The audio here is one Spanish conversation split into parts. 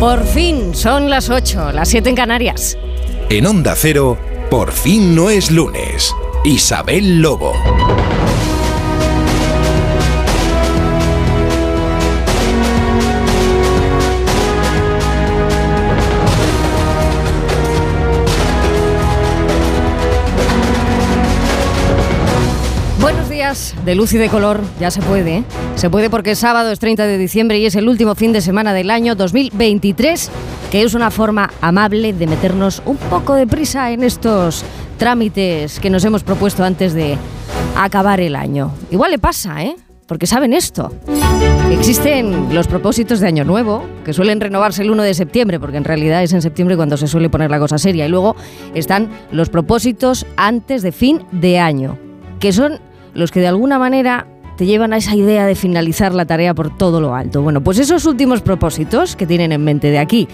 Por fin son las 8, las 7 en Canarias. En Onda Cero, por fin no es lunes. Isabel Lobo. De luz y de color, ya se puede. ¿eh? Se puede porque es sábado, es 30 de diciembre y es el último fin de semana del año 2023, que es una forma amable de meternos un poco de prisa en estos trámites que nos hemos propuesto antes de acabar el año. Igual le pasa, ¿eh? Porque saben esto. Existen los propósitos de Año Nuevo, que suelen renovarse el 1 de septiembre, porque en realidad es en septiembre cuando se suele poner la cosa seria. Y luego están los propósitos antes de fin de año, que son los que de alguna manera te llevan a esa idea de finalizar la tarea por todo lo alto. Bueno, pues esos últimos propósitos que tienen en mente de aquí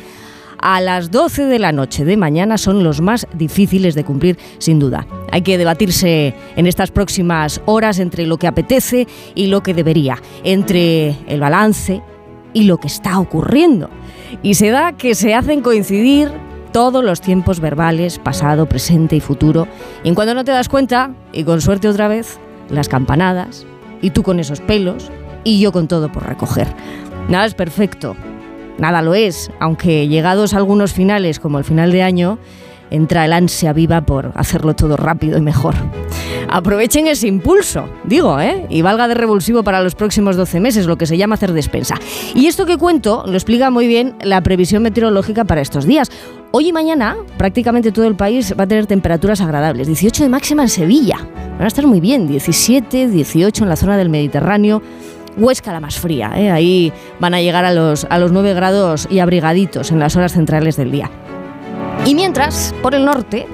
a las 12 de la noche de mañana son los más difíciles de cumplir, sin duda. Hay que debatirse en estas próximas horas entre lo que apetece y lo que debería, entre el balance y lo que está ocurriendo. Y se da que se hacen coincidir todos los tiempos verbales, pasado, presente y futuro. Y en cuando no te das cuenta, y con suerte otra vez, las campanadas, y tú con esos pelos, y yo con todo por recoger. Nada es perfecto, nada lo es, aunque llegados algunos finales, como el final de año, entra el ansia viva por hacerlo todo rápido y mejor. Aprovechen ese impulso, digo, ¿eh? Y valga de revulsivo para los próximos 12 meses, lo que se llama hacer despensa. Y esto que cuento lo explica muy bien la previsión meteorológica para estos días. Hoy y mañana prácticamente todo el país va a tener temperaturas agradables. 18 de máxima en Sevilla. Van a estar muy bien. 17, 18 en la zona del Mediterráneo. Huesca la más fría, ¿eh? ahí van a llegar a los, a los 9 grados y abrigaditos en las horas centrales del día. Y mientras, por el norte,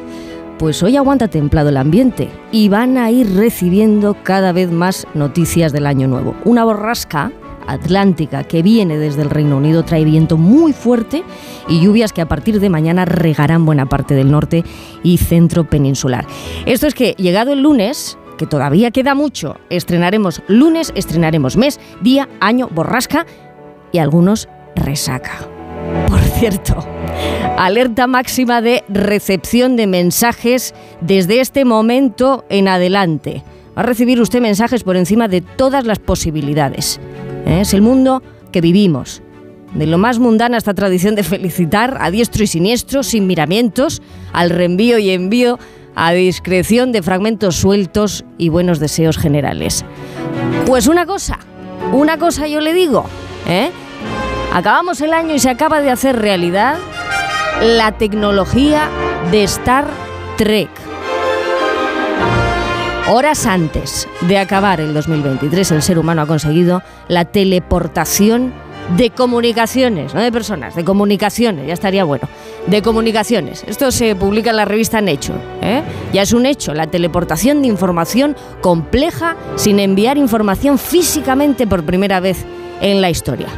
pues hoy aguanta templado el ambiente y van a ir recibiendo cada vez más noticias del año nuevo. Una borrasca atlántica que viene desde el Reino Unido trae viento muy fuerte y lluvias que a partir de mañana regarán buena parte del norte y centro peninsular. Esto es que llegado el lunes, que todavía queda mucho, estrenaremos lunes, estrenaremos mes, día, año, borrasca y algunos resaca. Por cierto, alerta máxima de recepción de mensajes desde este momento en adelante. Va a recibir usted mensajes por encima de todas las posibilidades. ¿Eh? Es el mundo que vivimos. De lo más mundana esta tradición de felicitar a diestro y siniestro, sin miramientos, al reenvío y envío a discreción de fragmentos sueltos y buenos deseos generales. Pues una cosa, una cosa yo le digo, ¿eh? Acabamos el año y se acaba de hacer realidad la tecnología de Star Trek. Horas antes de acabar el 2023, el ser humano ha conseguido la teleportación de comunicaciones, no de personas, de comunicaciones, ya estaría bueno, de comunicaciones. Esto se publica en la revista Nature, ¿eh? ya es un hecho, la teleportación de información compleja sin enviar información físicamente por primera vez en la historia.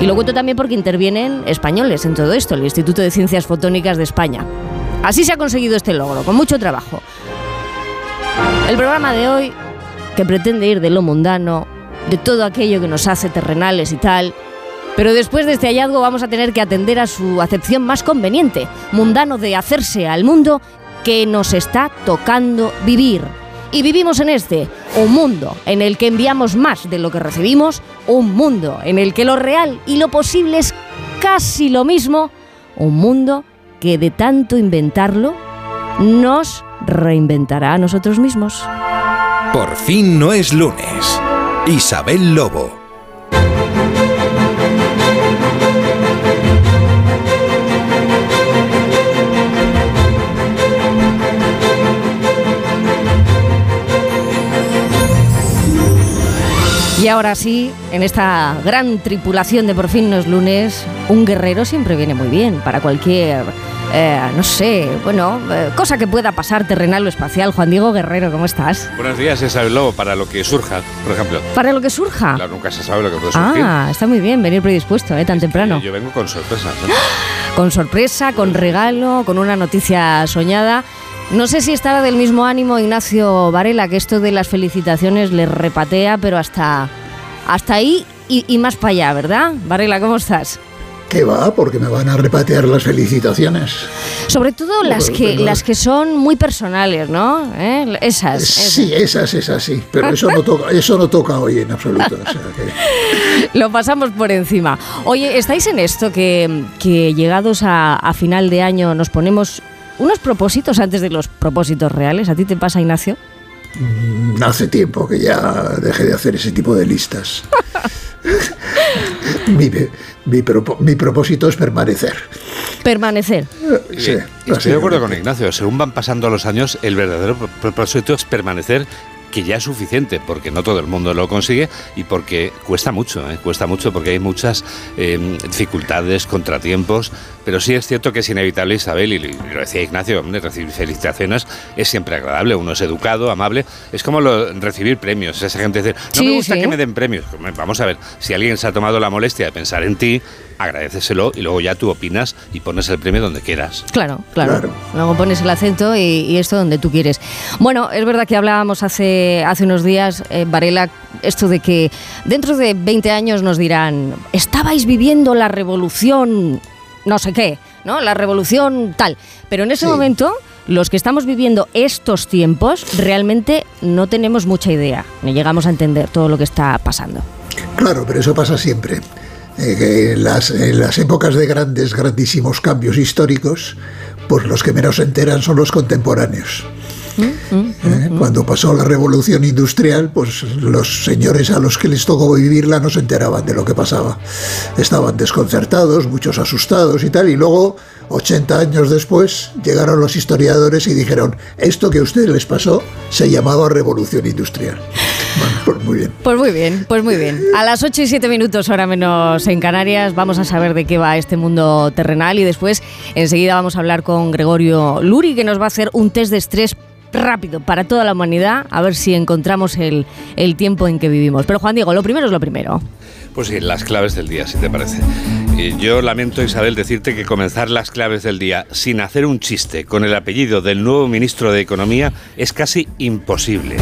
Y lo cuento también porque intervienen españoles en todo esto, el Instituto de Ciencias Fotónicas de España. Así se ha conseguido este logro, con mucho trabajo. El programa de hoy, que pretende ir de lo mundano, de todo aquello que nos hace terrenales y tal, pero después de este hallazgo vamos a tener que atender a su acepción más conveniente, mundano de hacerse al mundo que nos está tocando vivir. Y vivimos en este, un mundo en el que enviamos más de lo que recibimos, un mundo en el que lo real y lo posible es casi lo mismo, un mundo que de tanto inventarlo nos reinventará a nosotros mismos. Por fin no es lunes. Isabel Lobo. Y ahora sí, en esta gran tripulación de Por fin no es lunes, un guerrero siempre viene muy bien para cualquier, eh, no sé, bueno, eh, cosa que pueda pasar terrenal o espacial. Juan Diego Guerrero, ¿cómo estás? Buenos días, Isabel Lobo, para lo que surja, por ejemplo. Para lo que surja. Claro, nunca se sabe lo que puede surgir. Ah, está muy bien venir predispuesto, ¿eh? Tan temprano. Yo vengo con sorpresas. ¿eh? Con sorpresa, con regalo, con una noticia soñada. No sé si estará del mismo ánimo Ignacio Varela, que esto de las felicitaciones le repatea, pero hasta, hasta ahí y, y más para allá, ¿verdad? Varela, ¿cómo estás? ¿Qué va? Porque me van a repatear las felicitaciones. Sobre todo las que, las que son muy personales, ¿no? ¿Eh? Esas, esas, Sí, esas, esas sí. Pero eso no toca, eso no toca hoy en absoluto. o sea que- Lo pasamos por encima. Oye, ¿estáis en esto que, que llegados a, a final de año nos ponemos unos propósitos antes de los propósitos reales? ¿A ti te pasa, Ignacio? Mm, Hace tiempo que ya dejé de hacer ese tipo de listas. mi, mi propo- mi propósito es permanecer. Permanecer. Sí, Eh, Estoy de acuerdo con. Ignacio. Según van pasando los años, el verdadero pro- propósito es permanecer que ya es suficiente, porque no todo el mundo lo consigue y porque cuesta mucho, ¿eh? cuesta mucho porque hay muchas eh, dificultades, contratiempos, pero sí es cierto que es inevitable, Isabel, y lo decía Ignacio, hombre, recibir felicitaciones es siempre agradable, uno es educado, amable, es como lo- recibir premios, esa gente dice, no Sí, me gusta sí. que me den premios, vamos a ver, si alguien se ha tomado la molestia de pensar en ti, agradeceselo y luego ya tú opinas y pones el premio donde quieras. Claro, claro, Claro. Luego pones el acento y, y esto donde tú quieres. Bueno, es verdad que hablábamos hace, hace unos días, eh, Varela, esto de que dentro de 20 años nos dirán, estabais viviendo la revolución, no sé qué, ¿no? La revolución tal. Pero en ese Sí. momento, los que estamos viviendo estos tiempos, realmente no tenemos mucha idea, ni llegamos a entender todo lo que está pasando. Claro, pero eso pasa siempre. Eh, que en, las, en las épocas de grandes, grandísimos cambios históricos, pues los que menos se enteran son los contemporáneos. Eh, Cuando pasó la revolución industrial, pues los señores a los que les tocó vivirla no se enteraban de lo que pasaba. Estaban desconcertados, muchos asustados y tal, y luego, 80 años después, llegaron los historiadores y dijeron, esto que a ustedes les pasó se llamaba revolución industrial. Bueno, pues muy bien. Pues muy bien, pues muy bien. A las 8 y 7 minutos, ahora menos en Canarias, vamos a saber de qué va este mundo terrenal y después enseguida vamos a hablar con Gregorio Luri, que nos va a hacer un test de estrés rápido para toda la humanidad, a ver si encontramos el, el tiempo en que vivimos. Pero Juan Diego, lo primero es lo primero. Pues sí, las claves del día, si te parece. Yo lamento, Isabel, decirte que comenzar las claves del día sin hacer un chiste con el apellido del nuevo ministro de Economía es casi imposible.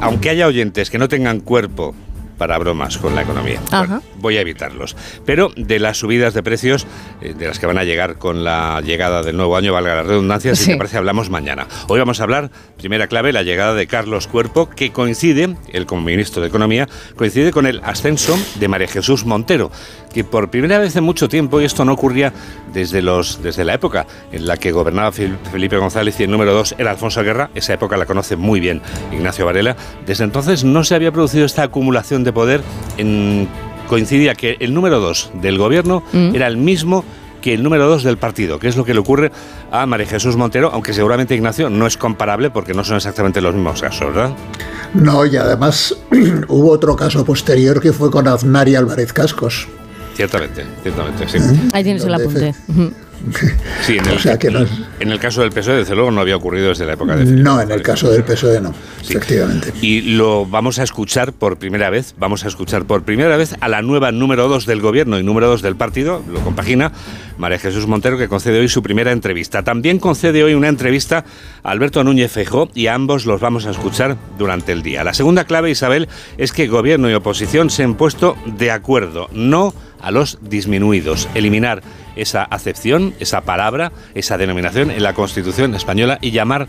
Aunque haya oyentes que no tengan cuerpo para bromas con la economía. Bueno, voy a evitarlos. Pero de las subidas de precios, eh, de las que van a llegar con la llegada del nuevo año, valga la redundancia, si Sí. te parece, hablamos mañana. Hoy vamos a hablar, primera clave, la llegada de Carlos Cuerpo, que coincide, él como ministro de Economía, coincide con el ascenso de María Jesús Montero, que por primera vez en mucho tiempo, y esto no ocurría desde, los, desde la época en la que gobernaba Fel- Felipe González y el número dos era Alfonso Guerra, esa época la conoce muy bien Ignacio Varela, desde entonces no se había producido esta acumulación de poder, en, coincidía que el número dos del gobierno Mm. era el mismo que el número dos del partido, que es lo que le ocurre a María Jesús Montero, aunque seguramente Ignacio no es comparable porque no son exactamente los mismos casos, ¿verdad? No, y además hubo otro caso posterior que fue con Aznar y Álvarez Cascos. Ciertamente, ciertamente, sí. Ahí tienes el apunte. Sí, en el, O sea que no- en el caso del PSOE, desde luego, no había ocurrido desde la época de No, en el caso del PSOE no, Sí. efectivamente. Y lo vamos a escuchar por primera vez, vamos a escuchar por primera vez a la nueva número 2 del gobierno y número 2 del partido, lo compagina María Jesús Montero, que concede hoy su primera entrevista. También concede hoy una entrevista a Alberto Núñez Feijó y a ambos los vamos a escuchar durante el día. La segunda clave, Isabel, es que gobierno y oposición se han puesto de acuerdo, no a los disminuidos, eliminar esa acepción, esa palabra, esa denominación en la Constitución española y llamar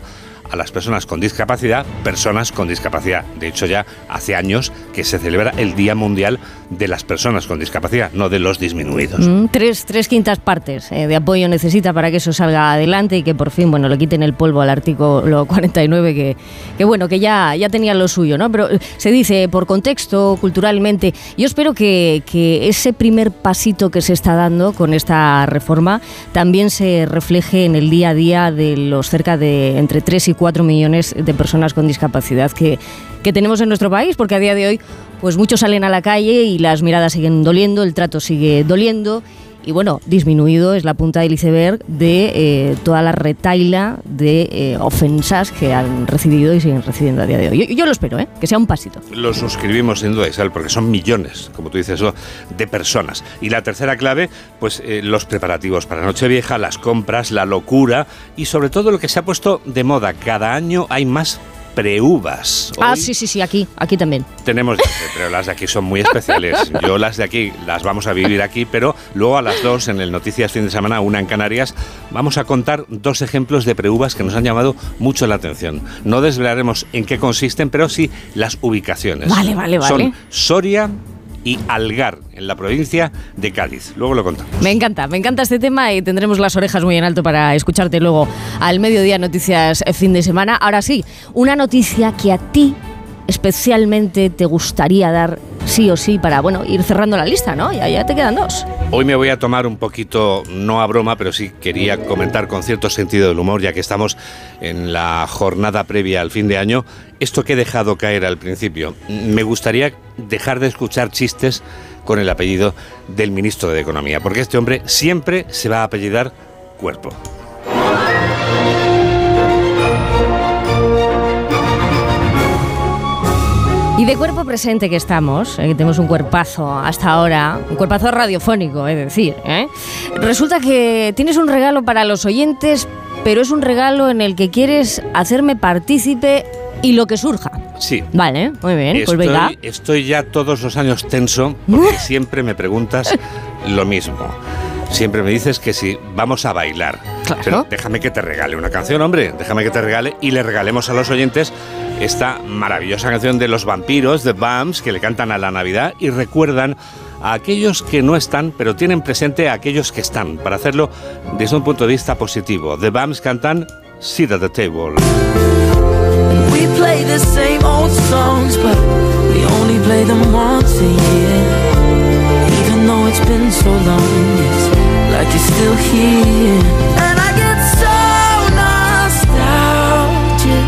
a las personas con discapacidad personas con discapacidad. De hecho, ya hace años que se celebra el Día Mundial de las Personas con Discapacidad, no de los disminuidos. Mm, Tres, tres quintas partes eh, de apoyo necesita para que eso salga adelante y que por fin bueno le quiten el polvo al artículo 49 que, que bueno que ya, ya tenía lo suyo, ¿no? Pero se dice por contexto, culturalmente. Yo espero que, que ese primer pasito que se está dando con esta reforma también se refleje en el día a día de los cerca de entre 3 y 4 millones de personas con discapacidad que, que tenemos en nuestro país, porque a día de hoy pues muchos salen a la calle y las miradas siguen doliendo, el trato sigue doliendo y bueno, disminuido es la punta del iceberg de eh, toda la retaila de eh, ofensas que han recibido y siguen recibiendo a día de hoy. Yo, yo lo espero, ¿eh? que sea un pasito. Lo suscribimos sin duda, Isabel, porque son millones, como tú dices, de personas. Y la tercera clave, pues eh, los preparativos para Nochevieja, las compras, la locura y sobre todo lo que se ha puesto de moda. Cada año hay más preuvas. Ah, sí, sí, sí, aquí, aquí también. Tenemos, pero las de aquí son muy especiales. Yo las de aquí las vamos a vivir aquí, pero luego a las dos en el Noticias Fin de Semana, una en Canarias, vamos a contar dos ejemplos de preuvas que nos han llamado mucho la atención. No desvelaremos en qué consisten, pero sí las ubicaciones. Vale, vale, vale. Son Soria y Algar, en la provincia de Cádiz. Luego lo contamos. Me encanta, me encanta este tema y tendremos las orejas muy en alto para escucharte luego al mediodía Noticias Fin de Semana. Ahora sí, una noticia que a ti especialmente te gustaría dar sí o sí para, bueno, ir cerrando la lista, ¿no? Ya, ya te quedan dos. Hoy me voy a tomar un poquito, no a broma, pero sí quería comentar con cierto sentido del humor, ya que estamos en la jornada previa al fin de año, esto que he dejado caer al principio. Me gustaría dejar de escuchar chistes con el apellido del ministro de Economía, porque este hombre siempre se va a apellidar Cuerpo. Y de cuerpo presente que estamos, eh, que tenemos un cuerpazo hasta ahora, un cuerpazo radiofónico, es decir, ¿eh? resulta que tienes un regalo para los oyentes, pero es un regalo en el que quieres hacerme partícipe y lo que surja. Sí. Vale, muy bien, Estoy, pues venga. estoy ya todos los años tenso porque siempre me preguntas lo mismo. Siempre me dices que si vamos a bailar. Claro. Pero déjame que te regale una canción, hombre. Déjame que te regale y le regalemos a los oyentes esta maravillosa canción de los vampiros, The Bums, que le cantan a la Navidad y recuerdan a aquellos que no están, pero tienen presente a aquellos que están, para hacerlo desde un punto de vista positivo. The Bums cantan Sit at the Table. We play the same old songs, but we only play them once a year. Even though it's been so long, it's like you're still here. And I get so nostalgic,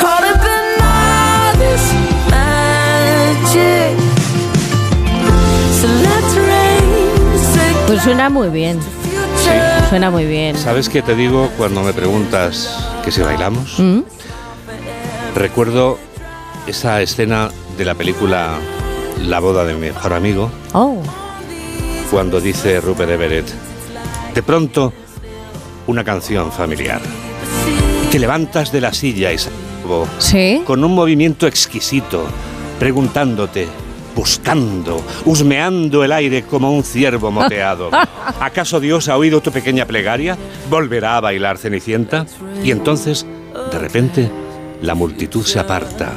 caught up in all this magic. So let's race Pues suena muy bien, the future. suena muy bien. ¿Sabes qué te digo cuando me preguntas que si bailamos? ¿Mm? Recuerdo esa escena de la película La boda de mi mejor amigo, Oh, cuando dice Rupert Everett, de pronto una canción familiar. Te levantas de la silla y salvo, sí. con un movimiento exquisito, preguntándote, buscando, husmeando el aire como un ciervo moteado. ¿Acaso Dios ha oído tu pequeña plegaria? ¿Volverá a bailar Cenicienta? Y entonces, de repente, la multitud se aparta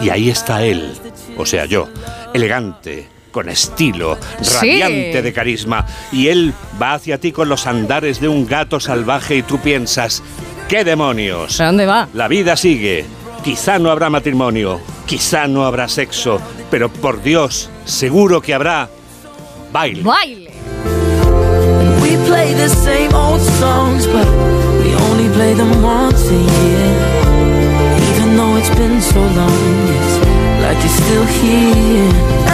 y ahí está él, o sea yo, elegante, con estilo, Sí. radiante de carisma, y él va hacia ti con los andares de un gato salvaje y tú piensas, ¿qué demonios? ¿A dónde va? La vida sigue. Quizá no habrá matrimonio, quizá no habrá sexo, pero por Dios, seguro que habrá baile. Baile. We play the same old songs, but we only play them once a year. Even though it's been so long, it's like you're still here.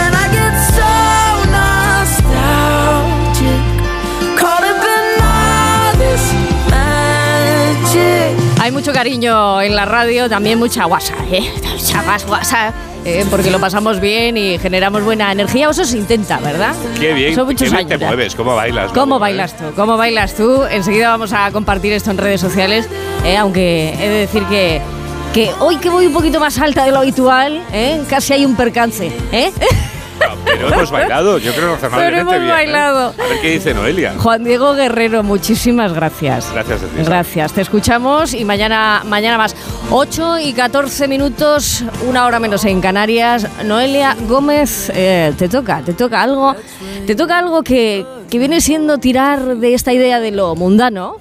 Hay mucho cariño en la radio, también mucha guasa, ¿eh? Mucha más guasa, ¿eh? porque lo pasamos bien y generamos buena energía. Eso se intenta, ¿verdad? Qué bien, Son muchos qué bien años te ya. mueves, cómo bailas. ¿Cómo ¿no? bailas tú? ¿Cómo bailas tú? Enseguida vamos a compartir esto en redes sociales, ¿eh? aunque he de decir que, que hoy que voy un poquito más alta de lo habitual, ¿eh? casi hay un percance. ¿eh? Pero hemos bailado, yo creo razonablemente hemos bien. ¿eh? bailado. A ver qué dice Noelia. Juan Diego Guerrero, muchísimas gracias. Gracias a ti. Gracias, te escuchamos y mañana, mañana más. 8 y 14 minutos, una hora menos en Canarias. Noelia Gómez, eh, te toca, te toca algo, te toca algo que, que viene siendo tirar de esta idea de lo mundano,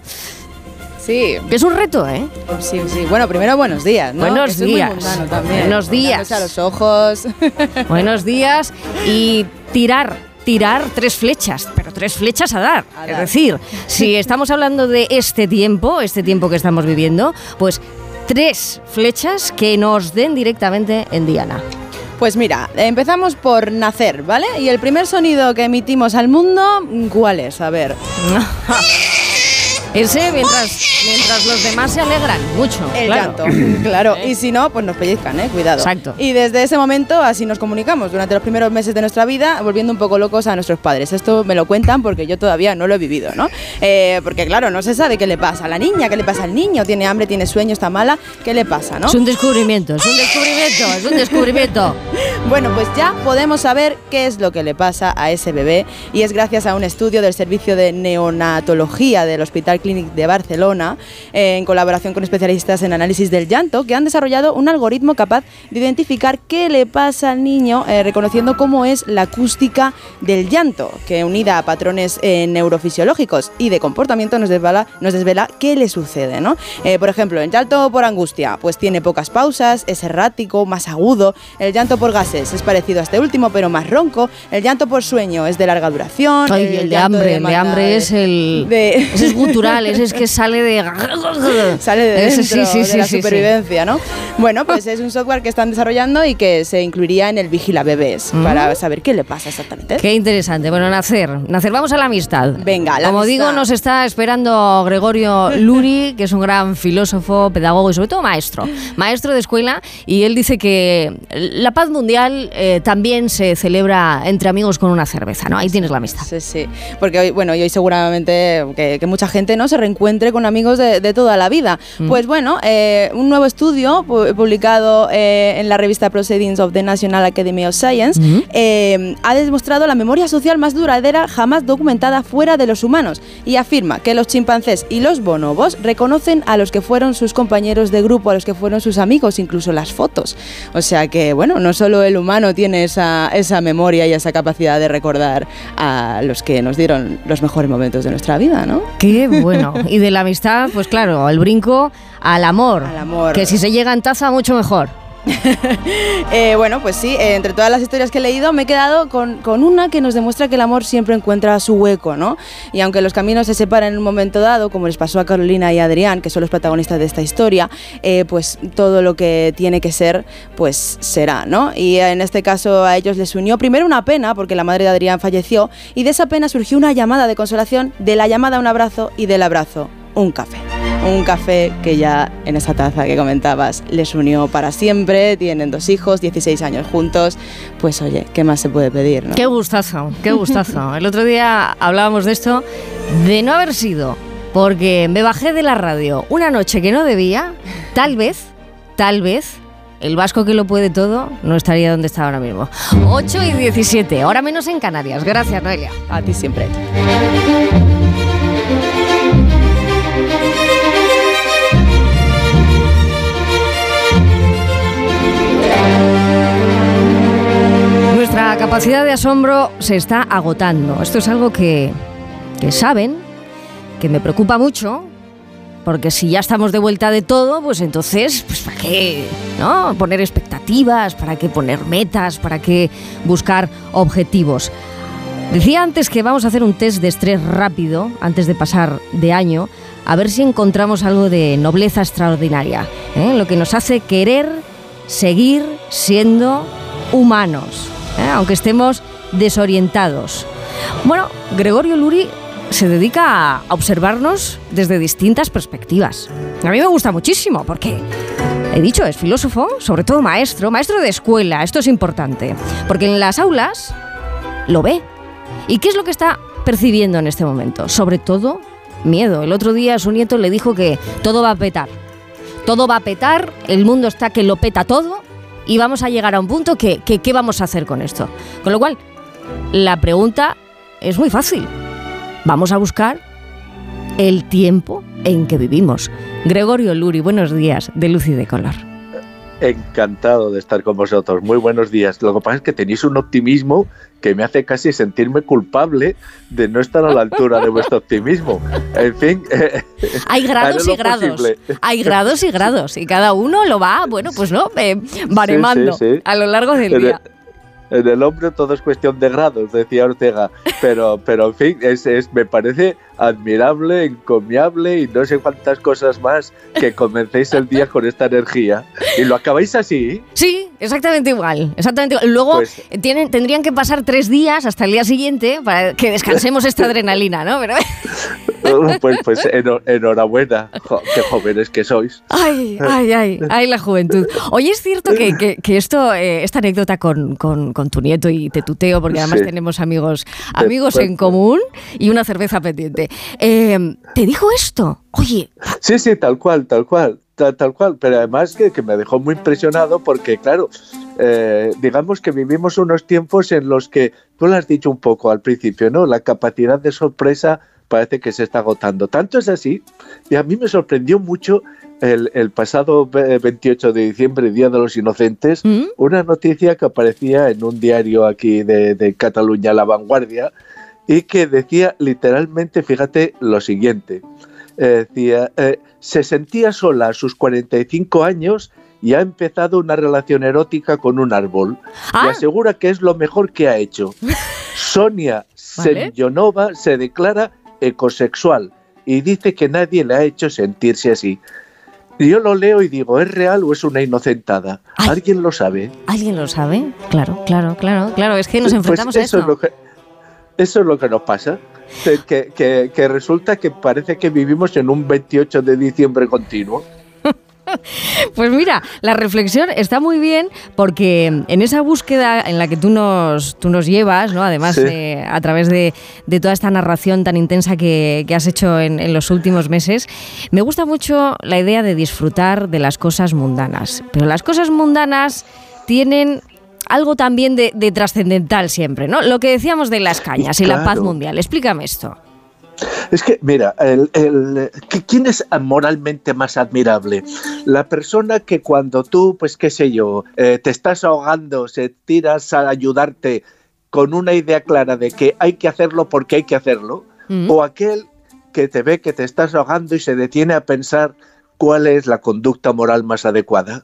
Sí, que es un reto, ¿eh? sí, sí. Bueno, primero buenos días, ¿no? Buenos muy días. mundano también. Buenos días. A los ojos. Buenos días y tirar. Tirar tres flechas, pero tres flechas a dar. A Es decir, si estamos hablando de este tiempo, este tiempo que estamos viviendo, pues tres flechas que nos den directamente en Diana. Pues mira, empezamos por nacer, ¿vale? Y el primer sonido que emitimos al mundo, ¿cuál es? A ver. Ese mientras, mientras los demás se alegran mucho. El claro. llanto, claro. Y si no, pues nos pellizcan, ¿eh? Cuidado. Exacto. Y desde ese momento así nos comunicamos durante los primeros meses de nuestra vida, volviendo un poco locos a nuestros padres. Esto me lo cuentan porque yo todavía no lo he vivido, ¿no? Eh, porque claro, no se sabe qué le pasa a la niña, qué le pasa al niño, tiene hambre, tiene sueño, está mala, qué le pasa, ¿no? Es un descubrimiento, es un descubrimiento, es un descubrimiento. Bueno, pues ya podemos saber qué es lo que le pasa a ese bebé y es gracias a un estudio del Servicio de Neonatología del Hospital Clínic de Barcelona, eh, en colaboración con especialistas en análisis del llanto, que han desarrollado un algoritmo capaz de identificar qué le pasa al niño, eh, reconociendo cómo es la acústica del llanto, que unida a patrones eh, neurofisiológicos y de comportamiento nos desvela, nos desvela qué le sucede, ¿no? Eh, por ejemplo, el llanto por angustia, pues tiene pocas pausas, es errático, más agudo. El llanto por gases es parecido a este último, pero más ronco. El llanto por sueño es de larga duración. Ay, el de llanto hambre, el de hambre es el. de- Ese es gutural, ese es que sale de. Sale de dentro sí, sí, de la supervivencia, ¿no? Bueno, pues es un software que están desarrollando y que se incluiría en el Vigila Bebés Mm. para saber qué le pasa exactamente. Qué interesante. Bueno, nacer. Nacer, vamos a la amistad. Venga, la Como amistad. digo, nos está esperando Gregorio Luri, que es un gran filósofo, pedagogo y sobre todo maestro. Maestro de escuela. Y él dice que la paz mundial eh, también se celebra entre amigos con una cerveza, ¿no? Ahí tienes la amistad. Sí, sí. Porque hoy, bueno, y hoy seguramente que, que mucha gente no se reencuentre con amigos de, de toda la vida. Mm. Pues bueno, eh, un nuevo estudio pu- publicado eh, en la revista Proceedings of the National Academy of Science Mm. eh, ha demostrado la memoria social más duradera jamás documentada fuera de los humanos y afirma que los chimpancés y los bonobos reconocen a los que fueron sus compañeros de grupo, a los que fueron sus amigos, incluso las fotos. O sea que, bueno, no solo el humano tiene esa, esa memoria y esa capacidad de recordar a los que nos dieron los mejores momentos de nuestra vida, ¿no? Qué bueno. Y de la amistad, pues claro, el brinco al amor. Al amor. Que si se llega en taza, mucho mejor. Eh, bueno, pues sí, eh, entre todas las historias que he leído me he quedado con, con una que nos demuestra que el amor siempre encuentra su hueco, ¿no? Y aunque los caminos se separan en un momento dado, como les pasó a Carolina y a Adrián, que son los protagonistas de esta historia, eh, pues todo lo que tiene que ser, pues será, ¿no? Y en este caso a ellos les unió primero una pena, porque la madre de Adrián falleció, y de esa pena surgió una llamada de consolación, de la llamada un abrazo y del abrazo un café. Un café que ya en esa taza que comentabas les unió para siempre, tienen dos hijos, 16 años juntos, pues oye, ¿qué más se puede pedir? ¿no? Qué gustazo, qué gustazo. El otro día hablábamos de esto, de no haber sido, porque me bajé de la radio una noche que no debía, tal vez, tal vez, el vasco que lo puede todo no estaría donde está ahora mismo. 8 y 17, ahora menos en Canarias. Gracias, Noelia. A ti siempre. Nuestra capacidad de asombro se está agotando. Esto es algo que, que saben, que me preocupa mucho, porque si ya estamos de vuelta de todo, pues entonces, pues ¿para qué no? poner expectativas? ¿Para qué poner metas? ¿Para qué buscar objetivos? Decía antes que vamos a hacer un test de estrés rápido antes de pasar de año, a ver si encontramos algo de nobleza extraordinaria, ¿eh? lo que nos hace querer seguir siendo humanos, ¿eh? aunque estemos desorientados. Bueno, Gregorio Luri se dedica a observarnos desde distintas perspectivas. A mí me gusta muchísimo porque, he dicho, es filósofo, sobre todo maestro, maestro de escuela, esto es importante, porque en las aulas lo ve. ¿Y qué es lo que está percibiendo en este momento? Sobre todo miedo. El otro día su nieto le dijo que todo va a petar. Todo va a petar, el mundo está que lo peta todo y vamos a llegar a un punto que, ¿qué vamos a hacer con esto? Con lo cual, la pregunta es muy fácil. Vamos a buscar el tiempo en que vivimos. Gregorio Luri, buenos días, de Luz y de Color. Encantado de estar con vosotros. Muy buenos días. Lo que pasa es que tenéis un optimismo que me hace casi sentirme culpable de no estar a la altura de vuestro optimismo. En fin. eh, Hay grados y grados. posible. Hay grados y grados. Y cada uno lo va, bueno, pues no, eh, baremando sí, sí. a lo largo del Pero- día. En el hombre todo es cuestión de grados, decía Ortega. Pero, pero en fin, es, es, me parece admirable, encomiable y no sé cuántas cosas más que comencéis el día con esta energía. Y lo acabáis así. Sí, exactamente igual. Exactamente igual. Luego Pues- tienen, tendrían que pasar tres días hasta el día siguiente para que descansemos esta adrenalina, ¿no? Pero, Pues, pues enhorabuena, jo, qué jóvenes que sois. ay, ay, ay, ay, la juventud. Oye, es cierto que, que- que esto, eh, esta anécdota con, con- con tu nieto y te tuteo, porque además Sí. tenemos amigos, amigos pues- en común y una cerveza pendiente. Eh, ¿Te dijo esto? Oye, Sí, sí, tal cual, tal cual, tal, tal cual. Pero además que, que me dejó muy impresionado porque, claro, eh, digamos que vivimos unos tiempos en los que, tú lo has dicho un poco al principio, ¿no? La capacidad de sorpresa parece que se está agotando. Tanto es así, y a mí me sorprendió mucho el, el pasado ve- 28 de diciembre, Día de los Inocentes, ¿Mm? una noticia que aparecía en un diario aquí de, de Cataluña, La Vanguardia, y que decía literalmente, fíjate, lo siguiente. Eh, decía, eh, se sentía sola a sus 45 años y ha empezado una relación erótica con un árbol. Ah. Y asegura que es lo mejor que ha hecho. Sonia Vale. Semyonova se declara ecosexual y dice que nadie le ha hecho sentirse así. Yo lo leo y digo, ¿es real o es una inocentada? Ay. ¿Alguien lo sabe? ¿alguien lo sabe? Claro, claro, claro, claro. Es que nos Pues enfrentamos a eso esto. Es lo que, eso es lo que nos pasa. Que, que- que- que resulta que parece que vivimos en un 28 de diciembre continuo. Pues mira, la reflexión está muy bien porque en esa búsqueda en la que tú nos, tú nos llevas, ¿no? además Sí. eh, a través de, de toda esta narración tan intensa que, que has hecho en, en los últimos meses, me gusta mucho la idea de disfrutar de las cosas mundanas. Pero las cosas mundanas tienen algo también de, de trascendental siempre, ¿no? Lo que decíamos de las cañas y la paz mundial. Explícame esto. Es que, mira, el, el- ¿qui- ¿quién es moralmente más admirable? La persona que cuando tú, pues qué sé yo, eh, te estás ahogando, se tiras a ayudarte con una idea clara de que hay que hacerlo porque hay que hacerlo, Mm. o aquel que te ve que te estás ahogando y se detiene a pensar cuál es la conducta moral más adecuada.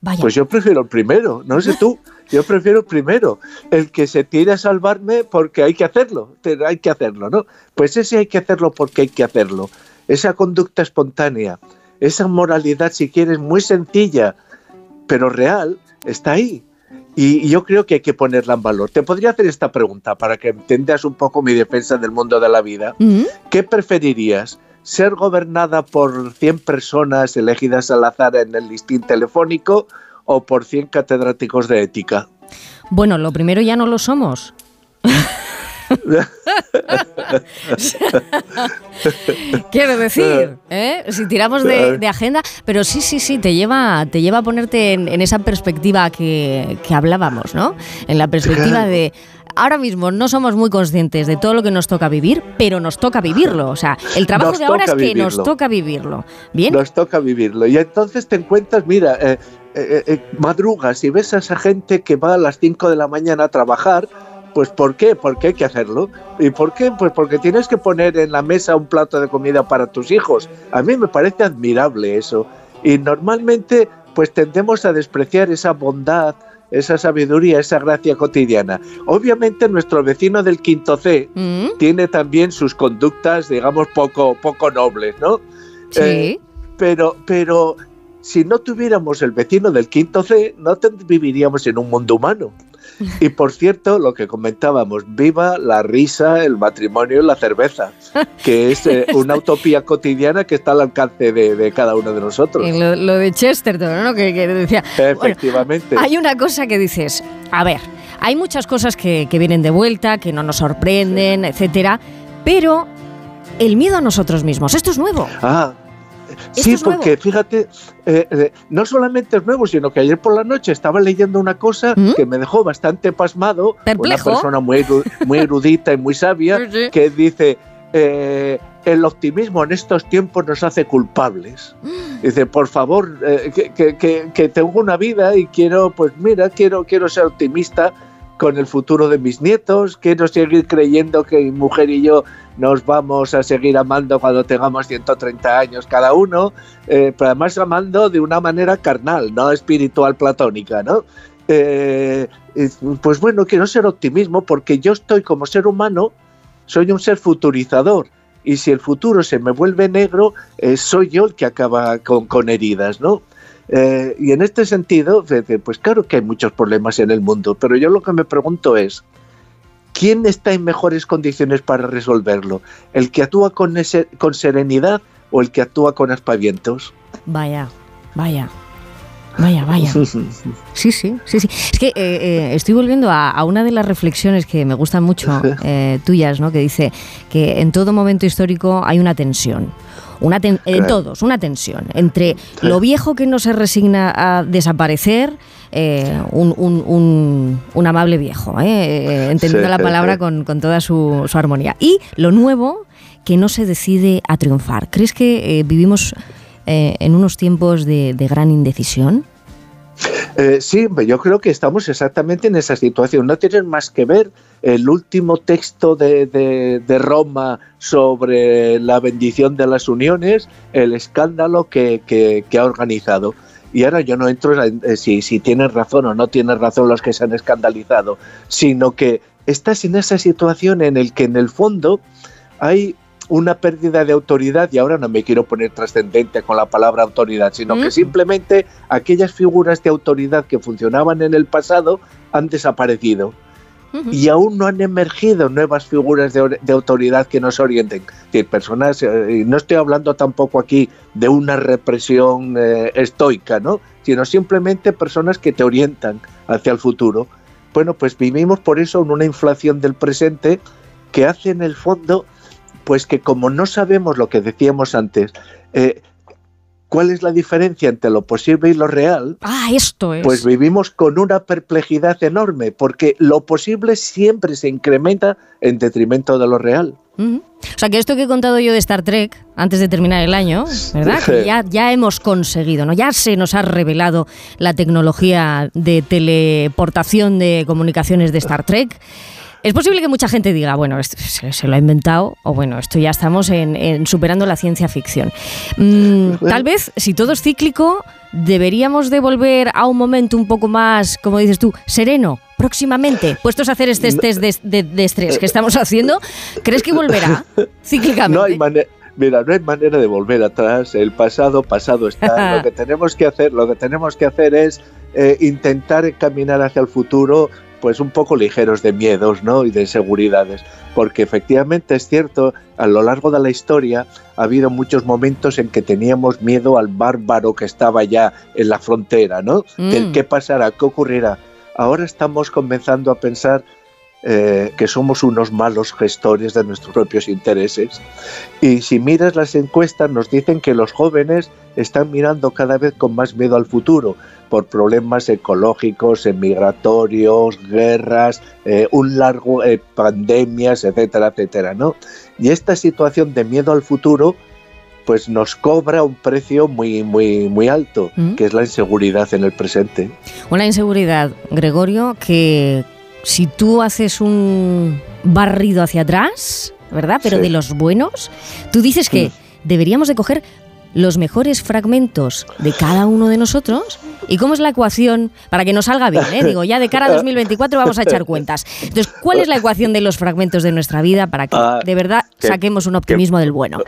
Vaya. Pues yo prefiero el primero, no sé tú, yo prefiero el primero, el que se tire a salvarme porque hay que hacerlo, hay que hacerlo, ¿no? Pues ese hay que hacerlo porque hay que hacerlo. Esa conducta espontánea, esa moralidad, si quieres, muy sencilla, pero real, está ahí. Y yo creo que hay que ponerla en valor. Te podría hacer esta pregunta para que entendas un poco mi defensa del mundo de la vida. Mm. ¿Qué preferirías? ¿Ser gobernada por 100 personas elegidas al azar en el listín telefónico o por 100 catedráticos de ética? Bueno, lo primero ya no lo somos. Quiero decir, ¿eh? si tiramos de, de agenda, pero sí, sí, sí, te lleva, te lleva a ponerte en, en esa perspectiva que, que hablábamos, ¿no? En la perspectiva de ahora mismo no somos muy conscientes de todo lo que nos toca vivir, pero nos toca vivirlo. O sea, el trabajo Nos de ahora es que nos toca vivirlo. Bien. Nos toca vivirlo. Y entonces te encuentras, mira, eh, eh, eh, madrugas y ves a esa gente que va a las 5 de la mañana a trabajar. Pues ¿por qué? Porque hay que hacerlo. ¿Y por qué? Pues porque tienes que poner en la mesa un plato de comida para tus hijos. A mí me parece admirable eso. Y normalmente pues tendemos a despreciar esa bondad, esa sabiduría, esa gracia cotidiana. Obviamente nuestro vecino del quinto C Mm, tiene también sus conductas, digamos, poco, poco nobles, ¿no? sí. Eh, pero, pero si no tuviéramos el vecino del quinto C, no viviríamos en un mundo humano. Y por cierto, lo que comentábamos, viva la risa, el matrimonio y la cerveza, que es eh, una utopía cotidiana que está al alcance de, de cada uno de nosotros. Y lo, lo de Chesterton, ¿no? Que, que decía. bueno, Efectivamente. Hay una cosa que dices, a ver, hay muchas cosas que, que vienen de vuelta, que no nos sorprenden, etcétera, pero el miedo a nosotros mismos, esto es nuevo. Ah, sí, es nuevo. porque fíjate, eh, eh, no solamente es nuevo, sino que ayer por la noche estaba leyendo una cosa ¿Mm? que me dejó bastante pasmado. Perplejo. Una persona muy, muy erudita y muy sabia Sí, que dice, eh, el optimismo en estos tiempos nos hace culpables. Dice, por favor, eh, que- que- que tengo una vida y quiero, pues mira, quiero, quiero ser optimista con el futuro de mis nietos, quiero seguir creyendo que mi mujer y yo nos vamos a seguir amando cuando tengamos 130 años cada uno, eh, pero además amando de una manera carnal, no espiritual platónica, ¿no? eh, pues bueno, quiero ser optimismo porque yo estoy como ser humano, soy un ser futurizador. Y si el futuro se me vuelve negro, eh, soy yo el que acaba con, con heridas, ¿no? Eh, y en este sentido, pues claro que hay muchos problemas en el mundo, pero yo lo que me pregunto es, ¿quién está en mejores condiciones para resolverlo? ¿El que actúa con, ese- con serenidad o el que actúa con aspavientos? Vaya, vaya. Vaya, vaya. Sí, sí, sí, sí. Es que eh, eh, estoy volviendo a, a una de las reflexiones que me gustan mucho eh, tuyas, ¿no? Que dice que en todo momento histórico hay una tensión. Una ten- Claro. todos, una tensión entre lo viejo que no se resigna a desaparecer, eh, un, un- un- un amable viejo, ¿eh? Eh, entendiendo Sí, la palabra sí. con, con toda su, su armonía. Y lo nuevo que no se decide a triunfar. ¿Crees que eh, vivimos en unos tiempos de, de gran indecisión? Eh, sí, yo creo que estamos exactamente en esa situación. No tienen más que ver el último texto de, de- de Roma sobre la bendición de las uniones, el escándalo que, que- que ha organizado. Y ahora yo no entro en eh, si, si tienen razón o no tienen razón los que se han escandalizado, sino que estás en esa situación en el que en el fondo hay una pérdida de autoridad y ahora no me quiero poner trascendente con la palabra autoridad, sino ¿Mm? que simplemente aquellas figuras de autoridad que funcionaban en el pasado han desaparecido y aún no han emergido nuevas figuras de, or- de autoridad que nos orienten. Decir, personas, eh, no estoy hablando tampoco aquí de una represión eh, estoica, ¿no? sino simplemente personas que te orientan hacia el futuro. Bueno, pues vivimos por eso en una inflación del presente que hace en el fondo, pues que como no sabemos lo que decíamos antes, eh, cuál es la diferencia entre lo posible y lo real, Ah, esto es. pues vivimos con una perplejidad enorme, porque lo posible siempre se incrementa en detrimento de lo real. O sea, que esto que he contado yo de Star Trek antes de terminar el año, ¿verdad? Que ya, ya hemos conseguido, ¿no? Ya se nos ha revelado la tecnología de teleportación de comunicaciones de Star Trek. Es posible que mucha gente diga, bueno, esto se, se lo ha inventado, o bueno, esto ya estamos en, en superando la ciencia ficción. Mm, tal vez, si todo es cíclico, deberíamos de volver a un momento un poco más, como dices tú, sereno, próximamente, puestos a hacer este test de, de- de estrés que estamos haciendo. ¿Crees que volverá cíclicamente? No hay manera. Mira, no hay manera de volver atrás. El pasado, pasado está. lo que tenemos que hacer, lo que tenemos que hacer es eh, intentar caminar hacia el futuro, pues un poco ligeros de miedos, ¿no? Y de inseguridades, porque efectivamente es cierto, a lo largo de la historia ha habido muchos momentos en que teníamos miedo al bárbaro que estaba ya en la frontera, ¿no? Del Mm. qué pasará, qué ocurrirá. Ahora estamos comenzando a pensar eh, que somos unos malos gestores de nuestros propios intereses. Y si miras las encuestas, nos dicen que los jóvenes están mirando cada vez con más miedo al futuro por problemas ecológicos, eh, migratorios, guerras, eh, un largo eh, pandemias, etcétera, etcétera, ¿no? Y esta situación de miedo al futuro pues nos cobra un precio muy muy muy alto, Mm. que es la inseguridad en el presente. Una inseguridad, Gregorio, que si tú haces un barrido hacia atrás, ¿verdad? Pero Sí. de los buenos, tú dices que deberíamos de coger los mejores fragmentos de cada uno de nosotros. ¿Y cómo es la ecuación para que nos salga bien? eh? Digo, ya de cara a 2024 vamos a echar cuentas. Entonces, ¿cuál es la ecuación de los fragmentos de nuestra vida para que Ah, de verdad que- saquemos un optimismo del bueno?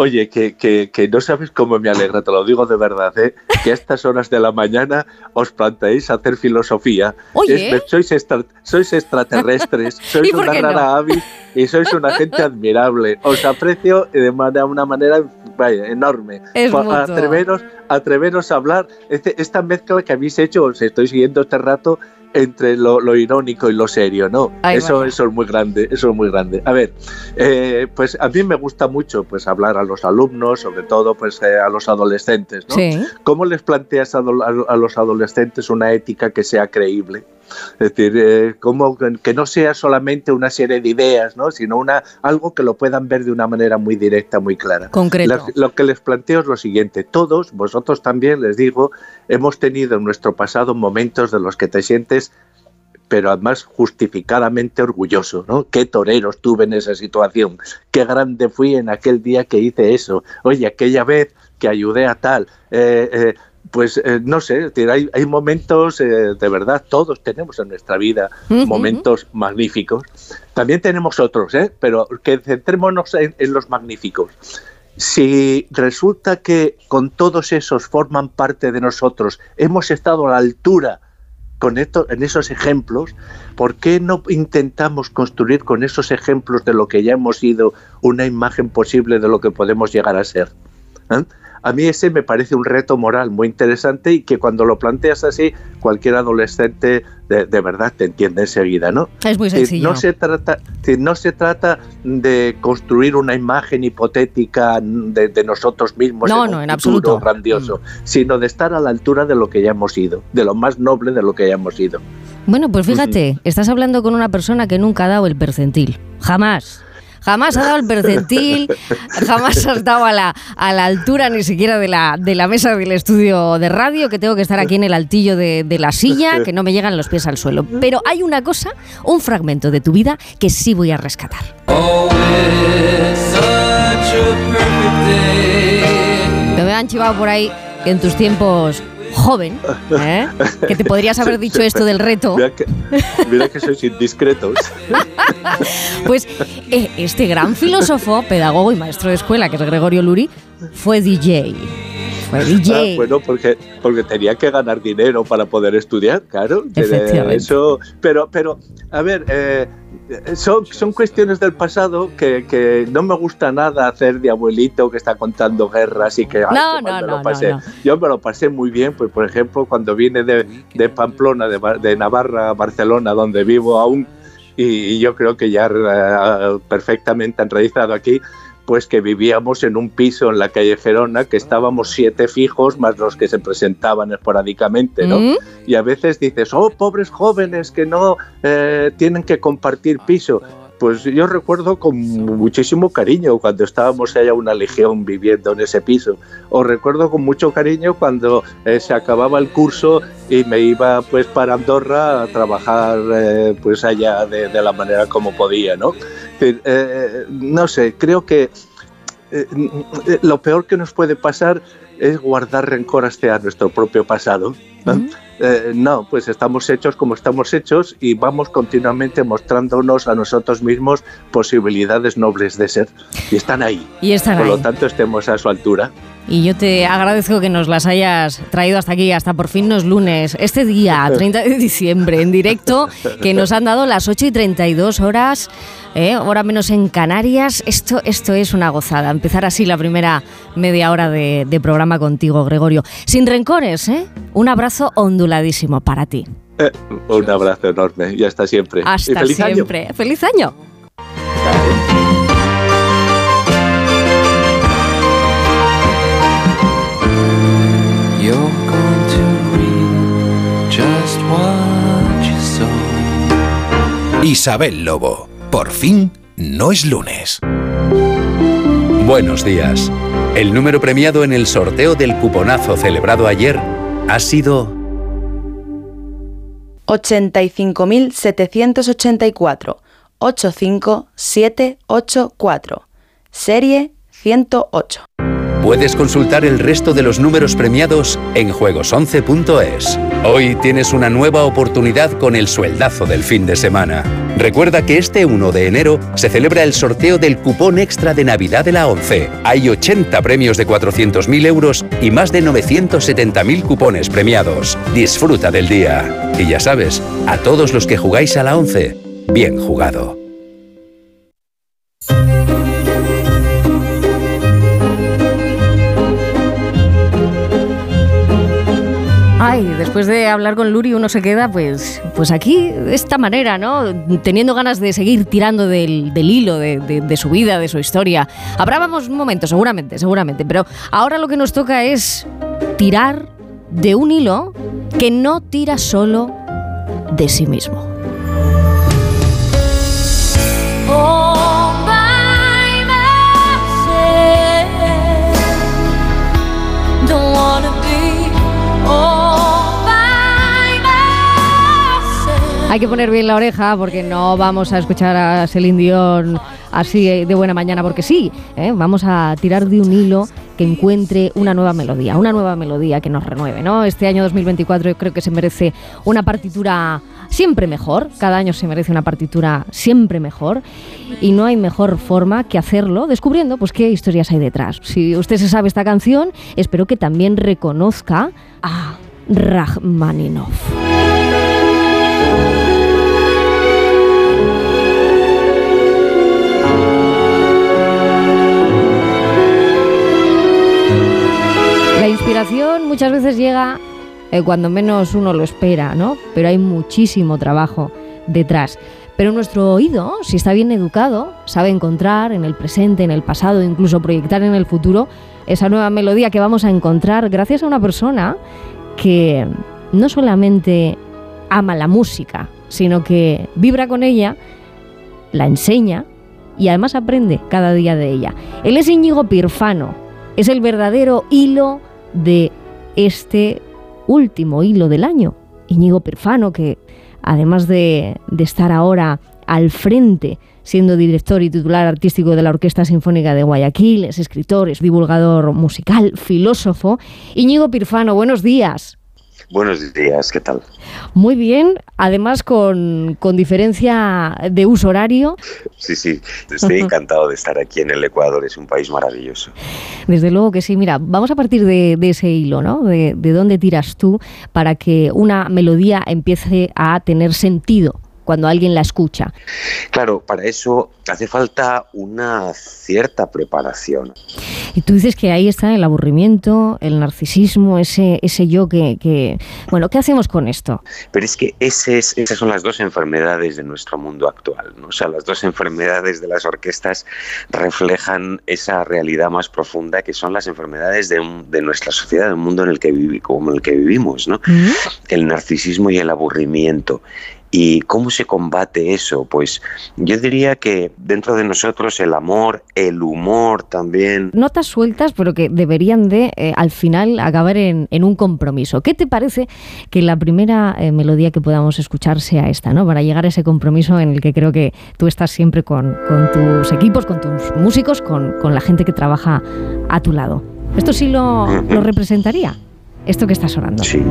Oye, que, que, que no sabes cómo me alegra, te lo digo de verdad, ¿eh? que a estas horas de la mañana os planteéis hacer filosofía. Oye. Es- sois, extra- sois extraterrestres, sois ¿Y por una qué no? rara avis y sois una gente admirable. Os aprecio de manera- una manera vaya, enorme. Es atreveros, atreveros a hablar. Este- esta mezcla que habéis hecho, os estoy siguiendo este rato, entre lo, lo irónico y lo serio, ¿no? Eso, eso es muy grande, eso es muy grande. A ver, eh, pues a mí me gusta mucho pues hablar a los alumnos, sobre todo pues eh, a los adolescentes, ¿no? Sí. ¿Cómo les planteas a los adolescentes una ética que sea creíble? Es decir, eh, cómo que- no sea solamente una serie de ideas, ¿no? sino una, algo que lo puedan ver de una manera muy directa, muy clara. Concreto. La- lo que les planteo es lo siguiente, todos, vosotros también, les digo, hemos tenido en nuestro pasado momentos de los que te sientes pero además justificadamente orgulloso, ¿no? Qué toreros tuve en esa situación, qué grande fui en aquel día que hice eso, oye, aquella vez que ayudé a tal, eh, eh, pues eh, no sé, hay, hay momentos, eh, de verdad, todos tenemos en nuestra vida momentos magníficos. También tenemos otros, ¿eh? pero que centrémonos en, los magníficos. Si resulta que con todos esos forman parte de nosotros, hemos estado a la altura con esto, en esos ejemplos, ¿por qué no intentamos construir con esos ejemplos de lo que ya hemos sido una imagen posible de lo que podemos llegar a ser? ¿Eh? A mí ese me parece un reto moral muy interesante y que cuando lo planteas así, cualquier adolescente de, verdad te entiende enseguida, ¿no? Es muy sencillo. No se trata, no se trata de construir una imagen hipotética de, nosotros mismos no, en no, en absoluto. grandioso, mm. sino de estar a la altura de lo que ya hemos sido, de lo más noble de lo que ya hemos sido. Bueno, pues fíjate, estás hablando con una persona que nunca ha dado el percentil. Jamás. Jamás ha dado el percentil, jamás has dado a la, a la altura ni siquiera de la, de la mesa del estudio de radio, que tengo que estar aquí en el altillo de, de la silla, que no me llegan los pies al suelo. Pero hay una cosa, un fragmento de tu vida que sí voy a rescatar. Me han chivado por ahí que en tus tiempos joven, ¿eh? que te podrías haber dicho esto del reto. Mira que, sois indiscretos. pues eh, este gran filósofo, pedagogo y maestro de escuela, que es Gregorio Luri, fue DJ. Fue DJ. Ah, bueno, porque, porque tenía que ganar dinero para poder estudiar, claro. Efectivamente. Eso, pero, pero, a ver, eh, son, son cuestiones del pasado que, que, no me gusta nada hacer de abuelito que está contando guerras y que no, no, no, pasé. Yo me lo pasé muy bien, pues por ejemplo, cuando vine de, de Pamplona, de, de, Navarra a Barcelona, donde vivo aún, y, y yo creo que ya uh, perfectamente enraizado aquí, pues que vivíamos en un piso en la calle Gerona, que estábamos siete fijos más los que se presentaban esporádicamente, ¿no? Mm. Y a veces dices, oh, pobres jóvenes que no eh, tienen que compartir piso. Pues yo recuerdo con muchísimo cariño cuando estábamos allá una legión viviendo en ese piso. O recuerdo con mucho cariño cuando eh, se acababa el curso y me iba pues para Andorra a trabajar eh, pues allá de, de, la manera como podía, ¿no? Eh, no sé, creo que eh, lo peor que nos puede pasar es guardar rencor hacia nuestro propio pasado. Eh, ¿no? pues estamos hechos como estamos hechos y vamos continuamente mostrándonos a nosotros mismos posibilidades nobles de ser. Y están ahí. Y están Por lo tanto, estemos a su altura. Y yo te agradezco que nos las hayas traído hasta aquí, hasta por fin los lunes. Este día, 30 de diciembre, en directo, que nos han dado las 8 y 32 horas, ¿eh? hora menos en Canarias. Esto, esto es una gozada. Empezar así la primera media hora de, programa contigo, Gregorio. Sin rencores, ¿eh? Un abrazo onduladísimo para ti. Eh, un abrazo enorme y hasta siempre. Hasta feliz siempre. Año. Feliz año. Isabel Lobo. Por fin no es lunes. Buenos días. El número premiado en el sorteo del cuponazo celebrado ayer ha sido 85.784 85784 serie 108. Puedes consultar el resto de los números premiados en juegos11.es. Hoy tienes una nueva oportunidad con el sueldazo del fin de semana. Recuerda que este 1 de enero se celebra el sorteo del cupón extra de Navidad de la 11. Hay 80 premios de 400.000 euros y más de 970.000 cupones premiados. Disfruta del día. Y ya sabes, a todos los que jugáis a la 11, bien jugado. Ay, después de hablar con Luri uno se queda pues, pues aquí de esta manera, ¿no? Teniendo ganas de seguir tirando del, del hilo de, de, su vida, de su historia. Habrá un momento, seguramente, seguramente, pero ahora lo que nos toca es tirar de un hilo que no tira solo de sí mismo. Hay que poner bien la oreja porque no vamos a escuchar a Celine Dion así de buena mañana porque sí. ¿eh? Vamos a tirar de un hilo que encuentre una nueva melodía, una nueva melodía que nos renueve. ¿no? Este año 2024 yo creo que se merece una partitura siempre mejor, cada año se merece una partitura siempre mejor y no hay mejor forma que hacerlo descubriendo pues qué historias hay detrás. Si usted se sabe esta canción, espero que también reconozca a Rachmaninov. Inspiración muchas veces llega eh, cuando menos uno lo espera, ¿no? Pero hay muchísimo trabajo detrás. Pero nuestro oído, si está bien educado, sabe encontrar en el presente, en el pasado, incluso proyectar en el futuro esa nueva melodía que vamos a encontrar gracias a una persona que no solamente ama la música, sino que vibra con ella, la enseña y además aprende cada día de ella. Él es Íñigo Pirfano, es el verdadero hilo de este último hilo del año. Íñigo Pirfano, que además de, de estar ahora al frente siendo director y titular artístico de la Orquesta Sinfónica de Guayaquil, es escritor, es divulgador musical, filósofo. Íñigo Pirfano, buenos días. Buenos días, ¿qué tal? Muy bien, además con, con diferencia de uso horario. Sí, sí, estoy encantado de estar aquí en el Ecuador, es un país maravilloso. Desde luego que sí, mira, vamos a partir de, de ese hilo, ¿no? De, de dónde tiras tú para que una melodía empiece a tener sentido cuando alguien la escucha. Claro, para eso hace falta una cierta preparación. Y tú dices que ahí está el aburrimiento, el narcisismo, ese, ese yo que, que... Bueno, ¿qué hacemos con esto? Pero es que ese es, esas son las dos enfermedades de nuestro mundo actual. ¿no? O sea, las dos enfermedades de las orquestas reflejan esa realidad más profunda que son las enfermedades de, un, de nuestra sociedad, del mundo en el que, vivi, como en el que vivimos. ¿no? ¿Mm? El narcisismo y el aburrimiento. ¿Y cómo se combate eso? Pues yo diría que dentro de nosotros el amor, el humor también. Notas sueltas, pero que deberían de eh, al final acabar en, en, un compromiso. ¿Qué te parece que la primera eh, melodía que podamos escuchar sea esta, ¿no? Para llegar a ese compromiso en el que creo que tú estás siempre con, con tus equipos, con tus músicos, con, con, la gente que trabaja a tu lado. ¿Esto sí lo, lo representaría? Esto que estás sonando. Sí.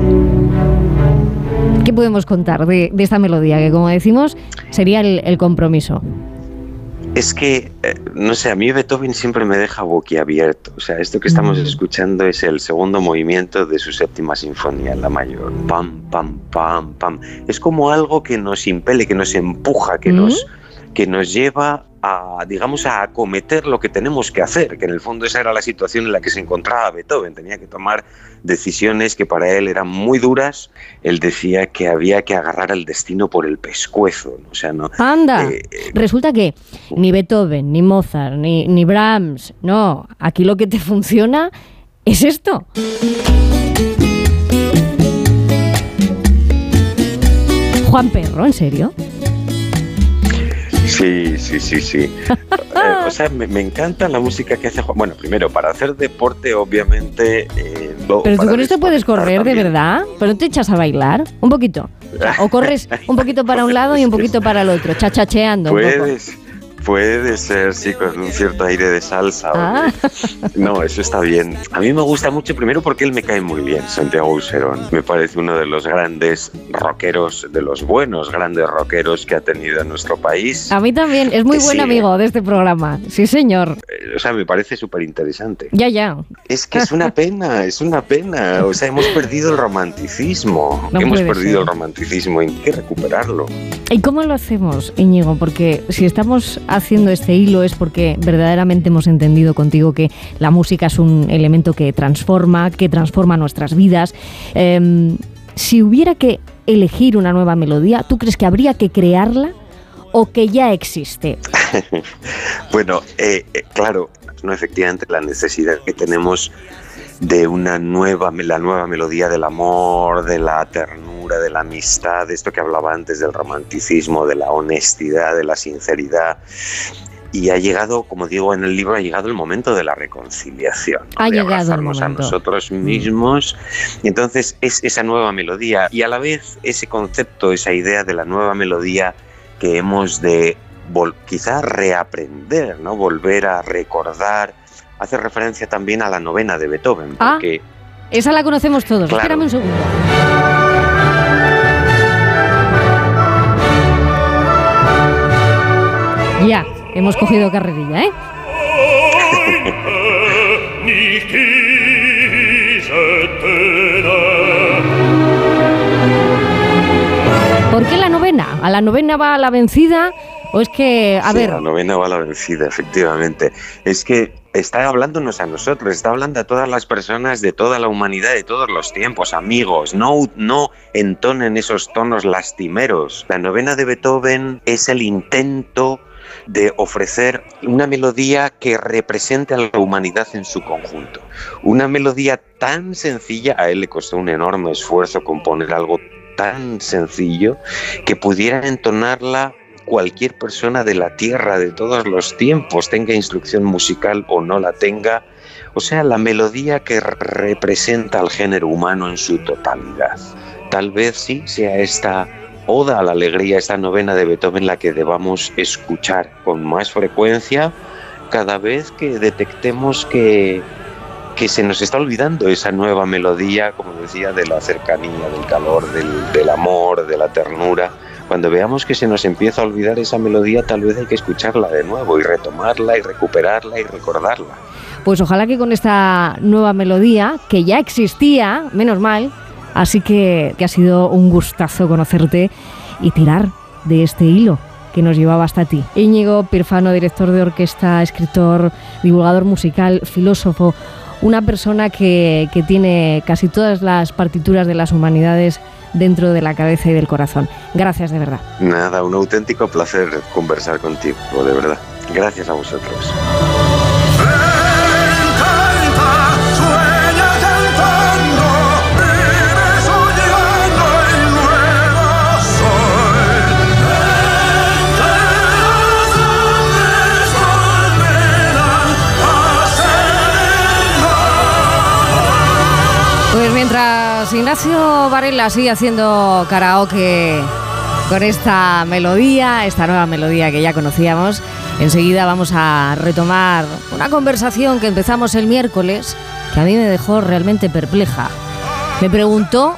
¿Qué podemos contar de, de, esta melodía? Que como decimos, sería el, el compromiso. Es que, eh, no sé, a mí Beethoven siempre me deja boquiabierto. O sea, esto que estamos mm. escuchando es el segundo movimiento de su séptima sinfonía, la mayor. Pam, pam, pam, pam. Es como algo que nos impele, que nos empuja, que, mm. nos, que nos lleva a, digamos, a acometer lo que tenemos que hacer, que en el fondo esa era la situación en la que se encontraba Beethoven. Tenía que tomar decisiones que para él eran muy duras. Él decía que había que agarrar al destino por el pescuezo. O sea, no. Anda, eh, resulta que ni Beethoven, ni Mozart, ni, ni Brahms, no. Aquí lo que te funciona es esto. Juan Perro, ¿en serio? Sí, sí, sí, sí. eh, o sea, me, me, encanta la música que hace Juan. Bueno, primero, para hacer deporte, obviamente. Eh, Pero tú con esto puedes correr, también. de verdad. Pero no te echas a bailar. Un poquito. O, sea, o corres un poquito para un lado y un poquito para el otro, chachacheando. Puedes. Puede ser, sí, con un cierto aire de salsa. Ah. No, eso está bien. A mí me gusta mucho, primero porque él me cae muy bien, Santiago Userón. Me parece uno de los grandes rockeros, de los buenos grandes rockeros que ha tenido nuestro país. A mí también, es muy buen sí. amigo de este programa. Sí, señor. Eh, o sea, me parece súper interesante. Ya, ya. Es que es una pena, es una pena. O sea, hemos perdido el romanticismo. No hemos perdido ser. el romanticismo, hay que recuperarlo. ¿Y cómo lo hacemos, Íñigo? Porque si estamos haciendo este hilo es porque verdaderamente hemos entendido contigo que la música es un elemento que transforma, que transforma nuestras vidas. Eh, si hubiera que elegir una nueva melodía, ¿tú crees que habría que crearla o que ya existe? bueno, eh, eh, claro, no efectivamente la necesidad que tenemos de una nueva, la nueva melodía del amor, de la ternura, de la amistad, de esto que hablaba antes del romanticismo, de la honestidad, de la sinceridad. y ha llegado, como digo en el libro, ha llegado el momento de la reconciliación. Ha de llegado el abrazarnos a nosotros mismos. Y entonces es esa nueva melodía y a la vez ese concepto, esa idea de la nueva melodía que hemos de quizá reaprender, ¿no? Volver a recordar. Hace referencia también a la novena de Beethoven, Ah. porque Esa la conocemos todos. Claro. Espérame un segundo. Ya, hemos cogido carrerilla, ¿eh? ¿Por qué la novena? ¿A la novena va la vencida? ¿O es que, a Sí, ver, La novena va a la vencida, efectivamente. Es que está hablándonos a nosotros, está hablando a todas las personas de toda la humanidad, de todos los tiempos, amigos. No, no entonen esos tonos lastimeros. La novena de Beethoven es el intento de ofrecer una melodía que represente a la humanidad en su conjunto. Una melodía tan sencilla, a él le costó un enorme esfuerzo componer algo tan sencillo que pudiera entonarla cualquier persona de la tierra de todos los tiempos, tenga instrucción musical o no la tenga, o sea, la melodía que representa al género humano en su totalidad. Tal vez sí sea esta oda a la alegría, esta novena de Beethoven la que debamos escuchar con más frecuencia cada vez que detectemos que, que se nos está olvidando esa nueva melodía, como decía, de la cercanía, del calor, del, del amor, de la ternura. Cuando veamos que se nos empieza a olvidar esa melodía, tal vez hay que escucharla de nuevo y retomarla y recuperarla y recordarla. pues ojalá que con esta nueva melodía, que ya existía, menos mal, así que, que ha sido un gustazo conocerte y tirar de este hilo que nos llevaba hasta ti. Íñigo Pirfano, director de orquesta, escritor, divulgador musical, filósofo, una persona que, que tiene casi todas las partituras de las humanidades dentro de la cabeza y del corazón. Gracias de verdad. Nada, un auténtico placer conversar contigo, de verdad. Gracias a vosotros. Ignacio Varela sigue haciendo karaoke con esta melodía, esta nueva melodía que ya conocíamos, enseguida vamos a retomar una conversación que empezamos el miércoles que a mí me dejó realmente perpleja. Me preguntó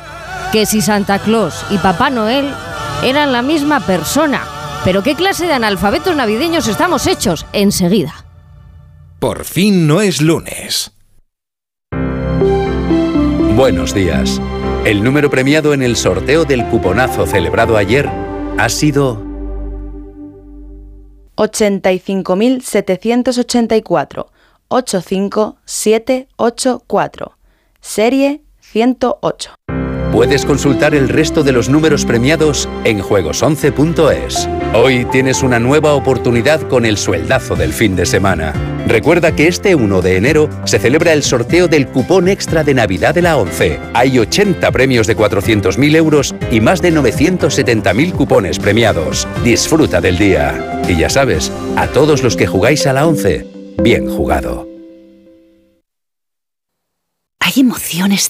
que si Santa Claus y Papá Noel eran la misma persona. Pero ¿qué clase de analfabetos navideños estamos hechos? Enseguida. Por fin no es lunes. Buenos días. El número premiado en el sorteo del cuponazo celebrado ayer ha sido 85.784. 85784. Serie 108. Puedes consultar el resto de los números premiados en juegos11.es. Hoy tienes una nueva oportunidad con el sueldazo del fin de semana. Recuerda que este 1 de enero se celebra el sorteo del cupón extra de Navidad de la 11. Hay 80 premios de 400.000 euros y más de 970.000 cupones premiados. Disfruta del día. Y ya sabes, a todos los que jugáis a la 11, bien jugado. Hay emociones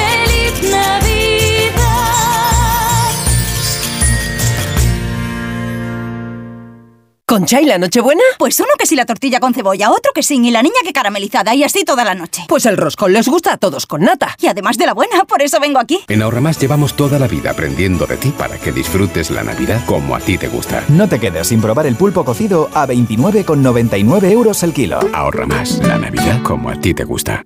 ¿Concha y la Nochebuena? Pues uno que sí la tortilla con cebolla, otro que sin y la niña que caramelizada y así toda la noche. Pues el roscón les gusta a todos con nata. Y además de la buena, por eso vengo aquí. En Ahorramás llevamos toda la vida aprendiendo de ti para que disfrutes la Navidad como a ti te gusta. No te quedes sin probar el pulpo cocido a 29,99 euros el kilo. Ahorra más, la Navidad como a ti te gusta.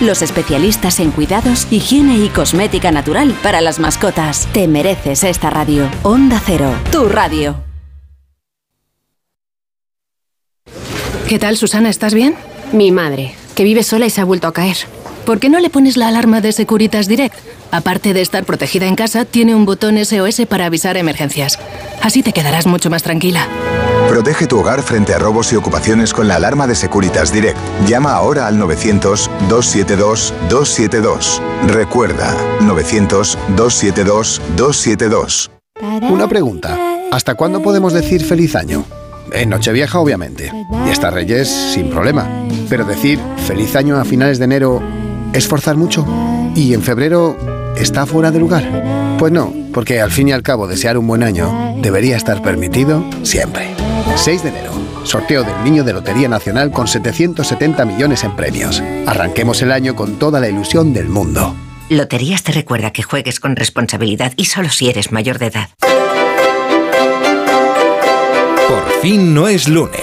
los especialistas en cuidados, higiene y cosmética natural para las mascotas. Te mereces esta radio. Onda Cero, tu radio. ¿Qué tal, Susana? ¿Estás bien? Mi madre, que vive sola y se ha vuelto a caer. ¿Por qué no le pones la alarma de Securitas Direct? Aparte de estar protegida en casa, tiene un botón SOS para avisar emergencias. Así te quedarás mucho más tranquila. Protege tu hogar frente a robos y ocupaciones con la alarma de Securitas Direct. Llama ahora al 900-272-272. Recuerda, 900-272-272. Una pregunta. ¿Hasta cuándo podemos decir feliz año? En Nochevieja, obviamente. Y hasta Reyes, sin problema. Pero decir feliz año a finales de enero es forzar mucho. ¿Y en febrero está fuera de lugar? Pues no, porque al fin y al cabo desear un buen año debería estar permitido siempre. 6 de enero. Sorteo del Niño de Lotería Nacional con 770 millones en premios. Arranquemos el año con toda la ilusión del mundo. Loterías te recuerda que juegues con responsabilidad y solo si eres mayor de edad. Por fin no es lunes.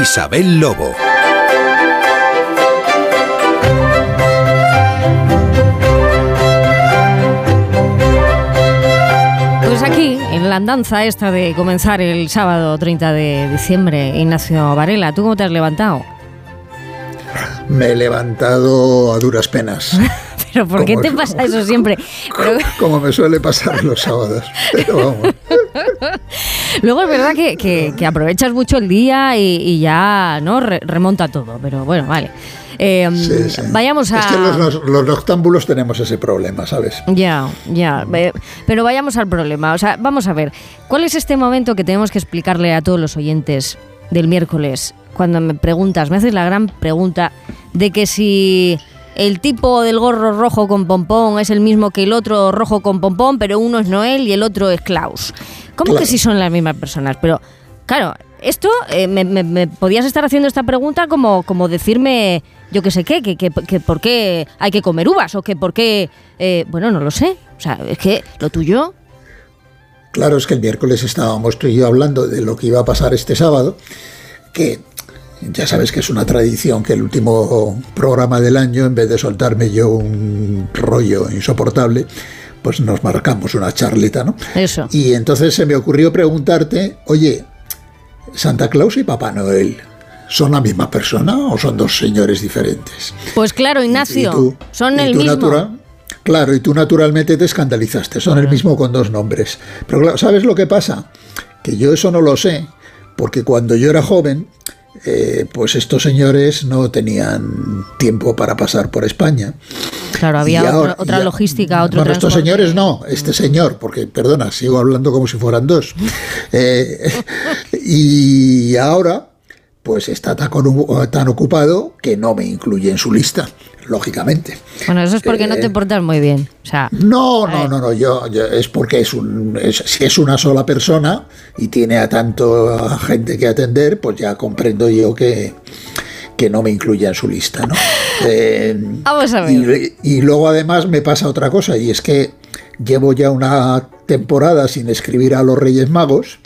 Isabel Lobo. La andanza esta de comenzar el sábado 30 de diciembre, Ignacio Varela, ¿tú cómo te has levantado? Me he levantado a duras penas, Pero ¿por qué ¿Cómo te pasa eso siempre? Pero- como me suele pasar los sábados. Pero vamos. luego es verdad que, que- que aprovechas mucho el día y, y ya no Re- remonta todo, pero bueno, vale. Eh, Sí, sí. Vayamos a... Es que los, los- los noctámbulos tenemos ese problema, ¿sabes? Ya, ya. Pero vayamos al problema. O sea, vamos a ver. ¿Cuál es este momento que tenemos que explicarle a todos los oyentes del miércoles? Cuando me preguntas, me haces la gran pregunta de que si el tipo del gorro rojo con pompón es el mismo que el otro rojo con pompón, pero uno es Noel y el otro es Klaus. ¿Cómo Claro. que si son las mismas personas? Pero, claro, esto eh, me, me- me podías estar haciendo esta pregunta como, como decirme, yo qué sé qué, que, que, que por qué hay que comer uvas o que por qué, eh, bueno, no lo sé. O sea, es que lo tuyo, Claro, es que el miércoles estábamos tú y yo hablando de lo que iba a pasar este sábado, que ya sabes que es una tradición que el último programa del año, en vez de soltarme yo un rollo insoportable, pues nos marcamos una charleta, ¿no? eso. Y entonces se me ocurrió preguntarte, oye, Santa Claus y Papá Noel, ¿son la misma persona o son dos señores diferentes? Pues claro, Ignacio, Y tú- son y el tú mismo. claro, y tú naturalmente te escandalizaste, son el mismo con dos nombres. Pero claro, ¿sabes lo que pasa? Que yo eso no lo sé, porque cuando yo era joven, eh, pues estos señores no tenían tiempo para pasar por España. Claro, había Y otra, ahora- otra y- logística, otro Bueno, estos señores no, este señor, porque perdona, sigo hablando como si fueran dos. Eh, y ahora, pues está tan, con- tan ocupado que no me incluye en su lista, lógicamente. Bueno, eso es porque no Eh, te portas muy bien. O sea, No, no, no, no, yo, yo- es porque es un, es- si es una sola persona y tiene a tanto gente que atender, pues ya comprendo yo que, que no me incluya en su lista, ¿no? Eh, Vamos a ver. y, y luego además me pasa otra cosa y es que llevo ya una temporada sin escribir a los Reyes Magos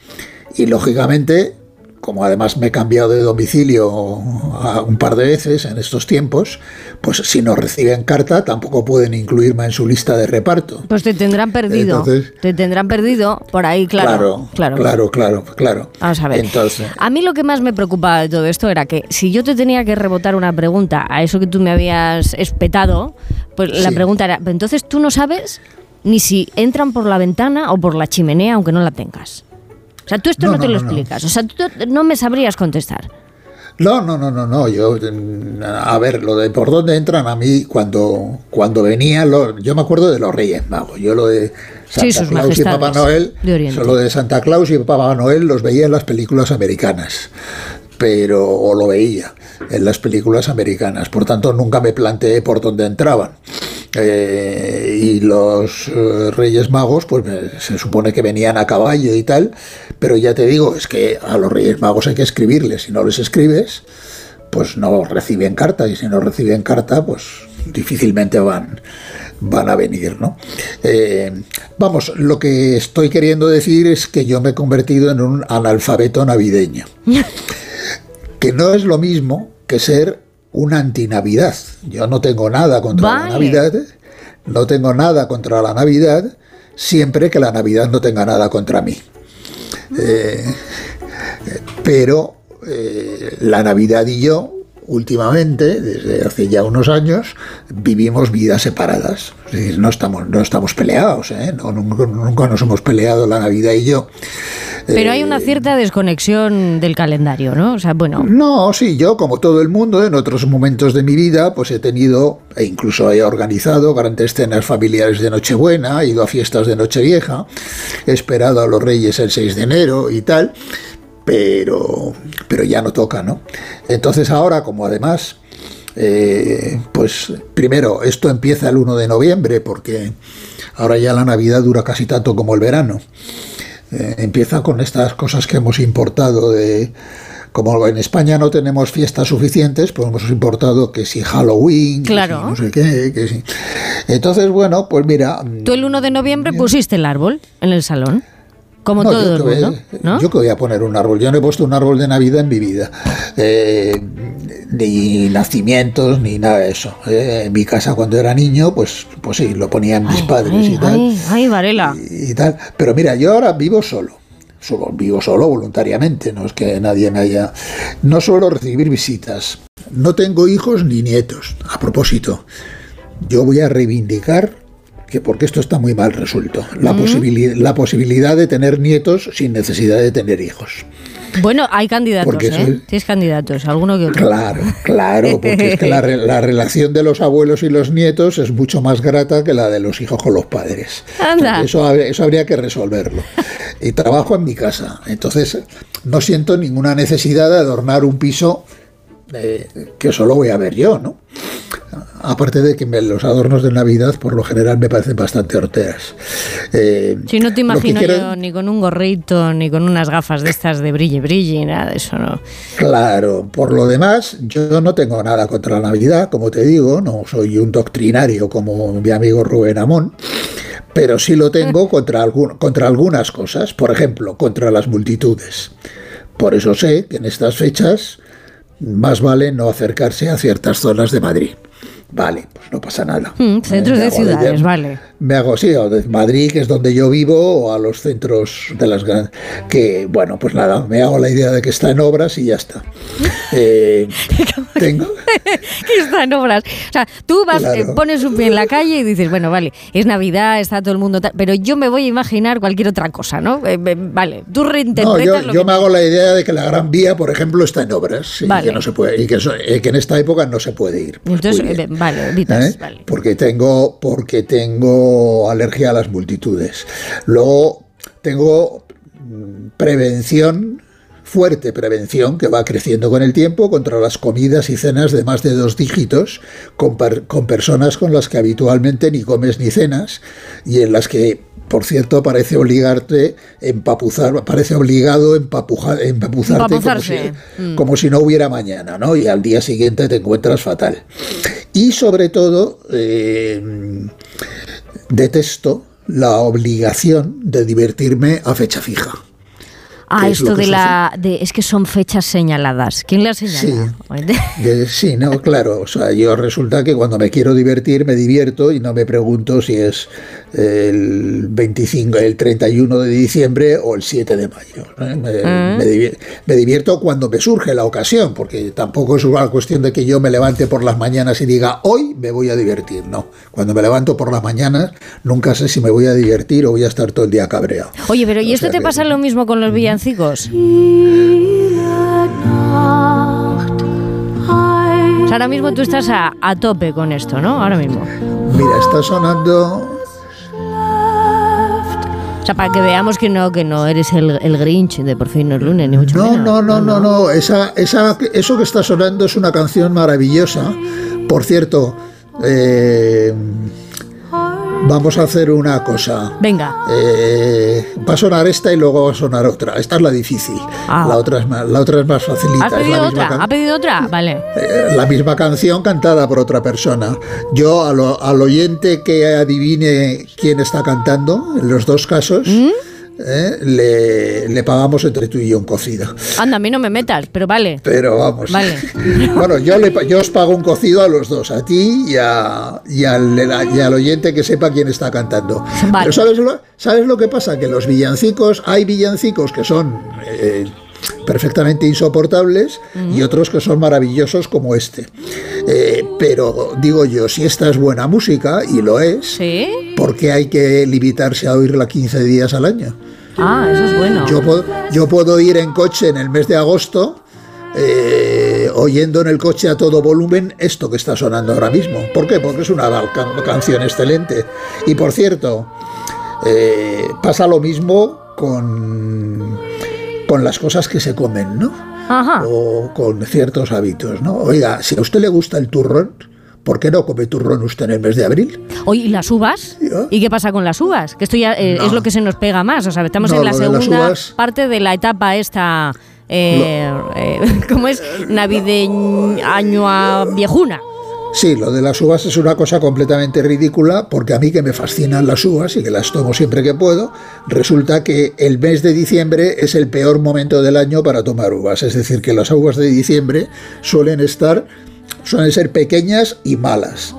y lógicamente como además me he cambiado de domicilio a un par de veces en estos tiempos, pues si no reciben carta tampoco pueden incluirme en su lista de reparto. pues te tendrán perdido. Entonces- te tendrán perdido por ahí, claro. claro, claro, claro, claro. Vamos a ver. Entonces, A mí lo que más me preocupaba de todo esto era que si yo te tenía que rebotar una pregunta a eso que tú me habías espetado, pues la pregunta era, entonces tú no sabes ni si entran por la ventana o por la chimenea aunque no la tengas. O sea, tú esto no, No, te lo explicas. O sea, tú no me sabrías contestar. No, no, no, no, no. Yo, mm, a ver, lo de por dónde entran a mí cuando, cuando venían los, yo me acuerdo de los Reyes Magos. Yo lo de Santa Sí, Claus y Papá Noel, de de Santa Claus y Papá Noel los veía en las películas americanas, pero o lo veía en las películas americanas. Por tanto, nunca me planteé por dónde entraban. Eh, y los eh, Reyes Magos, pues me- se supone que venían a caballo y tal, pero ya te digo, es que a los Reyes Magos hay que escribirles. Si no les escribes, pues no reciben carta y si no reciben carta pues difícilmente van van a venir no Eh, vamos lo que estoy queriendo decir es que yo me he convertido en un analfabeto navideño que no es lo mismo que ser un antinavidad yo no tengo nada contra Vale. la navidad no tengo nada contra la navidad siempre que la navidad no tenga nada contra mí Eh, pero eh, la Navidad y yo, últimamente, desde hace ya unos años, vivimos vidas separadas. Es decir, no estamos, no estamos peleados, ¿eh? No, nunca, nunca nos hemos peleado la Navidad y yo. Pero Eh, hay una cierta desconexión del calendario, ¿no? O sea, bueno. No, sí, yo como todo el mundo en otros momentos de mi vida pues he tenido e incluso he organizado grandes cenas familiares de Nochebuena, he ido a fiestas de Nochevieja, he esperado a los Reyes el 6 de enero y tal, pero pero ya no toca, ¿no? Entonces ahora como además eh, pues primero esto empieza el 1 de noviembre porque ahora ya la Navidad dura casi tanto como el verano. Eh, empieza con estas cosas que hemos importado de como en España no tenemos fiestas suficientes, pues hemos importado que si Halloween, que si Claro. no sé qué, que si. Entonces, bueno, pues mira, Tú el 1 de noviembre pusiste el árbol en el salón, como no, todo yo el voy- mundo, ¿no? Yo que voy a poner un árbol. Yo no he puesto un árbol de Navidad en mi vida. Eh, ni nacimientos, ni nada de eso. Eh, en mi casa cuando era niño, pues, pues sí, lo ponían mis padres Ay, y tal. ay, ay, Varela. y tal. Pero mira, yo ahora vivo solo. Solo, vivo solo voluntariamente, no es que nadie me haya... No suelo recibir visitas. No tengo hijos ni nietos. A propósito, yo voy a reivindicar que porque esto está muy mal resuelto, la, Mm. posibili- la posibilidad de tener nietos sin necesidad de tener hijos. Bueno, hay candidatos, Porque ¿eh? es- Tienes candidatos, alguno que otro. Claro, claro, porque es que la, re- la relación de los abuelos y los nietos es mucho más grata que la de los hijos con los padres. Anda. Eso, eso habría que resolverlo. Y trabajo en mi casa, entonces no siento ninguna necesidad de adornar un piso eh, que solo voy a ver yo, ¿no? Aparte de que me- los adornos de Navidad por lo general me parecen bastante horteras. Eh, Si no te imagino quiero- yo ni con un gorrito, ni con unas gafas de estas de brille brille, nada de eso, ¿no? Claro, por lo demás, yo no tengo nada contra la Navidad, como te digo, no soy un doctrinario como mi amigo Rubén Amón, pero sí lo tengo contra, algún- contra algunas cosas, por ejemplo, contra las multitudes. Por eso sé que en estas fechas más vale no acercarse a ciertas zonas de Madrid. Vale, pues no pasa nada. Mm, centros de ciudades, vale. Me hago, sí, de Madrid, que es donde yo vivo, o a los centros de las grandes. Que, bueno, pues nada, me hago la idea de que está en obras y ya está. Eh, tengo, que está en obras. O sea, tú vas, Claro. eh, pones un pie en la calle y dices, bueno, vale, es Navidad, está todo el mundo tal, pero yo me voy a imaginar cualquier otra cosa, ¿no? Eh, eh, vale, tú no, reinterpretas yo, lo yo que me hago la idea de que la Gran Vía, por ejemplo, está en obras y que no se puede y que, eso- que en esta época no se puede ir. Pues Entonces, vale, evitas, vale. Porque tengo porque tengo alergia a las multitudes. Luego tengo mm, prevención fuerte prevención que va creciendo con el tiempo contra las comidas y cenas de más de dos dígitos con, per- con personas con las que habitualmente ni comes ni cenas y en las que, por cierto, parece obligarte empapuzar, parece obligado empapujar, empapuzarte como si, Empapuzarse. Mm. como si no hubiera mañana, ¿no? Y al día siguiente te encuentras fatal. Y sobre todo, eh, detesto la obligación de divertirme a fecha fija. Ah, ¿Qué es esto de la. De, es que son fechas señaladas. ¿Quién las señala? De- sí, no, claro. O sea, yo resulta que cuando me quiero divertir me divierto y no me pregunto si es el 25, el 31 de diciembre o el 7 de mayo. Me, Mm. me divier- me divierto cuando me surge la ocasión, porque tampoco es una cuestión de que yo me levante por las mañanas y diga hoy me voy a divertir. No, cuando me levanto por las mañanas nunca sé si me voy a divertir o voy a estar todo el día cabreado. Oye, pero ¿y O esto sea te que- pasa lo mismo con los villancicos? Ahora mismo tú estás a, a tope con esto, ¿no? Ahora mismo. Mira, está sonando O sea, para que veamos que no, que no eres el, el Grinch de por fin no es lunes, ni mucho No, menos. no, no, no, no. Esa, esa, eso que está sonando es una canción maravillosa. Por cierto, eh, vamos a hacer una cosa. Venga. Eh, va a sonar esta y luego va a sonar otra. Esta es la difícil. Ah. La otra es más, la otra es más facilita. ¿Has es pedido otra? can- ¿Ha pedido otra? Vale. eh, la misma canción cantada por otra persona. Yo a lo- al oyente que adivine quién está cantando, en los dos casos, ¿Mm? Eh, le, le pagamos entre tú y yo un cocido. Anda, a mí no me metas, pero vale. Pero vamos. Vale. Bueno, yo, le, yo os pago un cocido a los dos, a ti y, a- y al, y al oyente que sepa quién está cantando. Vale. Pero ¿sabes lo, ¿sabes lo que pasa? Que los villancicos, hay villancicos que son eh, perfectamente insoportables y otros que son maravillosos como este. Eh, pero digo yo, si esta es buena música, y lo es, ¿Sí? ¿por qué hay que limitarse a oírla 15 días al año? Ah, eso es bueno. Yo puedo, yo puedo ir en coche en el mes de agosto eh, oyendo en el coche a todo volumen esto que está sonando ahora mismo. ¿Por qué? Porque es una can- canción excelente. Y por cierto, eh, pasa lo mismo con, con las cosas que se comen, ¿no? Ajá. O con ciertos hábitos, ¿no? Oiga, si a usted le gusta el turrón, ¿por qué no come turrón usted en el mes de abril? Oye, ¿y las uvas? ¿Y qué pasa con las uvas? Que esto ya eh, No. es lo que se nos pega más. O sea, estamos No, en la segunda uvas- parte de la etapa esta. Eh, eh, ¿Cómo es? Navideña, año a viejuna. Sí, lo de las uvas es una cosa completamente ridícula porque a mí que me fascinan las uvas y que las tomo siempre que puedo, resulta que el mes de diciembre es el peor momento del año para tomar uvas. Es decir, que las uvas de diciembre suelen estar, suelen ser pequeñas y malas.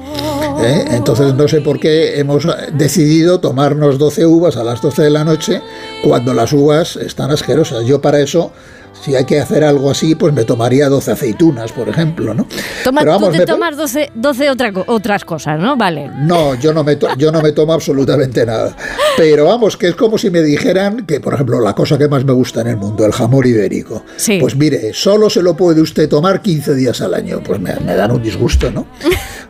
¿eh? Entonces no sé por qué hemos decidido tomarnos 12 uvas a las 12 de la noche cuando las uvas están asquerosas. Yo para eso... Si hay que hacer algo así, pues me tomaría 12 aceitunas, por ejemplo, ¿no? Toma, Pero tú vamos, te me- tomas 12, 12 otra co- otras cosas, ¿no? Vale. No, yo no, me to- yo no me tomo absolutamente nada. Pero vamos, que es como si me dijeran que, por ejemplo, la cosa que más me gusta en el mundo, el jamón ibérico. Sí. Pues mire, solo se lo puede usted tomar 15 días al año. Pues me, me dan un disgusto, ¿no?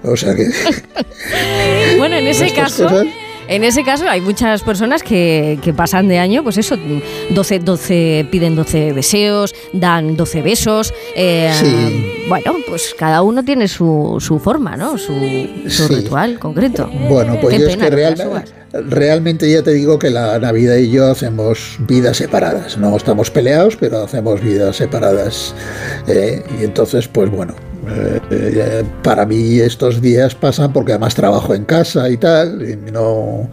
O sea que... Bueno, en ese caso. cosas- En ese caso hay muchas personas que, que pasan de año, pues eso, 12, 12, piden 12 deseos, dan 12 besos. eh, Sí. Bueno, pues cada uno tiene su, su forma, ¿no? Su, su Sí. ritual concreto. Bueno, pues yo es que realmente, realmente ya te digo que la Navidad y yo hacemos vidas separadas. No estamos peleados, pero hacemos vidas separadas. eh, y entonces, pues bueno, eh, eh, para mí estos días pasan porque además trabajo en casa y tal, y no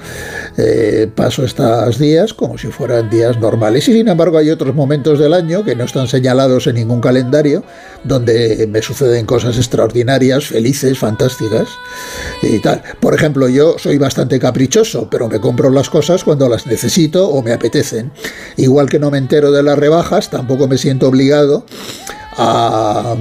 eh, paso estos días como si fueran días normales. Y sin embargo hay otros momentos del año que no están señalados en ningún calendario, donde me suceden cosas extraordinarias, felices, fantásticas y tal. Por ejemplo, yo soy bastante caprichoso, pero me compro las cosas cuando las necesito o me apetecen. Igual que no me entero de las rebajas, tampoco me siento obligado a,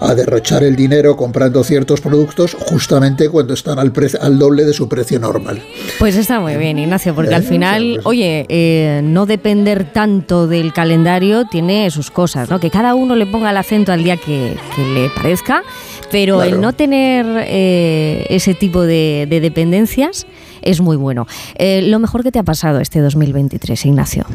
a derrochar el dinero comprando ciertos productos justamente cuando están al, pre- al doble de su precio normal. Pues está muy bien, Ignacio, porque al Eh, final, oye, eh, no depender tanto del calendario tiene sus cosas, ¿no? Que cada uno le ponga el acento al día que, que le parezca, pero Claro. el no tener eh, ese tipo de, de dependencias es muy bueno. Eh, lo mejor que te ha pasado este 2023, Ignacio.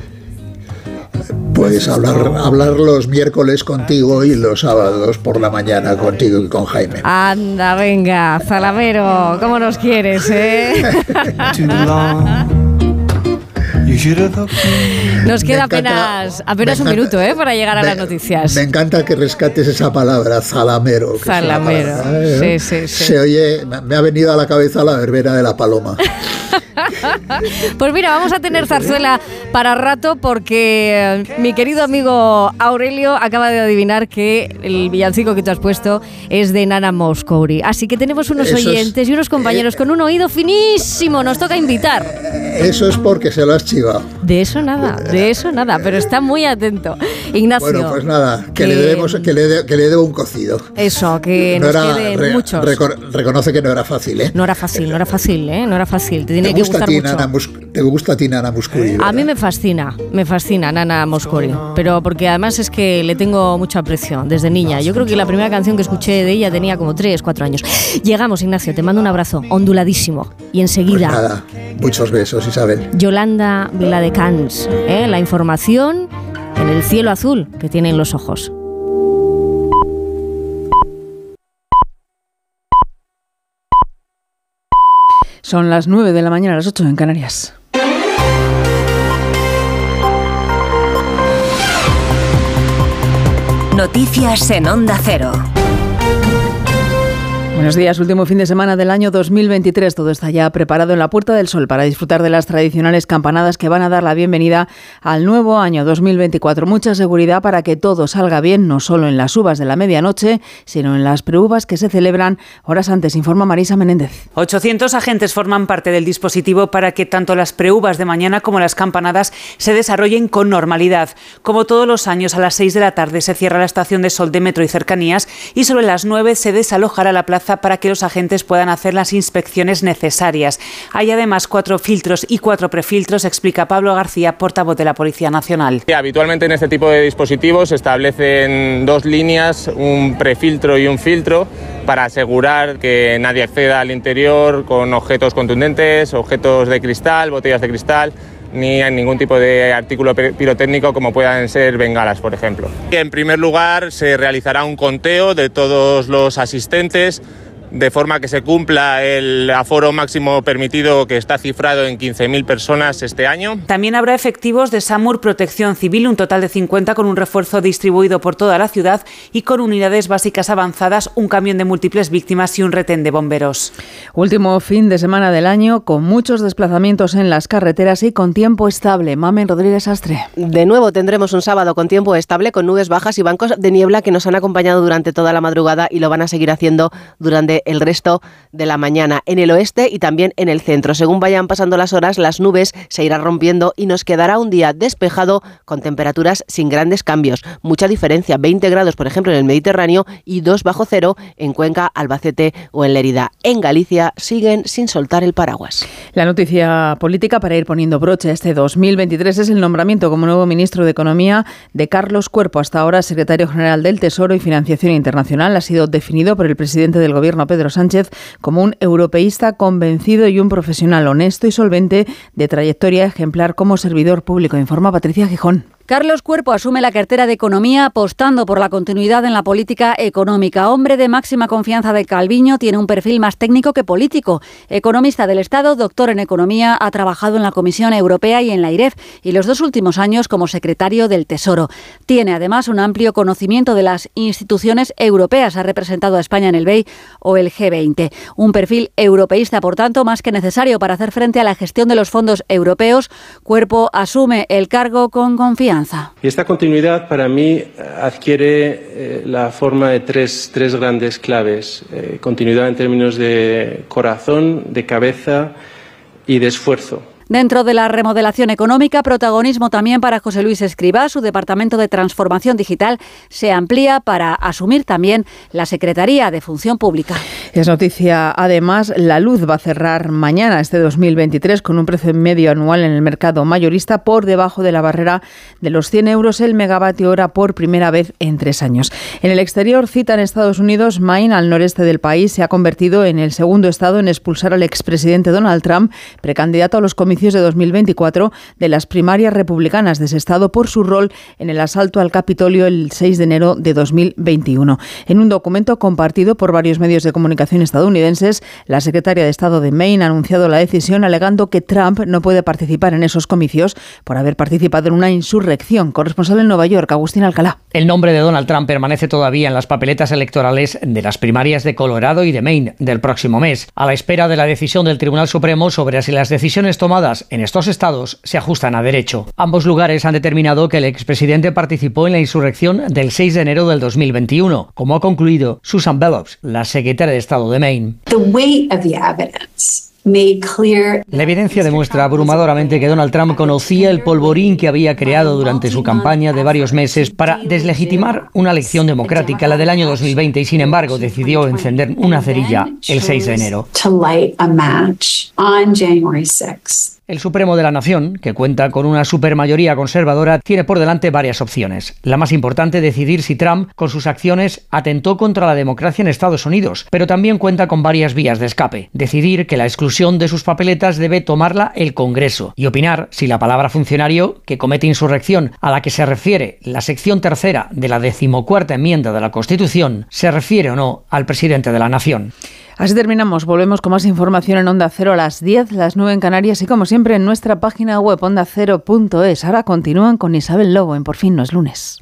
Puedes hablar, hablar los miércoles contigo y los sábados por la mañana contigo y con Jaime. Anda, venga, Zalamero, ¿cómo nos quieres, eh? Nos queda apenas, apenas un minuto ¿eh? para llegar a las noticias. Me encanta que rescates esa palabra, zalamero. Zalamero, sí, sí, sí. Se oye, me ha venido a la cabeza la verbena de la paloma. pues mira, vamos a tener zarzuela para rato porque eh, mi querido amigo Aurelio acaba de adivinar que el villancico que tú has puesto es de Nana Moscouri. Así que tenemos unos oyentes y unos compañeros con un oído finísimo. Nos toca invitar. Eso es porque se lo has De eso nada, de eso nada, pero está muy atento. Ignacio. Bueno, pues nada, que, le debemos, que le, que le debo un cocido. Eso, que nos queden muchos. reconoce que no era fácil, ¿eh? No era fácil, no era fácil, ¿eh? No era fácil. Te tiene que gustar mucho. ¿Te gusta a ti Nana Muscuri? A mí me fascina, me fascina Nana Moscuri, pero porque además es que le tengo mucho aprecio desde niña. Yo creo que la primera canción que escuché de ella tenía como 3, 4 años. Llegamos, Ignacio, te mando un abrazo onduladísimo. Y enseguida... Pues nada, muchos besos, Isabel. Yolanda Viladecans, ¿eh? la información en el cielo azul que tienen los ojos. Son las 9 de la mañana, las 8 en Canarias. Noticias en Onda Cero. Buenos días, último fin de semana del año 2023. Todo está ya preparado en la Puerta del Sol para disfrutar de las tradicionales campanadas que van a dar la bienvenida al nuevo año 2024. Mucha seguridad para que todo salga bien, no solo en las uvas de la medianoche, sino en las preuvas que se celebran horas antes, informa Marisa Menéndez. 800 agentes forman parte del dispositivo para que tanto las preuvas de mañana como las campanadas se desarrollen con normalidad. Como todos los años, a las 6 de la tarde se cierra la estación de sol de metro y cercanías y sobre las 9 se desalojará la plaza para que los agentes puedan hacer las inspecciones necesarias. Hay además cuatro filtros y cuatro prefiltros, explica Pablo García, portavoz de la Policía Nacional. Habitualmente en este tipo de dispositivos se establecen dos líneas, un prefiltro y un filtro, para asegurar que nadie acceda al interior con objetos contundentes, objetos de cristal, botellas de cristal ni en ningún tipo de artículo pirotécnico como puedan ser bengalas, por ejemplo. En primer lugar, se realizará un conteo de todos los asistentes de forma que se cumpla el aforo máximo permitido que está cifrado en 15.000 personas este año. También habrá efectivos de SAMUR Protección Civil, un total de 50 con un refuerzo distribuido por toda la ciudad y con unidades básicas avanzadas, un camión de múltiples víctimas y un retén de bomberos. Último fin de semana del año con muchos desplazamientos en las carreteras y con tiempo estable. Mamen Rodríguez Astre. De nuevo tendremos un sábado con tiempo estable, con nubes bajas y bancos de niebla que nos han acompañado durante toda la madrugada y lo van a seguir haciendo durante el resto de la mañana en el oeste y también en el centro. Según vayan pasando las horas, las nubes se irán rompiendo y nos quedará un día despejado con temperaturas sin grandes cambios. Mucha diferencia, 20 grados por ejemplo en el Mediterráneo y 2 bajo cero en Cuenca, Albacete o en Lerida. En Galicia siguen sin soltar el paraguas. La noticia política para ir poniendo broche este 2023 es el nombramiento como nuevo ministro de Economía de Carlos Cuerpo, hasta ahora secretario general del Tesoro y Financiación Internacional. Ha sido definido por el presidente del Gobierno, Pedro Sánchez, como un europeísta convencido y un profesional honesto y solvente de trayectoria ejemplar como servidor público, informa Patricia Gijón. Carlos Cuerpo asume la cartera de Economía apostando por la continuidad en la política económica. Hombre de máxima confianza de Calviño, tiene un perfil más técnico que político. Economista del Estado, doctor en Economía, ha trabajado en la Comisión Europea y en la IREF y los dos últimos años como secretario del Tesoro. Tiene además un amplio conocimiento de las instituciones europeas. Ha representado a España en el BEI o el G20. Un perfil europeísta, por tanto, más que necesario para hacer frente a la gestión de los fondos europeos. Cuerpo asume el cargo con confianza. Y esta continuidad para mí adquiere eh, la forma de tres, tres grandes claves. Eh, continuidad en términos de corazón, de cabeza y de esfuerzo. Dentro de la remodelación económica, protagonismo también para José Luis Escribá. Su departamento de transformación digital se amplía para asumir también la Secretaría de Función Pública. Es noticia, además, la luz va a cerrar mañana, este 2023, con un precio medio anual en el mercado mayorista por debajo de la barrera de los 100 euros el megavatio hora por primera vez en tres años. En el exterior, cita en Estados Unidos, Maine, al noreste del país, se ha convertido en el segundo estado en expulsar al expresidente Donald Trump, precandidato a los comicios de 2024 de las primarias republicanas de ese estado por su rol en el asalto al Capitolio el 6 de enero de 2021. En un documento compartido por varios medios de comunicación estadounidenses, la secretaria de Estado de Maine ha anunciado la decisión alegando que Trump no puede participar en esos comicios por haber participado en una insurrección. Corresponsal en Nueva York, Agustín Alcalá. El nombre de Donald Trump permanece todavía en las papeletas electorales de las primarias de Colorado y de Maine del próximo mes, a la espera de la decisión del Tribunal Supremo sobre si las decisiones tomadas en estos estados se ajustan a derecho. Ambos lugares han determinado que el expresidente participó en la insurrección del 6 de enero del 2021, como ha concluido Susan Bellows, la secretaria de Estado de Maine. La evidencia demuestra abrumadoramente que Donald Trump conocía el polvorín que había creado durante su campaña de varios meses para deslegitimar una elección democrática, la del año 2020, y sin embargo decidió encender una cerilla el 6 de enero. El Supremo de la Nación, que cuenta con una supermayoría conservadora, tiene por delante varias opciones. La más importante, decidir si Trump, con sus acciones, atentó contra la democracia en Estados Unidos, pero también cuenta con varias vías de escape. Decidir que la exclusión de sus papeletas debe tomarla el Congreso y opinar si la palabra funcionario que comete insurrección a la que se refiere la sección tercera de la decimocuarta enmienda de la Constitución se refiere o no al presidente de la Nación. Así terminamos. Volvemos con más información en Onda Cero a las 10, las 9 en Canarias y como siempre en nuestra página web ondacero.es. Ahora continúan con Isabel Lobo en Por fin no es lunes.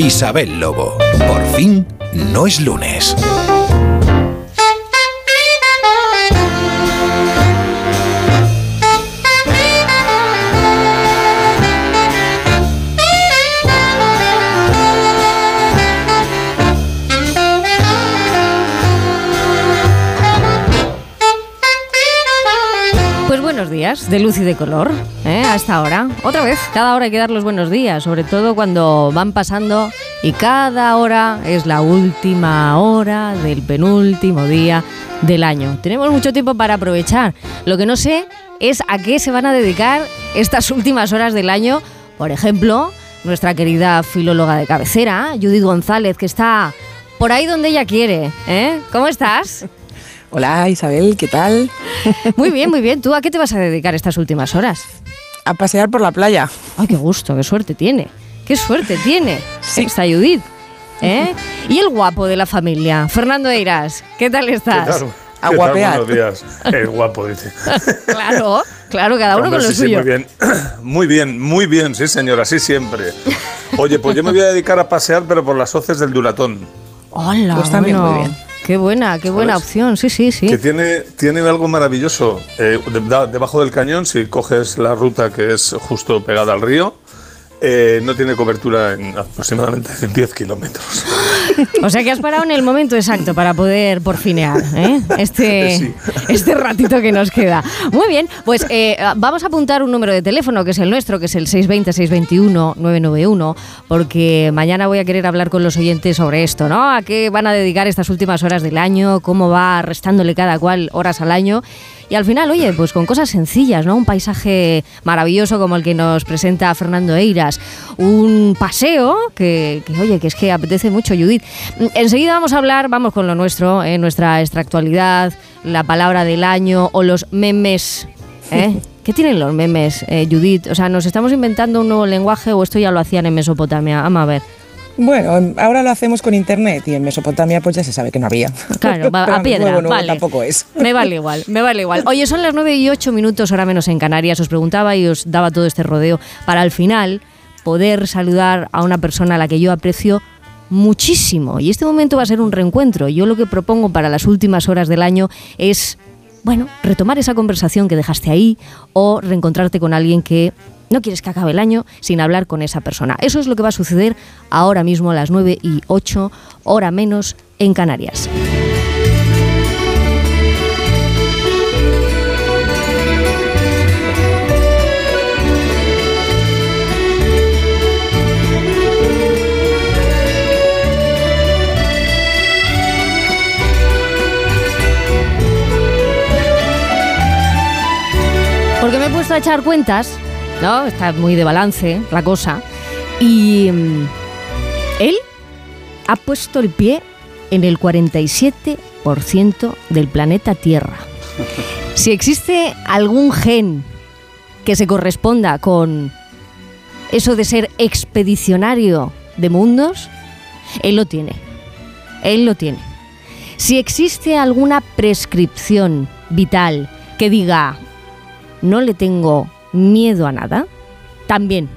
Isabel Lobo. Por fin no es lunes. Días, de luz y de color, ¿eh? hasta ahora. Otra vez, cada hora hay que dar los buenos días, sobre todo cuando van pasando y cada hora es la última hora del penúltimo día del año. Tenemos mucho tiempo para aprovechar. Lo que no sé es a qué se van a dedicar estas últimas horas del año. Por ejemplo, nuestra querida filóloga de cabecera, Judith González, que está por ahí donde ella quiere. ¿eh? ¿Cómo estás? Hola Isabel, ¿qué tal? Muy bien, muy bien. ¿Tú a qué te vas a dedicar estas últimas horas? A pasear por la playa. Ay, qué gusto, qué suerte tiene. Qué suerte tiene sí. esta Judith. ¿eh? Y el guapo de la familia, Fernando Eiras. ¿Qué tal estás? ¿Qué tal? A guapear. Buenos días. El guapo, dice. claro, claro, cada uno Hombre, con lo sí, suyo. Sí, muy bien. Muy bien, muy bien, sí, señora, así siempre. Oye, pues yo me voy a dedicar a pasear, pero por las hoces del Duratón. Hola, Pues también bueno. muy bien. Qué buena, qué buena opción. Sí, sí, sí. Que tiene, tiene algo maravilloso. Eh, de- debajo del cañón, si coges la ruta que es justo pegada al río, eh, no tiene cobertura en aproximadamente 10 kilómetros. O sea que has parado en el momento exacto para poder porfinear ¿eh? este, Sí. este ratito que nos queda. Muy bien, pues eh, vamos a apuntar un número de teléfono que es el nuestro, que es el 620-621-991, porque mañana voy a querer hablar con los oyentes sobre esto, ¿no? A qué van a dedicar estas últimas horas del año, cómo va restándole cada cual horas al año. Y al final, oye, pues con cosas sencillas, ¿no? Un paisaje maravilloso como el que nos presenta Fernando Eiras, un paseo que, que, oye, que es que apetece mucho, Judith. Enseguida vamos a hablar, vamos con lo nuestro, eh, nuestra extractualidad, la palabra del año o los memes. ¿eh? ¿Qué tienen los memes, eh, Judith? O sea, ¿nos estamos inventando un nuevo lenguaje o esto ya lo hacían en Mesopotamia? Vamos a ver. Bueno, ahora lo hacemos con internet y en Mesopotamia pues ya se sabe que no había. Claro, va- a piedra, nuevo, nuevo vale. tampoco es. Me vale igual, me vale igual. Oye, son las 9 y 8 minutos, ahora menos en Canarias. Os preguntaba y os daba todo este rodeo para al final poder saludar a una persona a la que yo aprecio muchísimo. Y este momento va a ser un reencuentro. Yo lo que propongo para las últimas horas del año es, bueno, retomar esa conversación que dejaste ahí o reencontrarte con alguien que no quieres que acabe el año sin hablar con esa persona. Eso es lo que va a suceder ahora mismo a las 9 y 8, hora menos en Canarias. Porque me he puesto a echar cuentas ¿no? Está muy de balance la cosa. Y mm, él ha puesto el pie en el 47% del planeta Tierra. Si existe algún gen que se corresponda con eso de ser expedicionario de mundos, él lo tiene. Él lo tiene. Si existe alguna prescripción vital que diga, no le tengo miedo a nada, también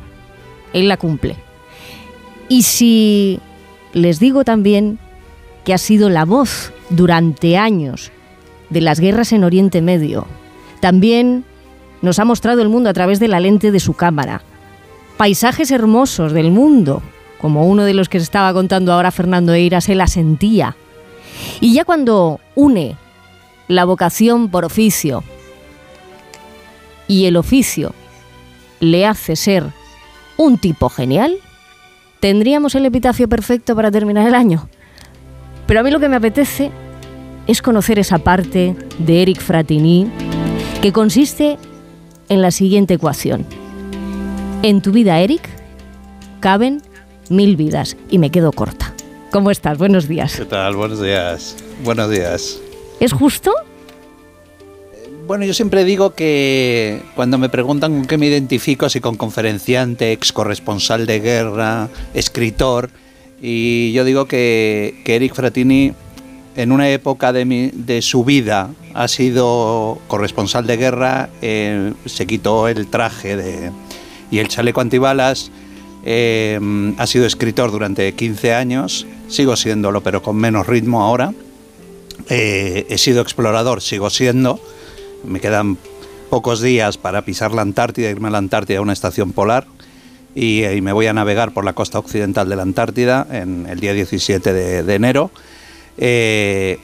él la cumple. Y si les digo también que ha sido la voz durante años de las guerras en Oriente Medio, también nos ha mostrado el mundo a través de la lente de su cámara. Paisajes hermosos del mundo, como uno de los que estaba contando ahora Fernando Eira, se la sentía. Y ya cuando une la vocación por oficio y el oficio le hace ser un tipo genial, tendríamos el epitafio perfecto para terminar el año. Pero a mí lo que me apetece es conocer esa parte de Eric Fratini que consiste en la siguiente ecuación. En tu vida, Eric, caben mil vidas y me quedo corta. ¿Cómo estás? Buenos días. ¿Qué tal? Buenos días. Buenos días. ¿Es justo? Bueno, yo siempre digo que cuando me preguntan con qué me identifico, si con conferenciante, ex corresponsal de guerra, escritor, y yo digo que, que Eric Fratini en una época de, mi, de su vida ha sido corresponsal de guerra, eh, se quitó el traje de, y el chaleco antibalas, eh, ha sido escritor durante 15 años, sigo siéndolo pero con menos ritmo ahora, eh, he sido explorador, sigo siendo, me quedan pocos días para pisar la Antártida, irme a la Antártida a una estación polar y, me voy a navegar por la costa occidental de la Antártida en el día 17 de, enero. Eh,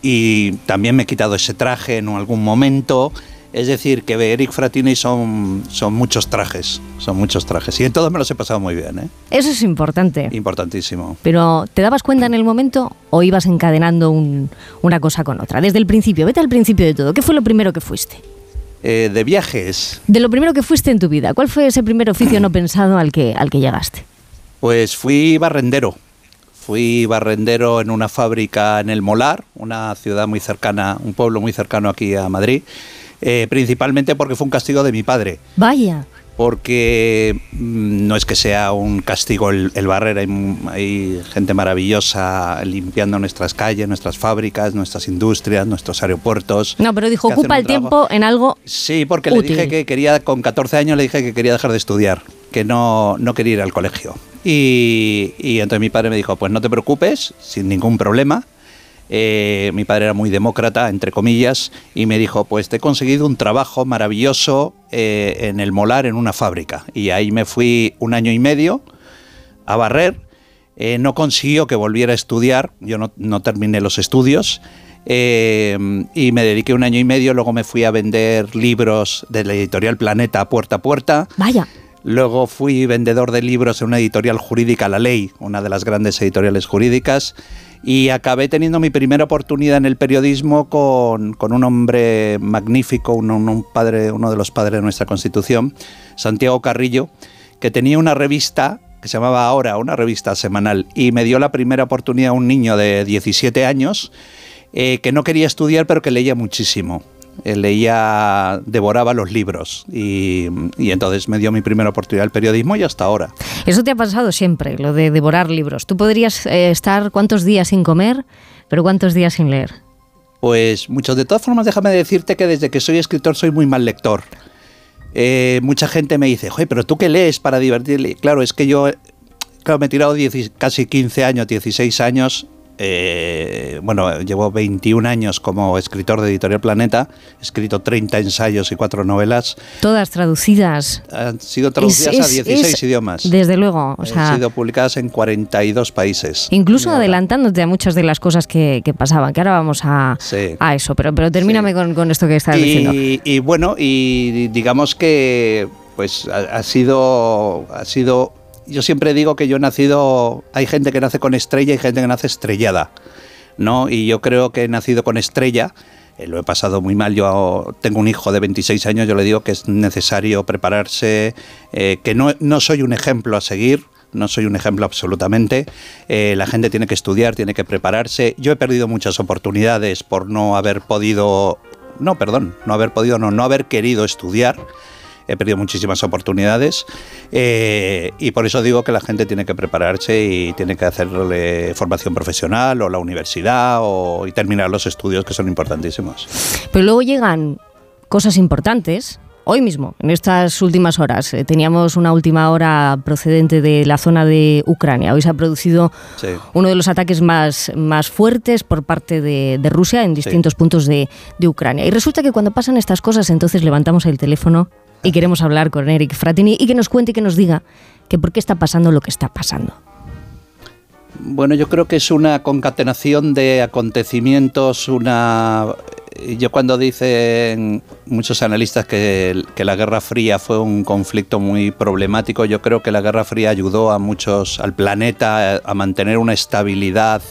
y también me he quitado ese traje en algún momento. Es decir, que Eric Fratini son, son muchos trajes, son muchos trajes. Y en todos me los he pasado muy bien. ¿eh? Eso es importante. Importantísimo. Pero ¿te dabas cuenta en el momento o ibas encadenando una cosa con otra? Desde el principio, vete al principio de todo. ¿Qué fue lo primero que fuiste? Eh, de viajes. De lo primero que fuiste en tu vida. ¿Cuál fue ese primer oficio no pensado al que, al que llegaste? Pues fui barrendero. Fui barrendero en una fábrica en El Molar, una ciudad muy cercana, un pueblo muy cercano aquí a Madrid. Eh, principalmente porque fue un castigo de mi padre. Vaya. Porque mm, no es que sea un castigo el, barrer, hay, gente maravillosa limpiando nuestras calles, nuestras fábricas, nuestras industrias, nuestros aeropuertos. No, pero dijo, ocupa el tiempo en algo. Sí, porque le dije que quería, con 14 años le dije que quería dejar de estudiar, que no, no quería ir al colegio. Y, y entonces mi padre me dijo, pues no te preocupes, sin ningún problema, eh, mi padre era muy demócrata, entre comillas, y me dijo, pues te he conseguido un trabajo maravilloso eh, en el Molar, en una fábrica. Y ahí me fui un año y medio a barrer. Eh, no consiguió que volviera a estudiar, yo no, terminé los estudios. y me dediqué un año y medio, luego me fui a vender libros de la editorial Planeta puerta a puerta. Vaya. Luego fui vendedor de libros en una editorial jurídica, La Ley, una de las grandes editoriales jurídicas y acabé teniendo mi primera oportunidad en el periodismo con, un hombre magnífico, un, padre, uno de los padres de nuestra Constitución, Santiago Carrillo, que tenía una revista que se llamaba Ahora, una revista semanal, y me dio la primera oportunidad un niño de 17 años eh, que no quería estudiar pero que leía muchísimo. Eh, leía, devoraba los libros y, entonces me dio mi primera oportunidad el periodismo y hasta ahora. Eso te ha pasado siempre, lo de devorar libros. Tú podrías eh, estar cuántos días sin comer, pero cuántos días sin leer. Pues muchos. De todas formas, déjame decirte que desde que soy escritor soy muy mal lector. Eh, mucha gente me dice, oye, pero tú qué lees para divertirle. Claro, es que yo claro, me he tirado casi 15 años, 16 años eh, bueno, llevo 21 años como escritor de Editorial Planeta, he escrito 30 ensayos y 4 novelas. Todas traducidas. Han sido traducidas a 16 idiomas. Desde luego. O Han sido publicadas en 42 países. Incluso adelantándote a muchas de las cosas que, pasaban, que ahora vamos a, a eso. Pero, pero termíname con, esto que estás diciendo. Y bueno, y digamos que pues ha sido, ha sido yo siempre digo que yo he nacido, hay gente que nace con estrella y gente que nace estrellada, ¿no? Y yo creo que he nacido con estrella, eh, lo he pasado muy mal. Yo tengo un hijo de 26 años, yo le digo que es necesario prepararse, eh, que no, no soy un ejemplo a seguir, no soy un ejemplo absolutamente. Eh, la gente tiene que estudiar, tiene que prepararse. Yo he perdido muchas oportunidades por no haber podido, no, perdón, no haber podido, no, no haber querido estudiar. He perdido muchísimas oportunidades eh, y por eso digo que la gente tiene que prepararse y tiene que hacerle formación profesional o la universidad o, y terminar los estudios que son importantísimos. Pero luego llegan cosas importantes Hoy mismo, en estas últimas horas, eh, teníamos una última hora procedente de la zona de Ucrania. Hoy se ha producido Sí. uno de los ataques más, más fuertes por parte de, de Rusia en distintos puntos de, de Ucrania. Y resulta que cuando pasan estas cosas, entonces levantamos el teléfono y queremos hablar con Eric Fratini y que nos cuente y que nos diga que por qué está pasando lo que está pasando. Bueno, yo creo que es una concatenación de acontecimientos, una... Yo cuando dicen muchos analistas que, que la Guerra Fría fue un conflicto muy problemático, yo creo que la Guerra Fría ayudó a muchos, al planeta, a mantener una estabilidad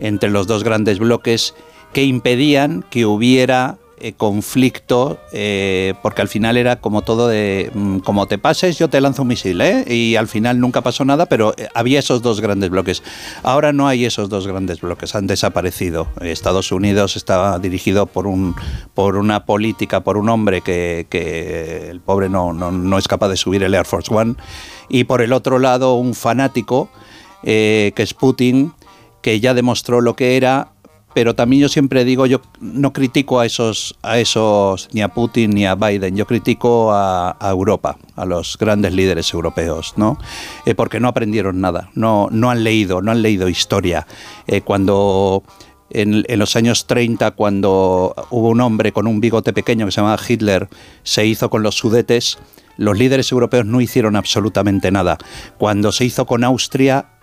entre los dos grandes bloques que impedían que hubiera eh, conflicto, eh, porque al final era como todo de, mm, como te pases, yo te lanzo un misil, ¿eh? Y al final nunca pasó nada, pero eh, había esos dos grandes bloques. Ahora no hay esos dos grandes bloques, han desaparecido. Estados Unidos está dirigido por, un, por una política, por un hombre que, que el pobre no, no, no es capaz de subir el Air Force One, y por el otro lado un fanático, eh, que es Putin, que ya demostró lo que era, pero también yo siempre digo, yo no critico a esos, a esos ni a Putin ni a Biden, yo critico a, a Europa, a los grandes líderes europeos, ¿no? Eh, porque no aprendieron nada, no, no han leído, no han leído historia. Eh, cuando en, en los años 30, cuando hubo un hombre con un bigote pequeño que se llamaba Hitler, se hizo con los sudetes, los líderes europeos no hicieron absolutamente nada. Cuando se hizo con Austria,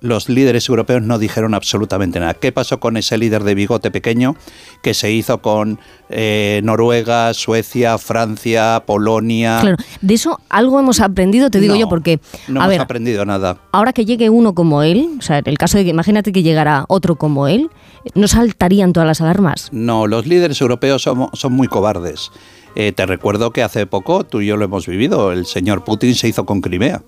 los líderes europeos no dijeron absolutamente nada. ¿Qué pasó con ese líder de bigote pequeño que se hizo con eh, Noruega, Suecia, Francia, Polonia? Claro, de eso algo hemos aprendido, te digo No, yo, porque, No a hemos ver, aprendido nada. ahora que llegue uno como él, o sea, el caso de que imagínate que llegara otro como él, ¿no saltarían todas las alarmas? No, los líderes europeos son muy cobardes. Eh, te recuerdo que hace poco, tú y yo lo hemos vivido, el señor Putin se hizo con Crimea,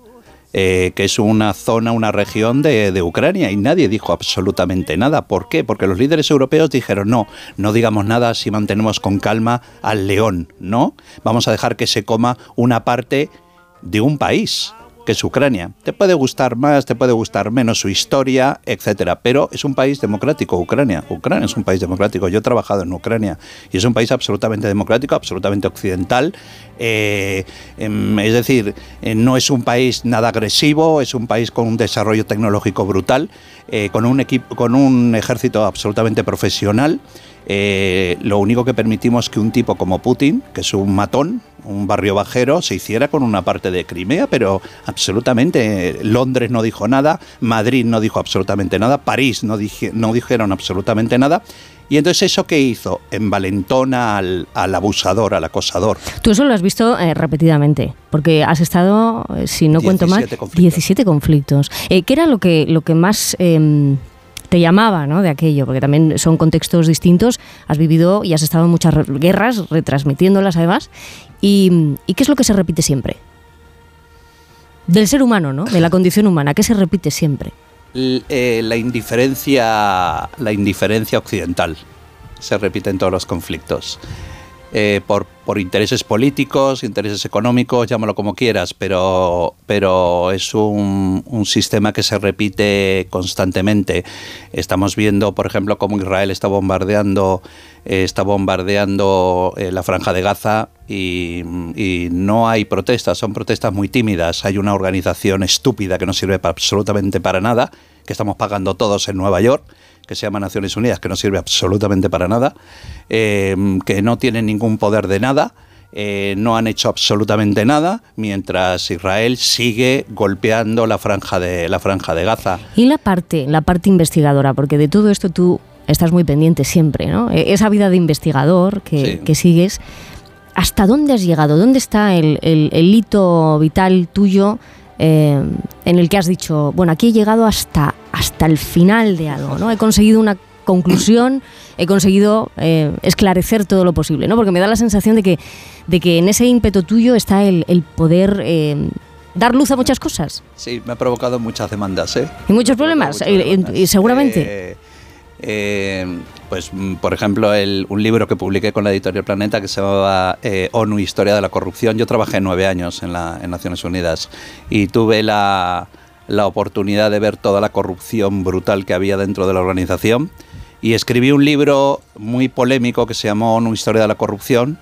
eh, que es una zona, una región de, de Ucrania, y nadie dijo absolutamente nada. ¿Por qué? Porque los líderes europeos dijeron, no, no digamos nada si mantenemos con calma al león, ¿no? Vamos a dejar que se coma una parte de un país que es Ucrania. Te puede gustar más, te puede gustar menos su historia, etcétera, pero es un país democrático, Ucrania. Ucrania es un país democrático. Yo he trabajado en Ucrania y es un país absolutamente democrático, absolutamente occidental. Eh, em, es decir, eh, no es un país nada agresivo, es un país con un desarrollo tecnológico brutal, eh, con un equipo, con un ejército absolutamente profesional. Lo único que permitimos que un tipo como Putin, que es un matón, un barrio bajero, se hiciera con una parte de Crimea, pero absolutamente Londres no dijo nada, Madrid no dijo absolutamente nada, París no, dije- no dijeron absolutamente nada. Y entonces eso que hizo, envalentona al, al abusador, al acosador. Tú eso lo has visto eh, repetidamente, porque has estado, eh, si no cuento mal, 17 conflictos. 17 conflictos. Eh, ¿Qué era lo que, lo que más em, te llamaba ¿no? de aquello? Porque también son contextos distintos, has vivido y has estado en muchas guerras, retransmitiéndolas además. ¿Y, y qué es lo que se repite siempre? Del ser humano, ¿no? De la condición humana, ¿qué se repite siempre? Eh, la indiferencia la indiferencia occidental se repite en todos los conflictos Eh, por, por intereses políticos intereses económicos llámalo como quieras pero pero es un, sistema que se repite constantemente estamos viendo por ejemplo cómo Israel está bombardeando eh, está bombardeando eh, la franja de Gaza y, y no hay protestas, son protestas muy tímidas. Hay una organización estúpida que no sirve para absolutamente para nada, que estamos pagando todos en Nueva York, que se llama Naciones Unidas, que no sirve absolutamente para nada, eh, que no tiene ningún poder de nada. eh, no han hecho absolutamente nada mientras Israel sigue golpeando la franja de la franja de Gaza. Y la parte, la parte investigadora, porque de todo esto tú estás muy pendiente siempre, ¿no? E- Esa vida de investigador que, Sí. que sigues, ¿hasta dónde has llegado? ¿Dónde está el, el- el hito vital tuyo eh, en el que has dicho, bueno, aquí he llegado hasta, hasta el final de algo, ¿no? He conseguido una conclusión, he conseguido eh, esclarecer todo lo posible, ¿no? Porque me da la sensación de que, de que en ese ímpetu tuyo está el, el poder eh, dar luz a muchas cosas. Sí, me ha provocado muchas demandas, ¿eh? Y muchos problemas, y seguramente. Eh, pues, mm, por ejemplo, el- un libro que publiqué con la editorial Planeta que se llamaba eh, ONU Historia de la Corrupción. Yo trabajé nueve años en, la, en Naciones Unidas y tuve la, la oportunidad de ver toda la corrupción brutal que había dentro de la organización. Y escribí un libro muy polémico que se llamó ONU Historia de la Corrupción,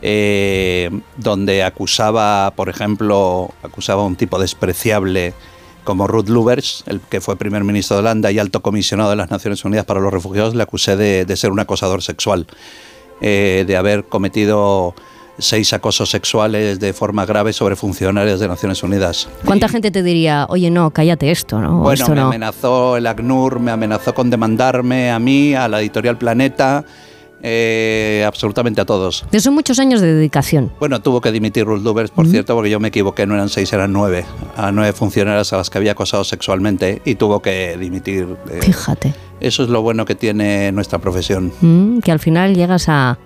eh, donde acusaba, por ejemplo, acusaba a un tipo despreciable como Ruth Lubbers, el que fue primer ministro de Holanda y alto comisionado de las Naciones Unidas para los Refugiados, le acusé de, de ser un acosador sexual, eh, de haber cometido seis acosos sexuales de forma grave sobre funcionarios de Naciones Unidas. ¿Cuánta gente te diría, oye, no, cállate esto, ¿no? Bueno, esto me no. amenazó el ACNUR, me amenazó con demandarme a mí, a la editorial Planeta, eh, absolutamente a todos. De son muchos años de dedicación. Bueno, tuvo que dimitir Ruth por cierto, porque yo me equivoqué, no eran seis, eran nueve. A nueve funcionarias a las que había acosado sexualmente y tuvo que dimitir. eh, Fíjate. Eso es lo bueno que tiene nuestra profesión. Mm, que al final llegas a,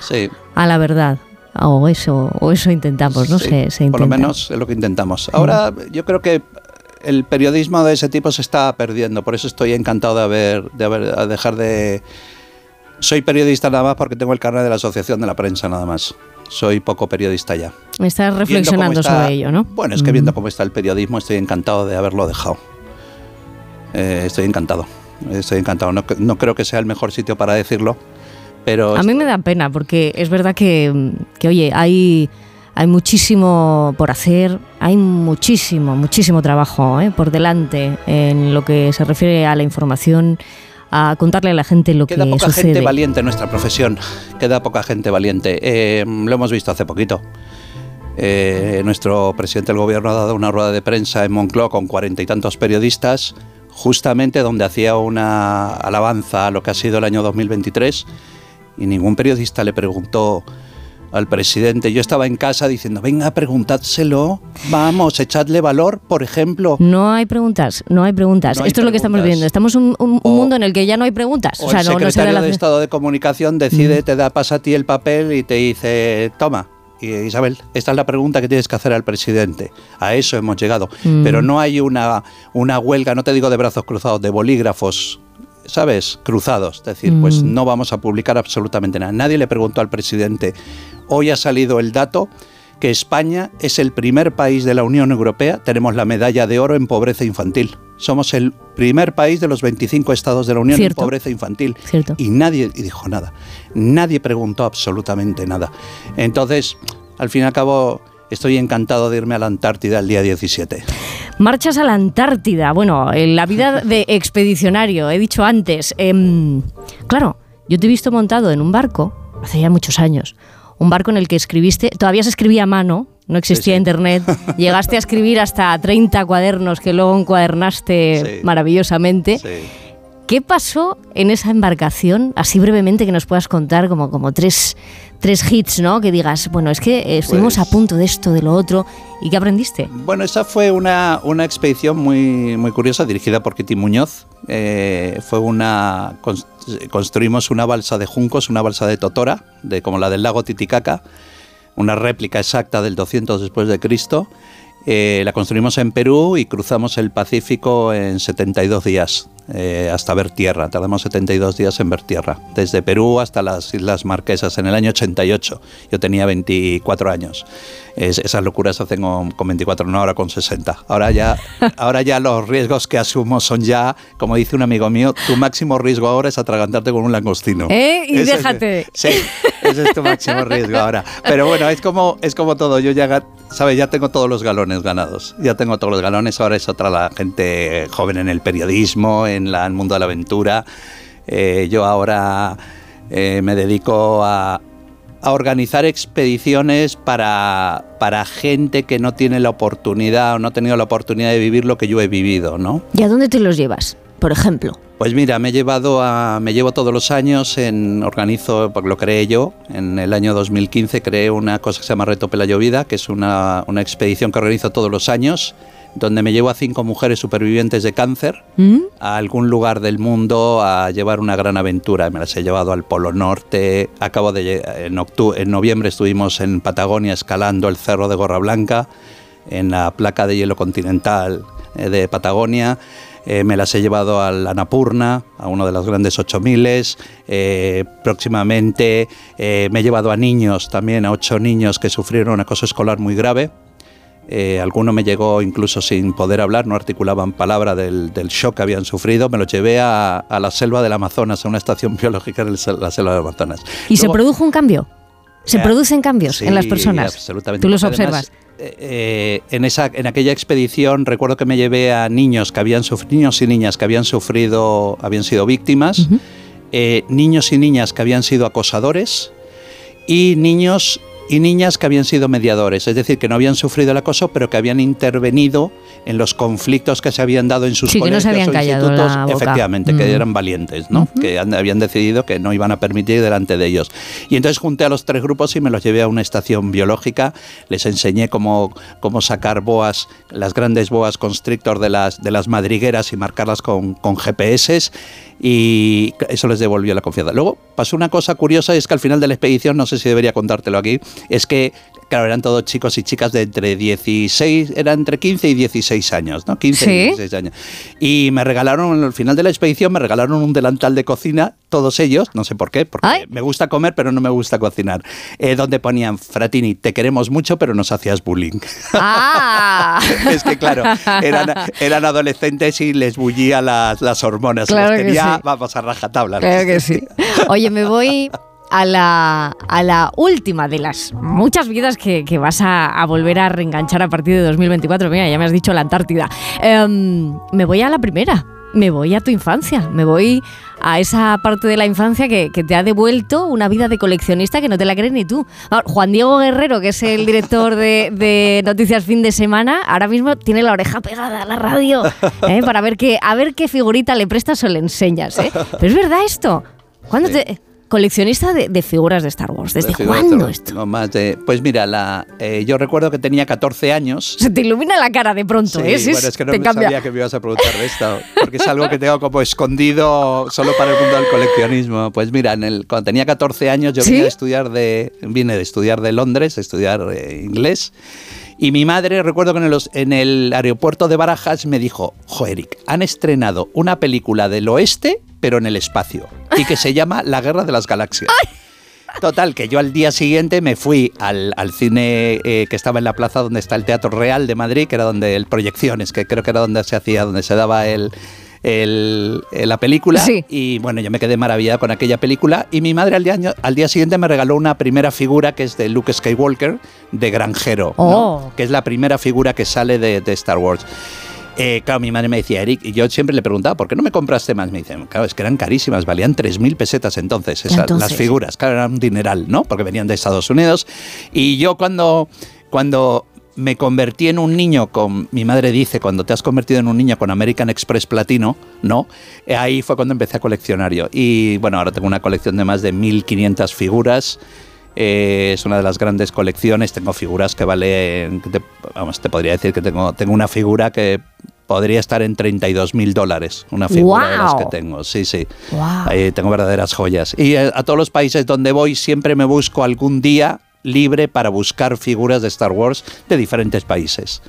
Sí, a la verdad. O eso, o eso intentamos, ¿no? sí, se, se por lo menos es lo que intentamos. Ahora yo creo que el periodismo de ese tipo se está perdiendo, por eso estoy encantado de haber, de haber a dejar de... Soy periodista nada más porque tengo el carnet de la Asociación de la Prensa nada más. Soy poco periodista ya. Estás reflexionando está- sobre ello, ¿no? Bueno, es que viendo cómo está el periodismo estoy encantado de haberlo dejado. Eh, estoy encantado. Estoy encantado. No, no creo que sea el mejor sitio para decirlo, pero A mí me da pena porque es verdad que, que, oye, hay, hay muchísimo por hacer, hay muchísimo, muchísimo trabajo ¿eh? por delante en lo que se refiere a la información, a contarle a la gente lo Queda que poca sucede. gente valiente en nuestra profesión. Queda poca gente valiente. Eh, lo hemos visto hace poquito. Eh, nuestro presidente del gobierno ha dado una rueda de prensa en Moncloa con cuarenta y tantos periodistas, justamente donde hacía una alabanza a lo que ha sido el año 2023 y ningún periodista le preguntó al presidente. Yo estaba en casa diciendo, venga, preguntádselo, vamos, echadle valor, por ejemplo. No hay preguntas, no hay preguntas. No hay Esto es lo que estamos viviendo. Estamos en un, un- un mundo en el que ya no hay preguntas. O, o sea, el no, no secretario la- de Estado de Comunicación decide, te da, pasa a ti el papel y te dice, toma. Y Isabel, esta es la pregunta que tienes que hacer al presidente. A eso hemos llegado. Mm. Pero no hay una, una huelga, no te digo de brazos cruzados, de bolígrafos, ¿sabes? Cruzados. Es decir, pues Mm. no vamos a publicar absolutamente nada. Nadie le preguntó al presidente. Hoy ha salido el dato que España es el primer país de la Unión Europea, tenemos la medalla de oro en pobreza infantil. Somos el primer país de los 25 estados de la Unión Cierto. en pobreza infantil. Cierto. Y nadie y dijo nada. Nadie preguntó absolutamente nada. Entonces, al fin y al cabo, estoy encantado de irme a la Antártida el día 17. Marchas a la Antártida. Bueno, en la vida de expedicionario, he dicho antes. em, claro, yo te he visto montado en un barco hace ya muchos años. Un barco en el que escribiste, todavía se escribía a mano, no existía internet. Llegaste a escribir hasta 30 cuadernos que luego encuadernaste maravillosamente. ¿Qué pasó en esa embarcación? Así brevemente que nos puedas contar como, como tres, tres hits, ¿no? Que digas, bueno, es que eh, estuvimos Pues a punto de esto, de lo otro. ¿Y qué aprendiste? Bueno, esa fue una, una expedición muy, muy curiosa dirigida por Kitty Muñoz. Eh, fue una cons- construimos una balsa de juncos, una balsa de Totora, de como la del lago Titicaca, una réplica exacta del 200 después de Cristo. Eh, la construimos en Perú y cruzamos el Pacífico en 72 días eh, hasta ver tierra. Tardamos 72 días en ver tierra, desde Perú hasta las Islas Marquesas en el año 88. Yo tenía 24 años. Es- esas locuras hacen con, con 24, no ahora con 60. Ahora ya, ahora ya los riesgos que asumo son ya, como dice un amigo mío, tu máximo riesgo ahora es atragantarte con un langostino. ¿Eh? Y Ese es- déjate. Sí, ese es tu máximo riesgo ahora. Pero bueno, es como, es como todo. Yo ya, ¿sabes? ya tengo todos los galones ganados. Ya tengo todos los galones. Ahora es otra la gente joven en el periodismo, en la- el mundo de la aventura. Eh, yo ahora eh, me dedico a, a organizar expediciones para, para gente que no tiene la oportunidad o no ha tenido la oportunidad de vivir lo que yo he vivido, ¿no? ¿Y a dónde te los llevas, por ejemplo? Pues mira, me he llevado a, me llevo todos los años en organizo, porque lo creé yo, en el año 2015 creé una cosa que se llama Reto Pela Llovida, que es una, una expedición que organizo todos los años. Donde me llevo a cinco mujeres supervivientes de cáncer ¿Mm? a algún lugar del mundo a llevar una gran aventura. Me las he llevado al Polo Norte. Acabo de en, en noviembre estuvimos en Patagonia escalando el Cerro de Gorra Blanca en la placa de hielo continental eh, de Patagonia. Eh, me las he llevado al Annapurna, a uno de los grandes 8000. Eh, próximamente eh, me he llevado a niños también, a ocho niños que sufrieron acoso escolar muy grave. Eh, alguno me llegó incluso sin poder hablar, no articulaban palabra del, del shock que habían sufrido. Me los llevé a, a la selva del Amazonas, a una estación biológica de la selva del Amazonas. ¿Y se produjo un cambio? ¿Se Eh, producen cambios en las personas? absolutamente. Tú los además, observas. eh, en, esa, en aquella expedición recuerdo que me llevé a niños que habían sufrido, niños y niñas que habían sufrido, habían sido víctimas, niños y niñas que habían sido acosadores y niños y niñas que habían sido mediadores, es decir, que no habían sufrido el acoso, pero que habían intervenido en los conflictos que se habían dado en sus Sí, que no se colegios habían o callado institutos, la boca. efectivamente, que Mm. eran valientes, ¿no? Que han- habían decidido que no iban a permitir delante de ellos. Y entonces junté a los tres grupos y me los llevé a una estación biológica, les enseñé cómo, cómo sacar boas, las grandes boas constrictor de las, de las madrigueras y marcarlas con, con GPS y eso les devolvió la confianza. Luego pasó una cosa curiosa y es que al final de la expedición, no sé si debería contártelo aquí, es que, claro, eran todos chicos y chicas de entre 16, eran entre 15 y 16 años, ¿no? 15 Sí. y 16 años. Y me regalaron, al final de la expedición, me regalaron un delantal de cocina, todos ellos, no sé por qué, porque me gusta comer, pero no me gusta cocinar, eh, donde ponían, Fratini, te queremos mucho, pero nos hacías bullying. ¡Ah! es que, claro, eran, eran adolescentes y les bullía las, las hormonas. Claro que tenía, sí. vamos a rajatabla. Claro que sí. Oye, me voy a la, a la última de las muchas vidas que, que vas a, a volver a reenganchar a partir de 2024. Mira, ya me has dicho la Antártida. Em, me voy a la primera. Me voy a tu infancia. Me voy a esa parte de la infancia que, que te ha devuelto una vida de coleccionista que no te la crees ni tú. Ahora, Juan Diego Guerrero, que es el director de, de Noticias Fin de Semana, ahora mismo tiene la oreja pegada a la radio ¿eh? para ver qué, a ver qué figurita le prestas o le enseñas. ¿eh? Pero es verdad esto. ¿Cuándo te, coleccionista de, de figuras de Star Wars? ¿Desde De cuándo esto? tengo más de- pues mira, la, eh, yo recuerdo que tenía 14 años. Se te ilumina la cara de pronto, Sí, ¿eh? Sí, bueno, es que no te me cambia. sabía que me ibas a preguntar de esto, porque es algo que tengo como escondido solo para el mundo del coleccionismo. Pues mira, en el, cuando tenía 14 años yo ¿Sí? vine, de estudiar de, vine de estudiar de Londres, a estudiar eh, inglés, y mi madre, recuerdo que en, el aeropuerto de Barajas me dijo, jo Eric, han estrenado una película del oeste, pero en el espacio, y que se llama La Guerra de las Galaxias. Total, que yo al día siguiente me fui al, al cine eh, que estaba en la plaza donde está el Teatro Real de Madrid, que era donde el Proyecciones, que creo que era donde se hacía, donde se daba el, el- eh, la película. Sí. Y bueno, yo me quedé maravillado con aquella película. Y mi madre al día, al día siguiente me regaló una primera figura que es de Luke Skywalker, de Granjero, ¿no? Oh. que es la primera figura que sale de, de Star Wars. Eh, claro, mi madre me decía, Eric, y yo siempre le preguntaba, ¿por qué no me compraste más? Me dicen, claro, es que eran carísimas, valían 3.000 pesetas entonces, esas, Entonces. las figuras, claro, eran un dineral, ¿no? Porque venían de Estados Unidos. Y yo cuando, cuando me convertí en un niño con, mi madre dice, cuando te has convertido en un niño con American Express Platino, ¿no? Eh, Ahí fue cuando empecé a coleccionar yo. Y bueno, ahora tengo una colección de más de 1.500 figuras. Eh, es una de las grandes colecciones. Tengo figuras que valen, que te- vamos, te podría decir que tengo, tengo una figura que podría estar en 32 mil dólares. Una figura de las que tengo, sí, sí. Ahí tengo verdaderas joyas. Y eh, a todos los países donde voy siempre me busco algún día libre para buscar figuras de Star Wars de diferentes países.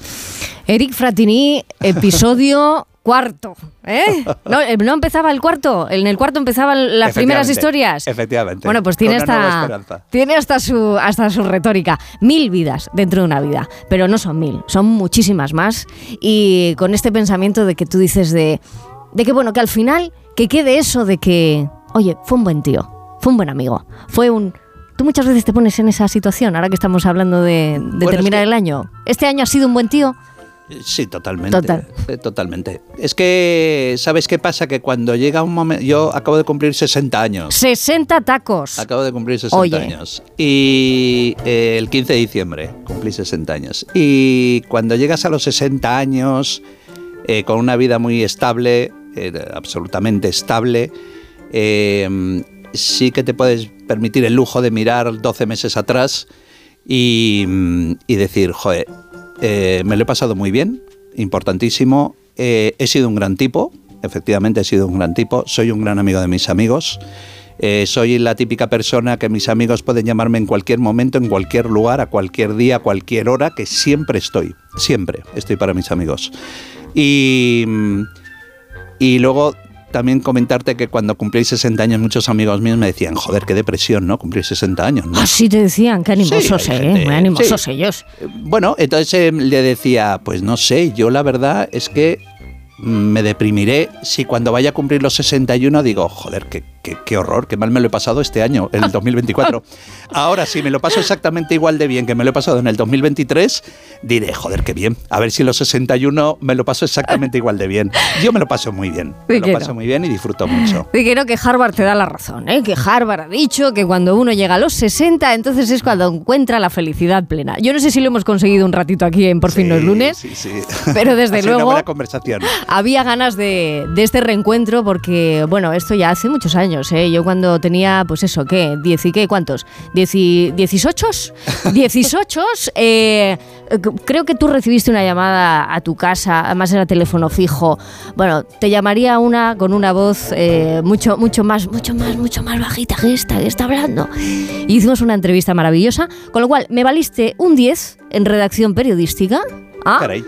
Eric Fratini, episodio cuarto. ¿eh? No, eh, no empezaba el cuarto. En el cuarto empezaban las primeras historias. Efectivamente. Bueno, pues tiene hasta, tiene hasta su, hasta su retórica. Mil vidas dentro de una vida, pero no son mil, son muchísimas más. Y con este pensamiento de que tú dices de, de que, bueno, que al final, que quede eso de que, oye, fue un buen tío, fue un buen amigo, fue un... Tú muchas veces te pones en esa situación, ahora que estamos hablando de, de Bueno, es terminar que- el año. ¿Este año ha sido un buen tío? Sí, totalmente. Total. Eh, Totalmente. Es que, ¿sabes qué pasa? Que cuando llega un momento. Yo acabo de cumplir 60 años. 60 tacos. Acabo de cumplir 60 Oye. años. Y eh, el 15 de diciembre cumplí 60 años. Y cuando llegas a los 60 años, eh, con una vida muy estable, eh, absolutamente estable, eh, sí que te puedes permitir el lujo de mirar 12 meses atrás y, mm, decir, joder, eh, me lo he pasado muy bien, importantísimo. Eh, he sido un gran tipo, efectivamente he sido un gran tipo, soy un gran amigo de mis amigos. Eh, soy la típica persona que mis amigos pueden llamarme en cualquier momento, en cualquier lugar, a cualquier día, a cualquier hora, que siempre estoy, siempre estoy para mis amigos. Y, y luego también comentarte que cuando cumplí 60 años muchos amigos míos me decían, joder, qué depresión, ¿no? Cumplir 60 años. ¿no? Así te decían, qué animosos, Sí, eh, gente- muy animosos sí. ellos. Bueno, entonces eh, le decía, pues no sé, yo la verdad es que mm, me deprimiré si cuando vaya a cumplir los 61 digo, joder, qué, qué- qué horror, qué mal me lo he pasado este año, en el 2024. Ahora, si me lo paso exactamente igual de bien que me lo he pasado en el 2023, diré, joder, qué bien. A ver si los 61 me lo paso exactamente igual de bien. Yo me lo paso muy bien. Me Sí lo paso muy bien y disfruto mucho. Y creo que Harvard te da la razón, ¿eh? que Harvard ha dicho que cuando uno llega a los 60, entonces es cuando encuentra la felicidad plena. Yo no sé si lo hemos conseguido un ratito aquí en Por fin no es lunes, Sí, sí. Pero desde luego- Una buena conversación. había ganas de, de este reencuentro porque, bueno, esto ya hace muchos años, ¿eh? Yo cuando tenía, pues eso, ¿qué? ¿Diez y qué? ¿Cuántos? ¿Dieci, ¿Dieciocho? ¿Dieciocho? Eh, creo que tú recibiste una llamada a tu casa, además era teléfono fijo. Bueno, te llamaría una con una voz eh, mucho, mucho más, mucho más, mucho más bajita que esta que está hablando. Y hicimos una entrevista maravillosa, con lo cual me valiste un 10 en redacción periodística. ¿Ah? Caray.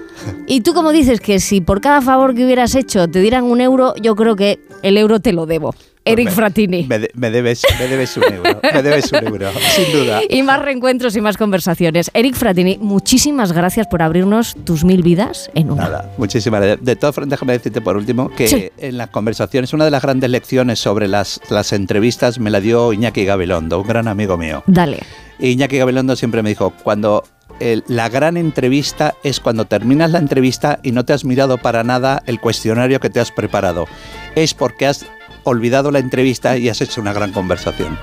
Y tú como dices que si por cada favor que hubieras hecho te dieran un euro, yo creo que el euro te lo debo. Eric Fratini. Me, de- me debes, me debes un euro. Me debes un euro, sin duda. Y más reencuentros y más conversaciones. Eric Fratini, muchísimas gracias por abrirnos tus mil vidas en una. Nada, muchísimas gracias. De todas formas, déjame decirte por último que Sí. en las conversaciones, una de las grandes lecciones sobre las, las entrevistas me la dio Iñaki Gabilondo, un gran amigo mío. Dale. Iñaki Gabilondo siempre me dijo, cuando el- la gran entrevista es cuando terminas la entrevista y no te has mirado para nada el cuestionario que te has preparado. Es porque has olvidado la entrevista y has hecho una gran conversación.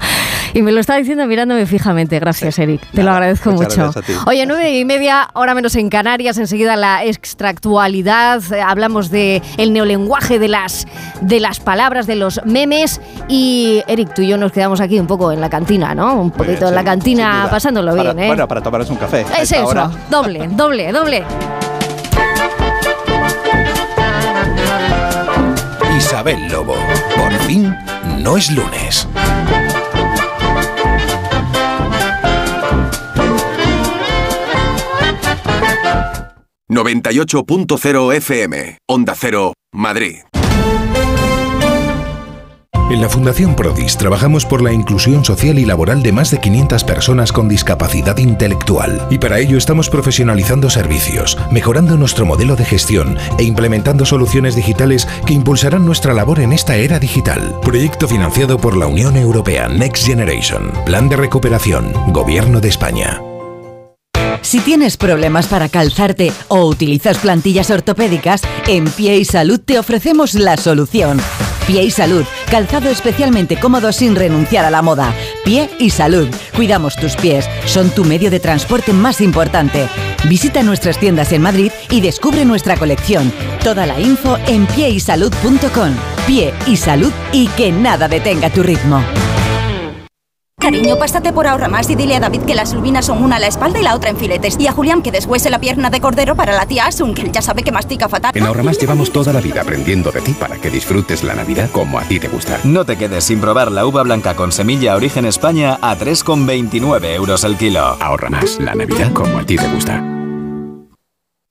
Y me lo está diciendo mirándome fijamente. Gracias, Eric. Te lo agradezco mucho. Oye, nueve y media, hora menos en Canarias. Enseguida la extractualidad. Eh, hablamos de el neolenguaje de las, de las palabras, de los memes. Y Eric, tú y yo nos quedamos aquí un poco en la cantina, ¿no? Un poquito bien, en la sí, cantina, sin duda. pasándolo Para- bien, ¿eh? Bueno, para tomaros un café. es eso. hora. Doble, doble, doble. Isabel Lobo. Por fin no es lunes. ...98.0 FM... ...Onda Cero, Madrid. En la Fundación Prodis trabajamos por la inclusión social y laboral de más de 500 personas con discapacidad intelectual y para ello estamos profesionalizando servicios, mejorando nuestro modelo de gestión e implementando soluciones digitales que impulsarán nuestra labor en esta era digital. Proyecto financiado por la Unión Europea Next Generation, Plan de Recuperación, Gobierno de España. Si tienes problemas para calzarte o utilizas plantillas ortopédicas, en Pie y Salud te ofrecemos la solución. Pie y Salud, calzado especialmente cómodo sin renunciar a la moda. Pie y Salud, cuidamos tus pies, son tu medio de transporte más importante. Visita nuestras tiendas en Madrid y descubre nuestra colección. Toda la info en pieysalud.com. Pie y Salud y que nada detenga tu ritmo. Cariño, pásate por ahora más y dile a David que las lubinas son una a la espalda y la otra en filetes. Y a Julián que deshuese la pierna de cordero para la tía Asun, que él ya sabe que mastica fatal. En Ahorramás llevamos toda la vida aprendiendo de ti para que disfrutes la Navidad como a ti te gusta. No te quedes sin probar la uva blanca con semilla origen España a 3,29 euros el kilo. Ahorra más la Navidad como a ti te gusta.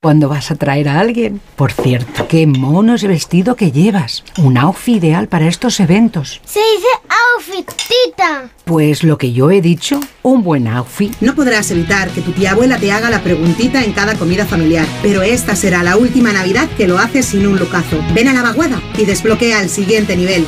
Cuando vas a traer a alguien. Por cierto, qué mono ese vestido que llevas. Un outfit ideal para estos eventos. Se dice outfit, tita. Pues lo que yo he dicho, un buen outfit. No podrás evitar que tu tía abuela te haga la preguntita en cada comida familiar, pero esta será la última Navidad que lo haces sin un lucazo. Ven a la vaguada y desbloquea el siguiente nivel.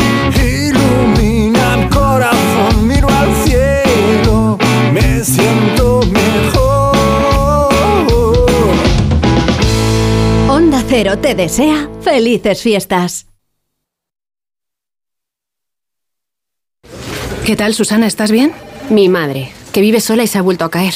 Cero te desea felices fiestas. ¿Qué tal, Susana? ¿Estás bien? Mi madre, que vive sola y se ha vuelto a caer.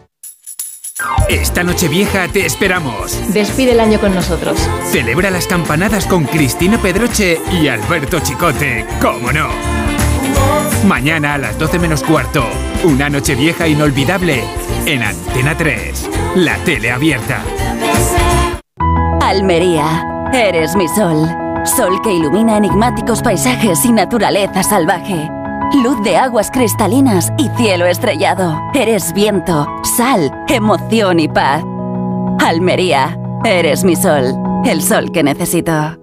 Esta noche vieja te esperamos. Despide el año con nosotros. Celebra las campanadas con Cristina Pedroche y Alberto Chicote, ¿cómo no? Mañana a las 12 menos cuarto, una noche vieja inolvidable en Antena 3, la tele abierta. Almería, eres mi sol. Sol que ilumina enigmáticos paisajes y naturaleza salvaje. Luz de aguas cristalinas y cielo estrellado. Eres viento, sal, emoción y paz. Almería, eres mi sol. El sol que necesito.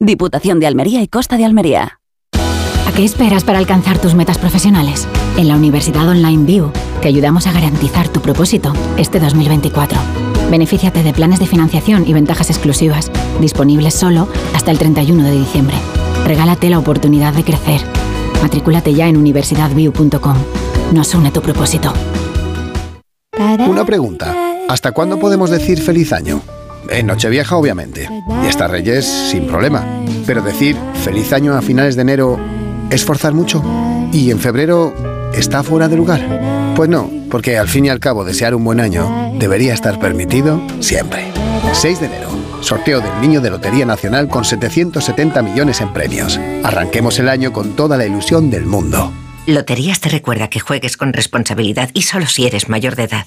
Diputación de Almería y Costa de Almería. ¿A qué esperas para alcanzar tus metas profesionales? En la Universidad Online View te ayudamos a garantizar tu propósito este 2024. Benefíciate de planes de financiación y ventajas exclusivas, disponibles solo hasta el 31 de diciembre. Regálate la oportunidad de crecer. Matrículate ya en universidadview.com. Nos une tu propósito. Una pregunta. ¿Hasta cuándo podemos decir feliz año? En Nochevieja, obviamente. Y hasta Reyes, sin problema. Pero decir feliz año a finales de enero es forzar mucho. ¿Y en febrero está fuera de lugar? Pues no, porque al fin y al cabo desear un buen año debería estar permitido siempre. 6 de enero. Sorteo del Niño de Lotería Nacional con 770 millones en premios. Arranquemos el año con toda la ilusión del mundo. Loterías te recuerda que juegues con responsabilidad y solo si eres mayor de edad.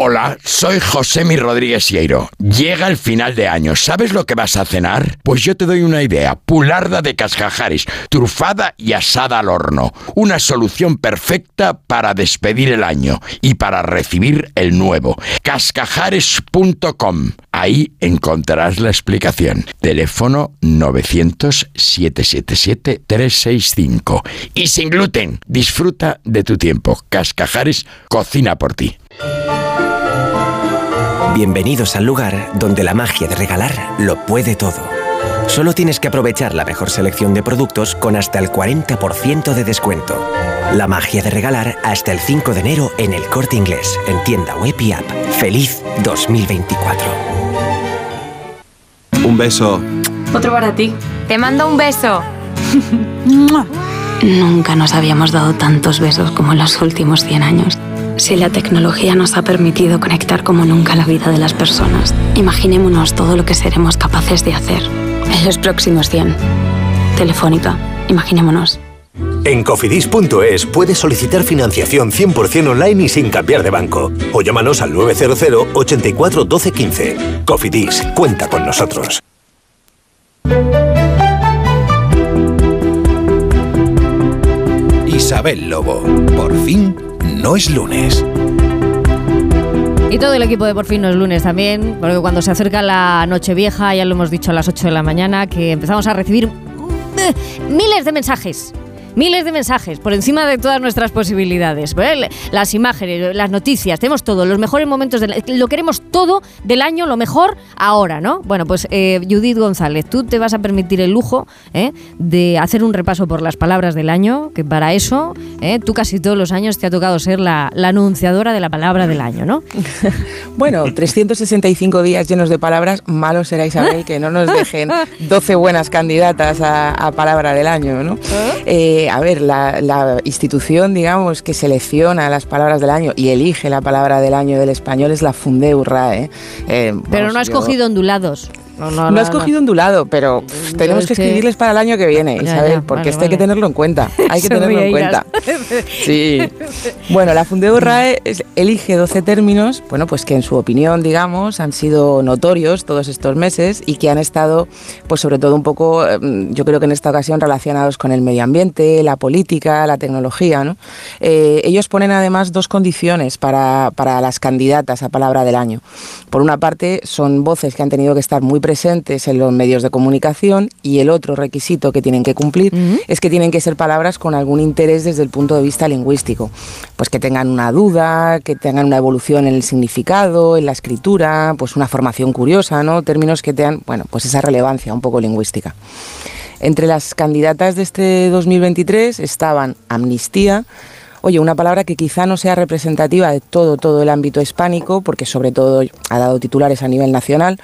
Hola, soy José Mi Rodríguez Sieiro. Llega el final de año. ¿Sabes lo que vas a cenar? Pues yo te doy una idea. Pularda de cascajares, trufada y asada al horno. Una solución perfecta para despedir el año y para recibir el nuevo. Cascajares.com. Ahí encontrarás la explicación. Teléfono 900-777-365. Y sin gluten. Disfruta de tu tiempo. Cascajares cocina por ti. Bienvenidos al lugar donde la magia de regalar lo puede todo. Solo tienes que aprovechar la mejor selección de productos con hasta el 40% de descuento. La magia de regalar hasta el 5 de enero en el corte inglés, en tienda web y app. ¡Feliz 2024! Un beso. Otro para ti. Te mando un beso. Nunca nos habíamos dado tantos besos como en los últimos 100 años. Si la tecnología nos ha permitido conectar como nunca la vida de las personas, imaginémonos todo lo que seremos capaces de hacer en los próximos 100. Telefónica, imaginémonos. En cofidis.es puedes solicitar financiación 100% online y sin cambiar de banco. O llámanos al 900 84 12 15. Cofidis, cuenta con nosotros. Isabel Lobo, por fin no es lunes. Y todo el equipo de Por fin no es lunes también, porque cuando se acerca la noche vieja, ya lo hemos dicho a las 8 de la mañana, que empezamos a recibir eh, miles de mensajes Miles de mensajes por encima de todas nuestras posibilidades. ¿vale? Las imágenes, las noticias, tenemos todo, los mejores momentos del Lo queremos todo del año, lo mejor ahora, ¿no? Bueno, pues eh, Judith González, tú te vas a permitir el lujo ¿eh? de hacer un repaso por las palabras del año, que para eso ¿eh? tú casi todos los años te ha tocado ser la, la anunciadora de la palabra del año, ¿no? Bueno, 365 días llenos de palabras, malo será Isabel que no nos dejen 12 buenas candidatas a, a palabra del año, ¿no? Eh, a ver, la, la institución, digamos, que selecciona las palabras del año y elige la palabra del año del español es la Fundeu RAE. Eh, Pero no has yo- cogido ondulados. No, no, No, has cogido ondulado, pero pff, tenemos que escribirles para el año que viene, Ya, Isabel, ya, porque vale, esto hay que tenerlo en cuenta. Hay que tenerlo en cuenta. Sí. Bueno, la Fundeu RAE es- elige 12 términos, bueno, pues que en su opinión, digamos, han sido notorios todos estos meses y que han estado, pues sobre todo un poco, eh, yo creo que en esta ocasión relacionados con el medio ambiente, la política, la tecnología, ¿no? Eh, ellos ponen además dos condiciones para, para las candidatas a palabra del año. Por una parte, son voces que han tenido que estar muy presentes en los medios de comunicación y el otro requisito que tienen que cumplir es que tienen que ser palabras con algún interés desde el punto de vista lingüístico. Pues que tengan una duda, que tengan una evolución en el significado, en la escritura, pues una formación curiosa, ¿no? Términos que tengan, bueno, pues esa relevancia un poco lingüística. Entre las candidatas de este 2023 estaban amnistía, Oye, una palabra que quizá no sea representativa de todo, todo el ámbito hispánico, porque sobre todo ha dado titulares a nivel nacional,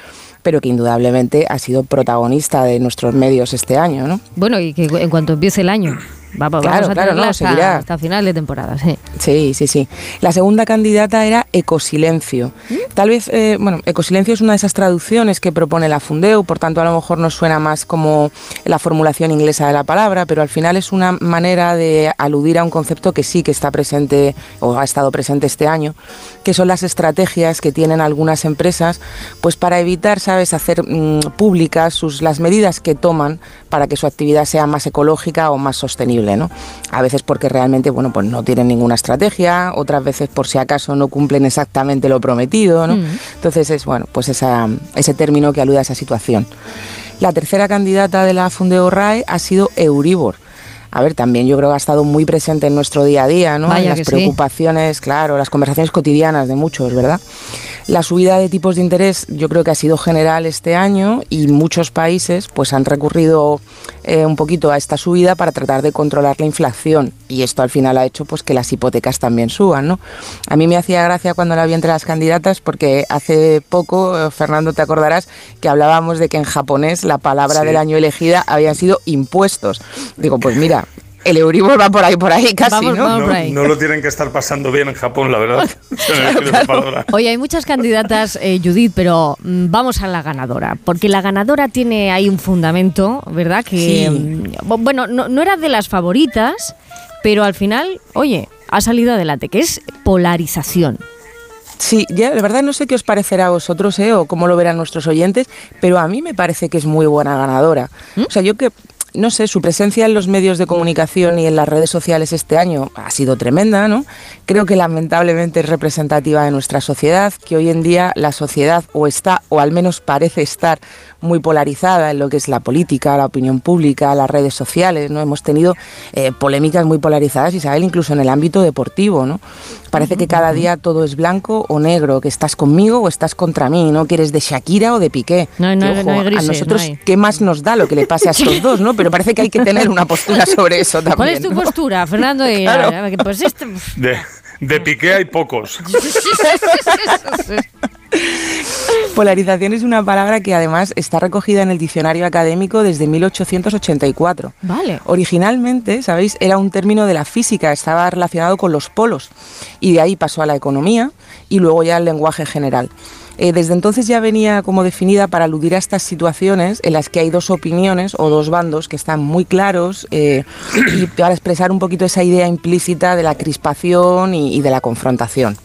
pero que indudablemente ha sido protagonista de nuestros medios este año, ¿no? Bueno, y que en cuanto empiece el año, va- Claro, a claro, no, hasta, seguirá. hasta final de temporada. Sí. Sí, sí, sí. La segunda candidata era Ecosilencio. Tal vez, eh, bueno, Ecosilencio es una de esas traducciones que propone la Fundeu, por tanto a lo mejor nos suena más como la formulación inglesa de la palabra, pero al final es una manera de aludir a un concepto que sí que está presente o ha estado presente este año, que son las estrategias que tienen algunas empresas, pues para evitar, sabes, hacer mm, públicas sus las medidas que toman para que su actividad sea más ecológica o más sostenible, ¿no? A veces porque realmente, bueno, pues no tienen ninguna estrategia, otras veces por si acaso no cumplen exactamente lo prometido, ¿no? Mm. Entonces es, bueno, pues esa, ese término que alude a esa situación. La tercera candidata de la Fundeo RAE ha sido Euribor. A ver, también yo creo que ha estado muy presente en nuestro día a día, ¿no? Vaya en las que sí. preocupaciones, claro, las conversaciones cotidianas de muchos, ¿verdad? La subida de tipos de interés yo creo que ha sido general este año y muchos países pues han recurrido eh, un poquito a esta subida para tratar de controlar la inflación y esto al final ha hecho pues que las hipotecas también suban, ¿no? A mí me hacía gracia cuando la vi entre las candidatas porque hace poco, eh, Fernando, te acordarás que hablábamos de que en japonés la palabra Sí. del año elegida habían sido impuestos. Digo, pues mira, el Euribor va por ahí, por ahí casi, ¿no? no, no lo tienen que estar pasando bien en Japón, la verdad. Esa palabra. Oye, hay muchas candidatas, eh, Judith, pero mm, vamos a la ganadora, porque la ganadora tiene ahí un fundamento, ¿verdad? Que, Sí. mm, bu- bueno, no, no era de las favoritas, pero al final, oye, ha salido adelante, que es polarización. Sí, ya, de verdad no sé qué os parecerá a vosotros ¿eh? o cómo lo verán nuestros oyentes, pero a mí me parece que es muy buena ganadora. O sea, yo que, no sé, su presencia en los medios de comunicación y en las redes sociales este año ha sido tremenda, ¿no? Creo que lamentablemente es representativa de nuestra sociedad, que hoy en día la sociedad o está, o al menos parece estar, muy polarizada en lo que es la política, la opinión pública, las redes sociales, ¿no? Hemos tenido eh, polémicas muy polarizadas, Isabel, incluso en el ámbito deportivo, ¿no? Parece que cada día todo es blanco o negro, que estás conmigo o estás contra mí, ¿no? Que eres de Shakira o de Piqué. No no Que, no hay grises, a nosotros, hay. ¿qué más nos da lo que le pase a estos dos, no? Pero parece que hay que tener una postura sobre eso también. ¿Cuál es tu ¿no? postura, Fernando? Y- Claro. Pues esto... De, de Piqué hay pocos. Polarización es una palabra que además está recogida en el diccionario académico desde 1884. Vale. Originalmente, ¿sabéis? Era un término de la física, estaba relacionado con los polos y de ahí pasó a la economía y luego ya al lenguaje general. Eh, desde entonces ya venía como definida para aludir a estas situaciones en las que hay dos opiniones o dos bandos que están muy claros eh, y para expresar un poquito esa idea implícita de la crispación y- y de la confrontación.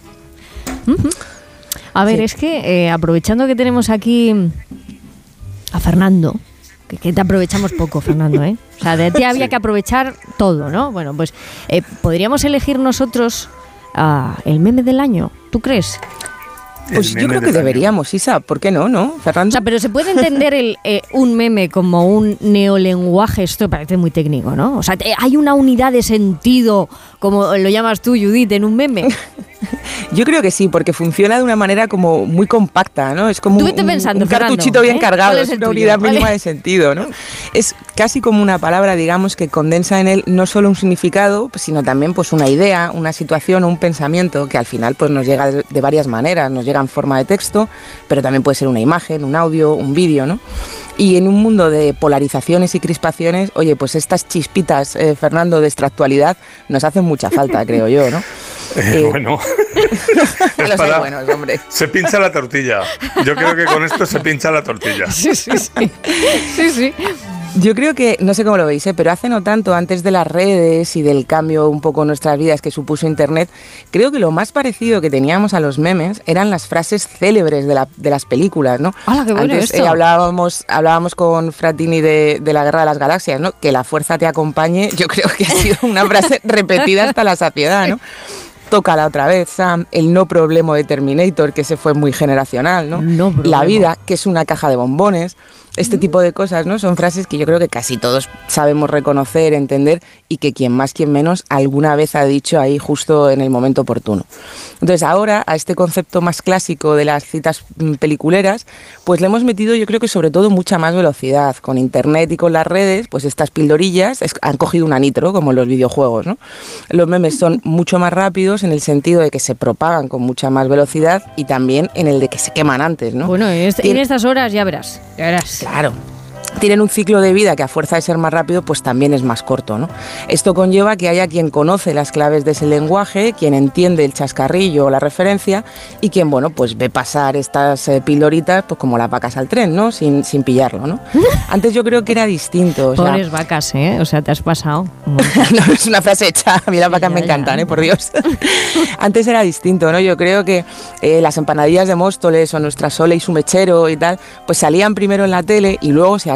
A ver, es que eh, aprovechando que tenemos aquí a Fernando, que, que te aprovechamos poco, Fernando, ¿eh? O sea, de ti había que aprovechar todo, ¿no? Bueno, pues podríamos elegir nosotros ah, el meme del año, ¿tú crees? Pues yo creo que deberíamos, Isa. ¿Por qué no, no, Fernando? O sea, pero se puede entender el, eh, un meme como un neolenguaje, esto parece muy técnico, ¿no? O sea, te- hay una unidad de sentido, como lo llamas tú, Judith, en un meme. Yo creo que sí, porque funciona de una manera como muy compacta, ¿no? Es como un, vete pensando, un Fernando, cartuchito bien ¿eh? cargado, ¿Cuál es, una tuyo? unidad ¿Vale? mínima de sentido, ¿no? Es casi como una palabra, digamos, que condensa en él no solo un significado, sino también pues una idea, una situación o un pensamiento que al final pues nos llega de, de varias maneras, nos llega en forma de texto, pero también puede ser una imagen, un audio, un vídeo, ¿no? Y en un mundo de polarizaciones y crispaciones, oye, pues estas chispitas, eh, Fernando, de esta actualidad nos hacen mucha falta, creo yo, ¿no? Eh, bueno, los hay para- buenos, hombre. se pincha la tortilla. Yo creo que con esto se pincha la tortilla. Sí, sí, sí. Sí, sí. Yo creo que, no sé cómo lo veis, ¿eh? pero hace no tanto, antes de las redes y del cambio un poco en nuestras vidas que supuso Internet, creo que lo más parecido que teníamos a los memes eran las frases célebres de, la- de las películas, ¿no? ¡Hala, qué bueno Antes, eh, hablábamos, hablábamos con Fratini de, de la Guerra de las Galaxias, ¿no? Que la fuerza te acompañe, yo creo que ha sido una frase repetida hasta la saciedad, ¿no? Tócala otra vez, Sam. El no problema de Terminator, que se fue muy generacional, ¿no? No la vida, que es una caja de bombones. Este tipo de cosas, ¿no? Son frases que yo creo que casi todos sabemos reconocer, entender y que quien más, quien menos, alguna vez ha dicho ahí justo en el momento oportuno. Entonces ahora a este concepto más clásico de las citas mm, peliculeras, pues le hemos metido yo creo que sobre todo mucha más velocidad. Con internet y con las redes, pues estas pildorillas han cogido una nitro, como en los videojuegos, ¿no? Los memes son mucho más rápidos en el sentido de que se propagan con mucha más velocidad y también en el de que se queman antes, ¿no? Bueno, en, estas horas ya verás. Ya verás. Claro. Tienen un ciclo de vida que a fuerza de ser más rápido, pues también es más corto, ¿no? Esto conlleva que haya quien conoce las claves de ese lenguaje, quien entiende el chascarrillo o la referencia y quien, bueno, pues ve pasar estas eh, pildoritas pues como las vacas al tren, ¿no? Sin, sin pillarlo, ¿no? Antes yo creo que era distinto. o sea, Pobres vacas, ¿eh? O sea, te has pasado. no, es una frase hecha. A mí las vacas me Ya, ya. encantan, ¿eh? por Dios. Antes era distinto, ¿no? Yo creo que eh, las empanadillas de Móstoles o nuestra Sole y su mechero y tal, pues salían primero en la tele y luego, si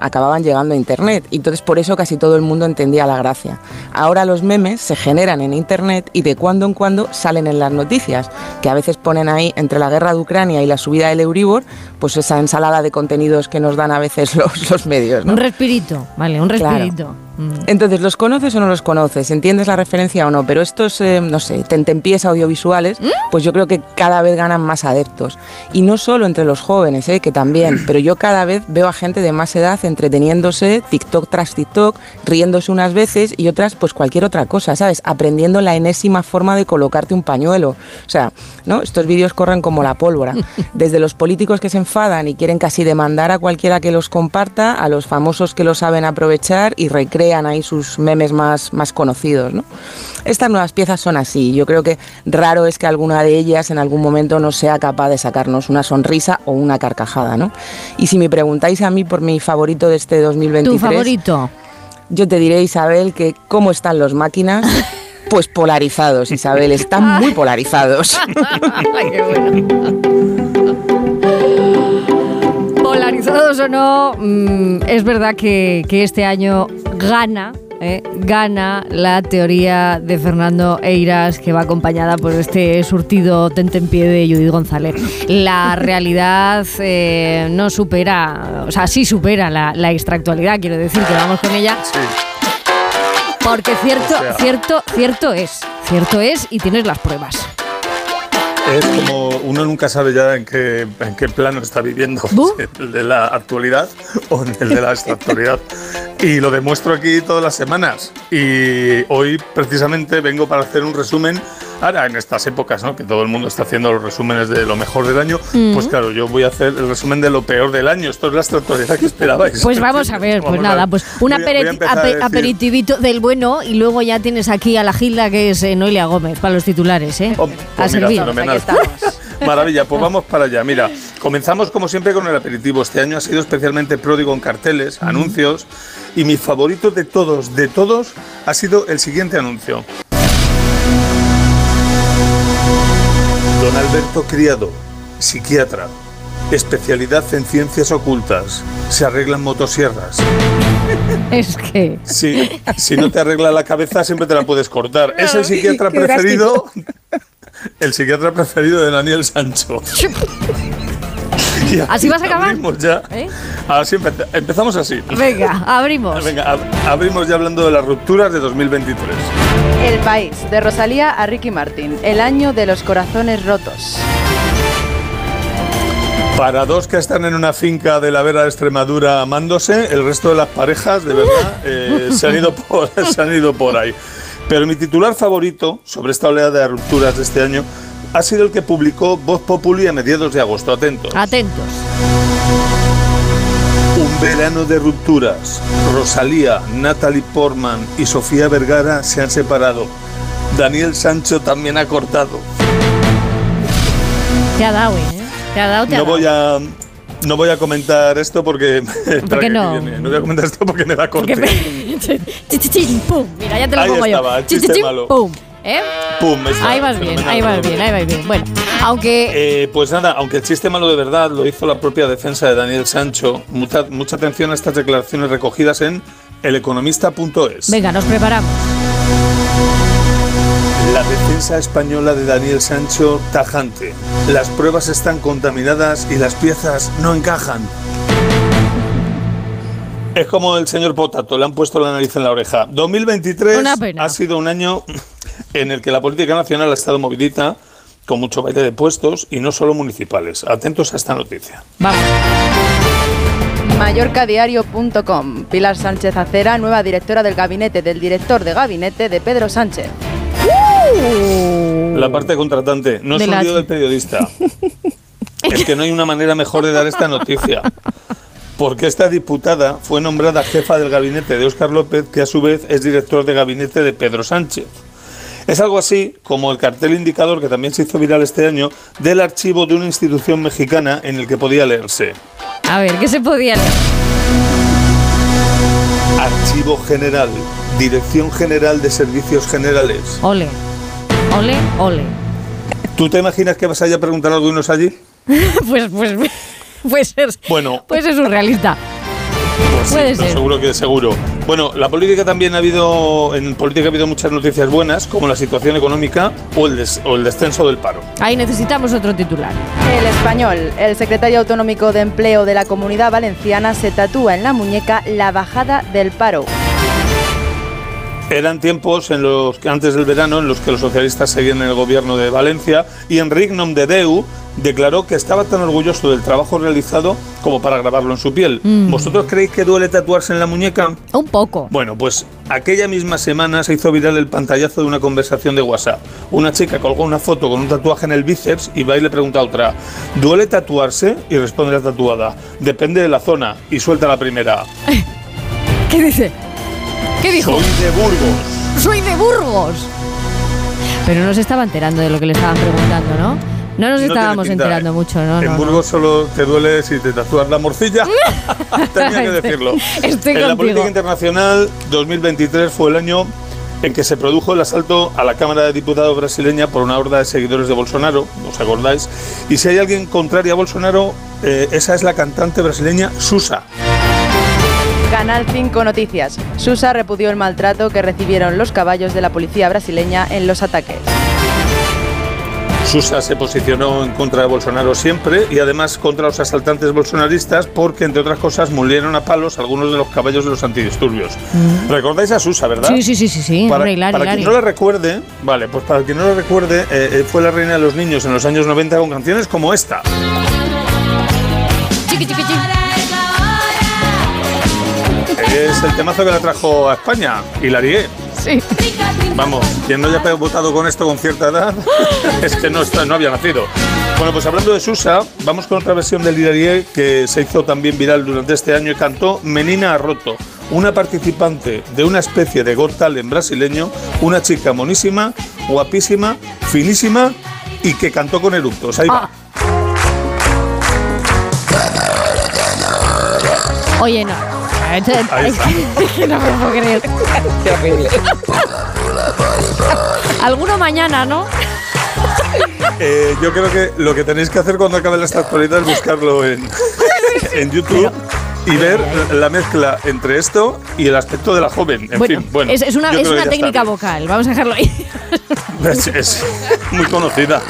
acababan llegando a Internet. Y entonces por eso casi todo el mundo entendía la gracia. Ahora los memes se generan en Internet y de cuando en cuando salen en las noticias, que a veces ponen ahí entre la guerra de Ucrania y la subida del Euribor, pues esa ensalada de contenidos que nos dan a veces los, los medios, ¿no? Un respirito, vale, un respirito. Entonces, ¿los conoces o no los conoces? ¿Entiendes la referencia o no? Pero estos, eh, no sé, tentempiés audiovisuales, pues yo creo que cada vez ganan más adeptos. Y no solo entre los jóvenes, eh, que también, pero yo cada vez veo a gente de más edad entreteniéndose, TikTok tras TikTok, riéndose unas veces y otras, pues cualquier otra cosa, ¿sabes? Aprendiendo la enésima forma de colocarte un pañuelo. O sea, ¿no? Estos vídeos corren como la pólvora. Desde los políticos que se enfadan y quieren casi demandar a cualquiera que los comparta, a los famosos que lo saben aprovechar y recrean ahí sus memes más, más conocidos, ¿no? Estas nuevas piezas son así. Yo creo que raro es que alguna de ellas en algún momento no sea capaz de sacarnos una sonrisa o una carcajada, ¿no? Y si me preguntáis a mí por mi favorito de este 2023... ¿Tu favorito? Yo te diré, Isabel, que cómo están los máquinas... Pues polarizados, Isabel, están muy polarizados. Ay, qué bueno. Polarizados o no, mm, es verdad que, que este año gana. eh, gana la teoría de Fernando Eiras que va acompañada por este surtido tentempié de Judith González. La realidad eh, no supera, o sea, sí supera la, la extractualidad, quiero decir que vamos con ella. Porque cierto, O sea. cierto, cierto es, cierto es y tienes las pruebas. Es como uno nunca sabe ya en qué, en qué plano está viviendo, si el de la actualidad o en el de la extractualidad. Y lo demuestro aquí todas las semanas. Y hoy precisamente vengo para hacer un resumen, ahora en estas épocas, ¿no? que todo el mundo está haciendo los resúmenes de lo mejor del año, pues claro, yo voy a hacer el resumen de lo peor del año. Esto es la extractualidad que esperabais. Pues vamos a ver, pues nada, pues un aperitivito del bueno y luego ya tienes aquí a la Gilda que es eh, Noelia Gómez para los titulares, ¿eh? Oh, a pues mira, fenomenal. Maravilla, pues vamos para allá. Mira, comenzamos como siempre con el aperitivo. Este año ha sido especialmente pródigo en carteles, anuncios, y mi favorito de todos, de todos, ha sido el siguiente anuncio. Don Alberto Criado, psiquiatra, especialidad en ciencias ocultas, se arreglan motosierras. Es que... Sí, si no te arregla la cabeza siempre te la puedes cortar. Es el psiquiatra preferido el psiquiatra preferido de Daniel Sancho. ¿Así vas a acabar? Abrimos ya. ¿Eh? Así empe- empezamos así. Venga, abrimos. Venga, ab- abrimos ya hablando de las rupturas de 2023. El país, de Rosalía a Ricky Martin, el año de los corazones rotos. Para dos que están en una finca de la Vera de Extremadura amándose, el resto de las parejas, de verdad, eh, se, han ido por, se han ido por ahí. Pero mi titular favorito sobre esta oleada de rupturas de este año ha sido el que publicó Voz Populi a mediados de agosto. Atentos. Atentos. Un verano de rupturas. Rosalía, Natalie Portman y Sofía Vergara se han separado. Daniel Sancho también ha cortado. Te ha dado, ¿eh? Te ha dado, te ha No dado. voy a no voy a comentar esto porque que no? viene. no voy a comentar esto porque me da corte. Mira, ya te lo Ahí pongo estaba, yo. el chiste malo. Pum. ¿Eh? Pum, Ahí vas bien, ahí vas bien, ahí vas bien. Bueno, aunque Eh, pues nada, aunque el chiste malo de verdad lo hizo la propia defensa de Daniel Sancho, mucha, mucha atención a estas declaraciones recogidas en eleconomista.es. venga, nos preparamos. La defensa española de Daniel Sancho tajante. Las pruebas están contaminadas y las piezas no encajan. Es como el señor Potato, le han puesto la nariz en la oreja. 2023 Una pena. ha sido un año en el que la política nacional ha estado movidita, con mucho baile de puestos y no solo municipales. Atentos a esta noticia. Mallorcadiario.com. Pilar Sánchez Acera, nueva directora del gabinete del director de gabinete de Pedro Sánchez. La parte contratante, no De es un lío del periodista. es que no hay una manera mejor de dar esta noticia. Porque esta diputada fue nombrada jefa del gabinete de Óscar López, que a su vez es director de gabinete de Pedro Sánchez. Es algo así como el cartel indicador que también se hizo viral este año del archivo de una institución mexicana en el que podía leerse. A ver, ¿qué se podía leer? Archivo General, Dirección General de Servicios Generales. Ole. Ole, ole. ¿Tú te imaginas que vas a ir a preguntar a algunos allí? pues, pues, pues es, Bueno, pues es surrealista. Pues sí, Puede no, ser. seguro que seguro. Bueno, la política también ha habido, en política ha habido muchas noticias buenas, como la situación económica o el, des- o el descenso del paro. Ahí necesitamos otro titular. El español, el secretario autonómico de empleo de la comunidad valenciana se tatúa en la muñeca la bajada del paro. Eran tiempos en los que antes del verano en los que los socialistas seguían en el gobierno de Valencia y Enric Nomdedeu declaró que estaba tan orgulloso del trabajo realizado como para grabarlo en su piel. Mm. ¿Vosotros creéis que duele tatuarse en la muñeca? Un poco. Bueno, pues aquella misma semana se hizo viral el pantallazo de una conversación de WhatsApp. Una chica colgó una foto con un tatuaje en el bíceps y va y le pregunta a otra, ¿duele tatuarse? Y responde la tatuada, depende de la zona. Y suelta la primera. ¿Qué dice? ¿Qué dijo? Soy de Burgos. Soy de Burgos. Pero no se estaba enterando de lo que le estaban preguntando, ¿no? No nos No estábamos pinta, enterando ¿eh? mucho, ¿no? en no, no. Burgos solo te duele si te tatúas la morcilla. Tenía que decirlo. Estoy en la política internacional, 2023 fue el año en que se produjo el asalto a la Cámara de Diputados brasileña por una horda de seguidores de Bolsonaro, ¿os acordáis? Y si hay alguien contrario a Bolsonaro, eh, esa es la cantante brasileña Susa. Canal 5 Noticias. Susa repudió el maltrato que recibieron los caballos de la policía brasileña en los ataques. Susa se posicionó en contra de Bolsonaro siempre y además contra los asaltantes bolsonaristas porque, entre otras cosas, murieron a palos algunos de los caballos de los antidisturbios. ¿Recordáis a Susa, verdad? Mm. Sí, sí, sí, sí, sí. Para, Hombre, Hilari, para Hilari. quien no la recuerde, vale, pues para quien no la recuerde, eh, eh, fue la reina de los niños en los años 90 con canciones como esta. Chiqui, chiqui, chiqui. Es el temazo que la trajo a España, Hilarie. Sí. Vamos, quien no haya votado con esto con cierta edad es que no, está, no había nacido. Bueno, pues hablando de Susa, vamos con otra versión del Hilarie que se hizo también viral durante este año y cantó Menina Roto, una participante de una especie de Got Talent brasileño, una chica monísima, guapísima, finísima y que cantó con eructos. Ahí va. Oye, no. Que no me lo puedo creer. Qué horrible. Alguno mañana, ¿no? Eh, yo creo que lo que tenéis que hacer cuando acabe esta actualidad es buscarlo en, en YouTube y ver la mezcla entre esto y el aspecto de la joven. En bueno, fin, bueno. es, es una, es una está técnica vocal. Vamos a dejarlo ahí. Es, es muy conocida.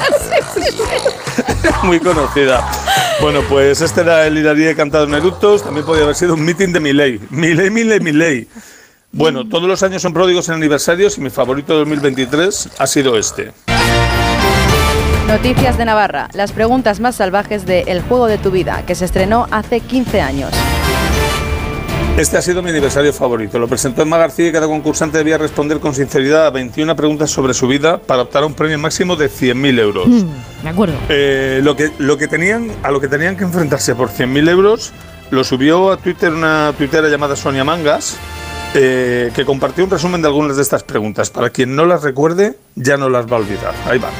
muy conocida. Bueno, pues este era el iraní cantado en eructos. También podría haber sido un meeting de Milei. Milei, Milei, Milei. Bueno, todos los años son pródigos en aniversarios y mi favorito de 2023 ha sido este. Noticias de Navarra. Las preguntas más salvajes de El juego de tu vida, que se estrenó hace 15 años. Este ha sido mi aniversario favorito. Lo presentó Emma García y cada concursante debía responder con sinceridad a 21 preguntas sobre su vida para optar a un premio máximo de 100.000 euros. Mm, Me acuerdo. Eh, lo, que, lo que tenían, a lo que tenían que enfrentarse por 100.000 euros lo subió a Twitter una tuitera llamada Sonia Mangas, eh, que compartió un resumen de algunas de estas preguntas. Para quien no las recuerde, ya no las va a olvidar. Ahí va.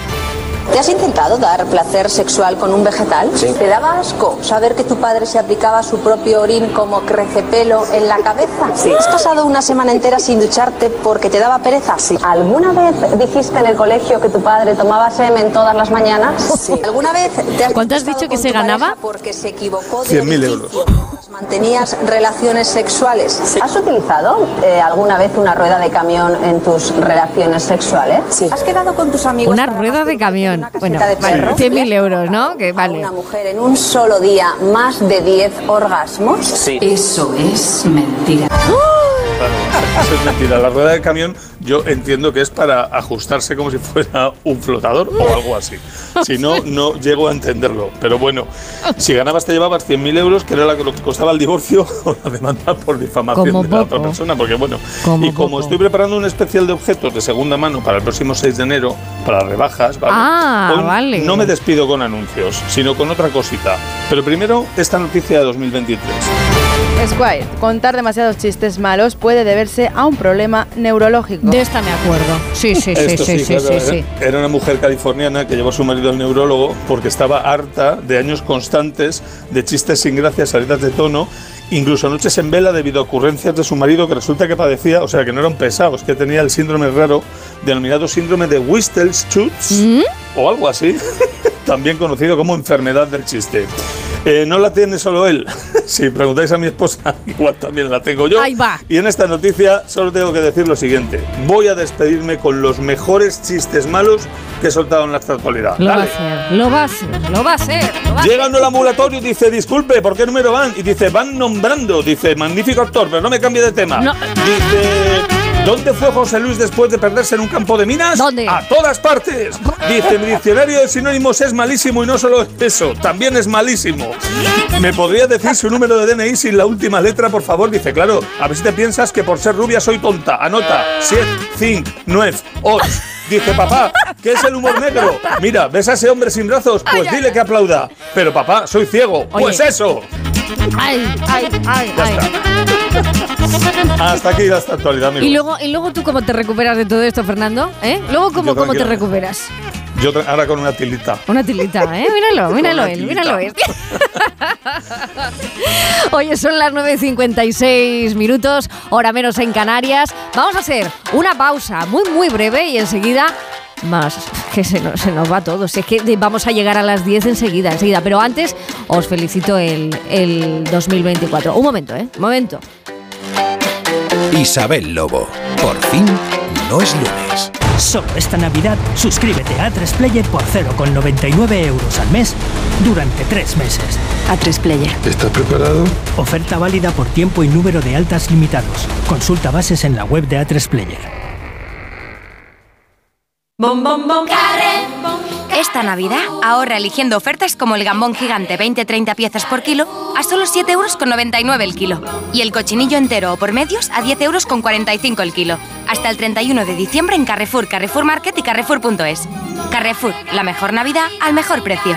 ¿Te has intentado dar placer sexual con un vegetal? ¿Te daba asco saber que tu padre se aplicaba su propio orín como crecepelo en la cabeza? ¿Has pasado una semana entera sin ducharte porque te daba pereza? ¿Alguna vez dijiste en el colegio que tu padre tomaba semen todas las mañanas? ¿Alguna vez te has ¿Cuánto has dicho que se ganaba? porque se equivocó de 100.000 euros. Mantenías relaciones sexuales? ¿Has utilizado eh, alguna vez una rueda de camión en tus relaciones sexuales? ¿Has quedado con tus amigos Una rueda de camión. Bueno, de vale, perro? 100.000 euros, ¿no? Que vale. Una mujer en un solo día más de 10 orgasmos? Sí. Eso es mentira. Claro, eso es mentira. La rueda de camión yo entiendo que es para ajustarse como si fuera un flotador o algo así. Si no, no llego a entenderlo. Pero bueno, si ganabas te llevabas 100.000 euros, que era la- lo que costaba el divorcio o la demanda por difamación Como de la otra persona. Porque bueno, Como y como poco. estoy preparando un especial de objetos de segunda mano para el próximo 6 de enero, para rebajas, ¿vale? Ah, Hoy vale. No me despido con anuncios, sino con otra cosita. Pero primero, esta noticia de 2023. Squire, contar demasiados chistes malos puede deberse a un problema neurológico. De esta me acuerdo. Sí, sí, sí, sí, sí, claro, sí, era- sí. Era una mujer californiana que llevó a su marido al neurólogo porque estaba harta de años constantes de chistes sin gracia, salidas de tono, incluso noches en vela debido a ocurrencias de su marido que resulta que padecía, o sea, que no eran pesados, que tenía el síndrome raro denominado síndrome de Whistles-Schutz ¿Mm? o algo así, también conocido como enfermedad del chiste. Eh, no la tiene solo él. si preguntáis a mi esposa, igual también la tengo yo. Ahí va. Y en esta noticia solo tengo que decir lo siguiente. Voy a despedirme con los mejores chistes malos que he soltado en la actualidad. Lo va a Dale. hacer, lo va a hacer, lo va a hacer. lo va a Llega uno al ambulatorio y dice, disculpe, ¿por qué número van? Y dice, van nombrando. Dice, magnífico actor, pero no me cambie de tema. No. Dice, ¿dónde fue José Luis después de perderse en un campo de minas? ¿Dónde? A todas partes. Dice, mi diccionario de sinónimos es malísimo y no solo eso, también es malísimo. ¿Me podría decir su número de DNI sin la última letra, por favor? Dice, claro, a ver si te piensas que por ser rubia soy tonta. Anota, 7, 5, 9, 8. Dice, papá, ¿qué es el humor negro? Mira, ¿ves a ese hombre sin brazos? Pues dile que aplauda. Pero papá, soy ciego. Pues Oye. eso. Ay, ay, ay, Ya ay. Hasta aquí esta actualidad. Y luego, ¿Y luego tú cómo te recuperas de todo esto, Fernando? ¿Eh? Luego, ¿cómo, cómo te recuperas? Yo ahora con una tilita. Una tilita, ¿eh? Míralo, míralo él, míralo él. Oye, son las 9.56 minutos, hora menos en Canarias. Vamos a hacer una pausa muy, muy breve y enseguida más que se nos, se nos va todo. Si es que vamos a llegar a las 10 enseguida, enseguida. Pero antes os felicito el, el 2024. Un momento, ¿eh? Un momento. Isabel Lobo. Por fin no es lunes. Solo esta Navidad suscríbete a A3 Player por 0,99 euros al mes durante tres meses. A3 Player. ¿Estás preparado? Oferta válida por tiempo y número de altas limitados. Consulta bases en la web de A3 Player. Esta Navidad ahorra eligiendo ofertas como el gambón gigante 20-30 piezas por kilo a solo 7,99 euros el kilo. Y el cochinillo entero o por medios a 10,45 euros el kilo. Hasta el 31 de diciembre en Carrefour, Carrefour Market y Carrefour.es. Carrefour, la mejor Navidad al mejor precio.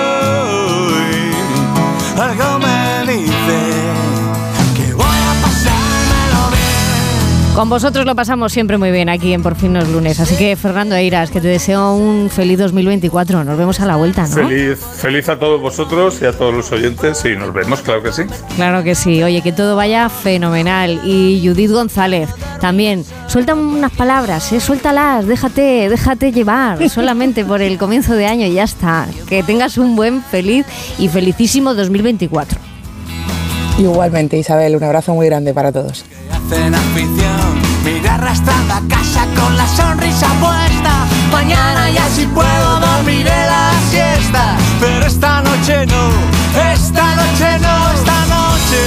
Con vosotros lo pasamos siempre muy bien aquí en Por fin los lunes. Así que, Fernando Eiras, que te deseo un feliz 2024. Nos vemos a la vuelta, ¿no? Feliz, feliz a todos vosotros y a todos los oyentes y nos vemos, claro que sí. Claro que sí. Oye, que todo vaya fenomenal. Y Judith González, también. Suelta unas palabras, ¿eh? suéltalas, déjate, déjate llevar solamente por el comienzo de año y ya está. Que tengas un buen, feliz y felicísimo 2024. Igualmente, Isabel, un abrazo muy grande para todos. Hacen afición, mira arrastrando a casa con la sonrisa puesta. Mañana ya si puedo dormiré la siesta. Pero esta noche no, esta noche no, esta noche.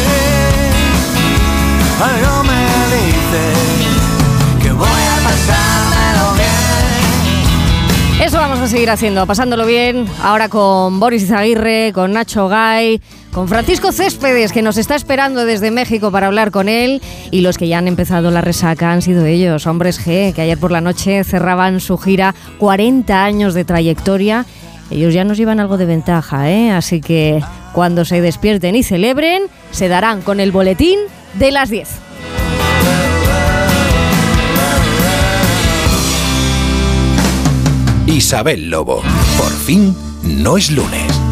Algo me dice que voy a pasármelo bien. Eso vamos a seguir haciendo, pasándolo bien. Ahora con Boris Izaguirre, con Nacho Gay, con Francisco Céspedes, que nos está esperando desde México para hablar con él. Y los que ya han empezado la resaca han sido ellos, Hombres G, que ayer por la noche cerraban su gira 40 años de trayectoria. Ellos ya nos llevan algo de ventaja, ¿eh? Así que cuando se despierten y celebren, se darán con el boletín de las 10. Isabel Lobo. Por fin no es lunes.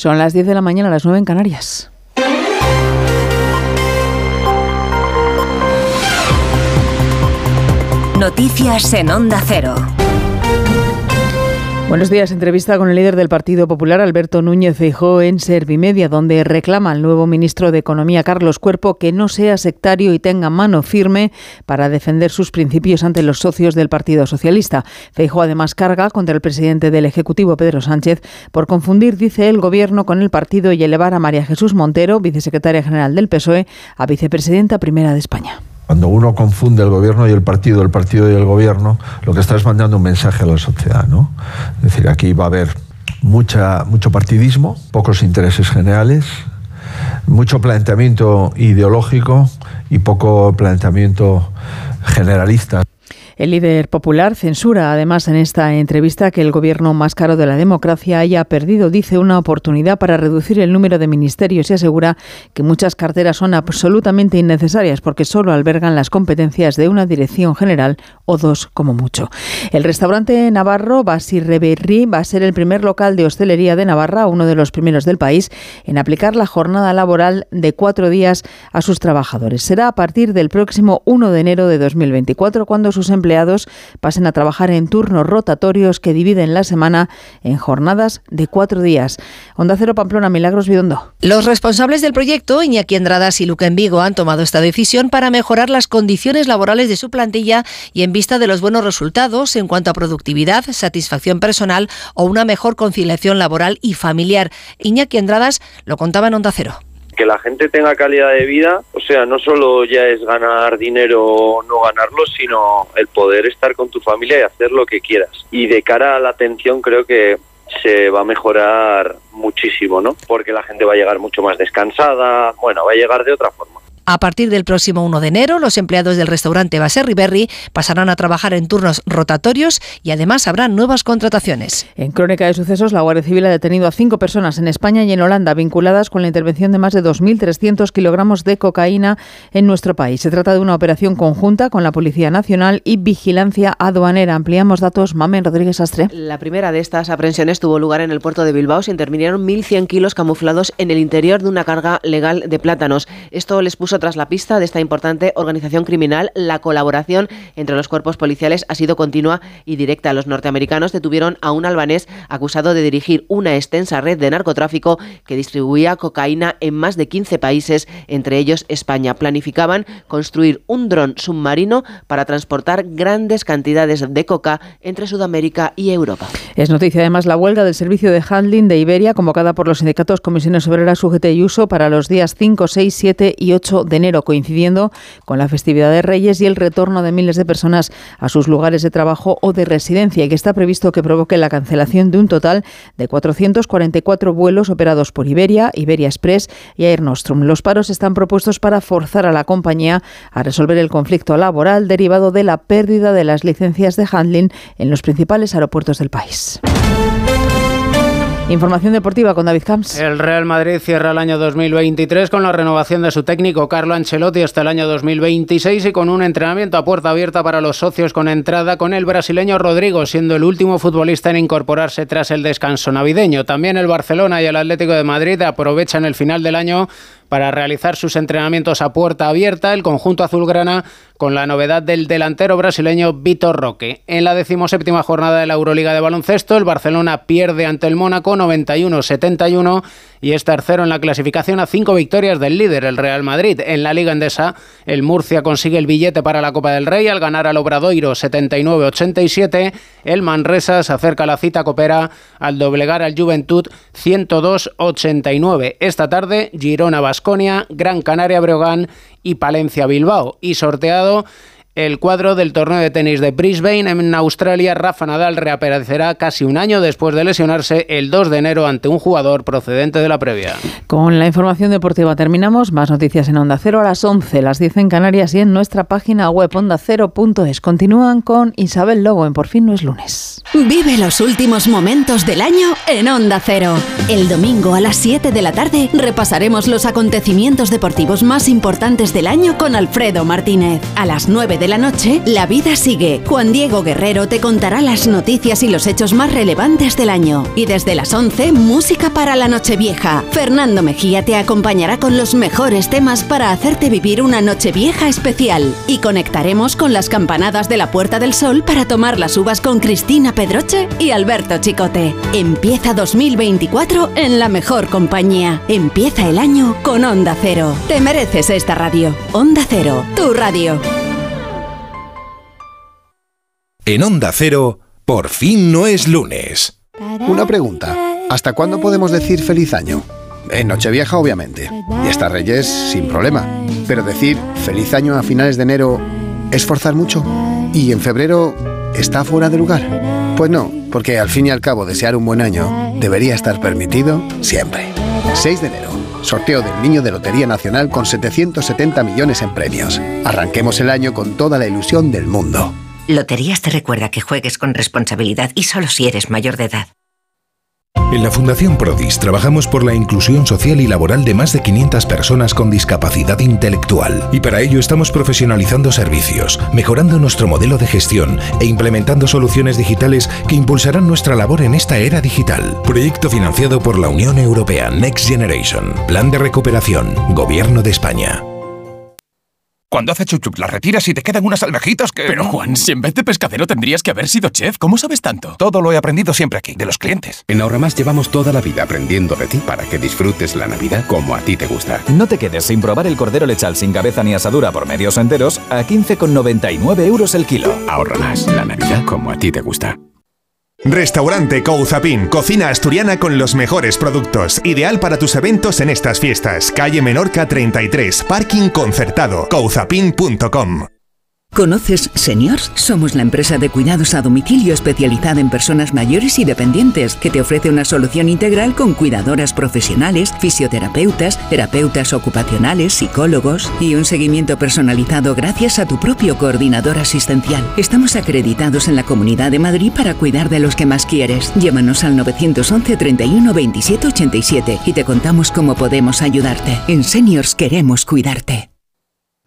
Son las 10 de la mañana, las 9 en Canarias. Noticias en Onda Cero. Buenos días. Entrevista con el líder del Partido Popular, Alberto Núñez Feijóo, en Servimedia, donde reclama al nuevo ministro de Economía, Carlos Cuerpo, que no sea sectario y tenga mano firme para defender sus principios ante los socios del Partido Socialista. Feijóo además carga contra el presidente del Ejecutivo, Pedro Sánchez, por confundir, dice, el gobierno con el partido y elevar a María Jesús Montero, vicesecretaria general del PSOE, a vicepresidenta primera de España. Cuando uno confunde el gobierno y el partido, el partido y el gobierno, lo que está es mandando un mensaje a la sociedad, ¿no? Es decir, aquí va a haber mucha, mucho partidismo, pocos intereses generales, mucho planteamiento ideológico y poco planteamiento generalista. El líder popular censura además en esta entrevista que el gobierno más caro de la democracia haya perdido, dice, una oportunidad para reducir el número de ministerios y asegura que muchas carteras son absolutamente innecesarias porque solo albergan las competencias de una dirección general o dos como mucho. El restaurante Navarro Basirreberri va a ser el primer local de hostelería de Navarra, uno de los primeros del país, en aplicar la jornada laboral de cuatro días a sus trabajadores. Será a partir del próximo 1 de enero de 2024 cuando sus empleados pasen a trabajar en turnos rotatorios que dividen la semana en jornadas de cuatro días. Onda Cero Pamplona, Milagros Bidondo. Los responsables del proyecto, Iñaki Andradas y Luca en Vigo, han tomado esta decisión para mejorar las condiciones laborales de su plantilla y en vista de los buenos resultados en cuanto a productividad, satisfacción personal o una mejor conciliación laboral y familiar. Iñaki Andradas lo contaba en Onda Cero que la gente tenga calidad de vida, o sea, no solo ya es ganar dinero o no ganarlo, sino el poder estar con tu familia y hacer lo que quieras. Y de cara a la atención creo que se va a mejorar muchísimo, ¿no? Porque la gente va a llegar mucho más descansada, bueno, va a llegar de otra forma. A partir del próximo 1 de enero, los empleados del restaurante Baserri Berry pasarán a trabajar en turnos rotatorios y además habrá nuevas contrataciones. En Crónica de Sucesos, la Guardia Civil ha detenido a cinco personas en España y en Holanda vinculadas con la intervención de más de 2.300 kilogramos de cocaína en nuestro país. Se trata de una operación conjunta con la Policía Nacional y Vigilancia Aduanera. Ampliamos datos. Mamen Rodríguez Astre. La primera de estas aprehensiones tuvo lugar en el puerto de Bilbao. Se intervinieron 1.100 kilos camuflados en el interior de una carga legal de plátanos. Esto les puso tras la pista de esta importante organización criminal, la colaboración entre los cuerpos policiales ha sido continua y directa. Los norteamericanos detuvieron a un albanés acusado de dirigir una extensa red de narcotráfico que distribuía cocaína en más de 15 países, entre ellos España. Planificaban construir un dron submarino para transportar grandes cantidades de coca entre Sudamérica y Europa. Es noticia además la huelga del servicio de handling de Iberia, convocada por los sindicatos Comisiones Obreras UGT y Uso para los días 5, 6, 7 y 8 de enero, coincidiendo con la festividad de Reyes y el retorno de miles de personas a sus lugares de trabajo o de residencia, y que está previsto que provoque la cancelación de un total de 444 vuelos operados por Iberia, Iberia Express y Air Nostrum. Los paros están propuestos para forzar a la compañía a resolver el conflicto laboral derivado de la pérdida de las licencias de handling en los principales aeropuertos del país. Información deportiva con David Camps. El Real Madrid cierra el año 2023 con la renovación de su técnico Carlo Ancelotti hasta el año 2026 y con un entrenamiento a puerta abierta para los socios con entrada con el brasileño Rodrigo, siendo el último futbolista en incorporarse tras el descanso navideño. También el Barcelona y el Atlético de Madrid aprovechan el final del año para realizar sus entrenamientos a puerta abierta el conjunto azulgrana con la novedad del delantero brasileño Vitor Roque. En la decimoséptima jornada de la Euroliga de baloncesto, el Barcelona pierde ante el Mónaco 91-71 y es tercero en la clasificación a cinco victorias del líder, el Real Madrid. En la Liga Endesa, el Murcia consigue el billete para la Copa del Rey al ganar al Obradoiro 79-87. El Manresa se acerca a la cita copera al doblegar al Juventud 102-89. Esta tarde, Girona Basconia, Gran Canaria Breogán y Palencia Bilbao. Y sorteado el cuadro del torneo de tenis de Brisbane en Australia, Rafa Nadal reaparecerá casi un año después de lesionarse el 2 de enero ante un jugador procedente de la previa. Con la información deportiva terminamos. Más noticias en Onda Cero a las 11, las 10 en Canarias y en nuestra página web ondacero.es. Continúan con Isabel Lobo en Por fin no es lunes. Vive los últimos momentos del año en Onda Cero. El domingo a las 7 de la tarde repasaremos los acontecimientos deportivos más importantes del año con Alfredo Martínez. A las 9 de la noche, La vida sigue. Juan Diego Guerrero te contará las noticias y los hechos más relevantes del año. Y desde las 11, música para la Nochevieja. Fernando Mejía te acompañará con los mejores temas para hacerte vivir una Nochevieja especial. Y conectaremos con las campanadas de la Puerta del Sol para tomar las uvas con Cristina Pedroche y Alberto Chicote. Empieza 2024 en la mejor compañía. Empieza el año con Onda Cero. Te mereces esta radio. Onda Cero, tu radio. En Onda Cero, por fin no es lunes. Una pregunta. ¿Hasta cuándo podemos decir feliz año? En Nochevieja, obviamente. Y hasta Reyes, sin problema. Pero decir feliz año a finales de enero es forzar mucho. ¿Y en febrero está fuera de lugar? Pues no, porque al fin y al cabo desear un buen año debería estar permitido siempre. 6 de enero. Sorteo del Niño de Lotería Nacional con 770 millones en premios. Arranquemos el año con toda la ilusión del mundo. Loterías te recuerda que juegues con responsabilidad y solo si eres mayor de edad. En la Fundación Prodis trabajamos por la inclusión social y laboral de más de 500 personas con discapacidad intelectual y para ello estamos profesionalizando servicios, mejorando nuestro modelo de gestión e implementando soluciones digitales que impulsarán nuestra labor en esta era digital. Proyecto financiado por la Unión Europea Next Generation, Plan de Recuperación, Gobierno de España. Cuando hace chup chup las retiras y te quedan unas almejitas que... Pero Juan, si en vez de pescadero tendrías que haber sido chef, ¿cómo sabes tanto? Todo lo he aprendido siempre aquí, de los clientes. En Ahorramás llevamos toda la vida aprendiendo de ti para que disfrutes la Navidad como a ti te gusta. No te quedes sin probar el cordero lechal sin cabeza ni asadura por medios enteros a 15,99 euros el kilo. Ahorra más, la Navidad como a ti te gusta. Restaurante Couzapin, cocina asturiana con los mejores productos, ideal para tus eventos en estas fiestas. Calle Menorca 33, parking concertado, couzapin.com. ¿Conoces Seniors? Somos la empresa de cuidados a domicilio especializada en personas mayores y dependientes que te ofrece una solución integral con cuidadoras profesionales, fisioterapeutas, terapeutas ocupacionales, psicólogos y un seguimiento personalizado gracias a tu propio coordinador asistencial. Estamos acreditados en la Comunidad de Madrid para cuidar de los que más quieres. Llámanos al 911 31 27 87 y te contamos cómo podemos ayudarte. En Seniors queremos cuidarte.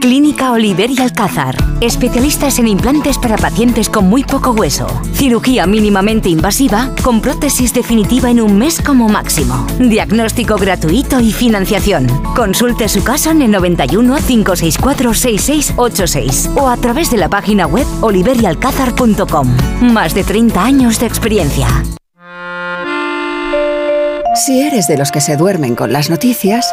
Clínica Oliver y Alcázar. Especialistas en implantes para pacientes con muy poco hueso. Cirugía mínimamente invasiva con prótesis definitiva en un mes como máximo. Diagnóstico gratuito y financiación. Consulte su caso en el 91 564 6686 o a través de la página web oliverialcázar.com. Más de 30 años de experiencia. Si eres de los que se duermen con las noticias,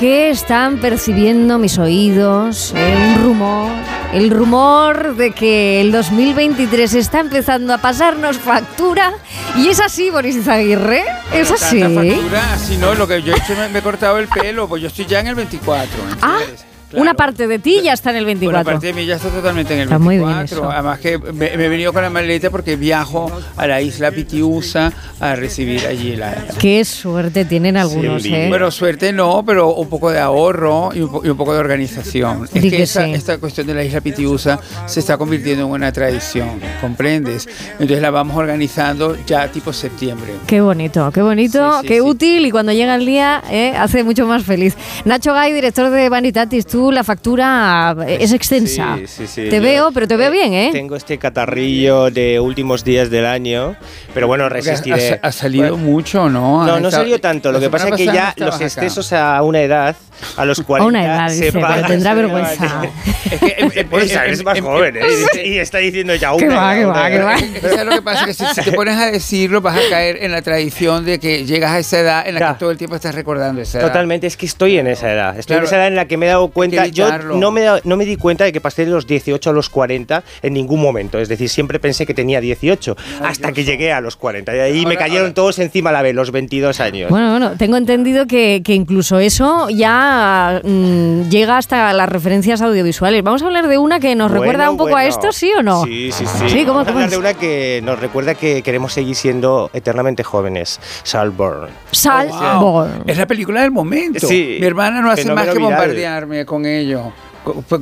¿Qué están percibiendo mis oídos? Eh, un rumor, el rumor de que el 2023 está empezando a pasarnos factura. Y es así, Boris Izaguirre, es Pero así. factura, si no, lo que yo he hecho me, me he cortado el pelo, pues yo estoy ya en el 24. Ah, ¿entiendes? Una parte de ti ya está en el Bueno, 24. aparte de mí ya está totalmente en el Está muy bien 24. eso. Además que me, me he venido con la maleta porque viajo a la isla Pitiusa a recibir allí la... Qué suerte tienen algunos, ¿eh? Bueno, suerte no, pero un poco de ahorro y un, po- y un poco de organización. Es Di que que esa- sí. esta cuestión de la isla Pitiusa se está convirtiendo en una tradición, ¿comprendes? Entonces la vamos organizando ya tipo septiembre. Qué bonito, qué bonito, Sí, sí, qué sí. útil y cuando llega el día eh, hace mucho más feliz. Nacho Gay, director de Vanitatis, tú la factura eh, es extensa. Sí, sí, sí. Te Yo, veo, pero te veo bien, ¿eh? Tengo este catarrillo de últimos días del año, pero bueno, Porque Ha, resistiré. ha salido Bueno, mucho, ¿no? No, no salió tanto. Lo que pasa es que ya los acá. excesos a una edad, a los 40, A una edad, se dice, pero tendrá vergüenza. Pues eres más joven, ¿eh? Y está diciendo ya una. Que va, que va, que va. ¿Sabes lo que pasa? Que si, si te pones a decirlo, vas a caer en la tradición de que llegas a esa edad en la que todo el tiempo estás recordando esa edad. Totalmente, es que estoy en esa edad. Estoy Claro, en esa edad en la que me he dado cuenta. Yo evitarlo. no me, no me di cuenta de que pasé de los 18 a los 40 en ningún momento. Es decir, siempre pensé que tenía 18 hasta que llegué a los 40. Y ahí me Ahora- cayeron ahora- todos encima a la vez, los 22 años. Bueno, bueno, tengo entendido que, que incluso eso ya mm, llega hasta las referencias audiovisuales. Vamos a hablar de una que nos Bueno, recuerda un poco a bueno. esto, ¿sí o no? Sí, sí, sí. Sí, ¿cómo, Vamos a hablar de una que nos recuerda que queremos seguir siendo eternamente jóvenes. Salborn. Salborn. Es la película del momento. Sí, Mi hermana no hace más que viral. bombardearme con ello. co- co-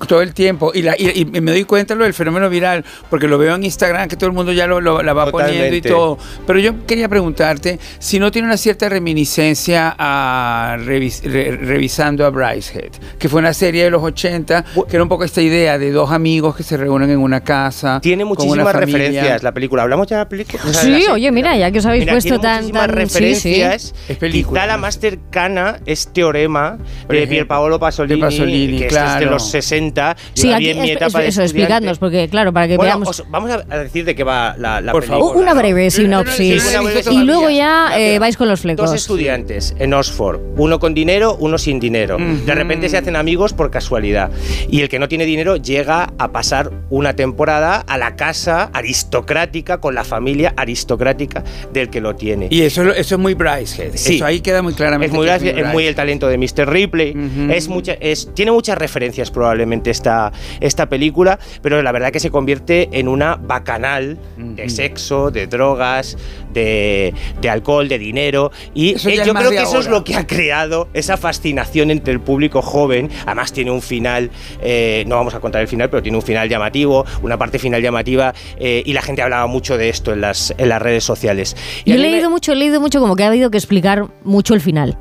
Todo el tiempo. Y, la- y- y me doy cuenta lo del fenómeno viral, porque lo veo en Instagram, que todo el mundo ya lo, lo- la va poniendo y Totalmente. todo. Pero yo quería preguntarte si no tiene una cierta reminiscencia a revis- re- revisando a Brycehead, que fue una serie de los 80, que era un poco esta idea de dos amigos que se reúnen en una casa. Tiene con una muchísimas referencias la película. ¿Hablamos ya de la película? O sea, de la Sí, serie. oye, mira, ya que os habéis Mira, puesto tan, tan referencias. Es película, Quizá la más cercana es Teorema de Pier Paolo Pasolini, de Pasolini, que este es de claro. los 60. Sí, Yo aquí, en mi etapa es- eso, explicadnos, porque claro, para que Bueno, veamos. os- vamos a decir de qué va la, la Por película. favor. una ¿no? breve sinopsis. Sí, una breve y luego ya eh, vais con los Dos flecos. estudiantes en Oxford, uno con dinero, uno sin dinero. De repente se hacen amigos por casualidad. Y el que no tiene dinero llega a pasar una temporada a la casa aristocrática, con la familia aristocrática del que lo tiene. Y eso, eso es muy Brycehead. Sí. Eso ahí queda muy claramente. Es muy, es muy el talento de Mr. Ripley. es mucha, es, tiene muchas referencias probablemente esta, esta película, pero la verdad que se convierte en una bacanal de sexo, de drogas, de, de alcohol, de dinero. Y Eso eh, yo creo que eso es lo que ha creado esa fascinación entre el público joven. Además tiene un final, eh, no vamos a contar el final, pero tiene un final llamativo, una parte final llamativa, eh, y la gente hablaba mucho de esto en las, en las redes sociales. Y Yo he me- leído mucho, he leído mucho como que ha habido que explicar mucho el final.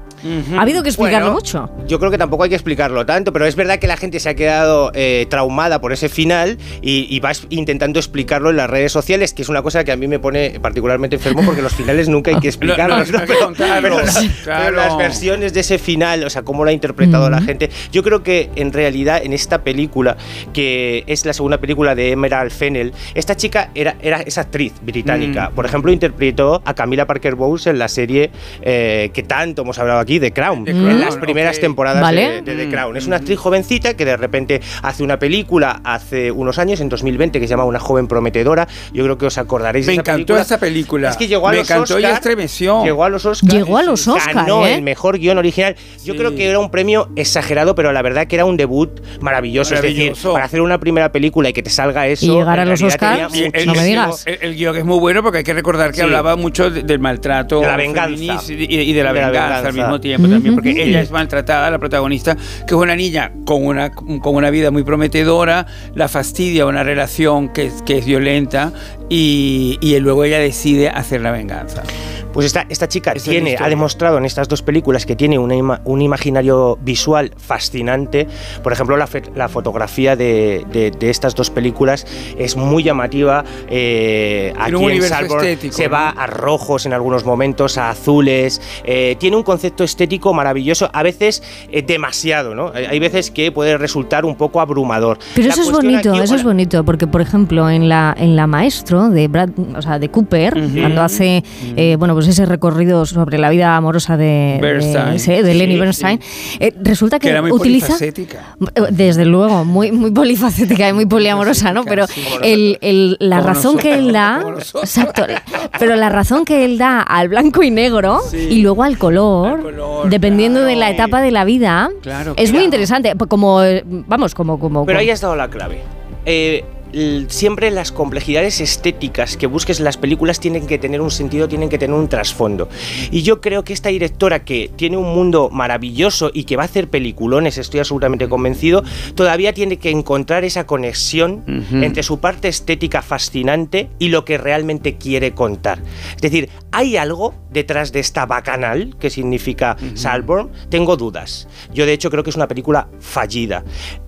Ha habido que explicarlo Bueno, mucho. Yo creo que tampoco hay que explicarlo tanto, pero es verdad que la gente se ha quedado eh, traumada por ese final y, y va intentando explicarlo en las redes sociales, que es una cosa que a mí me pone particularmente enfermo porque los finales nunca hay que explicarlos. no, Pero, pero la- claro. pero las versiones de ese final, o sea, cómo lo ha interpretado la Ujú. gente. Yo creo que en realidad en esta película, que es la segunda película de Emerald Fennell, esta chica era, era esa actriz británica. Mm. Por ejemplo, interpretó a Camila Parker Bowles en la serie eh, que tanto hemos hablado aquí, The Crown, Crown, en las primeras ok. temporadas Vale. de, de The Crown. Es una actriz jovencita que de repente hace una película hace unos años, en 2020, que se llama Una joven prometedora. Yo creo que os acordaréis Me de esa encantó película. esa película. Es que llegó a Me los encantó y Oscar, estremeció. Llegó a los Oscars. Llegó a los Oscar, Ganó ¿eh? el mejor guion original. Yo creo que era un premio exagerado, pero la verdad que era un debut maravilloso. Es decir, Maravilloso. para hacer una primera película y que te salga eso. Y llegar a los Oscars, tenía no me digas. El, el guion es muy bueno porque hay que recordar que Sí. hablaba mucho de- del maltrato De la venganza. y, y de la De la venganza, venganza. al mismo tiempo también, porque ella es maltratada, la protagonista, que es una niña con una, con una vida muy prometedora, la fastidia una relación que, es- que es violenta y, y luego ella decide hacer la venganza. Pues esta, esta chica Esa tiene, ha demostrado en estas dos películas que tiene una ima- un imaginario visual fascinante. Por ejemplo, la, fe- la fotografía de, de- de estas dos películas es muy llamativa. Eh, aquí un en Salborn se ¿no? va a rojos en algunos momentos, a azules. eh, tiene un concepto estético maravilloso, a veces eh, demasiado, ¿no? Hay veces que puede resultar un poco abrumador. Pero La eso es bonito, aquí- eso es bonito, porque por ejemplo en la en la maestro de Brad, o sea, de Cooper, cuando hace eh, bueno pues ese recorrido sobre la vida amorosa de, de, ese, de Lenny Sí, Bernstein, eh, resulta que, Que era muy utiliza polifacética. Eh, Desde luego, muy, muy polifacética y muy poliamorosa, ¿no? Pero el, el- la Como razón que él da, exacto, pero la razón que él da al blanco y negro y luego al color, dependiendo de la etapa de la vida, Claro, es muy interesante. Como, vamos, como, como. Pero como- ahí has dado la clave. Eh, siempre las complejidades estéticas que busques en las películas tienen que tener un sentido, tienen que tener un trasfondo. Y yo creo que esta directora que tiene un mundo maravilloso y que va a hacer peliculones, estoy absolutamente convencido, todavía tiene que encontrar esa conexión Ujú. entre su parte estética fascinante y lo que realmente quiere contar. Es decir, ¿hay algo detrás de esta bacanal que significa Salborn? Tengo dudas. Yo de hecho creo que es una película fallida.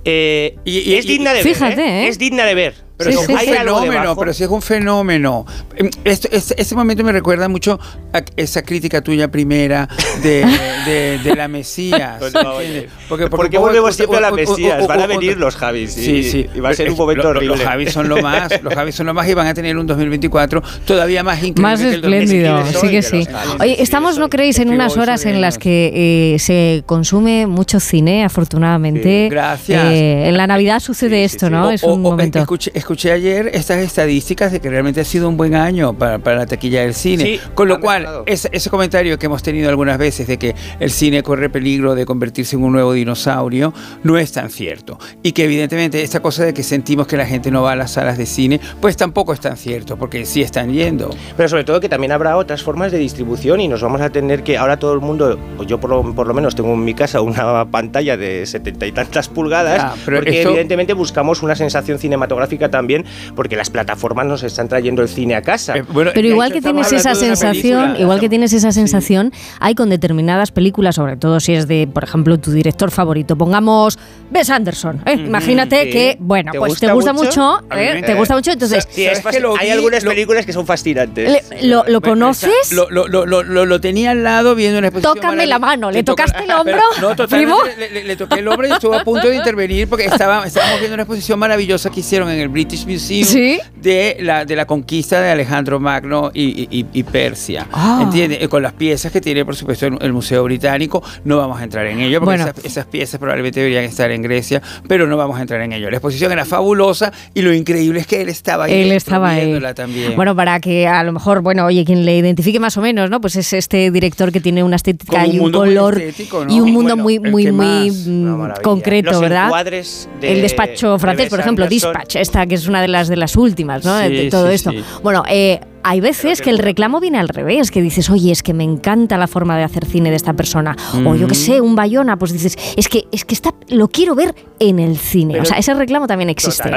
Eh, y- es digna de Fíjate, ver. ¿eh? ¿eh? Es digna de ver hacer pero Sí, si es un hay algo fenómeno, pero si es un fenómeno. Em, Esto, este, este momento me recuerda mucho a esa crítica tuya primera de, de, de la Mesías. Pues no, ¿entiendes? oye. ¿Por qué volvemos siempre a la Mesías? Van a venir los Javis y- Sí, sí. y va a ser un momento lo- horrible. Los Javis son lo más, los Javis son lo más y van a tener un 2024 todavía más increíble Más que espléndido, 2023. sí que sí. Oye, estamos, ¿no creéis, en unas horas en las que eh, se consume mucho cine, afortunadamente? Sí, gracias. Eh, en la Navidad sucede esto, ¿no? O- es o- un o- momento. Escuché, escuché ayer estas estadísticas de que realmente ha sido un buen año para, para la taquilla del cine. Sí, Con lo cual, ese, ese comentario que hemos tenido algunas veces de que el cine corre peligro de convertirse en un nuevo dinosaurio, no es tan cierto. Y que evidentemente esta cosa de que sentimos que la gente no va a las salas de cine, pues tampoco es tan cierto, porque sí están yendo. Pero sobre todo que también habrá otras formas de distribución y nos vamos a tener que, ahora todo el mundo, o yo por lo, por lo menos tengo en mi casa una pantalla de setenta y tantas pulgadas, pero porque esto- evidentemente buscamos una sensación cinematográfica también, porque las plataformas nos están trayendo el cine a casa. Eh, Pero igual que tienes esa sensación, igual que tienes esa sensación, hay con determinadas películas, sobre todo si es de, por ejemplo, tu director favorito. Pongamos Wes Anderson. ¿eh? Imagínate sí. que, bueno, ¿Te pues gusta te gusta mucho? mucho, ¿eh? te gusta mucho, entonces Sí, es ¿Sabes que lo fasc- hay vi? algunas Lo- películas que son fascinantes. le- lo, lo conoces. Lo, lo, lo, lo, lo- lo tenía al lado viendo una exposición. Tócame la mano, ¿le toca- tocaste el hombro, Pero, no, totalmente? Le, le- le toqué el hombro y estuvo a punto de intervenir porque estaba, estábamos viendo una exposición maravillosa que hicieron en el British British Museum ¿Sí? de, la, de la conquista de Alejandro Magno y, y- y Persia. Ah. ¿Entiendes? Eh, Con las piezas que tiene, por supuesto, el, el Museo Británico. No vamos a entrar en ello, porque Bueno. esas, esas piezas probablemente deberían estar en Grecia, pero no vamos a entrar en ello. La exposición era fabulosa y lo increíble es que él estaba ahí. Él estaba ahí. también. Bueno, para que a lo mejor, bueno, oye, quien le identifique más o menos, ¿no? Pues es este director que tiene una estética un y un color estético, ¿no? y un mundo Bueno, muy, muy, muy más. concreto, ¿verdad? de- el despacho de francés, Wes por ejemplo. Dispatch, esta que es una de las de las últimas, ¿no? Sí, de todo sí, esto. sí. Bueno, eh, hay veces que el reclamo viene al revés, que dices, oye, es que me encanta la forma de hacer cine de esta persona. O yo qué sé, un Bayona, pues dices, es que, es que está, lo quiero ver en el cine. Pero- o sea, ese reclamo también existe.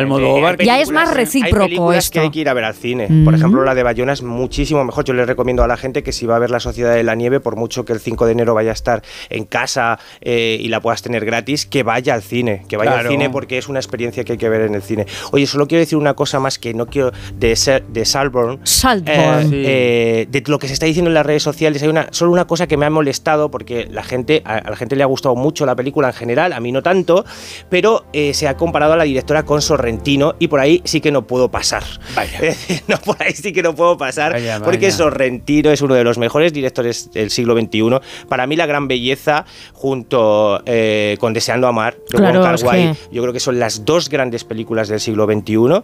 Ya es más recíproco Hay películas esto. que hay que ir a ver al cine. Mm. Por ejemplo, la de Bayona es muchísimo mejor. Yo le recomiendo a la gente que si va a ver La Sociedad de la Nieve, por mucho que el 5 de enero vaya a estar en casa eh, y la puedas tener gratis, que vaya al cine. Que vaya Claro. al cine porque es una experiencia que hay que ver en el cine. Oye, solo quiero decir una cosa más que no quiero de, Sa- de Salborn. Saltborn. Eh, eh, de lo que se está diciendo en las redes sociales, hay una, solo una cosa que me ha molestado porque la gente, a, a la gente le ha gustado mucho la película en general, a mí no tanto, pero eh, se ha comparado a la directora con Sorrentino y por ahí sí que no puedo pasar. no, por ahí sí que no puedo pasar Vaya, porque vaya. Sorrentino es uno de los mejores directores del siglo XXI. Para mí la gran belleza junto eh, con Deseando Amar Claro, es Wai, que- yo creo que son las dos grandes películas del siglo XXI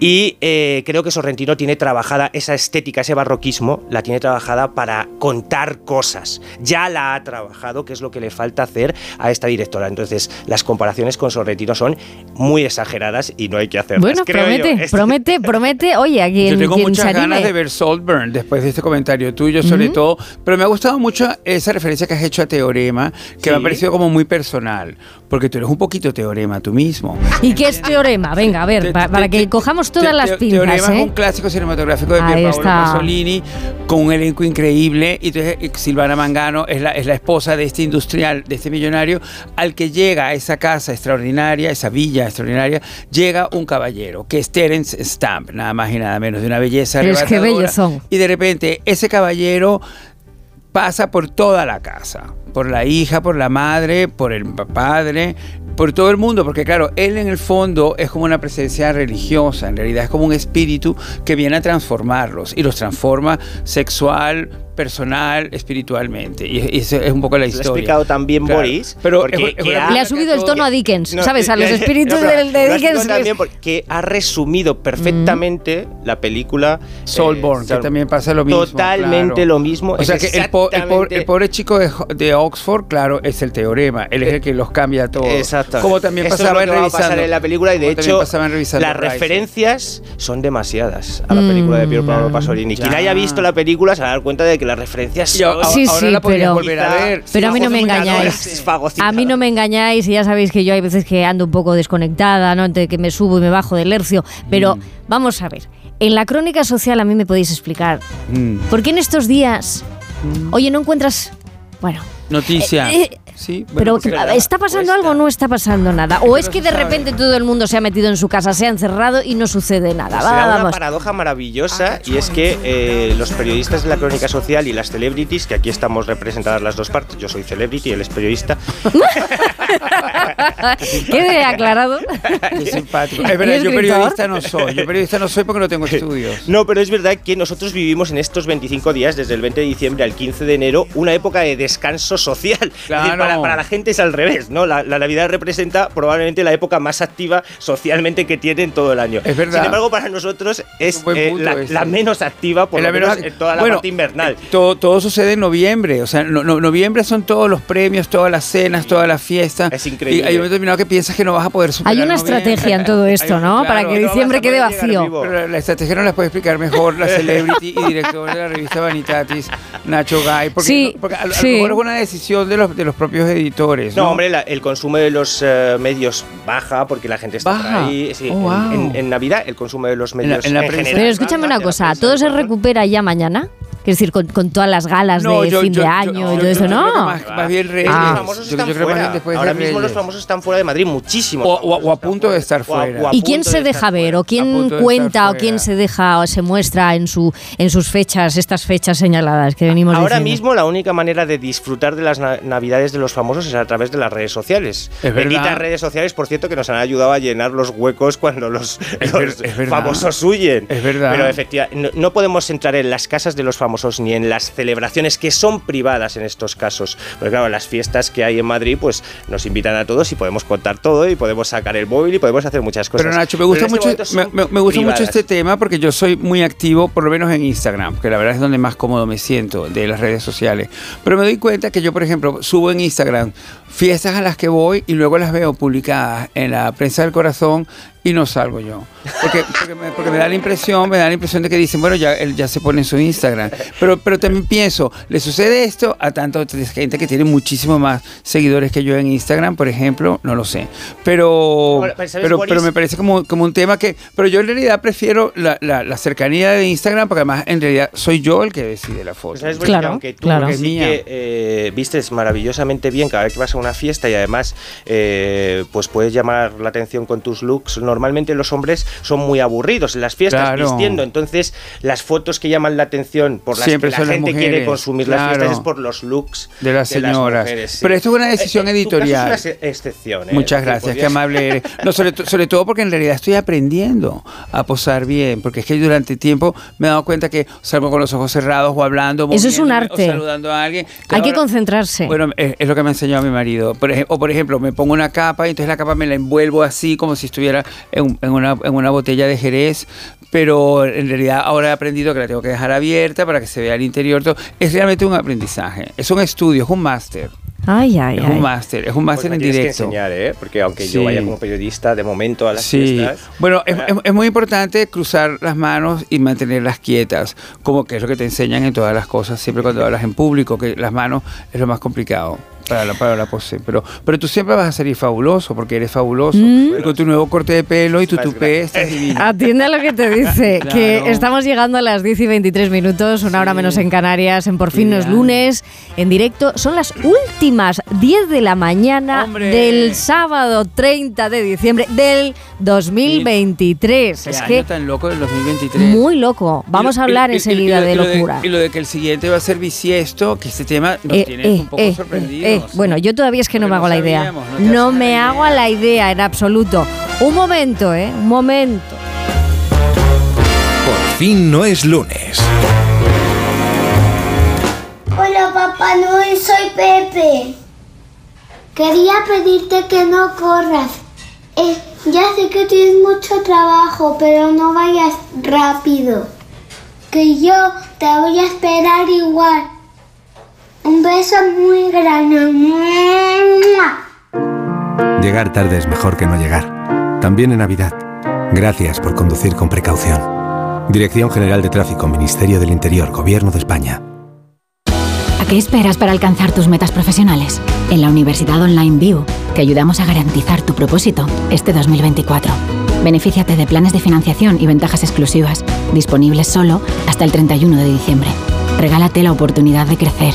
y eh, creo que Sorrentino tiene trabajada esa estética, ese barroquismo, la tiene trabajada para contar cosas. Ya la ha trabajado, que es lo que le falta hacer a esta directora. Entonces, las comparaciones con Sorrentino son muy exageradas y no hay que hacerlas. Bueno, creo yo. promete, Es- promete, promete. Oye, a quien, Yo tengo muchas se ganas de ver Saltburn después de este comentario tuyo, sobre Ujú. todo. Pero me ha gustado mucho esa referencia que has hecho a Teorema, que me ha Sí. parecido como muy personal. Porque tú eres un poquito Teorema tú mismo. ¿Y qué es teorema? Venga, a ver, pa- para que cojamos todas Te- las Te- pinzas, Teorema es ¿eh? un clásico cinematográfico de Ahí Paolo está. Pasolini con un elenco increíble. Y entonces eh, Silvana Mangano es la, es la esposa de este industrial, de este millonario, al que llega a esa casa extraordinaria, esa villa extraordinaria, llega un caballero, que es Terence Stamp, nada más y nada menos, de una belleza Pero es que arrebatadora. bellezón. Y de repente ese caballero pasa por toda la casa, por la hija, por la madre, por el padre, por todo el mundo, porque claro, él en el fondo es como una presencia religiosa, en realidad es como un espíritu que viene a transformarlos y los transforma sexual, personal, espiritualmente. Y, y eso es un poco la Lo ha historia. explicado también Claro. Boris, Pero porque es- es que una ha- Le ha subido el tono a Dickens, No, ¿sabes? A los eh, espíritus no, pero del, de Dickens. también porque ha resumido perfectamente la película Soulborn, que Soul- también pasa lo mismo. Totalmente claro. lo mismo. O sea que el, po- el pobre, el exactamente- pobre chico de, de Oxford, claro, es el teorema. Él es el que los cambia todos. Exacto. Como también Esto es pasaba en que va a revisando. pasar en la película y de como también hecho las Rise. referencias son demasiadas a la Mm, película de Piero Paolo Pasolini. ya. Quien haya visto la película se va a dar cuenta de que las referencias Y a- son a- Sí, ahora sí, la pero- volver a ver. Pero a mí no me engañáis. A mí no me engañáis y ya sabéis que yo hay veces que ando un poco desconectada, ¿no? Entre que me subo y me bajo del hercio. Pero Mm. vamos a ver. En la crónica social a mí me podéis explicar. Mm. ¿Por qué en estos días, oye, no encuentras... Bueno, Noticia. Eh, eh, sí, bueno, pero que- ¿está pasando algo o no está pasando nada? ¿O es que de repente todo el mundo se ha metido en su casa, se ha encerrado y no sucede nada? Se Va, una vamos. paradoja maravillosa y es que eh, los periodistas de la crónica social y las celebrities, que aquí estamos representadas las dos partes, yo soy celebrity, él es periodista, Quede aclarado. Qué simpático. Es ¿Y verdad, yo periodista no soy. Yo periodista no soy porque no tengo estudios. No, pero es verdad que nosotros vivimos en estos 25 días, desde el 20 de diciembre al 15 de enero, una época de descanso social. Claro. Para, para la gente es al revés, ¿no? La, la Navidad representa probablemente la época más activa socialmente que tienen todo el año. Es verdad. Sin embargo, para nosotros es eh, la, menos activa, por Es lo la menos- menos en toda la bueno, parte invernal. Todo, todo sucede en noviembre. O sea, no- no- noviembre son todos los premios, todas las cenas, todas las fiestas. Es increíble. Y hay un determinado que piensas que no vas a poder superar Hay una estrategia en todo esto, ¿no? Para que no diciembre quede vacío. Pero la, la estrategia no la puede explicar mejor la celebrity y director de la revista Vanitatis, Nacho Gay. Porque, Sí, porque a, lo- a lo mejor es una decisión de los, de los propios editores. No, No, hombre, la- el consumo de los eh, medios baja porque la gente está Baja. ahí. Sí, Oh, en- wow. en, en Navidad el consumo de los en la- medios en la en general Pero escúchame baja, una cosa, ¿todo se recupera ya mañana? Quiero decir, con, con todas las galas No, de yo- fin yo- de año yo- y todo yo eso, ¿no? que más- más bien Reyes. Ah. Los famosos Yo- están fuera. Ahora mismo los Reyes. famosos están fuera de Madrid, muchísimos. O, o- o a punto de estar O a- fuera. o a ¿Y quién se de deja ver o quién cuenta o quién se deja o se muestra en su en sus fechas, estas fechas señaladas que venimos Ahora diciendo? mismo la única manera de disfrutar de las na- navidades de los famosos es a través de las redes sociales. Benditas redes sociales, por cierto, que nos han ayudado a llenar los huecos cuando los, Es los famosos huyen. Es verdad. Pero efectivamente, no, no podemos entrar en las casas de los famosos ni en las celebraciones que son privadas en estos casos. Porque claro, las fiestas que hay en Madrid, pues nos invitan a todos y podemos contar todo y podemos sacar el móvil y podemos hacer muchas cosas. Pero Nacho, me gusta este mucho, me, me- me gusta mucho este tema porque yo soy muy activo, por lo menos en Instagram, que la verdad es donde más cómodo me siento de las redes sociales. Pero me doy cuenta que yo, por ejemplo, subo en Instagram fiestas a las que voy y luego las veo publicadas en la prensa del corazón y no salgo yo. Porque, porque, me, porque me da la impresión, me da la impresión de que dicen, bueno, ya él ya se pone en su Instagram. Pero, pero también pienso, le sucede esto a tanta gente que tiene muchísimo más seguidores que yo en Instagram, por ejemplo, no lo sé. Pero, pero ¿sabes, pero, me parece como, como un tema que, pero yo en realidad prefiero la, la- la cercanía de Instagram porque además en realidad soy yo el que decide la foto. ¿Sabes, que aunque tú claro. sí que eh, vistes maravillosamente bien cada vez que vas a una fiesta y además eh, pues puedes llamar la atención con tus looks, normalmente los hombres son muy aburridos en las fiestas Claro. vistiendo, entonces las fotos que llaman la atención por las Siempre que la las gente quiere mujeres, consumir las claro. fiestas es por los looks De las señoras. mujeres, sí. Pero esto es una decisión Eh, eh, tu caso editorial. es una ex- excepción. ¿eh? Muchas gracias, qué amable eres. No, sobre, sobre todo porque en realidad estoy aprendiendo a posar bien, porque es que durante tiempo me he dado cuenta que salgo con los ojos cerrados o hablando, Eso es un moviéndome, o arte. saludando a alguien. Hay que ahora- concentrarse. Bueno, es, es lo que me ha enseñado mi marido. Por o por ejemplo, me pongo una capa y entonces la capa me la envuelvo así como si estuviera en, un- en una, en una botella de Jerez, pero en realidad ahora he aprendido que la tengo que dejar abierta para que se vea el interior. todo. Es realmente un aprendizaje, es un estudio, es un máster. Ay, ay, Es ay. un máster, es un máster en tienes que directo. enseñar, ¿eh? Porque aunque Sí. yo vaya como periodista de momento a las Sí, fiestas, bueno, es, es- es muy importante cruzar las manos y mantenerlas quietas, como que es lo que te enseñan en todas las cosas, siempre cuando hablas en público, que las manos es lo más complicado para la, para la pose. Pero, pero tú siempre vas a salir fabuloso, porque eres fabuloso. Mm. Y con tu nuevo corte de pelo y tu tupé estás divino. Atiende a lo que te dice, Claro. que estamos llegando a las 10 y 23 minutos, una hora menos en Canarias, en Por fin no es lunes, en directo. Son las últimas 10 de la mañana del sábado 30 de diciembre del 2023. Qué Es año que tan loco del 2023. muy loco. Vamos a hablar Y- y- y- enseguida y- de y lo locura. y lo de que el siguiente va a ser bisiesto, que este tema nos Eh, tiene eh, un poco eh, sorprendidos. Bueno, yo todavía es que no me hago no la idea. no me hago a la idea en absoluto. Un momento, ¿eh? Un momento. Por fin no es lunes. Hola Papá Noel, soy Pepe. Quería pedirte que no corras. Eh, ya sé que tienes mucho trabajo, pero no vayas rápido. Que yo te voy a esperar igual. Un beso muy grande. Llegar tarde es mejor que no llegar. También en Navidad. Gracias por conducir con precaución. Dirección General de Tráfico, Ministerio del Interior, Gobierno de España. ¿A qué esperas para alcanzar tus metas profesionales? En la Universidad Online View te ayudamos a garantizar tu propósito este 2024. Benefíciate de planes de financiación y ventajas exclusivas, disponibles solo hasta el 31 de diciembre. Regálate la oportunidad de crecer.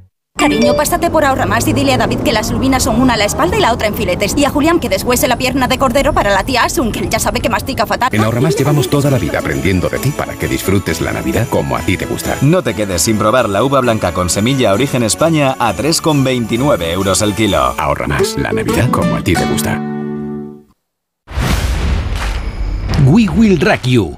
Cariño, pásate por ahorra más y dile a David que las lubinas son una a la espalda y la otra en filetes. Y a Julián que después la pierna de cordero para la tía Asun, que él ya sabe que mastica fatal. En Ahorra Más llevamos toda la vida aprendiendo de ti para que disfrutes la Navidad como a ti te gusta. No te quedes sin probar la uva blanca con semilla origen España a 3,29 euros el kilo. Ahorra Más, la Navidad como a ti te gusta. We Will Rock You,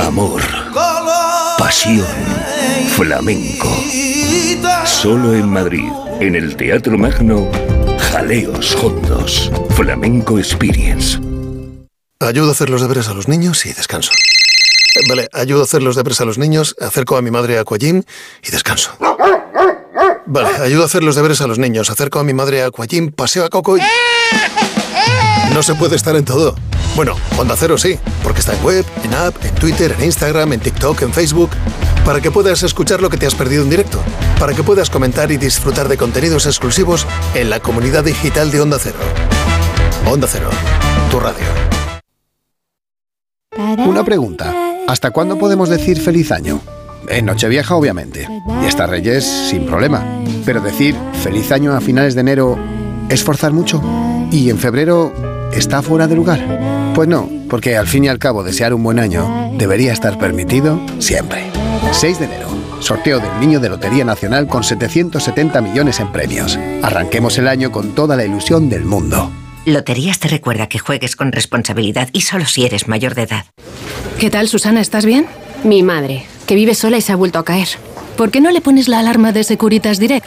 Amor, pasión, flamenco. Solo en Madrid, en el Teatro Magno, Jaleos Hondos. Flamenco Experience. Ayudo a hacer los deberes a los niños y descanso. Eh, Vale, ayudo a hacer los deberes a los niños, acerco a mi madre a y descanso. Vale, ayudo a hacer los deberes a los niños, acerco a mi madre a Aquagym, paseo a Coco y... No se puede estar en todo. Bueno, Onda Cero sí, porque está en web, en app, en Twitter, en Instagram, en TikTok, en Facebook, para que puedas escuchar lo que te has perdido en directo, para que puedas comentar y disfrutar de contenidos exclusivos en la comunidad digital de Onda Cero. Onda Cero, tu radio. Una pregunta. ¿Hasta cuándo podemos decir feliz año? En Nochevieja, obviamente. Y hasta Reyes, sin problema. Pero decir feliz año a finales de enero es forzar mucho. ¿Y en febrero está fuera de lugar? Pues no, porque al fin y al cabo desear un buen año debería estar permitido siempre. 6 de enero. Sorteo del Niño de Lotería Nacional con 770 millones en premios. Arranquemos el año con toda la ilusión del mundo. Loterías te recuerda que juegues con responsabilidad y solo si eres mayor de edad. ¿Qué tal, Susana? ¿Estás bien? Mi madre, que vive sola y se ha vuelto a caer. ¿Por qué no le pones la alarma de Securitas Direct?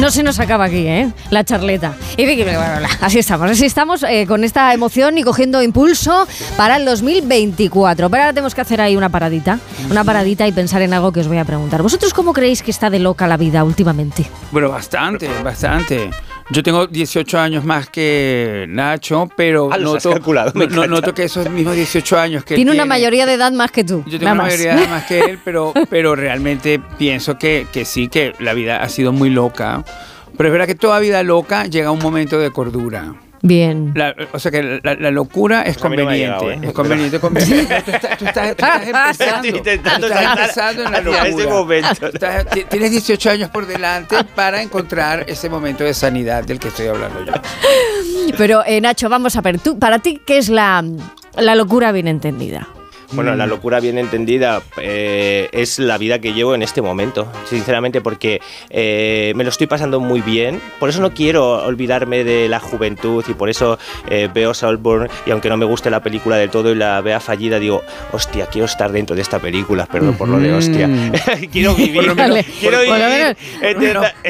No se nos acaba aquí, ¿eh? La charleta. Y así estamos, así estamos eh, con esta emoción y cogiendo impulso para el 2024. Pero ahora tenemos que hacer ahí una paradita, una paradita y pensar en algo que os voy a preguntar. ¿Vosotros cómo creéis que está de loca la vida últimamente? Bueno, bastante, bastante. Yo tengo 18 años más que Nacho, pero Ah, noto, calculado, me no- noto que esos mismos 18 años que él Tiene una mayoría de edad más que tú. Yo tengo una más. mayoría de edad más que él, pero, pero realmente pienso que, que sí, que la vida ha sido muy loca. Pero es verdad que toda vida loca llega a un momento de cordura. Bien. La- o sea que la, la locura es no conveniente. llegado, ¿eh? Es conveniente, es conveniente. Tú estás, tú estás- tú estás empezando. Estoy intentando Tú estás empezando en la hacia ese locura. momento. Estás- ti- tienes 18 años por delante para encontrar ese momento de sanidad del que estoy hablando yo. Pero, eh, Nacho, vamos a ver, tú, para ti, ¿qué es la, la locura bien entendida? Bueno, la locura bien entendida eh, es la vida que llevo en este momento, sinceramente, porque eh, me lo estoy pasando muy bien. Por eso no quiero olvidarme de la juventud y por eso eh, veo Saltburn y aunque no me guste la película del todo y la vea fallida, digo, hostia, quiero estar dentro de esta película, perdón por lo de hostia. quiero vivir, Por menos- quiero vivir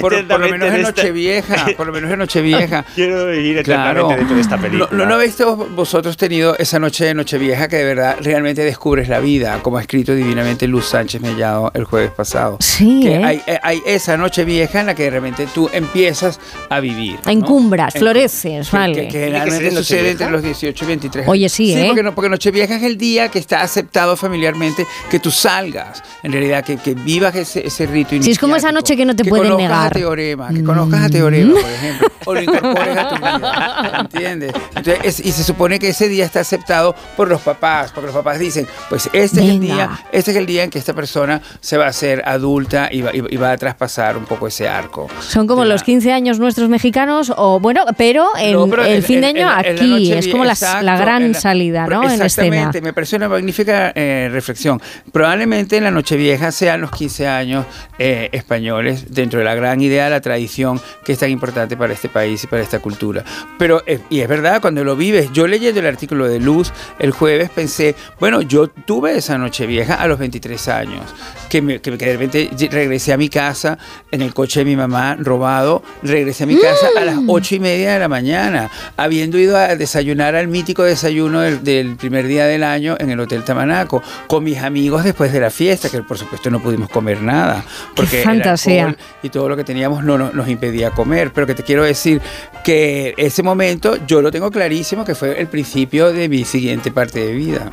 por- lo menos en Nochevieja, por lo menos en Nochevieja. Quiero vivir Claro. eternamente dentro de esta película. ¿No, no, no habéis vosotros tenido esa noche de Nochevieja que de verdad realmente descubres la vida, como ha escrito divinamente Luz Sánchez Mellado el jueves pasado? Sí, Que ¿eh? hay, eh, hay esa noche vieja en la que realmente tú empiezas a vivir. ¿no? Encumbras, En- floreces, que- vale. Que, que generalmente sucede entre los 18 y 23. Oye, sí, ¿eh? Porque, no, porque Nochevieja es el día que está aceptado familiarmente que tú salgas. En realidad, que, que vivas ese, ese rito Si es como esa noche que no te que pueden conozcas negar. Mm. a Teorema, que conozcas a Teorema, por ejemplo, o lo incorpores a tu vida, ¿entiendes? Entonces, es- y se supone que ese día está aceptado por los papás, porque los papás dicen, dicen, pues este es el día, este es el día en que esta persona se va a hacer adulta y va, y- y va a traspasar un poco ese arco. Son como los 15 años nuestros mexicanos, o bueno, pero en No, pero el en- fin de en- año en- en aquí noche es como la, exacto, la gran en salida, ¿no? En. Exactamente, me parece una magnífica eh, reflexión. Probablemente en la Nochevieja sean los 15 años eh, españoles dentro de la gran idea de la tradición que es tan importante para este país y para esta cultura. Pero, eh, y es verdad, cuando lo vives, yo leyendo el artículo de Luz el jueves pensé, bueno, yo tuve esa Nochevieja a los 23 años, que, me- que de repente regresé a mi casa en el coche de mi mamá robado, regresé a mi casa a las ocho y media de la mañana, habiendo ido a desayunar al mítico desayuno del, del primer día del año en el Hotel Tamanaco, con mis amigos después de la fiesta, que por supuesto no pudimos comer nada, porque fantasía. y todo lo que teníamos no, no- nos impedía comer, pero que te quiero decir que ese momento yo lo tengo clarísimo que fue el principio de mi siguiente parte de vida.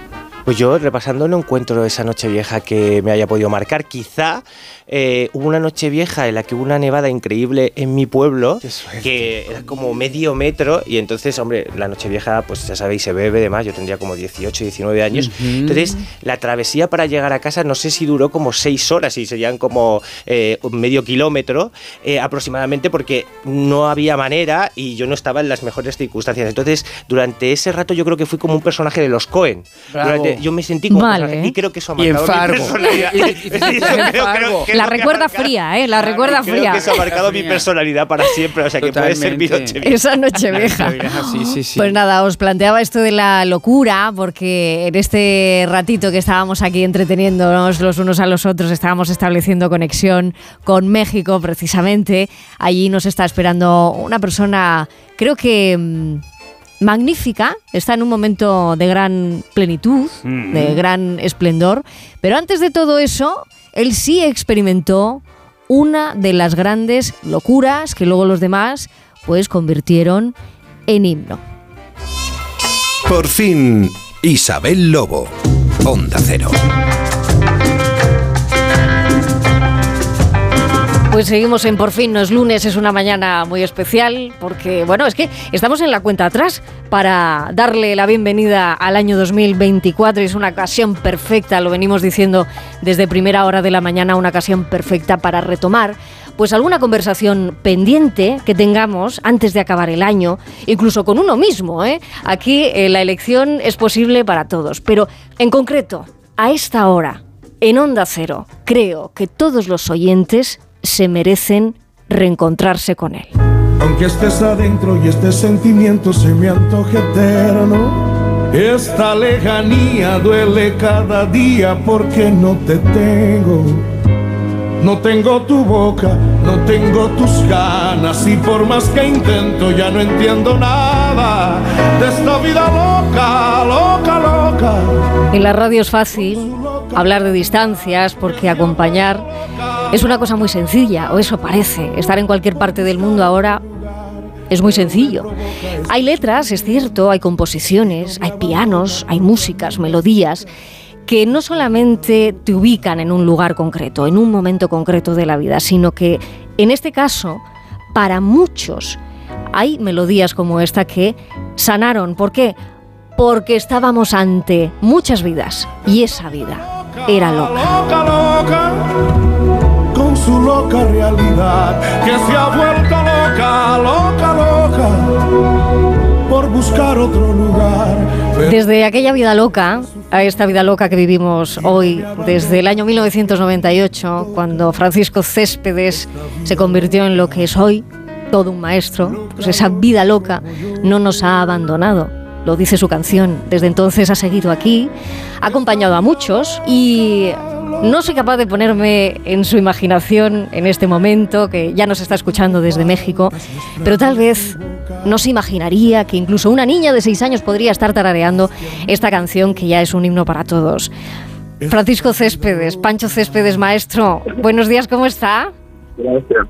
Pues yo repasando no encuentro esa noche vieja que me haya podido marcar. Quizá eh, hubo una noche vieja en la que hubo una nevada increíble en mi pueblo, que era como medio metro, y entonces, hombre, la noche vieja, pues ya sabéis, se bebe de más, yo tendría como 18, 19 años. Entonces, la travesía para llegar a casa, no sé si duró como 6 horas, y serían como eh, medio kilómetro eh, aproximadamente, porque no había manera y yo no estaba en las mejores circunstancias. Entonces, durante ese rato yo creo que fui como un personaje de los Cohen. Bravo. Yo me sentí como Mal, ¿eh? y creo que eso ha Y en marcado mi personalidad. Y- y- y- Eso y- creo- creo- Fargo. creo La recuerda marcado- fría, ¿eh? La recuerda Creo fría. que eso ha marcado mi personalidad para siempre, o sea que puede ser mi Totalmente. noche Esa noche vieja. Sí, sí, sí. Pues nada, os planteaba esto de la locura, porque en este ratito que estábamos aquí entreteniéndonos los unos a los otros, estábamos estableciendo conexión con México precisamente. Allí nos está esperando una persona, creo que mm, magnífica, está en un momento de gran plenitud, Mm. de gran esplendor, pero antes de todo eso, él sí experimentó una de las grandes locuras que luego los demás pues convirtieron en himno. Por fin, Isabel Lobo. Onda Cero. Pues seguimos en Por fin, no es lunes, es una mañana muy especial porque, bueno, es que estamos en la cuenta atrás para darle la bienvenida al año 2024 y es una ocasión perfecta, lo venimos diciendo desde primera hora de la mañana, una ocasión perfecta para retomar pues alguna conversación pendiente que tengamos antes de acabar el año, incluso con uno mismo. ¿eh? Aquí eh, la elección es posible para todos, pero en concreto, a esta hora, en Onda Cero, creo que todos los oyentes se merecen reencontrarse con él. Aunque estés adentro y este sentimiento se me antoje eterno, esta lejanía duele cada día porque no te tengo. No tengo tu boca, no tengo tus ganas y por más que intento ya no entiendo nada de esta vida loca, loca. En la radio es fácil hablar de distancias porque acompañar es una cosa muy sencilla, o eso parece. Estar en cualquier parte del mundo ahora es muy sencillo. Hay letras, es cierto, hay composiciones, hay pianos, hay músicas, melodías que no solamente te ubican en un lugar concreto, en un momento concreto de la vida, sino que en este caso, para muchos, hay melodías como esta que sanaron. ¿Por qué? Porque estábamos ante muchas vidas y esa vida era loca. Loca, loca, con su loca realidad, que se ha vuelto loca, loca, loca, por buscar otro lugar. Desde aquella vida loca a esta vida loca que vivimos hoy, desde el año 1998, cuando Francisco Céspedes se convirtió en lo que es hoy, todo un maestro, pues esa vida loca no nos ha abandonado. Lo dice su canción. Desde entonces ha seguido aquí, ha acompañado a muchos y no soy capaz de ponerme en su imaginación en este momento, que ya nos está escuchando desde México, pero tal vez no se imaginaría que incluso una niña de seis años podría estar tarareando esta canción que ya es un himno para todos. Francisco Céspedes, Pancho Céspedes, maestro, buenos días, ¿cómo está? Gracias.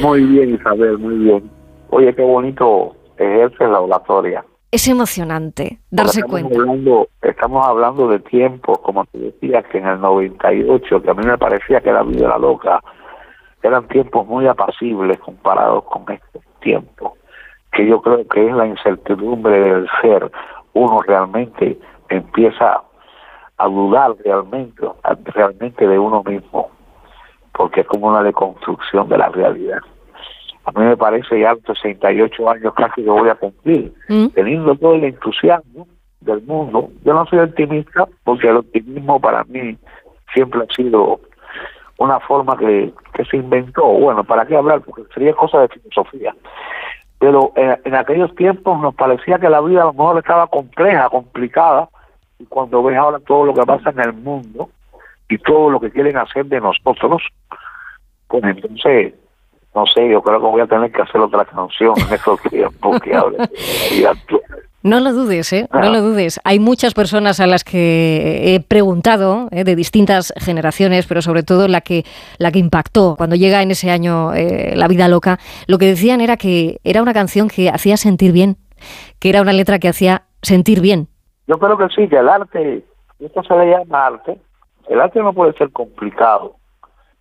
Muy bien, Isabel, muy bien. Oye, qué bonito ejerce la oratoria. Es emocionante darse estamos cuenta. Hablando, estamos hablando de tiempos, como te decía, que en el 98, que a mí me parecía que la vida era loca, eran tiempos muy apacibles comparados con este tiempo, que yo creo que es la incertidumbre del ser. Uno realmente empieza a dudar realmente, realmente de uno mismo, porque es como una deconstrucción de la realidad. A mí me parece ya 68 años casi que voy a cumplir, Mm. teniendo todo el entusiasmo del mundo. Yo no soy optimista porque el optimismo para mí siempre ha sido una forma que, que se inventó. Bueno, ¿para qué hablar? Porque sería cosa de filosofía. Pero eh, en aquellos tiempos nos parecía que la vida a lo mejor estaba compleja, complicada, y cuando ves ahora todo lo que pasa en el mundo y todo lo que quieren hacer de nosotros, pues entonces, no sé, yo creo que voy a tener que hacer otra canción en estos tiempos que hable. No lo dudes, ¿eh? No Ah. lo dudes. Hay muchas personas a las que he preguntado, ¿eh? de distintas generaciones, pero sobre todo la que, la que impactó cuando llega en ese año eh, La vida loca, lo que decían era que era una canción que hacía sentir bien, que era una letra que hacía sentir bien. Yo creo que sí, que el arte, esto se le llama arte, el arte no puede ser complicado,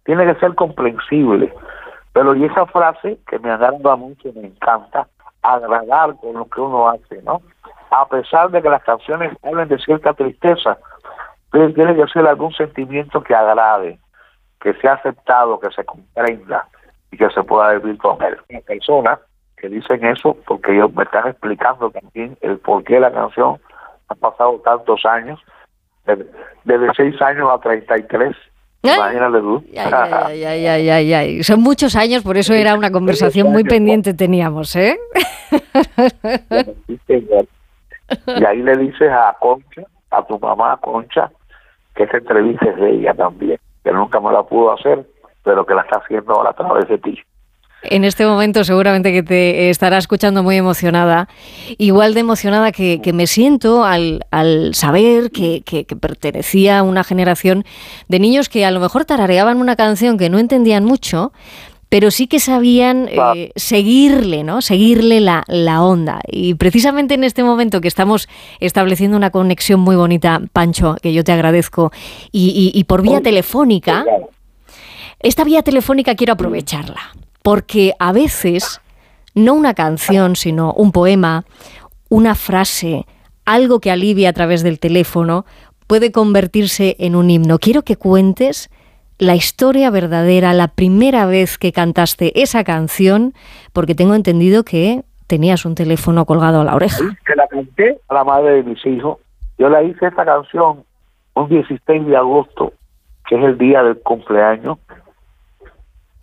tiene que ser comprensible. Pero y esa frase que me agrada mucho, me encanta, agradar con lo que uno hace, ¿no? A pesar de que las canciones hablen de cierta tristeza, pero tiene que ser algún sentimiento que agrade, que sea aceptado, que se comprenda y que se pueda vivir con él. Hay personas que dicen eso porque ellos me están explicando también el por qué la canción ha pasado tantos años, desde, desde 6 años a 33. Imagínate tú. Ay, ay, ay, ay. Son muchos años, por eso era una conversación muy pendiente teníamos, ¿eh? Y ahí le dices a Concha, a tu mamá Concha, que esa entrevista es de ella también, que nunca me la pudo hacer, pero que la está haciendo ahora a través de ti. En este momento seguramente que te estará escuchando muy emocionada, igual de emocionada que, que me siento al, al saber que, que- que pertenecía a una generación de niños que a lo mejor tarareaban una canción que no entendían mucho, pero sí que sabían eh, seguirle, ¿no? Seguirle la, la onda. Y precisamente en este momento que estamos estableciendo una conexión muy bonita, Pancho, que yo te agradezco, y, y- y por vía telefónica, esta vía telefónica quiero aprovecharla, porque a veces no una canción, sino un poema, una frase, algo que alivia a través del teléfono, puede convertirse en un himno. Quiero que cuentes la historia verdadera, la primera vez que cantaste esa canción, porque tengo entendido que tenías un teléfono colgado a la oreja. Que la canté a la madre de mis hijos. Yo la hice esta canción un 16 de agosto, que es el día del cumpleaños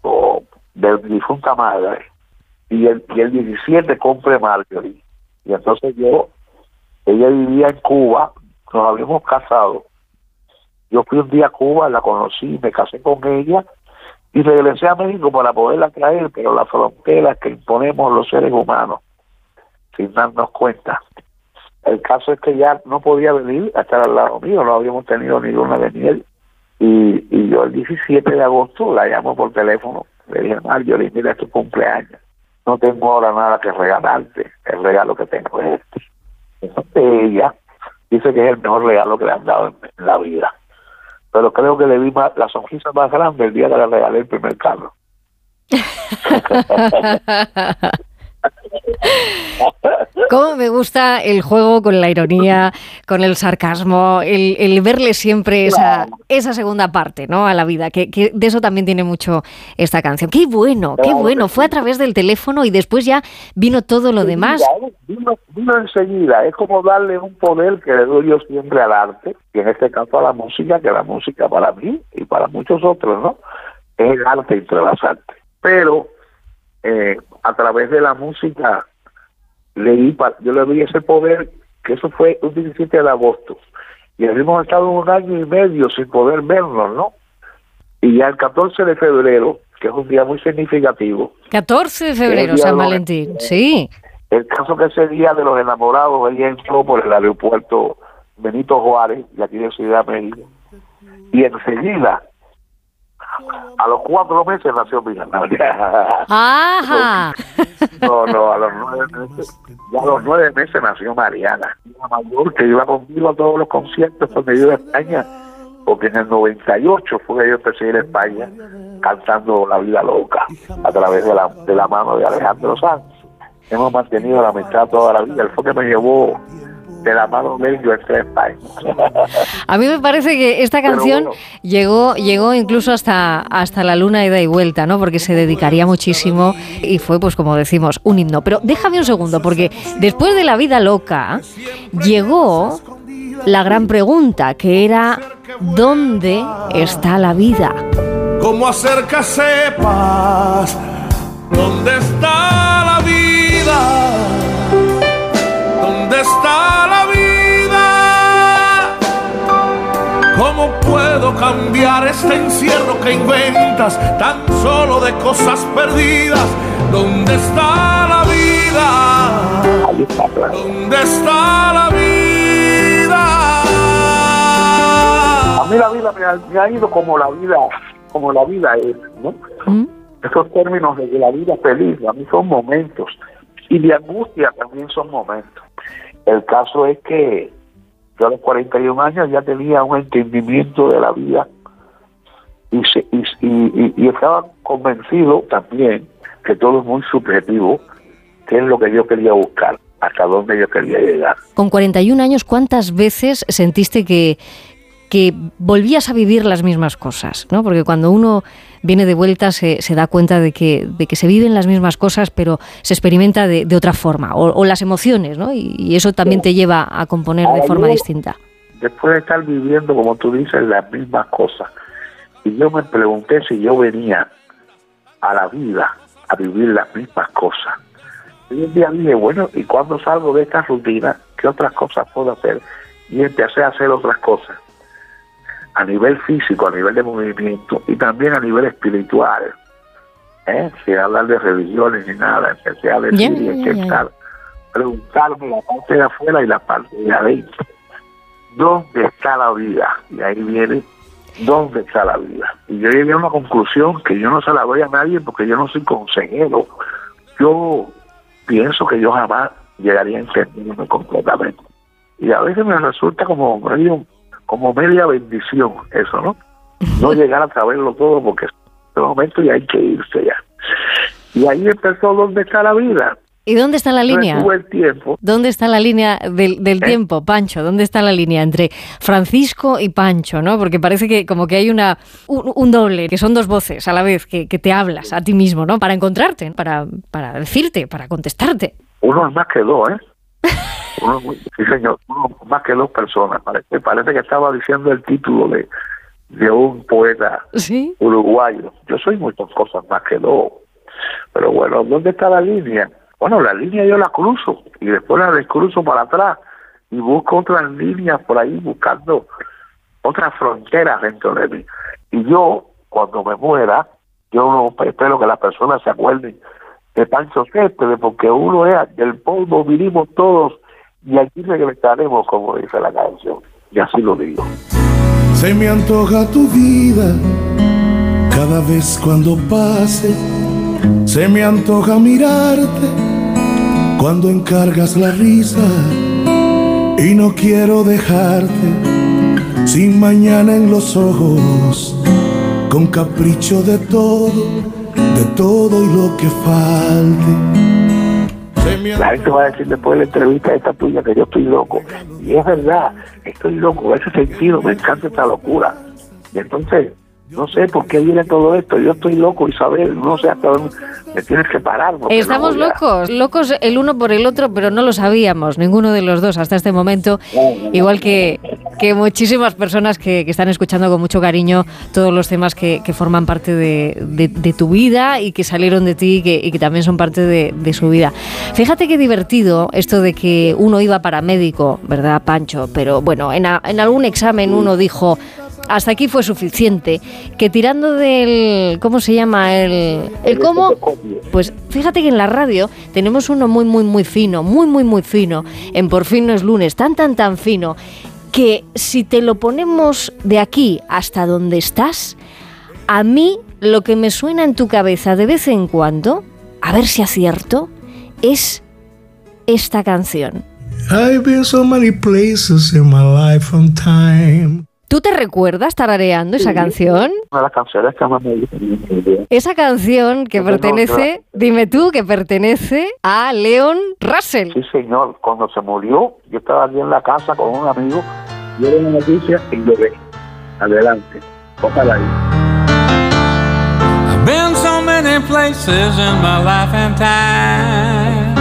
o de mi difunta madre. Y el, y el 17 cumple Marjorie. Y entonces yo, ella vivía en Cuba, nos habíamos casado. Yo fui un día a Cuba, la conocí, me casé con ella y regresé a México para poderla traer, pero las fronteras que imponemos los seres humanos, sin darnos cuenta. El caso es que ya no podía venir a estar al lado mío, no habíamos tenido ni luna de miel. Y, y yo el 17 de agosto la llamo por teléfono, le dije, Marjorie, mira es tu cumpleaños, no tengo ahora nada que regalarte, el regalo que tengo es este. Ella dice que es el mejor regalo que le han dado en, en la vida. Pero creo que le vi más, la sonrisa más grande el día que le regalé el primer carro. Cómo me gusta el juego con la ironía, con el sarcasmo, el, el verle siempre esa, esa segunda parte ¿no? a la vida, que, que de eso también tiene mucho esta canción. Qué bueno, qué bueno. Fue a través del teléfono y después ya vino todo lo demás. Vino, vino enseguida, es como darle un poder que le doy yo siempre al arte, y en este caso a la música, que la música para mí y para muchos otros, ¿no? Es el arte entre las artes. Pero eh, a través de la música le di pa- yo le di ese poder, que eso fue un 17 de agosto, y habíamos estado un año y medio sin poder vernos, ¿no? Y ya el 14 de febrero, que es un día muy significativo, 14 de febrero, San los- Valentín. Sí. el caso que ese día de los enamorados, ella entró por el aeropuerto Benito Juárez, de aquí de Ciudad de México, y enseguida, a los cuatro meses nació mi. Ajá. No, no, a los nueve meses, ya a los nueve meses nació Mariana, una mayor que iba conmigo a todos los conciertos donde yo iba a España, porque en el 98 fue que yo empecé a ir a España cantando La Vida Loca a través de la, de la mano de Alejandro Sanz. Hemos mantenido la amistad toda la vida. Él fue que me llevó de la mano de él yo entré a mí me parece que esta canción bueno. llegó, llegó incluso hasta, hasta la luna ida y vuelta, ¿no? Porque se dedicaría muchísimo y fue, pues como decimos, un himno. Pero déjame un segundo, porque después de la vida loca, llegó la gran pregunta, que era ¿dónde está la vida? ¿Cómo hacer que sepas dónde está cambiar este encierro que inventas tan solo de cosas perdidas? ¿Dónde está la vida? ¿Dónde está la vida? A mí la vida me ha, me ha ido como la vida, como la vida es, ¿no? Esos términos de que la vida feliz, a mí son momentos. Y de angustia también son momentos. El caso es que yo a los 41 años ya tenía un entendimiento de la vida y, se- y, y- y- estaba convencido también que todo es muy subjetivo, que es lo que yo quería buscar, hasta dónde yo quería llegar. Con 41 años, ¿cuántas veces sentiste que, que volvías a vivir las mismas cosas? ¿no? Porque cuando uno viene de vuelta se, se da cuenta de que, de que se viven las mismas cosas, pero se experimenta de, de otra forma, o, o las emociones, ¿no? y, y eso también te lleva a componer de forma distinta. después de estar viviendo, como tú dices, las mismas cosas. Y yo me pregunté si yo venía a la vida a vivir las mismas cosas. Y un día dije, bueno, ¿y cuando salgo de esta rutina, qué otras cosas puedo hacer? Y empecé a hacer otras cosas. A nivel físico, a nivel de movimiento y también a nivel espiritual. ¿eh? Sin hablar de religiones ni nada. Empecé a decir y intentar preguntarme la parte de afuera y la parte de adentro. ¿Dónde está la vida? Y ahí viene, ¿dónde está la vida? Y yo llegué a una conclusión que yo no se la doy a nadie porque yo no soy consejero. Yo pienso que yo jamás llegaría a entenderme completamente. Y a veces me resulta como medio, como media bendición eso, ¿no? No llegar a saberlo todo porque en este momento ya hay que irse ya. Y ahí empezó ¿Dónde está la vida? ¿Y dónde está la línea? El tiempo. ¿Dónde está la línea del, del tiempo, Pancho? ¿Dónde está la línea entre Francisco y Pancho? ¿no? Porque parece que como que hay una un, un doble, que son dos voces a la vez, que, que te hablas a ti mismo, ¿no? Para encontrarte, para, para decirte, para contestarte. Uno es más que dos, ¿eh? Uno sí, señor, uno más que dos personas. Parece, parece que estaba diciendo el título de, de un poeta ¿Sí? uruguayo. Yo soy muchas cosas más que dos. Pero bueno, ¿dónde está la línea? Bueno, la línea yo la cruzo y después la descruzo para atrás y busco otras líneas por ahí buscando otras fronteras dentro de mí. Y yo, cuando me muera, yo no espero que las personas se acuerden de Pancho Céspedes, porque uno es del polvo, vinimos todos y aquí regresaremos, como dice la canción. Y así lo digo. Se me antoja tu vida cada vez cuando pase. Se me antoja mirarte cuando encargas la risa. Y no quiero dejarte sin mañana en los ojos, con capricho de todo, de todo y lo que falte. La gente va a decir después de la entrevista esta tuya que yo estoy loco. Y es verdad, estoy loco, en ese sentido, me encanta esta locura. Y entonces, no sé por qué viene todo esto. Yo estoy loco, Isabel, no sé hasta dónde me tienes que parar. Estamos no locos, locos el uno por el otro, pero no lo sabíamos, ninguno de los dos hasta este momento, igual que, que muchísimas personas que, que están escuchando con mucho cariño todos los temas que, que forman parte de, de- de tu vida y que salieron de ti y que, y que también son parte de, de su vida. Fíjate qué divertido esto de que uno iba para médico, ¿verdad, Pancho? Pero bueno, en, a- en algún examen uno dijo... Hasta aquí fue suficiente. Que tirando del. ¿Cómo se llama? El. ¿El cómo? Pues fíjate que en la radio tenemos uno muy, muy, muy fino, muy, muy, muy fino. En Por fin no es lunes, tan, tan, tan fino, que si te lo ponemos de aquí hasta donde estás, a mí lo que me suena en tu cabeza de vez en cuando, a ver si acierto, es esta canción. I've been so many places in my life and time. ¿Tú te recuerdas tarareando esa canción? Una de las canciones que más me gustan. Esa canción que pertenece, dime tú, que pertenece a Leon Russell. Sí, señor. Cuando se murió, yo estaba aquí en la casa con un amigo, yo era una noticia y lo ve. Adelante. Ojalá ahí. I've been so many places in my life and time.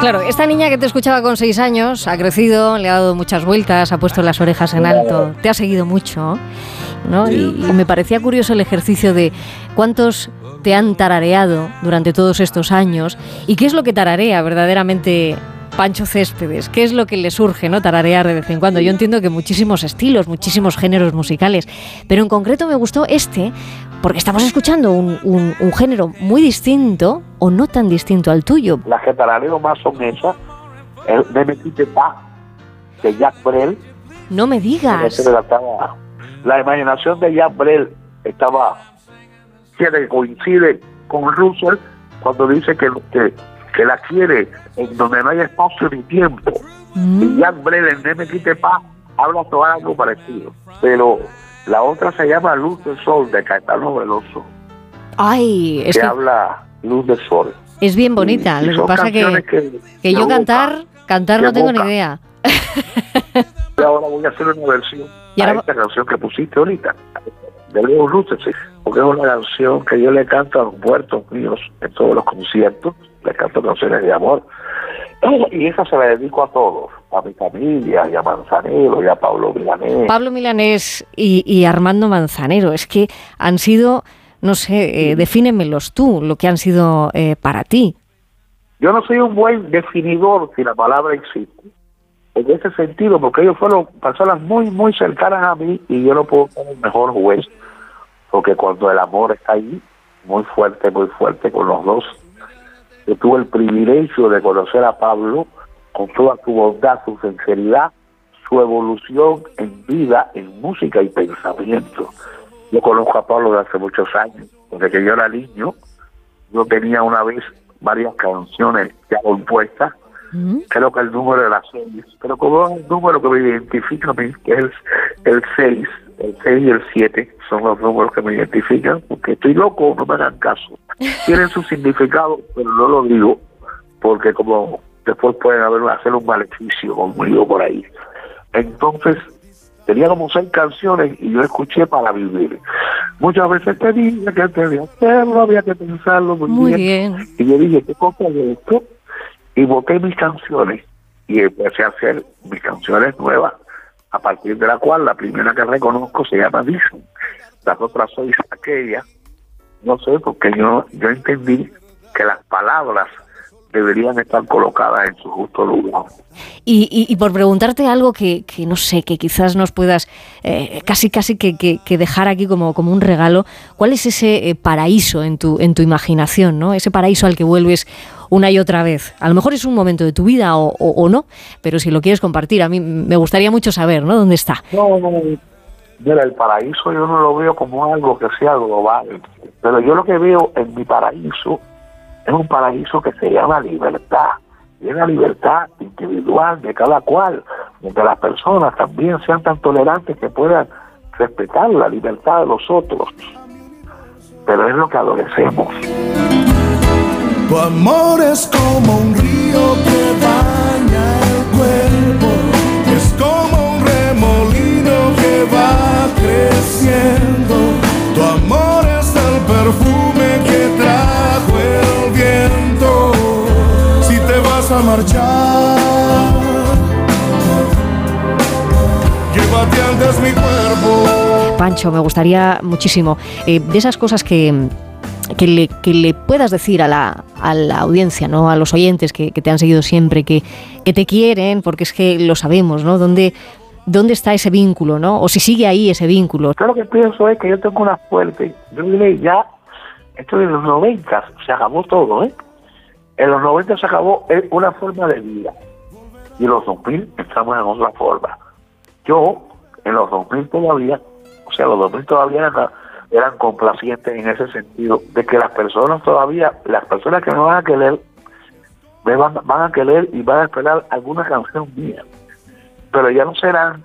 Claro, esta niña que te escuchaba con seis años ha crecido, le ha dado muchas vueltas, ha puesto las orejas en alto, te ha seguido mucho, ¿no? Y, y me parecía curioso el ejercicio de cuántos te han tarareado durante todos estos años y qué es lo que tararea verdaderamente Pancho Céspedes, qué es lo que le surge, ¿no? Tararear de vez en cuando. Yo entiendo que muchísimos estilos, muchísimos géneros musicales, pero en concreto me gustó este porque estamos escuchando un, un- un género muy distinto o no tan distinto al tuyo. Las que tarareo más son esas. El de Metite Pa, de Jack Brel. No me digas. me la imaginación de Jack Brel estaba que coincide con Russell cuando dice que, que, que la quiere en donde no hay espacio ni tiempo. Y Jack Brel en Me Quite Paz habla sobre algo parecido. Pero la otra se llama Luz del Sol de Caetano Veloso, Ay, es que que habla Luz del Sol. es bien bonita. Y Lo que pasa que, que, que yo cantar, cantar no tengo ni idea. Y ahora voy a hacer una versión Y a ahora- esta canción que pusiste ahorita, de Leo sí, porque es una canción que yo le canto a los muertos míos en todos los conciertos, le canto canciones de amor, y esa se la dedico a todos, a mi familia, y a Manzanero, y a Pablo Milanés. Pablo Milanés y, y Armando Manzanero, es que han sido, no sé, eh, defínemelos tú, lo que han sido eh, para ti. Yo no soy un buen definidor si la palabra existe, en ese sentido, porque ellos fueron personas muy, muy cercanas a mí y yo no puedo ser el mejor juez, porque cuando el amor está ahí, muy fuerte, muy fuerte con los dos, yo tuve el privilegio de conocer a Pablo con toda su bondad, su sinceridad, su evolución en vida, en música y pensamiento. Yo conozco a Pablo desde hace muchos años, desde que yo era niño, yo tenía una vez varias canciones ya compuestas, creo que el número era 6, pero como es el número que me identifica a mí, que es el 6, el 6 y el 7 son los números que me identifican, porque estoy loco, no me hagan caso. Tienen su significado, pero no lo digo, porque como después pueden haber, hacer un maleficio conmigo por ahí. Entonces, tenía como seis canciones y yo escuché para vivir. Muchas veces te dije que antes de hacerlo había que pensarlo muy, Muy bien. Y yo dije, ¿qué cosa es esto? Y boté mis canciones y empecé a hacer mis canciones nuevas, a partir de la cual la primera que reconozco se llama Vision. Las otras seis aquellas, no sé, porque yo, yo entendí que las palabras deberían estar colocadas en su justo lugar. Y, y- y por preguntarte algo que, que no sé, que quizás nos puedas eh, casi casi que, que- que dejar aquí como, como un regalo, ¿cuál es ese eh, paraíso en tu, en tu imaginación, ¿no? Ese paraíso al que vuelves una y otra vez. A lo mejor es un momento de tu vida o, o- o no, pero si lo quieres compartir, a mí me gustaría mucho saber, ¿no? ¿Dónde está? No, no, mira, el paraíso yo no lo veo como algo que sea global, pero yo lo que veo en mi paraíso es un paraíso que se llama libertad, y es la libertad individual de cada cual, donde las personas también sean tan tolerantes que puedan respetar la libertad de los otros, pero es lo que adolecemos. Tu amor es como un río que baña el cuerpo, es como un remolino que va creciendo. Tu amor es el perfume que trajo el viento. Si te vas a marchar, llévate antes mi cuerpo. Pancho, me gustaría muchísimo eh, de esas cosas que, que, le, que le puedas decir a la, a la audiencia, ¿no? a los oyentes que, que te han seguido siempre, que, que te quieren, porque es que lo sabemos, ¿no? ¿Dónde, ¿Dónde está ese vínculo, ¿no? O si sigue ahí ese vínculo. Yo lo que pienso es que yo tengo una suerte. Yo diré ya, esto de los 90 se acabó todo, ¿eh? En los 90 se acabó una forma de vida. Y en los 2000 estamos en otra forma. Yo, en los 2000 todavía, o sea, los 2000 todavía eran, complacientes en ese sentido, de que las personas todavía, las personas que no van a querer, me van, van a querer y van a esperar alguna canción mía. pero ya no serán,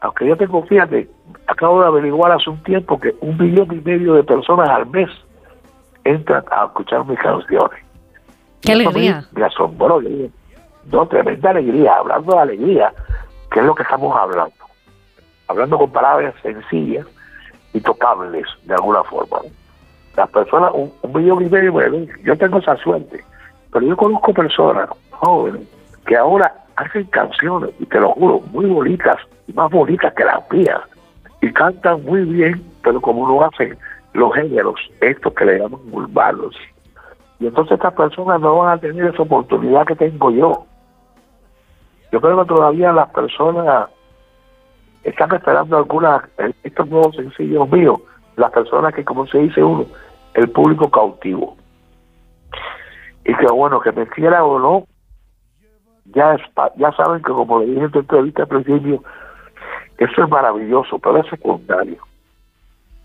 aunque yo tengo, fíjate, acabo de averiguar hace un tiempo que un millón y medio de personas al mes entran a escuchar mis canciones. ¡Qué alegría! Me, me asombró, yo dije, no, tremenda alegría, hablando de alegría, que es lo que estamos hablando. Hablando con palabras sencillas y tocables de alguna forma. Las personas, un, un millón y medio, bueno, yo tengo esa suerte, pero yo conozco personas jóvenes que ahora hacen canciones, y te lo juro, muy bonitas, más bonitas que las mías, y cantan muy bien, pero como no hacen los géneros, estos que le llaman urbanos. Y entonces estas personas no van a tener esa oportunidad que tengo yo. Yo creo que todavía las personas están esperando algunas, eh, estos nuevos sencillos míos, las personas que, como se dice uno, el público cautivo. Y que bueno, que me quiera o no, ya, es ya saben que como le dije en tu entrevista al principio, eso es maravilloso, pero es secundario.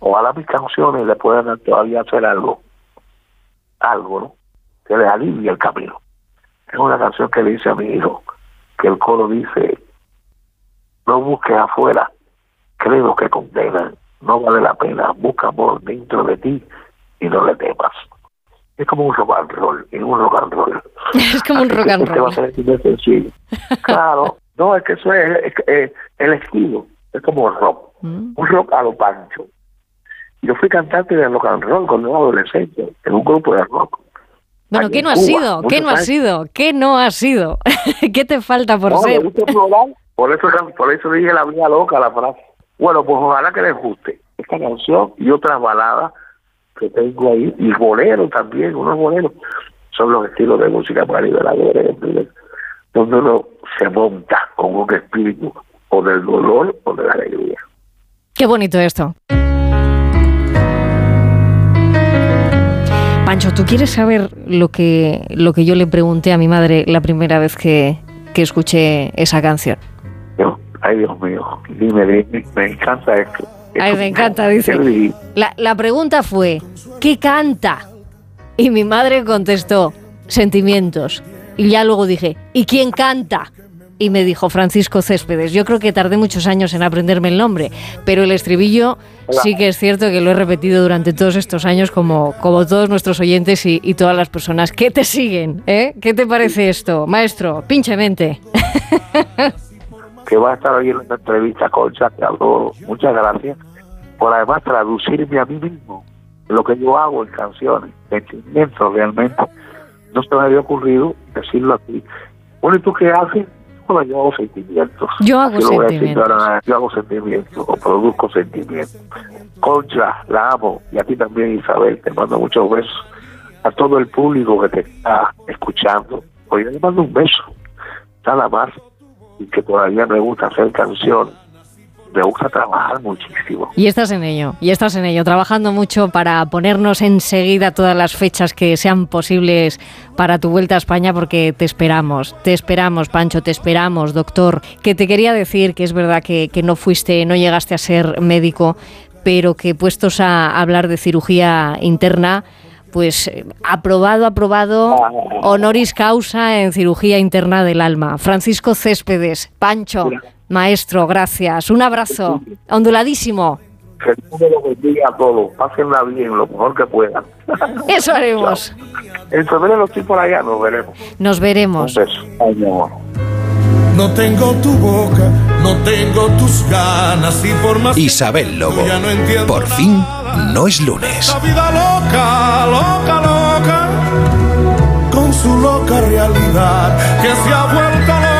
Ojalá mis canciones le puedan todavía hacer algo, algo, ¿no? Que les alivie el camino. Es una canción que le dice a mi hijo, que el coro dice, no busques afuera, creo que condenan, no vale la pena, busca amor dentro de ti y no le temas. Es como un rock and roll, es un rock and roll. Es como un rock and este va a roll. ser. Claro, no, es que eso es, eh, el estilo, es como rock, Mm. un rock a lo pancho. Yo fui cantante de rock and roll cuando era adolescente, en un grupo de rock. Bueno, ¿qué no ha sido? ¿Qué no ha sido? ¿Qué no ha sido? ¿Qué te falta por No, me ser? por eso, por eso dije la vida loca, la frase. Bueno, pues ojalá que les guste esta canción y otras baladas que tengo ahí, y boleros también, unos boleros. Son los estilos de música para liberadores, donde uno se monta con un espíritu o del dolor o de la alegría. Qué bonito esto. Pancho, ¿tú quieres saber lo que, lo que yo le pregunté a mi madre la primera vez que, que escuché esa canción? Yo, ay Dios mío, dime, dime, me encanta esto. Ay, me encanta, dice. La, la pregunta fue, ¿qué canta? Y mi madre contestó, sentimientos. Y ya luego dije, ¿y quién canta? Y me dijo Francisco Céspedes. Yo creo que tardé muchos años en aprenderme el nombre, pero el estribillo sí que es cierto que lo he repetido durante todos estos años como, como todos nuestros oyentes y, y todas las personas que te siguen. ¿eh? ¿Qué te parece esto? Maestro, pinchemente. que va a estar hoy en una entrevista con adoro. Muchas gracias por además traducirme a mí mismo lo que yo hago en canciones, sentimientos realmente. No se me había ocurrido decirlo aquí. Bueno, ¿y tú qué haces? Bueno, yo hago sentimientos. Yo hago voy a sentimientos. ahora, yo hago sentimientos o produzco sentimientos. Concha, la amo. Y a ti también, Isabel, te mando muchos besos. A todo el público que te está escuchando. Oye, le mando un beso. Nada más. Y que todavía me gusta hacer canciones. Me gusta trabajar muchísimo. Y estás en ello, y estás en ello, trabajando mucho para ponernos enseguida todas las fechas que sean posibles para tu vuelta a España, porque te esperamos, te esperamos, Pancho, te esperamos, doctor. Que te quería decir que es verdad que, que no fuiste, no llegaste a ser médico, pero que puestos a hablar de cirugía interna, pues eh, aprobado, aprobado, honoris causa en cirugía interna del alma. Francisco Céspedes, Pancho, maestro, gracias. Un abrazo, onduladísimo. Que me lo bendiga a todos. Pásenla bien, lo mejor que puedan. Eso haremos. En febrero los estoy por allá, nos veremos. Nos veremos. No tengo tu boca, no tengo tus ganas y por más Isabel Lobo. Por fin, no es lunes. La vida loca, loca, loca, con su loca realidad, que se ha vuelto loca,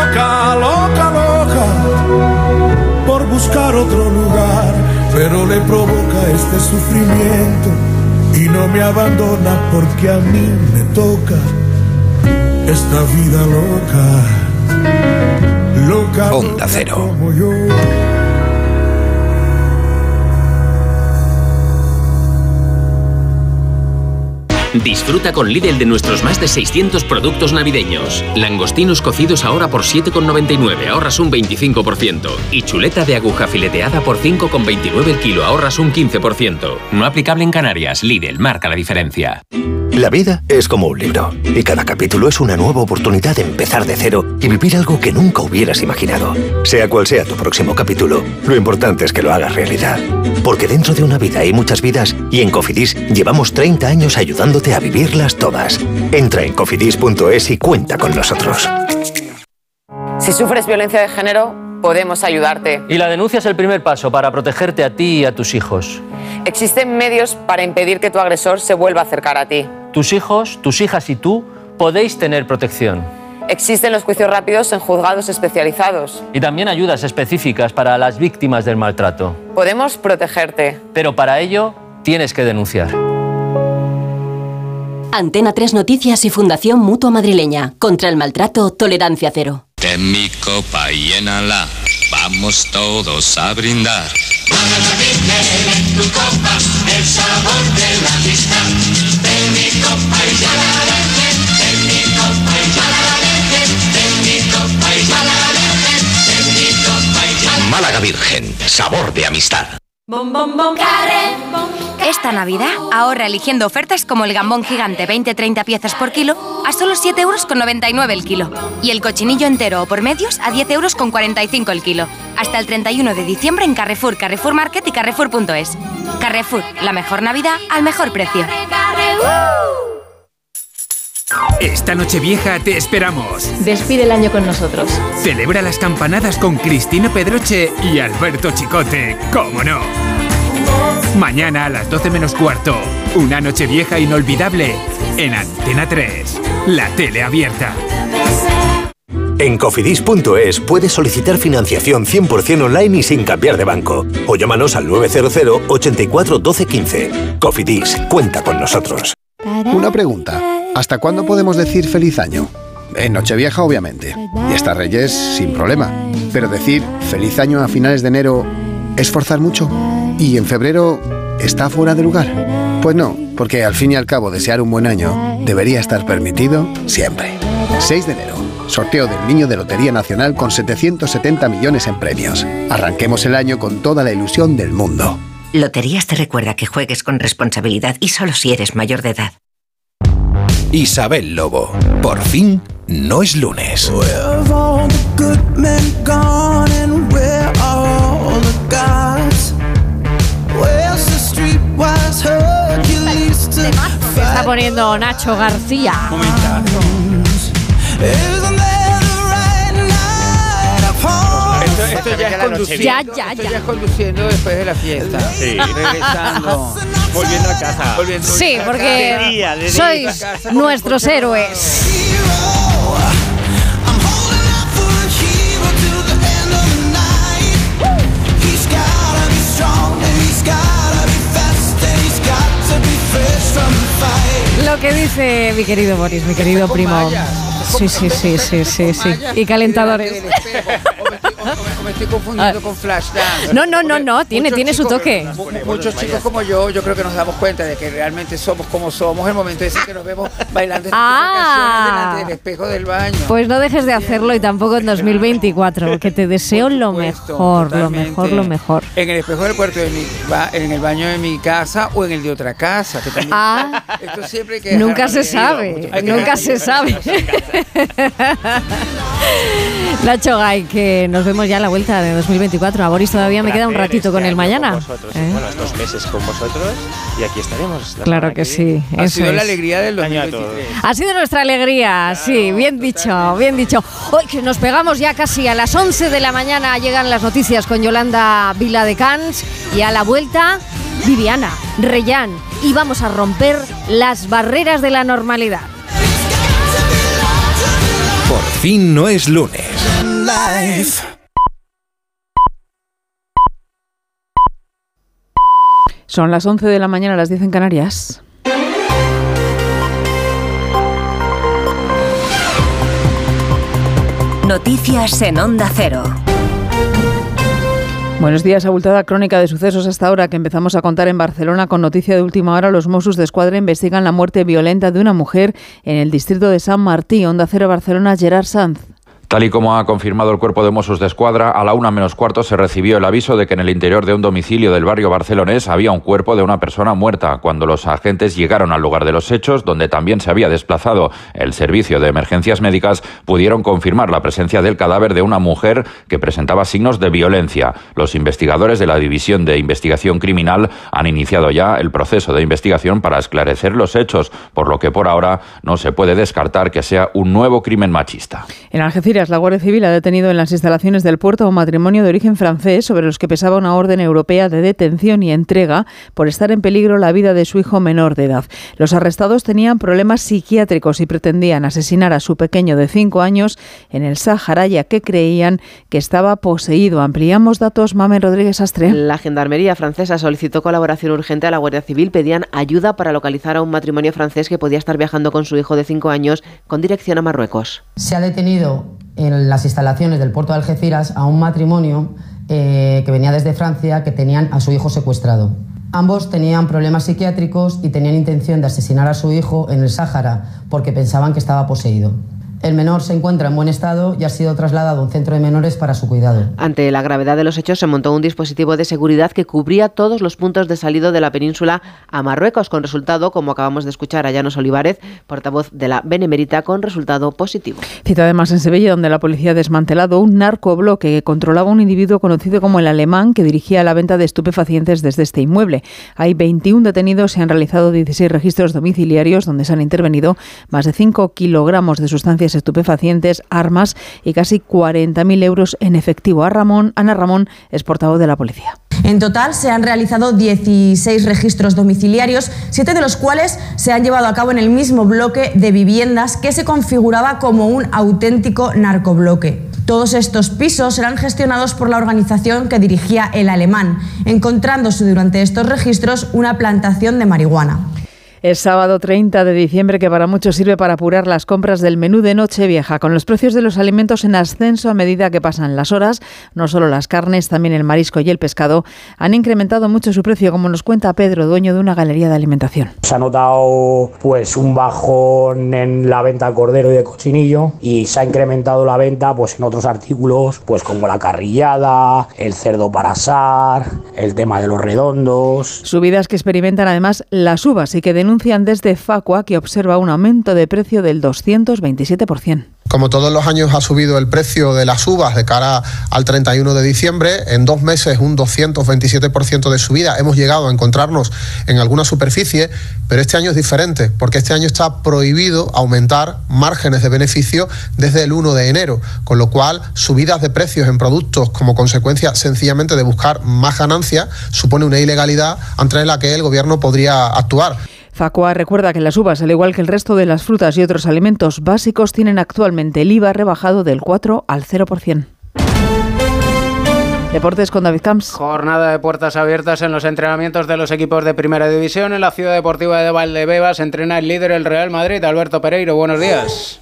buscar otro lugar, pero le provoca este sufrimiento y no me abandona porque a mí me toca esta vida loca, loca. Onda Cero. como yo. Disfruta con Lidl de nuestros más de 600 productos navideños. Langostinos cocidos ahora por 7,99, ahorras un 25%. Y chuleta de aguja fileteada por 5,29 el kilo, ahorras un 15%. No aplicable en Canarias, Lidl marca la diferencia. La vida es como un libro y cada capítulo es una nueva oportunidad de empezar de cero y vivir algo que nunca hubieras imaginado. Sea cual sea tu próximo capítulo, lo importante es que lo hagas realidad. Porque dentro de una vida hay muchas vidas y en Cofidis llevamos 30 años ayudándote a vivirlas todas. Entra en cofidis.es y cuenta con nosotros. Si sufres violencia de género, podemos ayudarte. Y la denuncia es el primer paso para protegerte a ti y a tus hijos. Existen medios para impedir que tu agresor se vuelva a acercar a ti. Tus hijos, tus hijas y tú podéis tener protección. Existen los juicios rápidos en juzgados especializados. Y también ayudas específicas para las víctimas del maltrato. Podemos protegerte. Pero para ello tienes que denunciar. Antena 3 Noticias y Fundación Mutua Madrileña. Contra el maltrato, tolerancia cero. Ten mi copa y llénala, vamos todos a brindar. en tu copa el sabor de la amistad. Ten mi copa y ya la dejen, ten mi copa y ya la dejen, ten mi copa y ya la dejen, ten mi copa y ya la Málaga Virgen, sabor de amistad. Esta Navidad ahorra eligiendo ofertas como el gambón gigante 20-30 piezas por kilo a solo 7,99 euros el kilo. Y el cochinillo entero o por medios a 10,45 euros el kilo. Hasta el 31 de diciembre en Carrefour, Carrefour Market y Carrefour.es. Carrefour, la mejor Navidad al mejor precio. Esta noche vieja te esperamos. Despide el año con nosotros. Celebra las campanadas con Cristina Pedroche y Alberto Chicote, ¿cómo no? Mañana a las 12 menos cuarto, una noche vieja inolvidable en Antena 3, la tele abierta. En cofidis.es puedes solicitar financiación 100% online y sin cambiar de banco. O llámanos al 900 84 12 15. Cofidis, cuenta con nosotros. Una pregunta. ¿Hasta cuándo podemos decir feliz año? En Nochevieja, obviamente. Y hasta Reyes, sin problema. Pero decir feliz año a finales de enero es forzar mucho. ¿Y en febrero está fuera de lugar? Pues no, porque al fin y al cabo desear un buen año debería estar permitido siempre. 6 de enero, sorteo del Niño de Lotería Nacional con 770 millones en premios. Arranquemos el año con toda la ilusión del mundo. Loterías te recuerda que juegues con responsabilidad y solo si eres mayor de edad. Isabel Lobo. Por fin, no es lunes. Se está poniendo Nacho García. Esto, esto ya es conduciendo. Ya, ya, Esto ya. es conduciendo después de la fiesta. Sí. Regresando. Volviendo a casa. Volviendo Sí, a porque casa. De día, de día. sois nuestros héroes. Lo que dice mi querido Boris, mi querido primo. Sí, sí, sí, sí, sí, sí. Y calentadores. O me estoy confundiendo con Flashdance. No, no, no, no, tiene, tiene su toque. mu- Muchos chicos como yo, yo creo que nos damos cuenta de que realmente somos como somos. El momento ese que nos vemos bailando estas Ah. delante del espejo del baño. Pues no dejes de hacerlo y tampoco en 2024, que te deseo lo mejor, lo mejor, lo mejor. En el espejo del cuarto de mi en el baño de mi casa o en el de otra casa. Que también, Ah. esto siempre que Nunca se sabe, nunca se sabe. Nacho Gay, que nos vemos ya a la vuelta de 2024. A Boris todavía me queda un ratito este con él año mañana. vosotros, ¿eh? Bueno, estos meses con vosotros y aquí estaremos. la Claro que sí, Ha sido la alegría del Año a 2023. Ha sido nuestra alegría, sí, bien dicho, bien dicho. Hoy que nos pegamos ya casi a las 11 de la mañana, llegan las noticias con Yolanda Vila de Cans y a la vuelta Viviana, Reyán y vamos a romper las barreras de la normalidad. Por fin no es lunes. Son las 11 de la mañana, las 10 en Canarias. Noticias en Onda Cero. Buenos días, abultada crónica de sucesos hasta ahora que empezamos a contar en Barcelona con noticia de última hora. Los Mossos de Escuadra investigan la muerte violenta de una mujer en el distrito de San Martí, Onda Cero Barcelona, Gerard Sanz. Tal y como ha confirmado el cuerpo de Mossos de Escuadra, a la una menos cuarto se recibió el aviso de que en el interior de un domicilio del barrio barcelonés había un cuerpo de una persona muerta. Cuando los agentes llegaron al lugar de los hechos, donde también se había desplazado el servicio de emergencias médicas, pudieron confirmar la presencia del cadáver de una mujer que presentaba signos de violencia. Los investigadores de la División de Investigación Criminal han iniciado ya el proceso de investigación para esclarecer los hechos, por lo que por ahora no se puede descartar que sea un nuevo crimen machista. En la Guardia Civil ha detenido en las instalaciones del puerto a un matrimonio de origen francés sobre los que pesaba una orden europea de detención y entrega por estar en peligro la vida de su hijo menor de edad. Los arrestados tenían problemas psiquiátricos y pretendían asesinar a su pequeño de cinco años en el Sáhara, ya que creían que estaba poseído. Ampliamos datos, Mamen Rodríguez Astre. La Gendarmería francesa solicitó colaboración urgente a la Guardia Civil. Pedían ayuda para localizar a un matrimonio francés que podía estar viajando con su hijo de cinco años con dirección a Marruecos. Se ha detenido en las instalaciones del puerto de Algeciras a un matrimonio eh, que venía desde Francia que tenían a su hijo secuestrado. Ambos tenían problemas psiquiátricos y tenían intención de asesinar a su hijo en el Sáhara porque pensaban que estaba poseído. El menor se encuentra en buen estado y ha sido trasladado a un centro de menores para su cuidado. Ante la gravedad de los hechos se montó un dispositivo de seguridad que cubría todos los puntos de salida de la península a Marruecos, con resultado, como acabamos de escuchar a Llanos Olivares, portavoz de la Benemérita, con resultado positivo. Cita además en Sevilla, donde la policía ha desmantelado un narcobloque que controlaba un individuo conocido como el alemán que dirigía la venta de estupefacientes desde este inmueble. Hay 21 detenidos, se han realizado 16 registros domiciliarios donde se han intervenido más de 5 kilogramos de sustancias estupefacientes, armas y casi 40.000 euros en efectivo. A Ramón, Ana Ramón es portavoz de la policía. En total se han realizado 16 registros domiciliarios, siete de los cuales se han llevado a cabo en el mismo bloque de viviendas que se configuraba como un auténtico narcobloque. Todos estos pisos serán gestionados por la organización que dirigía el alemán, encontrándose durante estos registros una plantación de marihuana. Es sábado 30 de diciembre que para muchos sirve para apurar las compras del menú de Nochevieja, con los precios de los alimentos en ascenso a medida que pasan las horas. No solo las carnes, también el marisco y el pescado han incrementado mucho su precio, como nos cuenta Pedro, dueño de una galería de alimentación. Se ha notado pues un bajón en la venta de cordero y de cochinillo y se ha incrementado la venta pues en otros artículos pues como la carrillada, el cerdo para asar, el tema de los redondos. Subidas que experimentan además las uvas y que denuncian desde Facua que observa un aumento de precio del 227%. Como todos los años ha subido el precio de las uvas de cara al 31 de diciembre, en dos meses un 227% de subida. Hemos llegado a encontrarnos en alguna superficie, pero este año es diferente, porque este año está prohibido aumentar márgenes de beneficio desde el 1 de enero, con lo cual subidas de precios en productos como consecuencia sencillamente de buscar más ganancias supone una ilegalidad ante la que el gobierno podría actuar. Facua recuerda que las uvas, al igual que el resto de las frutas y otros alimentos básicos, tienen actualmente el IVA rebajado del 4 al 0%. Deportes con David Camps. Jornada de puertas abiertas en los entrenamientos de los equipos de Primera División. En la ciudad deportiva de Valdebebas entrena el líder, el Real Madrid, Alberto Pereiro. Buenos días.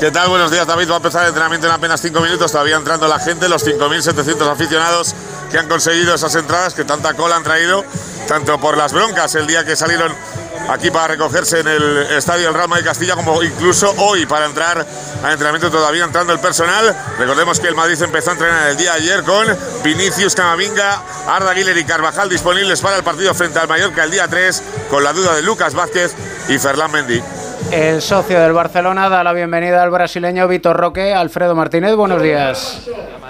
¿Qué tal? Buenos días, David. Va a empezar el entrenamiento en apenas 5 minutos. Todavía entrando la gente, los 5.700 aficionados que han conseguido esas entradas, que tanta cola han traído, tanto por las broncas el día que salieron aquí para recogerse en el estadio del Real Madrid Castilla, como incluso hoy para entrar al entrenamiento todavía entrando el personal. Recordemos que el Madrid empezó a entrenar el día ayer con Vinicius Camavinga, Arda Güler y Carvajal disponibles para el partido frente al Mallorca el día 3, con la duda de Lucas Vázquez y Ferland Mendy. El socio del Barcelona da la bienvenida al brasileño Vitor Roque. Alfredo Martínez, buenos días.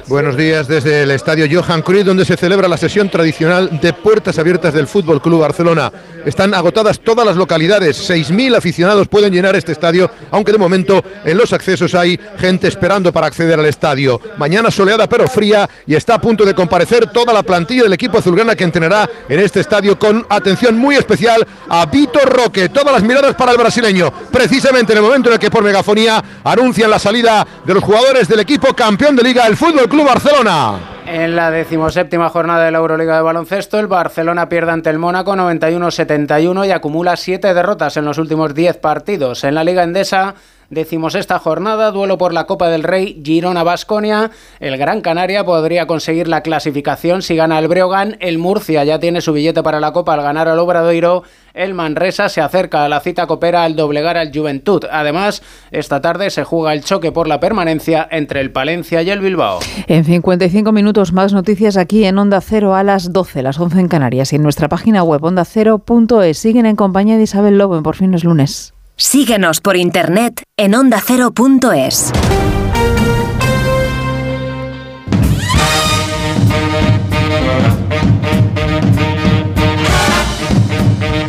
Buenos días desde el estadio Johan Cruyff, donde se celebra la sesión tradicional de puertas abiertas del Fútbol Club Barcelona. Están agotadas todas las localidades, 6.000 aficionados pueden llenar este estadio, aunque de momento en los accesos hay gente esperando para acceder al estadio. Mañana soleada pero fría y está a punto de comparecer toda la plantilla del equipo azulgrana que entrenará en este estadio con atención muy especial a Vitor Roque. Todas las miradas para el brasileño, precisamente en el momento en el que por megafonía anuncian la salida de los jugadores del equipo campeón de liga, el Fútbol Club Barcelona. En la decimoséptima jornada de la Euroliga de baloncesto, el Barcelona pierde ante el Mónaco 91-71 y acumula siete derrotas en los últimos 10 partidos. En la Liga Endesa, Decimos esta jornada, duelo por la Copa del Rey, Girona-Basconia. El Gran Canaria podría conseguir la clasificación si gana el Breogán. El Murcia ya tiene su billete para la Copa al ganar al Obradoiro. El Manresa se acerca a la cita copera al doblegar al Juventud. Además, esta tarde se juega el choque por la permanencia entre el Palencia y el Bilbao. En 55 minutos más noticias aquí en Onda Cero a las 12, las 11 en Canarias y en nuestra página web ondacero.es. Siguen en compañía de Isabel Lobo Por fin es lunes. Síguenos por internet en ondacero.es.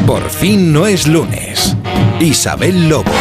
Por fin no es lunes. Isabel Lobo.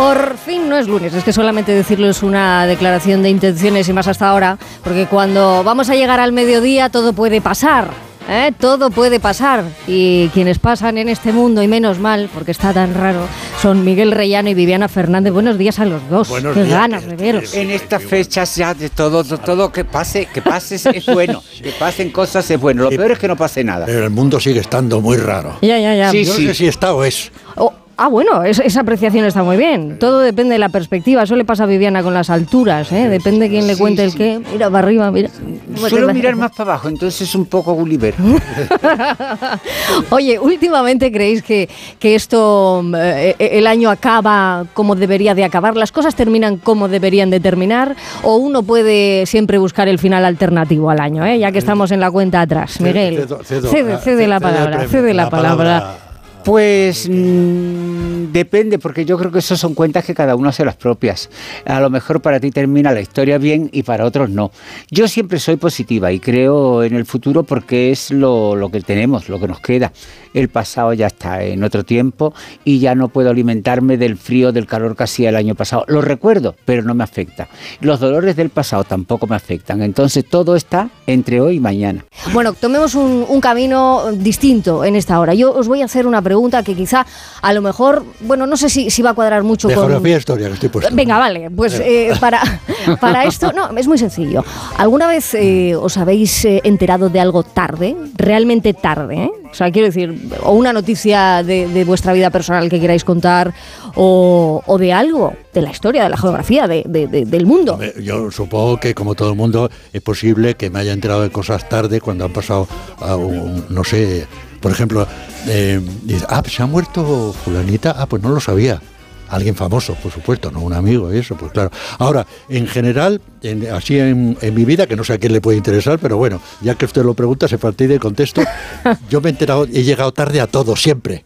Por fin no es lunes, es que solamente decirlo es una declaración de intenciones y más hasta ahora, porque cuando vamos a llegar al mediodía todo puede pasar. ¿eh? Todo puede pasar y quienes pasan en este mundo y menos mal, porque está tan raro, son Miguel Reyano y Viviana Fernández. Buenos días a los dos. Buenos Qué días. ganas de veros. En estas fechas ya de todo, de todo que pase, que pase es- bueno, que pasen cosas es bueno. Lo peor es que no pase nada. Pero el mundo sigue estando muy raro. Ya, ya, ya. Yo no sé si está o es. Oh, ah, bueno, es- esa apreciación está muy bien. Todo depende de la perspectiva. Eso le pasa a Viviana con las alturas, ¿eh? Depende de quién le cuente el qué. Mira para arriba, mira. Suelo mirar más para abajo, entonces es un poco Gulliver. Oye, últimamente creéis que, que esto, mm, eh, el año acaba como debería de acabar, las cosas terminan como deberían de terminar, o uno puede siempre buscar el final alternativo al año, ¿eh? ya que estamos en la cuenta atrás. Miguel, cedo- cedo- cede, cede la palabra, cede la palabra. Pues mm, depende, porque yo creo que eso son cuentas que cada uno hace las propias. A lo mejor para ti termina la historia bien y para otros no. Yo siempre soy positiva y creo en el futuro porque es lo, que tenemos, lo que nos queda. El pasado ya está en otro tiempo y ya no puedo alimentarme del frío, del calor que hacía el año pasado. Lo recuerdo, pero no me afecta. Los dolores del pasado tampoco me afectan. Entonces todo está entre hoy y mañana. Bueno, tomemos un, un camino distinto en esta hora. Yo os voy a hacer una pregunta que quizá, a lo mejor, bueno, no sé si, si va a cuadrar mucho De con... geografía e historia que estoy puesto. Venga, vale, pues eh, para, para esto, no, es muy sencillo. ¿Alguna vez eh, os habéis eh, enterado de algo tarde? Realmente tarde. O sea, quiero decir, o una noticia de, de vuestra vida personal que queráis contar, o, o de algo, de la historia, de la geografía, de- de- de- del mundo. Yo supongo que, como todo el mundo, es posible que me haya enterado de cosas tarde cuando han pasado, a un- no sé, por ejemplo, eh, dice, ah, se ha muerto fulanita, ah, pues no lo sabía. Alguien famoso, por supuesto, no un amigo y eso, pues claro. Ahora, en general, en- así en, en mi vida, que no sé a quién le puede interesar, pero bueno, ya que usted lo pregunta, se partida de contesto, yo me he enterado, he llegado tarde a todo, siempre,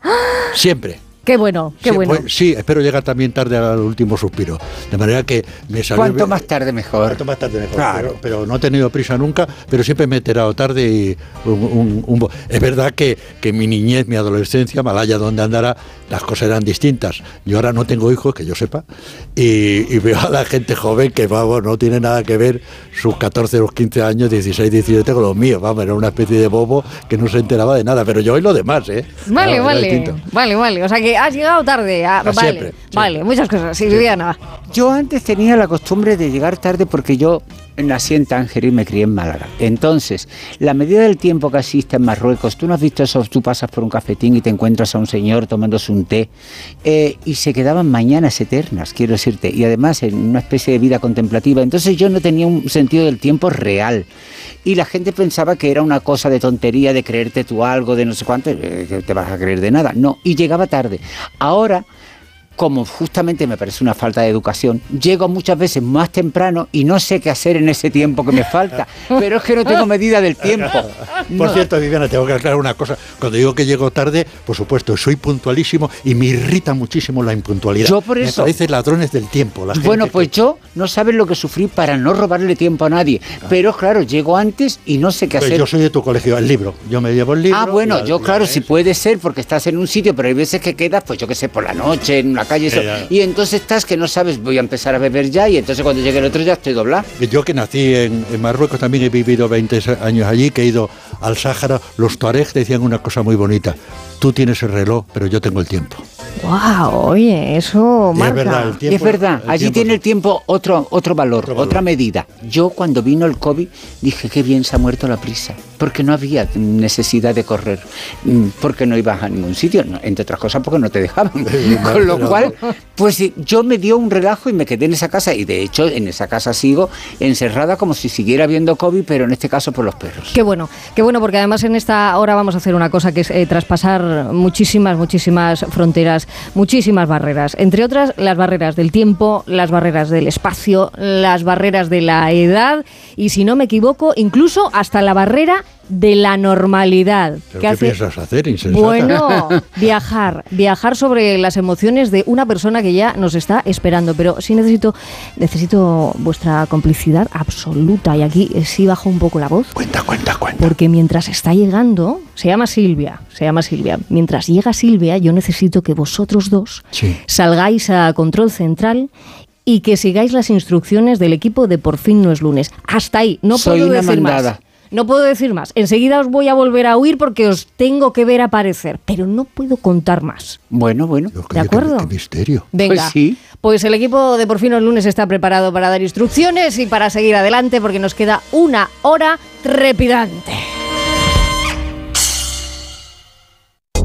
siempre. Qué bueno, qué Sí, bueno. pues, sí, espero llegar también tarde al último suspiro. De manera que me salió. Cuanto más tarde mejor. Cuanto más tarde mejor. Claro. Pero, pero no he tenido prisa nunca, pero siempre me he enterado tarde y un- un- es verdad que, que mi niñez, mi adolescencia, Malaya donde andará, las cosas eran distintas. Yo ahora no tengo hijos, que yo sepa, y, y veo a la gente joven que, vamos, no tiene nada que ver sus 14 o 15 años, 16, 17 con los míos. Vamos, era una especie de bobo que no se enteraba de nada, pero yo hoy lo demás, ¿eh? Vale, Era- era vale, distinto. vale, vale. O sea que has llegado tarde. ah, vale, siempre, vale, muchas cosas. Sí, Viviana. Yo antes tenía la costumbre de llegar tarde porque yo nací en Tánger y me crié en Málaga. Entonces, la medida del tiempo que asiste en Marruecos, tú no has visto eso, tú pasas por un cafetín y te encuentras a un señor tomándose un té eh, y se quedaban mañanas eternas, quiero decirte, y además en una especie de vida contemplativa. Entonces yo no tenía un sentido del tiempo real. Y la gente pensaba que era una cosa de tontería, de creerte tú algo, de no sé cuánto, eh, te vas a creer de nada. No, y llegaba tarde. Ahora como justamente me parece una falta de educación, llego muchas veces más temprano y no sé qué hacer en ese tiempo que me falta. Pero es que no tengo medida del tiempo. Por No. cierto, Viviana, tengo que aclarar una cosa. Cuando digo que llego tarde, por supuesto, soy puntualísimo y me irrita muchísimo la impuntualidad. Yo por eso- Me parece ladrones del tiempo. La gente Bueno, que- pues yo no sabes lo que sufrí para no robarle tiempo a nadie. Pero claro, llego antes y no sé qué Pues hacer. yo soy de tu colegio, el libro. Yo me llevo el libro. Ah, bueno, la- yo la- claro, si puede ser porque estás en un sitio, pero hay veces que quedas, pues yo qué sé, por la noche, en una la calle. eso. Y entonces estás que no sabes, voy a empezar a beber ya y entonces cuando llegue el otro ya estoy doblado. Yo que nací en, en Marruecos también he vivido 20 años allí, que he ido al Sáhara. Los tuareg decían una cosa muy bonita. Tú tienes el reloj, pero yo tengo el tiempo. Wow, oye, eso Y es marca. verdad, el Y es tiempo- verdad, el allí tiempo- tiene el tiempo otro, otro valor, otra medida. Yo cuando vino el COVID dije que bien se ha muerto la prisa, porque no había necesidad de correr, mm, porque no ibas a ningún sitio, entre otras cosas porque no te dejaban. Con lo cual, pues sí, yo me dio un relajo y me quedé en esa casa y de hecho en esa casa sigo encerrada como si siguiera viendo COVID, pero en este caso por los perros. Qué bueno, qué bueno, porque además en esta hora vamos a hacer una cosa que es eh, traspasar muchísimas, muchísimas fronteras, muchísimas barreras. Entre otras, las barreras del tiempo, las barreras del espacio, las barreras de la edad y, si no me equivoco, incluso hasta la barrera de la normalidad. ¿Pero que qué hace- piensas hacer, insensata? Bueno, viajar, viajar sobre las emociones de una persona que ya nos está esperando, pero sí necesito, necesito vuestra complicidad absoluta y aquí eh, sí bajo un poco la voz. Cuenta, cuenta, cuenta. Porque mientras está llegando, se llama Silvia, se llama Silvia. Mientras llega Silvia, yo necesito que vosotros dos Sí. salgáis a control central y que sigáis las instrucciones del equipo de Por fin no es lunes. Hasta ahí, no Soy puedo una decir mandada. más. No puedo decir más. Enseguida os voy a volver a oír porque os tengo que ver aparecer, pero no puedo contar más. Bueno, bueno. ¿De acuerdo? Qué misterio. Venga, Pues sí. pues el equipo de Por fin el lunes está preparado para dar instrucciones y para seguir adelante porque nos queda una hora trepidante.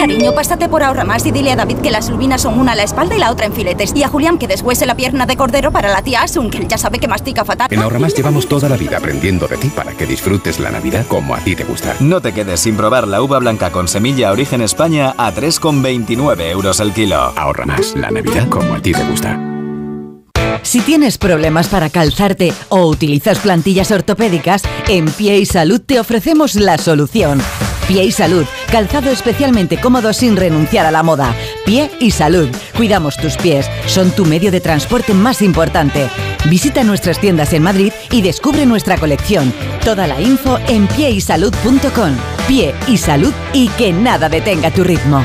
Cariño, pásate por Ahorra Más y dile a David que las lubinas son una a la espalda y la otra en filetes. Y a Julián que deshuese la pierna de cordero para la tía Asun, que él ya sabe que mastica fatal. En Ahorramás llevamos toda la vida aprendiendo de ti para que disfrutes la Navidad como a ti te gusta. No te quedes sin probar la uva blanca con semilla origen España a 3,29 euros el kilo. Ahorra más la Navidad como a ti te gusta. Si tienes problemas para calzarte o utilizas plantillas ortopédicas, en Pie y Salud te ofrecemos la solución. Pie y Salud, calzado especialmente cómodo sin renunciar a la moda. Pie y Salud, cuidamos tus pies, son tu medio de transporte más importante. Visita nuestras tiendas en Madrid y descubre nuestra colección. Toda la info en pieysalud.com. Pie y Salud y que nada detenga tu ritmo.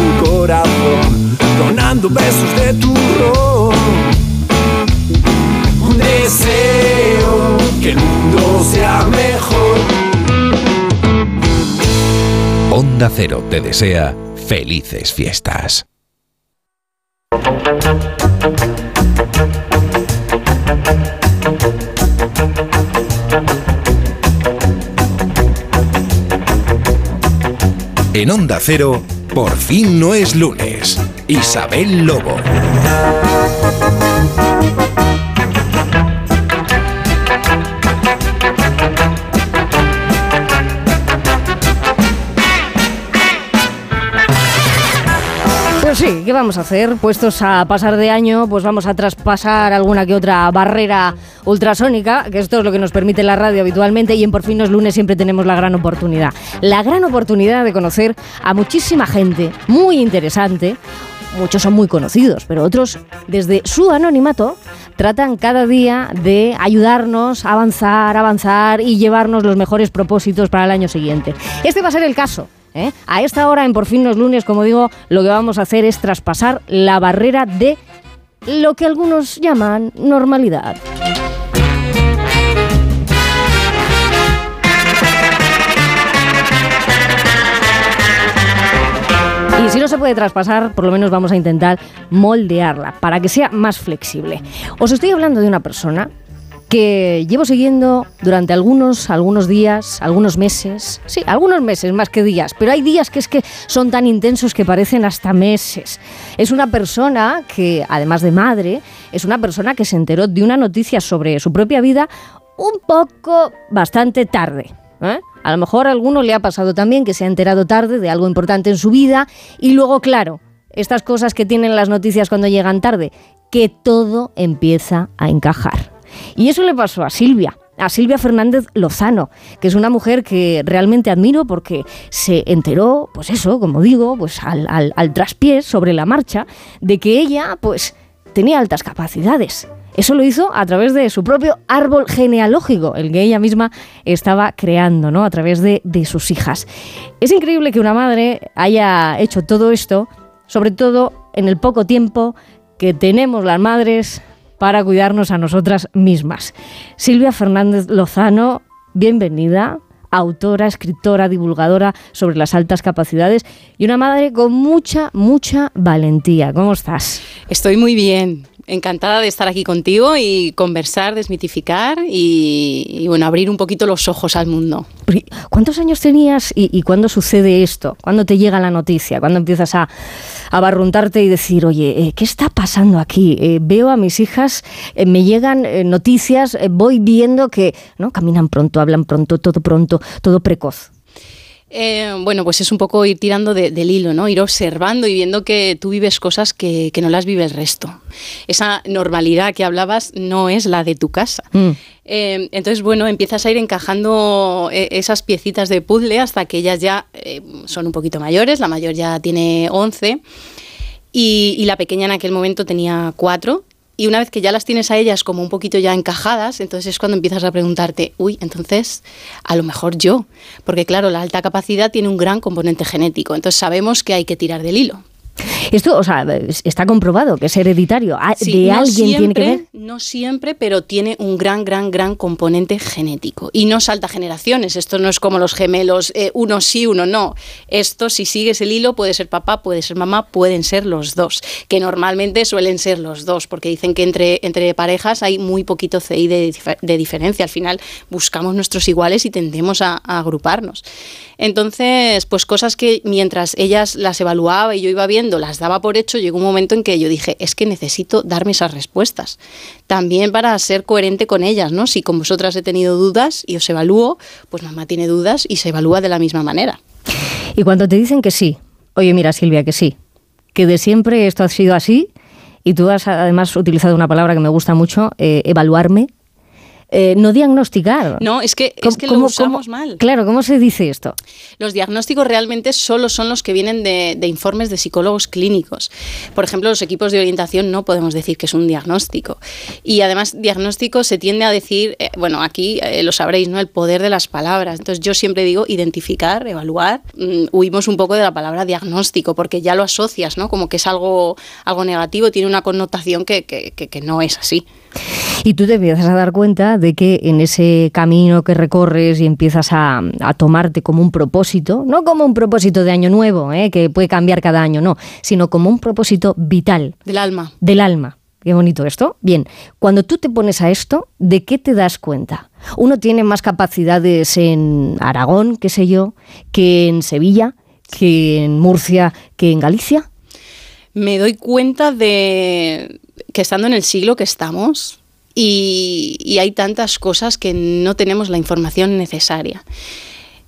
donando besos de turrón. Un deseo que el mundo sea mejor. Onda Cero te desea felices fiestas. En Onda Cero, por fin no es lunes. Isabel Lobo. ¿Qué vamos a hacer? Puestos a pasar de año, pues vamos a traspasar alguna que otra barrera ultrasónica, que esto es lo que nos permite la radio habitualmente, y en Por fin los lunes siempre tenemos la gran oportunidad. La gran oportunidad de conocer a muchísima gente muy interesante, muchos son muy conocidos, pero otros, desde su anonimato, tratan cada día de ayudarnos a avanzar, avanzar y llevarnos los mejores propósitos para el año siguiente. Este va a ser el caso. ¿Eh? A esta hora, en Por fin los lunes, como digo, lo que vamos a hacer es traspasar la barrera de lo que algunos llaman normalidad. Y si no se puede traspasar, por lo menos vamos a intentar moldearla para que sea más flexible. Os estoy hablando de una persona que llevo siguiendo durante algunos, algunos días, algunos meses, sí, algunos meses más que días, pero hay días que es que son tan intensos que parecen hasta meses. Es una persona que, además de madre, es una persona que se enteró de una noticia sobre su propia vida un poco bastante tarde. ¿eh? A lo mejor a alguno le ha pasado también que se ha enterado tarde de algo importante en su vida y luego, claro, estas cosas que tienen las noticias cuando llegan tarde, que todo empieza a encajar. Y eso le pasó a Silvia a Silvia Fernández Lozano, que es una mujer que realmente admiro porque se enteró, pues eso, como digo, pues al, traspiés sobre la marcha, de que ella, pues, tenía altas capacidades. Eso lo hizo a través de su propio árbol genealógico, el que ella misma estaba creando, ¿no? A través de sus hijas. Es increíble que una madre haya hecho todo esto, sobre todo en el poco tiempo que tenemos las madres para cuidarnos a nosotras mismas. Silvia Fernández Lozano, bienvenida autora, escritora, divulgadora sobre las altas capacidades y una madre con mucha, mucha valentía. ¿Cómo estás? Estoy muy bien. Encantada de estar aquí contigo y conversar, desmitificar y, y bueno, abrir un poquito los ojos al mundo. ¿Cuántos años tenías y, y cuándo sucede esto? ¿Cuándo te llega la noticia? ¿Cuándo empiezas a, a barruntarte y decir, oye, eh, ¿qué está pasando aquí? Eh, veo a mis hijas, eh, me llegan eh, noticias, voy viendo que ¿no? caminan pronto, hablan pronto, todo pronto, todo precoz. Eh, bueno, pues es un poco ir tirando de- del hilo, ¿no? Ir observando y viendo que tú vives cosas que, que no las vive el resto. Esa normalidad que hablabas no es la de tu casa. Eh, entonces, bueno, empiezas a ir encajando eh, esas piecitas de puzzle hasta que ellas ya eh, son un poquito mayores. La mayor ya tiene 11 y, y la pequeña en aquel momento tenía 4. Y una vez que ya las tienes a ellas como un poquito ya encajadas, entonces es cuando empiezas a preguntarte, uy, entonces a lo mejor yo. Porque claro, la alta capacidad tiene un gran componente genético. Entonces sabemos que hay que tirar del hilo. Esto, o sea, es- está comprobado que es hereditario. Ah, Sí, ¿De no alguien tiene que siempre, ver? No siempre, pero tiene un gran, gran, gran componente genético. Y no salta generaciones. Esto no es como los gemelos, eh, uno sí, uno no. Esto, si sigues el hilo, puede ser papá, puede ser mamá, pueden ser los dos. Que normalmente suelen ser los dos, porque dicen que entre, entre parejas hay muy poquito CI de, dif- de diferencia. Al final buscamos nuestros iguales y tendemos a, a agruparnos. Entonces, pues cosas que mientras ellas las evaluaba y yo iba viendo, las daba por hecho, llegó un momento en que yo dije, es que necesito darme esas respuestas. También para ser coherente con ellas, ¿no? Si con vosotras he tenido dudas y os evalúo, pues mamá tiene dudas y se evalúa de la misma manera. Y cuando te dicen que sí, oye, mira, Silvia, que sí, que de siempre esto ha sido así, y tú has además utilizado una palabra que me gusta mucho, eh, evaluarme, eh, no diagnosticar. No, es que, es ¿Cómo- que lo usamos cómo- mal. Claro, ¿cómo se dice esto? Los diagnósticos realmente solo son los que vienen de, de informes de psicólogos clínicos. Por ejemplo, los equipos de orientación no podemos decir que es un diagnóstico. Y además, diagnóstico se tiende a decir, eh, bueno, aquí eh, lo sabréis, ¿no? El poder de las palabras. Entonces, yo siempre digo identificar, evaluar. Mm, huimos un poco de la palabra diagnóstico porque ya lo asocias, ¿no? Como que es algo, algo negativo, tiene una connotación que, que- que- que no es así. Y tú te empiezas a dar cuenta de que en ese camino que recorres y empiezas a, a tomarte como un propósito, no como un propósito de año nuevo, ¿eh? que puede cambiar cada año, no, sino como un propósito vital. Del alma. Del alma. Qué bonito esto. Bien, cuando tú te pones a esto, ¿de qué te das cuenta? Uno tiene más capacidades en Aragón, qué sé yo, que en Sevilla, que en Murcia, que en Galicia. me doy cuenta de que estando en el siglo que estamos y, hay tantas cosas que no tenemos la información necesaria.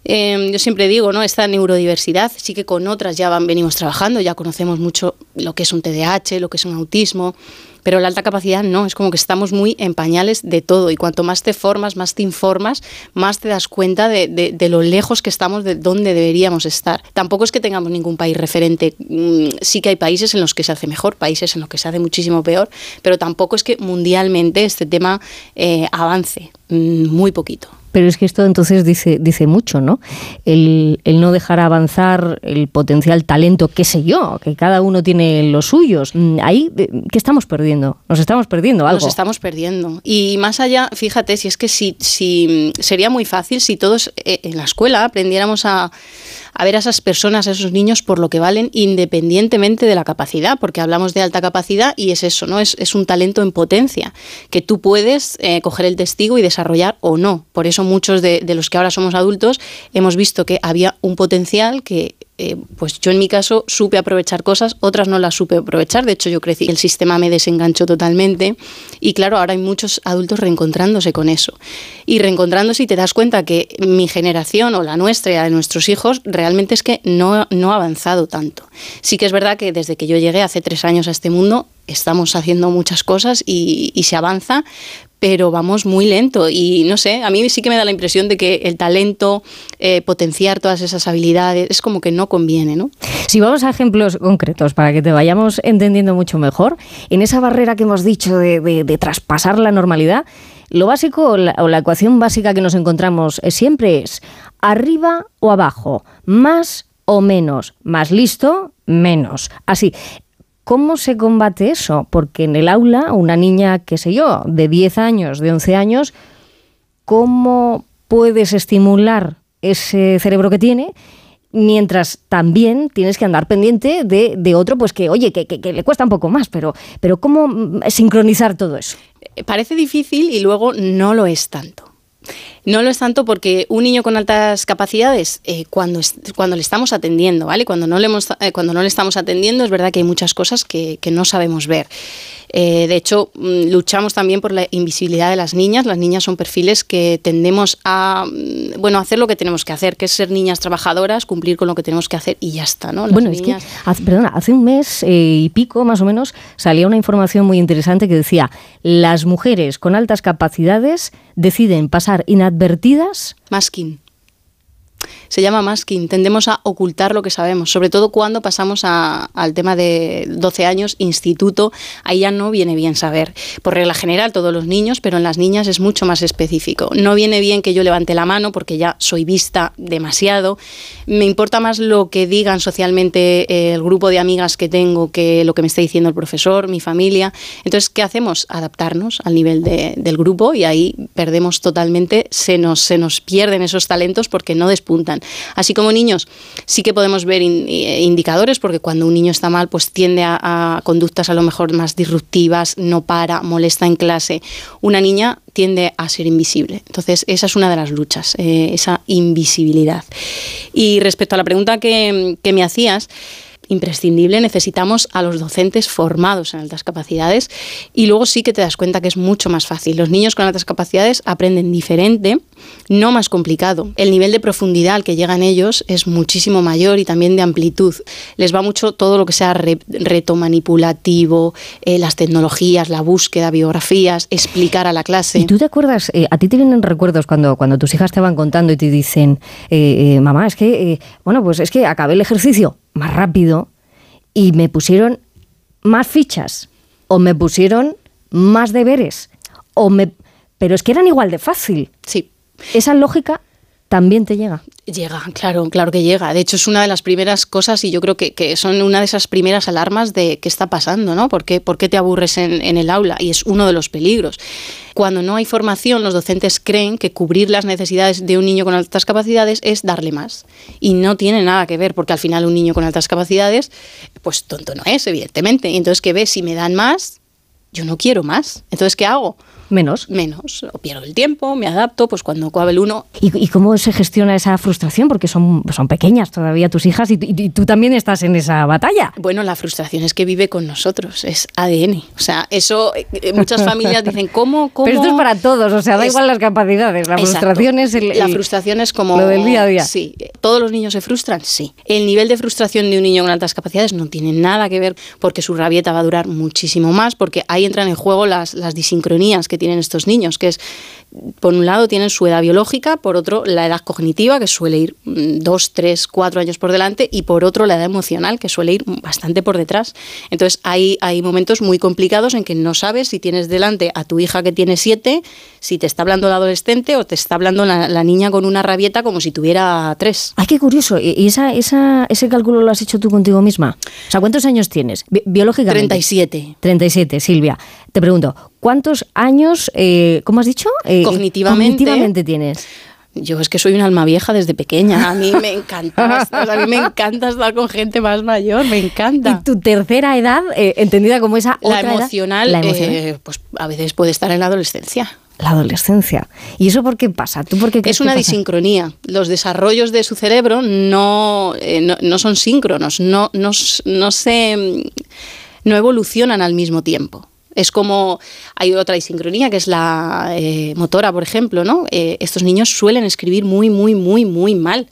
Eh, yo siempre digo, ¿no? Esta neurodiversidad, sí que con otras ya van, venimos trabajando, ya conocemos mucho lo que es un TDAH, lo que es un autismo, pero la alta capacidad no, es como que estamos muy en pañales de todo y cuanto más te formas, más te informas, más te das cuenta de, lo lejos que estamos de donde deberíamos estar. Tampoco es que tengamos ningún país referente, mm, sí que hay países en los que se hace mejor, países en los que se hace muchísimo peor, pero tampoco es que mundialmente este tema eh, avance, mm, muy poquito. Pero es que esto entonces dice, dice mucho, ¿no? El, el, no dejar avanzar el potencial talento, qué sé yo, que cada uno tiene los suyos. Mm, ahí, eh, ¿qué estamos perdiendo? Nos estamos perdiendo algo. Nos estamos perdiendo. Y más allá, fíjate, si es que si, si sería muy fácil si todos eh, en la escuela aprendiéramos a, a ver a esas personas, a esos niños por lo que valen independientemente de la capacidad, porque hablamos de alta capacidad y es eso, ¿no? Es, es un talento en potencia, que tú puedes eh, coger el testigo y desarrollar o no. Por eso muchos de, los que ahora somos adultos hemos visto que había un potencial que eh, pues yo en mi caso supe aprovechar cosas, otras no las supe aprovechar. De hecho, yo crecí, el sistema me desenganchó totalmente. Y claro, ahora hay muchos adultos reencontrándose con eso. Y reencontrándose y te das cuenta que mi generación o la nuestra y la de nuestros hijos realmente es que no, no ha avanzado tanto. Sí que es verdad que desde que yo llegué hace tres años a este mundo, estamos haciendo muchas cosas y, y se avanza, pero vamos muy lento y no sé, a mí sí que me da la impresión de que el talento, eh, potenciar todas esas habilidades, es como que no conviene, ¿no? Si vamos a ejemplos concretos para que te vayamos entendiendo mucho mejor, en esa barrera que hemos dicho de, traspasar la normalidad, lo básico o la, o la ecuación básica que nos encontramos siempre es arriba o abajo, más o menos, más listo, menos. Así, ¿Cómo se combate eso? Porque en el aula, una niña, qué sé yo, de 10 años, de 11 años, ¿cómo puedes estimular ese cerebro que tiene? Mientras también tienes que andar pendiente de, de otro, pues que, oye, que, que, le cuesta un poco más, pero, pero ¿cómo sincronizar todo eso? Parece difícil y luego no lo es tanto. No lo es tanto porque un niño con altas capacidades, eh, cuando, cuando le estamos atendiendo, ¿vale? Cuando no le, hemos, eh, cuando no le estamos atendiendo, es verdad que hay muchas cosas que, que no sabemos ver. Eh, de hecho, mm, luchamos también por la invisibilidad de las niñas. Las niñas son perfiles que tendemos a mm, bueno, hacer lo que tenemos que hacer, que es ser niñas trabajadoras, cumplir con lo que tenemos que hacer y ya está. ¿no? Las bueno, niñas... es que, hace, perdona, hace un mes eh, y pico más o menos salía una información muy interesante que decía, las mujeres con altas capacidades deciden pasar inadvertidas. Masking se llama masking. Tendemos a ocultar lo que sabemos, sobre todo cuando pasamos al tema de 12 años, instituto, ahí ya no viene bien saber. Por regla general, todos los niños, pero en las niñas es mucho más específico. No viene bien que yo levante la mano porque ya soy vista demasiado. Me importa más lo que digan socialmente eh, el grupo de amigas que tengo que lo que me está diciendo el profesor, mi familia. Entonces, ¿qué hacemos? Adaptarnos al nivel de, del grupo y ahí perdemos totalmente, se nos, se nos pierden esos talentos porque no despuntan. Así como niños, sí que podemos ver in, indicadores, porque cuando un niño está mal, pues tiende a, conductas a lo mejor más disruptivas, no para, molesta en clase. Una niña tiende a ser invisible. Entonces, esa es una de las luchas, eh, esa invisibilidad. Y respecto a la pregunta que me hacías, imprescindible, necesitamos a los docentes formados en altas capacidades y luego sí que te das cuenta que es mucho más fácil. Los niños con altas capacidades aprenden diferente, no más complicado. El nivel de profundidad al que llegan ellos es muchísimo mayor y también de amplitud. Les va mucho todo lo que sea re reto manipulativo, eh, las tecnologías, la búsqueda, biografías, explicar a la clase. ¿Y tú te acuerdas, eh, a ti te vienen recuerdos cuando, cuando tus hijas te van contando y te dicen, eh, mamá, es que, bueno, pues es que acabé el ejercicio más rápido y me pusieron más fichas o me pusieron más deberes o me pero es que eran igual de fácil. Sí. Esa lógica también te llega. Llega, claro, claro que llega. De hecho, es una de las primeras cosas y yo creo que, que son una de esas primeras alarmas de qué está pasando, ¿no? ¿Por qué, te aburres en, el aula? Y es uno de los peligros. Cuando no hay formación, los docentes creen que cubrir las necesidades de un niño con altas capacidades es darle más. Y no tiene nada que ver, porque al final un niño con altas capacidades, pues tonto no es, evidentemente. Y entonces, ¿qué ves? Si me dan más, yo no quiero más. Entonces, ¿qué hago? Menos. Menos. O pierdo el tiempo, me adapto, pues cuando acabe el uno. ¿Y, y cómo se gestiona esa frustración? Porque son, son pequeñas todavía tus hijas y, y- y tú también estás en esa batalla. Bueno, la frustración es que vive con nosotros, es ADN. O sea, eso eh, muchas familias dicen, ¿cómo? cómo? Pero esto es para todos, o sea, da Es- igual las capacidades. La Exacto. frustración es el, La el- frustración es como... lo del día a día. Sí. ¿Todos los niños se frustran? Sí. El nivel de frustración de un niño con altas capacidades no tiene nada que ver porque su rabieta va a durar muchísimo más, porque ahí entran en juego las, las disincronías que tienen estos niños, que es, por un lado, tienen su edad biológica, por otro, la edad cognitiva, que suele ir mm, dos, tres, cuatro años por delante, y por otro, la edad emocional, que suele ir bastante por detrás. Entonces, hay, hay momentos muy complicados en que no sabes si tienes delante a tu hija que tiene siete, si te está hablando la adolescente o te está hablando la, la niña con una rabieta como si tuviera tres. Ay, qué curioso. ¿Y y esa, esa, ese cálculo lo has hecho tú contigo misma? O sea, ¿cuántos años tienes? Bi- biológicamente. 37. 37, Silvia. Te pregunto, ¿cuántos años, eh, ¿cómo has dicho? Eh, Cognitivamente. cognitivamente tienes. Yo es que soy un alma vieja desde pequeña. A mí me encanta, o sea, a mí me encanta estar con gente más mayor, me encanta. Y tu tercera edad, eh, entendida como esa La otra edad, emocional, la emocional. eh, pues a veces puede estar en la adolescencia. la adolescencia. ¿Y eso por qué pasa? ¿Tú por qué Es una que pasa? disincronía. Los desarrollos de su cerebro no, eh, no, no son síncronos, no, no, no se mm, no evolucionan al mismo tiempo. Es como hay otra disincronía que es la eh, motora, por ejemplo, ¿no? Eh, estos niños suelen escribir muy, muy, muy, muy mal.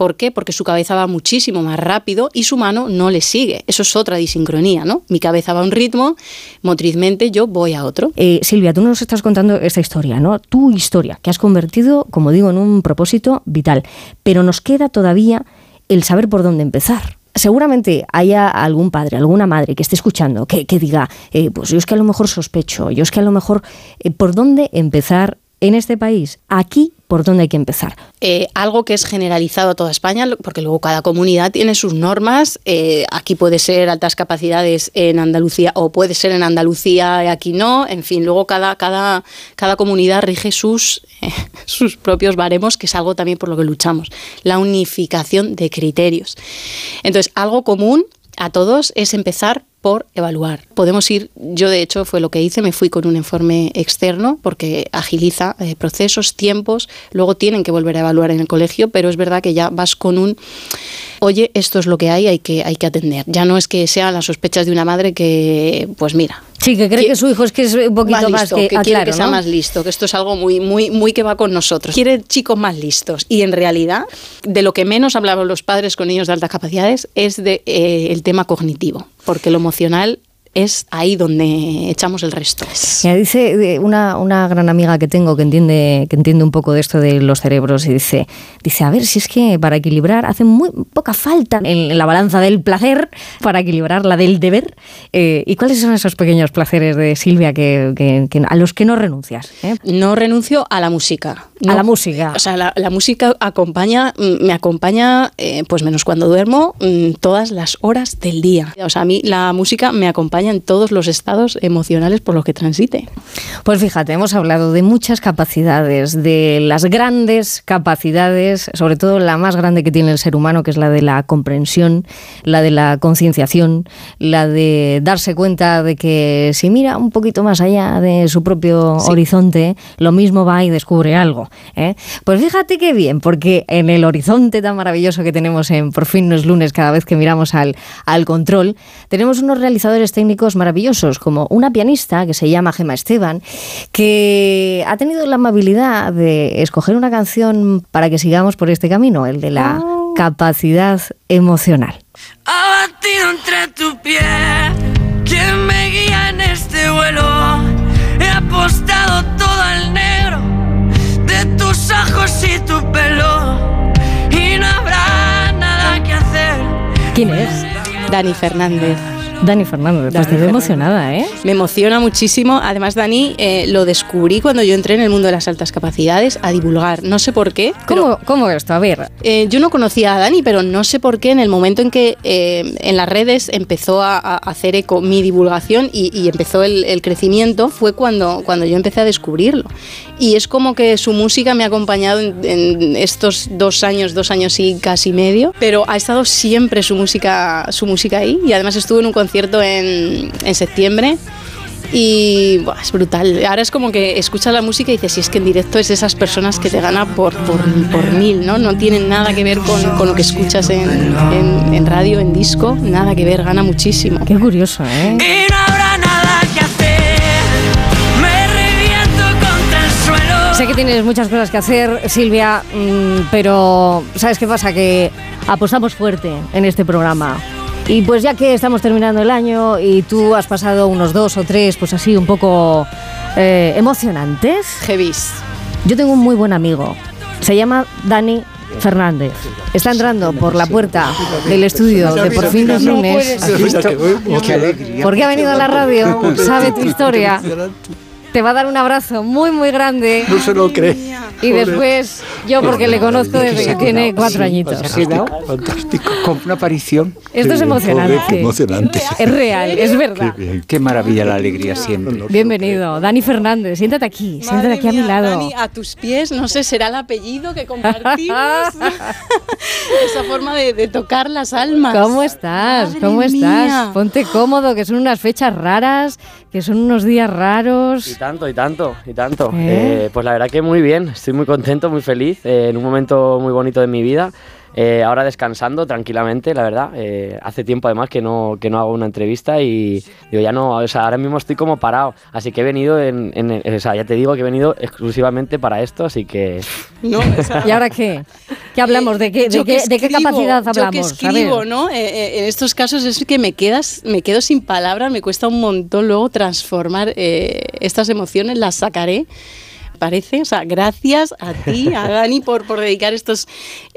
¿Por qué? Porque su cabeza va muchísimo más rápido y su mano no le sigue. Eso es otra disincronía, ¿no? Mi cabeza va a un ritmo, motrizmente yo voy a otro. Eh, Silvia, tú nos estás contando esta historia, ¿no? Tu historia, que has convertido, como digo, en un propósito vital. Pero nos queda todavía el saber por dónde empezar. Seguramente haya algún padre, alguna madre que esté escuchando, que, diga, eh, pues yo es que a lo mejor sospecho, yo es que a lo mejor, eh, ¿por dónde empezar en este país? Aquí, ¿por dónde hay que empezar? eh, algo que es generalizado a toda España, porque luego cada comunidad tiene sus normas. eh, aquí puede ser altas capacidades en Andalucía o puede ser en Andalucía y aquí no. En fin, luego cada, cada, cada comunidad rige sus, eh, sus propios baremos, que es algo también por lo que luchamos. La unificación de criterios. Entonces, algo común a todos es empezar por evaluar. Podemos ir, yo de hecho fue lo que hice, me fui con un informe externo porque agiliza eh, procesos, tiempos, luego tienen que volver a evaluar en el colegio, pero es verdad que ya vas con un, oye, esto es lo que hay, hay que, hay que atender. Ya no es que sean las sospechas de una madre que, pues mira. Sí, que cree que su hijo es que es un poquito más, listo, que, ah, quiere claro, que sea ¿no? más listo, que esto es algo muy, muy, muy que va con nosotros. Quiere chicos más listos. Y en realidad, de lo que menos hablaban los padres con niños de altas capacidades es de eh, el tema cognitivo, porque lo emocional es ahí donde echamos el resto. Mira, dice eh, una, una gran amiga que tengo que entiende, que entiende un poco de esto de los cerebros y dice, dice, a ver, si es que para equilibrar hace muy poca falta en, en la balanza del placer para equilibrar la del deber. Eh, ¿Y cuáles son esos pequeños placeres de Silvia que, que- que- a los que no renuncias? eh? No renuncio a la música. A No. la música. O sea, la, la música acompaña, mm, me acompaña, eh, pues menos cuando duermo, mm, todas las horas del día. O sea, a mí la música me acompaña en todos los estados emocionales por los que transite. Pues fíjate, hemos hablado de muchas capacidades, de las grandes capacidades, sobre todo la más grande que tiene el ser humano, que es la de la comprensión, la de la concienciación, la de darse cuenta de que si mira un poquito más allá de su propio horizonte, lo mismo va y descubre algo. ¿eh? Pues fíjate qué bien, porque en el horizonte tan maravilloso que tenemos en Por fin no es lunes, cada vez que miramos al, al control, tenemos unos realizadores técnicos maravillosos, como una pianista que se llama Gema Esteban, que ha tenido la amabilidad de escoger una canción para que sigamos por este camino, el de la capacidad emocional. Abatido entre tu piel, quien me guía en este vuelo. He apostado todo al negro de tus ojos y tu pelo. Y no habrá nada que hacer. ¿Quién es? Dani Fernández. Dani Fernández, pues te veo emocionada, ¿eh? Me emociona muchísimo. Además, Dani, eh, lo descubrí cuando yo entré en el mundo de las altas capacidades a divulgar. No sé por qué. ¿Cómo, ¿Cómo esto? A ver. Eh, yo no conocía a Dani, pero no sé por qué en el momento en que eh, en las redes empezó a, a hacer eco mi divulgación y, y empezó el, el crecimiento, fue cuando, cuando yo empecé a descubrirlo. Y es como que su música me ha acompañado en, en estos dos años, dos años y casi medio, pero ha estado siempre su música, su música ahí. Y además estuvo en un concierto en, en septiembre Y buah, es brutal. Ahora es como que escuchas la música y dices, si es que en directo es esas personas que te gana por, por, por mil, ¿no? No tienen nada que ver con, con lo que escuchas en, en- en radio, en disco, nada que ver, gana muchísimo. Qué curioso, ¿eh? Y no habrá nada que hacer. Me reviento contra el suelo. Sé que tienes muchas cosas que hacer, Silvia, mm, pero ¿sabes qué pasa? Que apostamos fuerte en este programa. Y pues ya que estamos terminando el año y tú has pasado unos dos o tres, pues así un poco eh, emocionantes. Heavis. Yo tengo un muy buen amigo. Se llama Dani Fernández. Está entrando por la puerta del estudio de Por fin los lunes. Porque ha venido a la radio, sabe tu historia. Te va a dar un abrazo muy, muy grande. No se lo cree. Y después, yo porque le conozco desde que tiene cuatro añitos. Se ha quedado fantástico. Con una aparición. Esto es emocionante. Es real, es verdad. Qué maravilla la alegría siempre. Bienvenido, Dani Fernández. Siéntate aquí, siéntate aquí a mi lado. Dani, a tus pies, no sé, será el apellido que compartimos. Esa forma de, de tocar las almas. ¿Cómo estás? Madre ¿Cómo estás? mía. Ponte cómodo, que son unas fechas raras, que son unos días raros. Y tanto, y tanto, y tanto. ¿Eh? Eh, pues la verdad que muy bien, estoy muy contento, muy feliz, eh, en un momento muy bonito de mi vida. Eh, ahora descansando tranquilamente, la verdad. Eh, hace tiempo además que no, que no hago una entrevista y digo, ya no, o sea, ahora mismo estoy como parado. Así que he venido, en, en- o sea, ya te digo que he venido exclusivamente para esto, así que... No, o sea, ¿Y ahora qué? ¿Qué hablamos? ¿De qué, de qué, de qué escribo, capacidad Yo que hablamos? A escribo. ¿no? Eh, eh, en estos casos es que me quedas, me quedo sin palabras, me cuesta un montón luego transformar eh, estas emociones, las sacaré. Parece, o sea, gracias a ti, a Dani, por, por dedicar estos,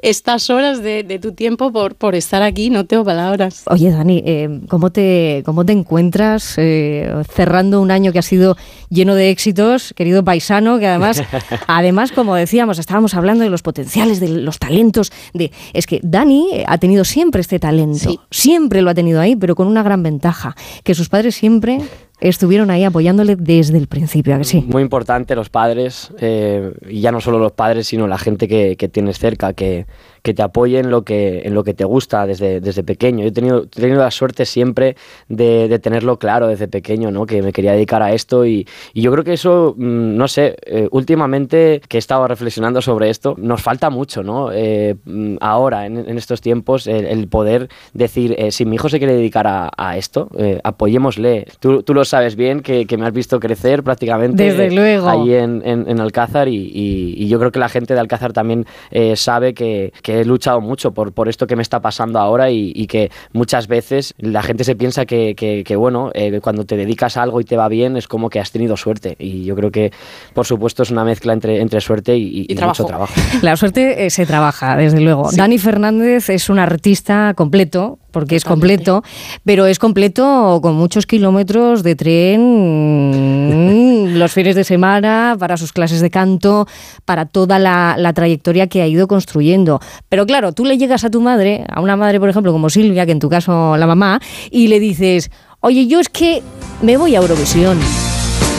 estas horas de, de tu tiempo, por, por estar aquí. No tengo palabras. Oye, Dani, eh, ¿cómo, te, ¿cómo te encuentras eh, cerrando un año que ha sido lleno de éxitos, querido paisano? Que además, además, como decíamos, estábamos hablando de los potenciales, de los talentos. De, es que Dani eh, ha tenido siempre este talento, siempre lo ha tenido ahí, pero con una gran ventaja, que sus padres siempre estuvieron ahí apoyándole desde el principio, ¿a que sí? Muy importante los padres, eh, y ya no solo los padres, sino la gente que, que tienes cerca, que, que te apoye en lo que, en lo que te gusta desde, desde pequeño. Yo he tenido, he tenido la suerte siempre de, de tenerlo claro desde pequeño, ¿no? que me quería dedicar a esto y, y yo creo que eso, mm, no sé, eh, últimamente que he estado reflexionando sobre esto, nos falta mucho, ¿no? Eh, mm, ahora, en, en estos tiempos, el, el poder decir, eh, si mi hijo se quiere dedicar a, a esto, eh, apoyémosle. Tú, tú lo sabes bien, que, que me has visto crecer prácticamente Desde luego. ahí en, en- en Alcázar y, y- y yo creo que la gente de Alcázar también eh, sabe que, que he luchado mucho por, por esto que me está pasando ahora y, y que muchas veces la gente se piensa que, que- que, bueno, eh, cuando te dedicas a algo y te va bien es como que has tenido suerte y yo creo que por supuesto es una mezcla entre, entre suerte y, y- y mucho trabajo. La suerte eh, se trabaja, desde luego. Dani Fernández es un artista completo, porque es completo, pero es completo con muchos kilómetros de tren, los fines de semana, para sus clases de canto, para toda la, la trayectoria que ha ido construyendo. Pero claro, tú le llegas a tu madre, a una madre, por ejemplo, como Silvia, que en tu caso la mamá, y le dices, oye, yo es que me voy a Eurovisión.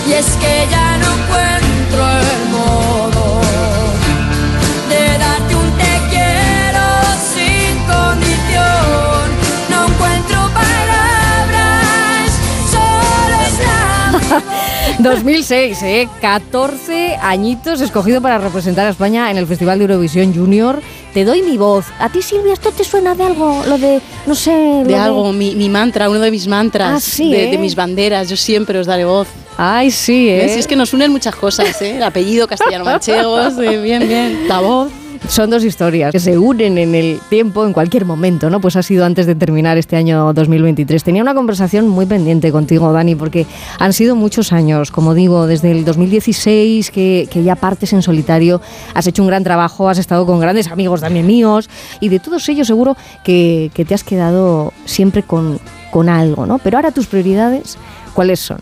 Y es que ya no encuentro el modo de darte un te quiero sin condición. No encuentro palabras, solo es la 2006, ¿eh? 14 añitos escogido para representar a España en el Festival de Eurovisión Junior. Te doy mi voz. ¿A ti, Silvia, esto te suena de algo? Lo de, no sé... De algo, mi, mi mantra, uno de mis mantras, Ah, sí, de, ¿eh? de mis banderas, yo siempre os daré voz. Ay, sí, ¿eh? Es que nos unen muchas cosas, ¿eh? El apellido castellano-manchegos, bien, bien, la voz. Son dos historias que se unen en el tiempo, en cualquier momento, ¿no? Pues ha sido antes de terminar este año 2023. Tenía una conversación muy pendiente contigo, Dani, porque han sido muchos años, como digo, desde el 2016 que, ya partes en solitario, has hecho un gran trabajo, has estado con grandes amigos también míos, y de todos ellos seguro que, que te has quedado siempre con, con algo, ¿no? Pero ahora tus prioridades, ¿cuáles son?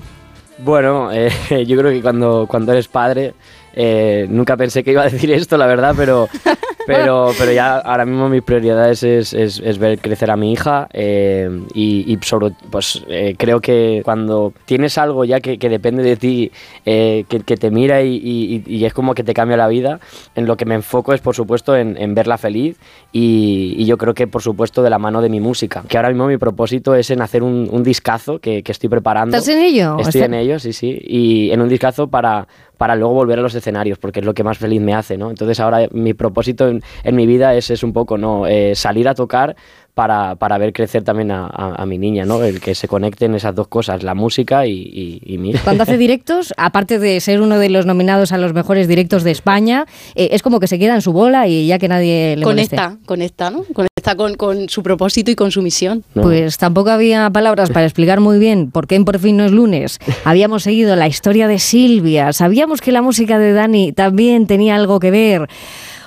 Bueno, eh, yo creo que cuando, cuando eres padre, eh, nunca pensé que iba a decir esto, la verdad, pero, pero, pero ya ahora mismo mis prioridades es, es, es ver crecer a mi hija eh, y, y sobre, pues eh, creo que cuando tienes algo ya que, que depende de ti, que, que te mira y, y- y es como que te cambia la vida, en lo que me enfoco es por supuesto en, en verla feliz y, yo creo que por supuesto de la mano de mi música, que ahora mismo mi propósito es en hacer un, un discazo que, que estoy preparando. ¿Estás en ello? Estoy en ello, sí, sí, y en un discazo para, para luego volver a los escenarios, porque es lo que más feliz me hace, ¿no? Entonces ahora mi propósito en, en mi vida es, es un poco, ¿no? Eh, salir a tocar para, para ver crecer también a, a- a mi niña, ¿no? El que se conecten esas dos cosas, la música y, y, y mi hija. Cuando hace directos, aparte de ser uno de los nominados a los mejores directos de España, eh, es como que se queda en su bola y ya que nadie le moleste. Conecta, conecta, ¿no? Conecta con, con su propósito y con su misión. Pues tampoco había palabras para explicar muy bien por qué en Por fin no es lunes. Habíamos seguido la historia de Silvia, sabíamos que la música de Dani también tenía algo que ver.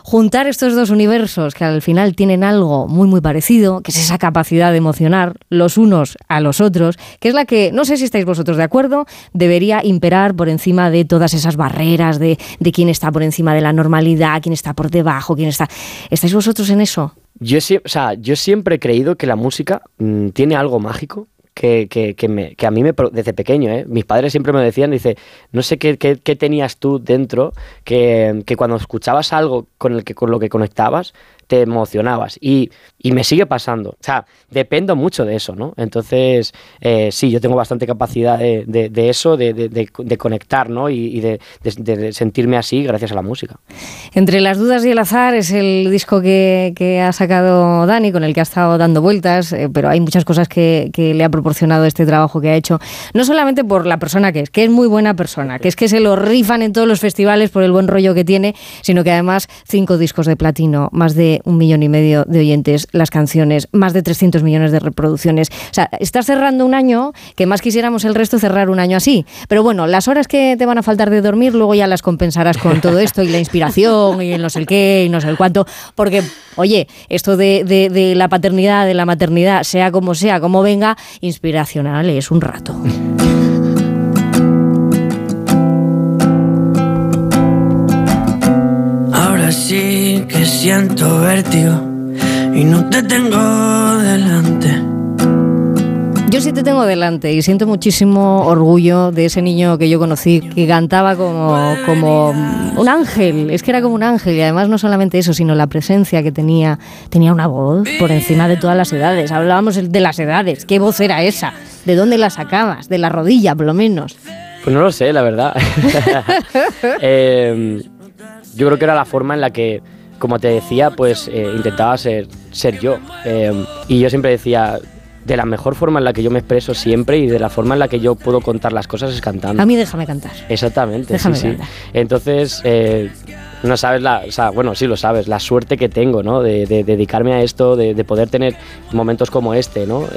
Juntar estos dos universos que al final tienen algo muy muy parecido, que es esa capacidad de emocionar los unos a los otros, que es la que, no sé si estáis vosotros de acuerdo, debería imperar por encima de todas esas barreras de, de quién está por encima de la normalidad, quién está por debajo, quién está... ¿Estáis vosotros en eso? Yo, o sea, yo siempre he creído que la música mm, tiene algo mágico que, que, que, me- que a mí me, desde pequeño, ¿eh? mis padres siempre me decían, dice, no sé qué, qué- qué tenías tú dentro, que, que cuando escuchabas algo con, el que, con lo que conectabas, te emocionabas. Y, y me sigue pasando. O sea, dependo mucho de eso, ¿no? Entonces, eh, sí, yo tengo bastante capacidad de, de- eso, de, de- conectar, ¿no? Y, de sentirme así gracias a la música. Entre las dudas y el azar es el disco que, que ha sacado Dani, con el que ha estado dando vueltas, eh, pero hay muchas cosas que, que le ha proporcionado este trabajo que ha hecho, no solamente por la persona que es, que es muy buena persona, que es que se lo rifan en todos los festivales por el buen rollo que tiene, sino que además cinco discos de platino, más de un millón y medio de oyentes, las canciones, más de 300 millones de reproducciones. O sea, estás cerrando un año que más quisiéramos el resto cerrar un año así. Pero bueno, las horas que te van a faltar de dormir, luego ya las compensarás con todo esto y la inspiración y no sé qué y no sé cuánto. Porque, oye, esto de, de- de la paternidad, de la maternidad, sea como sea, como venga, inspiracional es un rato. Ahora sí que siento vértigo y no te tengo delante. Yo sí te tengo delante y siento muchísimo orgullo de ese niño que yo conocí que cantaba como, como un ángel. Es que era como un ángel y además no solamente eso, sino la presencia que tenía. Tenía una voz por encima de todas las edades. Hablábamos de las edades. ¿Qué voz era esa? ¿De dónde la sacabas? De la rodilla, por lo menos. Pues no lo sé, la verdad. Eh, yo creo que era la forma en la que, como te decía, pues eh, intentaba ser, ser yo. Eh, y yo siempre decía, de la mejor forma en la que yo me expreso siempre y de la forma en la que yo puedo contar las cosas es cantando. A mí déjame cantar. Exactamente, Déjame sí, sí. cantar. Entonces, eh, no sabes la, o sea, bueno, sí lo sabes, la suerte que tengo, ¿no? De, de dedicarme a esto, de, de poder tener momentos como este, ¿no?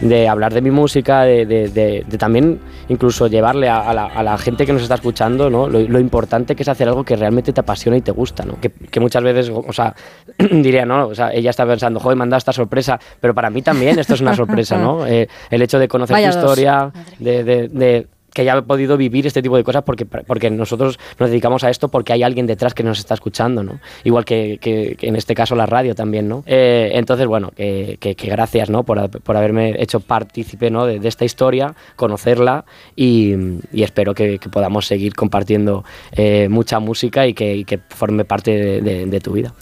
De hablar de mi música, de, de- de- de también incluso llevarle a, a la, a la gente que nos está escuchando, ¿no? Lo, lo importante que es hacer algo que realmente te apasiona y te gusta, ¿no? Que, que muchas veces, o sea, diría, ¿no? O sea, ella está pensando, joder, me han dado esta sorpresa, pero para mí también esto es una sorpresa, ¿no? Eh, el hecho de conocer Vaya tu dos. historia, de, de- de que haya podido vivir este tipo de cosas porque, porque nosotros nos dedicamos a esto porque hay alguien detrás que nos está escuchando, ¿no? Igual que, que- que en este caso la radio también, ¿no? Eh, entonces, bueno, que, que- gracias, ¿no? Por, por haberme hecho partícipe, ¿no? De, de esta historia, conocerla y, y espero que, podamos seguir compartiendo eh, mucha música y que, y que forme parte de, de- de tu vida.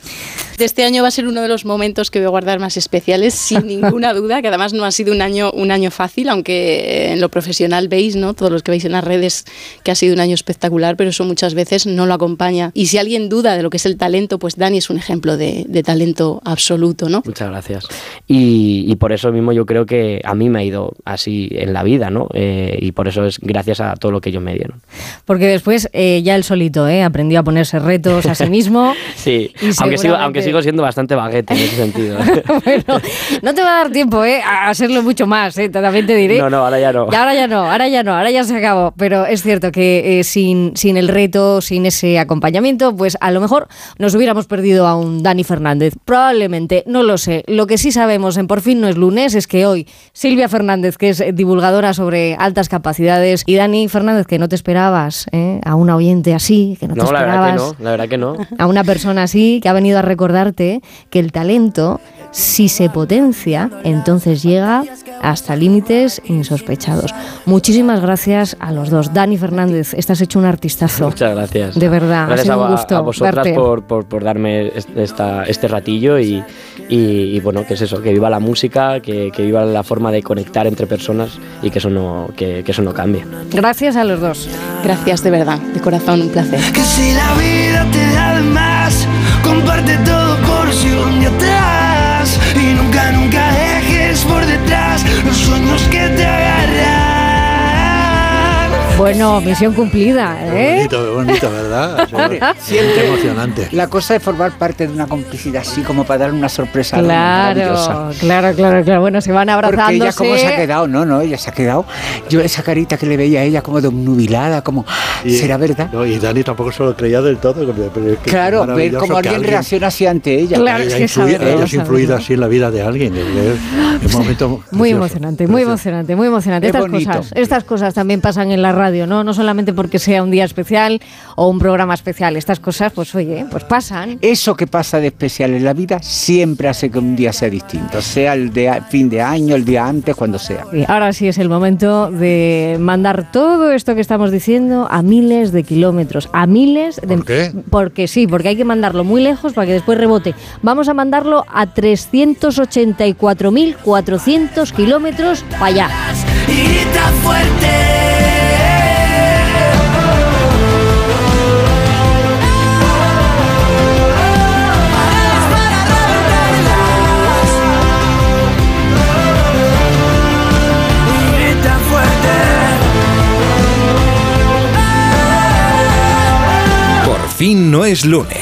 Este año va a ser uno de los momentos que voy a guardar más especiales, sin ninguna duda, que además no ha sido un año, un año fácil, aunque en lo profesional veis, ¿no? Todos los que veis en las redes que ha sido un año espectacular, pero eso muchas veces no lo acompaña. Y si alguien duda de lo que es el talento, pues Dani es un ejemplo de, de talento absoluto, ¿no? Muchas gracias. Y, y por eso mismo yo creo que a mí me ha ido así en la vida, ¿no? Eh, y por eso es gracias a todo lo que ellos me dieron. Porque después eh, ya él solito ¿eh? aprendió a ponerse retos a sí mismo. Sí, Y aunque sigo, seguramente- aunque sigo siendo bastante baguete en ese sentido. bueno, no te va a dar tiempo ¿eh? a hacerlo mucho más, ¿eh? también te diré. No, no, ahora ya no. Y ahora ya no, ahora ya no, ahora ya se se acabó, pero es cierto que eh, sin, sin el reto, sin ese acompañamiento, pues a lo mejor nos hubiéramos perdido a un Dani Fernández. Probablemente, no lo sé. Lo que sí sabemos en Por fin no es lunes es que hoy Silvia Fernández, que es divulgadora sobre altas capacidades, y Dani Fernández, que no te esperabas, ¿eh? a una oyente así, que no, te No, la esperabas. verdad que no, la verdad que no. A una persona así que ha venido a recordarte que el talento, si se potencia, entonces llega hasta límites insospechados. Muchísimas gracias a los dos. Dani Fernández, estás hecho un artistazo. Muchas gracias. De verdad, ha Gracias sido a, un gusto a vosotras por, por- por darme est- esta, este ratillo y, y- y, bueno, que es eso, que viva la música, que, que viva la forma de conectar entre personas y que eso no, que, que eso no cambie. Gracias a los dos. Gracias de verdad, de corazón, un placer. Que si la vida te da de más, comparte todo por si un día te Y nunca, nunca dejes por detrás los sueños que te agarran. Bueno, misión cumplida, ¿eh? Bonito, bonito, ¿verdad? Siempre emocionante. La cosa es formar parte de una complicidad así como para dar una sorpresa. Claro, claro, claro, claro. Bueno, se van Porque abrazándose. ella cómo se ha quedado, no, no, ella se ha quedado. Yo esa carita que le veía a ella como de nubilada, como, Y- ¿será verdad? No, y Dani tampoco se lo creía del todo. pero es que es Claro, ver cómo que alguien reacciona así ante ella. Claro, haya es que influido, saberlo, hayas influido saberlo. así en la vida de alguien. Es, es un momento Muy precioso, emocionante, muy emocionante, muy emocionante. Es Estas bonito. cosas, estas cosas también pasan en la radio, ¿no? No solamente porque sea un día especial o un programa especial. Estas cosas, pues oye, pues pasan. Eso que pasa de especial en la vida siempre hace que un día sea distinto, sea el de fin de año, el día antes, cuando sea. Y ahora sí es el momento de mandar todo esto que estamos diciendo a miles de kilómetros, a miles de... ¿Por qué? Porque sí, porque hay que mandarlo muy lejos para que después rebote. Vamos a mandarlo a 384.400 kilómetros para allá. Y grita fuerte. Fin no es lunes.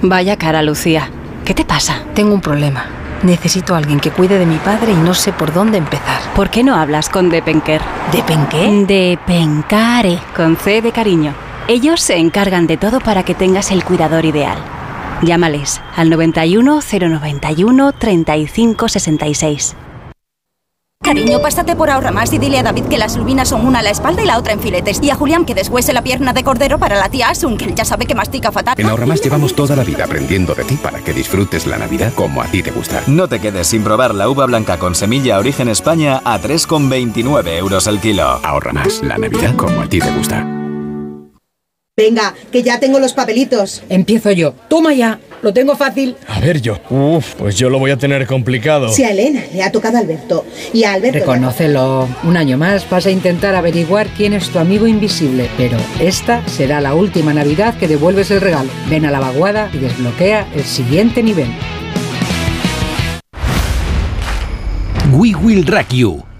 Vaya cara, Lucía. ¿Qué te pasa? Tengo un problema. Necesito a alguien que cuide de mi padre y no sé por dónde empezar. ¿Por qué no hablas con Depenker? ¿Depenqué? Depencare, con C de cariño. Ellos se encargan de todo para que tengas el cuidador ideal. Llámales al 91 091 35 66. Cariño, pásate por ahorra más y dile a David que las lubinas son una a la espalda y la otra en filetes. Y a Julián que deshuese la pierna de cordero para la tía Asun, que él ya sabe que mastica fatal. En Ahorramás llevamos toda la vida aprendiendo de ti para que disfrutes la Navidad como a ti te gusta. No te quedes sin probar la uva blanca con semilla origen España a 3,29 euros el kilo. Ahorra más la Navidad como a ti te gusta. Venga, que ya tengo los papelitos. Empiezo yo. Toma ya. Lo tengo fácil. A ver yo. Uf, pues yo lo voy a tener complicado. Si a Elena le ha tocado a Alberto y a Alberto... Reconócelo. Un año más vas a intentar averiguar quién es tu amigo invisible, pero esta será la última Navidad que devuelves el regalo. Ven a la vaguada y desbloquea el siguiente nivel. We Will Rock You,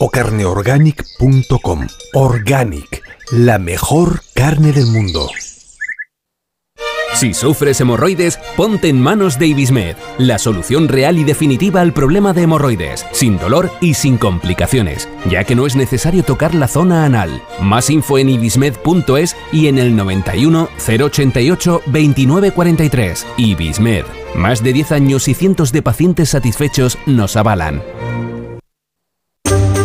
o carneorganic.com. Organic, la mejor carne del mundo. Si sufres hemorroides, ponte en manos de Ibismed, la solución real y definitiva al problema de hemorroides, sin dolor y sin complicaciones, ya que no es necesario tocar la zona anal. Más info en ibismed.es y en el 91 088 2943. Ibismed. Más de 10 años y cientos de pacientes satisfechos nos avalan.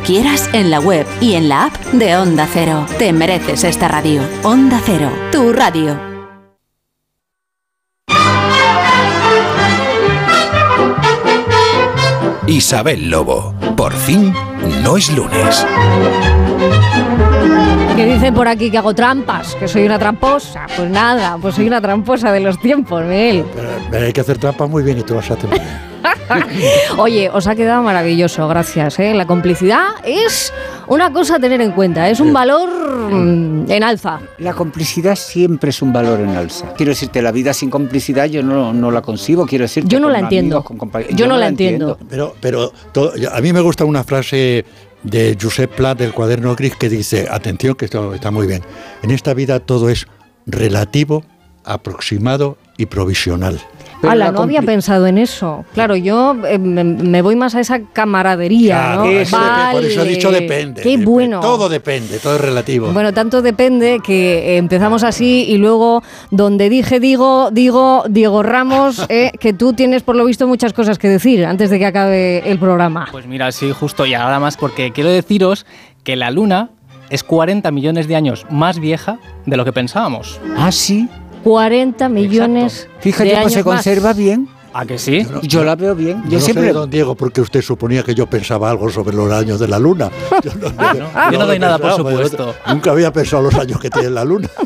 quieras, en la web y en la app de Onda Cero. Te mereces esta radio. Onda Cero, tu radio. Isabel Lobo. Por fin, no es lunes. Que dicen por aquí que hago trampas, que soy una tramposa. Pues nada, pues soy una tramposa de los tiempos, Miguel. Pero hay que hacer trampas muy bien y tú haces muy bien. Oye, os ha quedado maravilloso, gracias. ¿eh? La complicidad es una cosa a tener en cuenta, es un valor mm, en alza. La complicidad siempre es un valor en alza. Quiero decirte, la vida sin complicidad yo no, no la concibo, quiero decirte. Yo no la entiendo. amigos, Yo no la entiendo. Pero, pero todo- a mí me gusta una frase de Josep Plat del cuaderno gris que dice, atención que esto está muy bien, en esta vida todo es relativo, aproximado y provisional. Ala, no había pensado en eso. Claro, yo eh, me, me voy más a esa camaradería, Claro, ¿no? eso por eso he dicho depende. Qué bueno. Todo depende, todo es relativo. Bueno, tanto depende que empezamos así y luego donde dije digo, digo Diego Ramos, eh, que tú tienes por lo visto muchas cosas que decir antes de que acabe el programa. Pues mira, sí, justo y ahora más porque quiero deciros que la Luna es 40 millones de años más vieja de lo que pensábamos. Ah, sí. 40 millones Fíjate, de pues años se conserva más. bien. ¿A que sí? Yo la veo bien. Yo, Yo no siempre. sé, don Diego, porque usted suponía que yo pensaba algo sobre los años de la luna. Yo no, yo no doy nada por yo supuesto. Nunca había pensado los años que tiene la luna.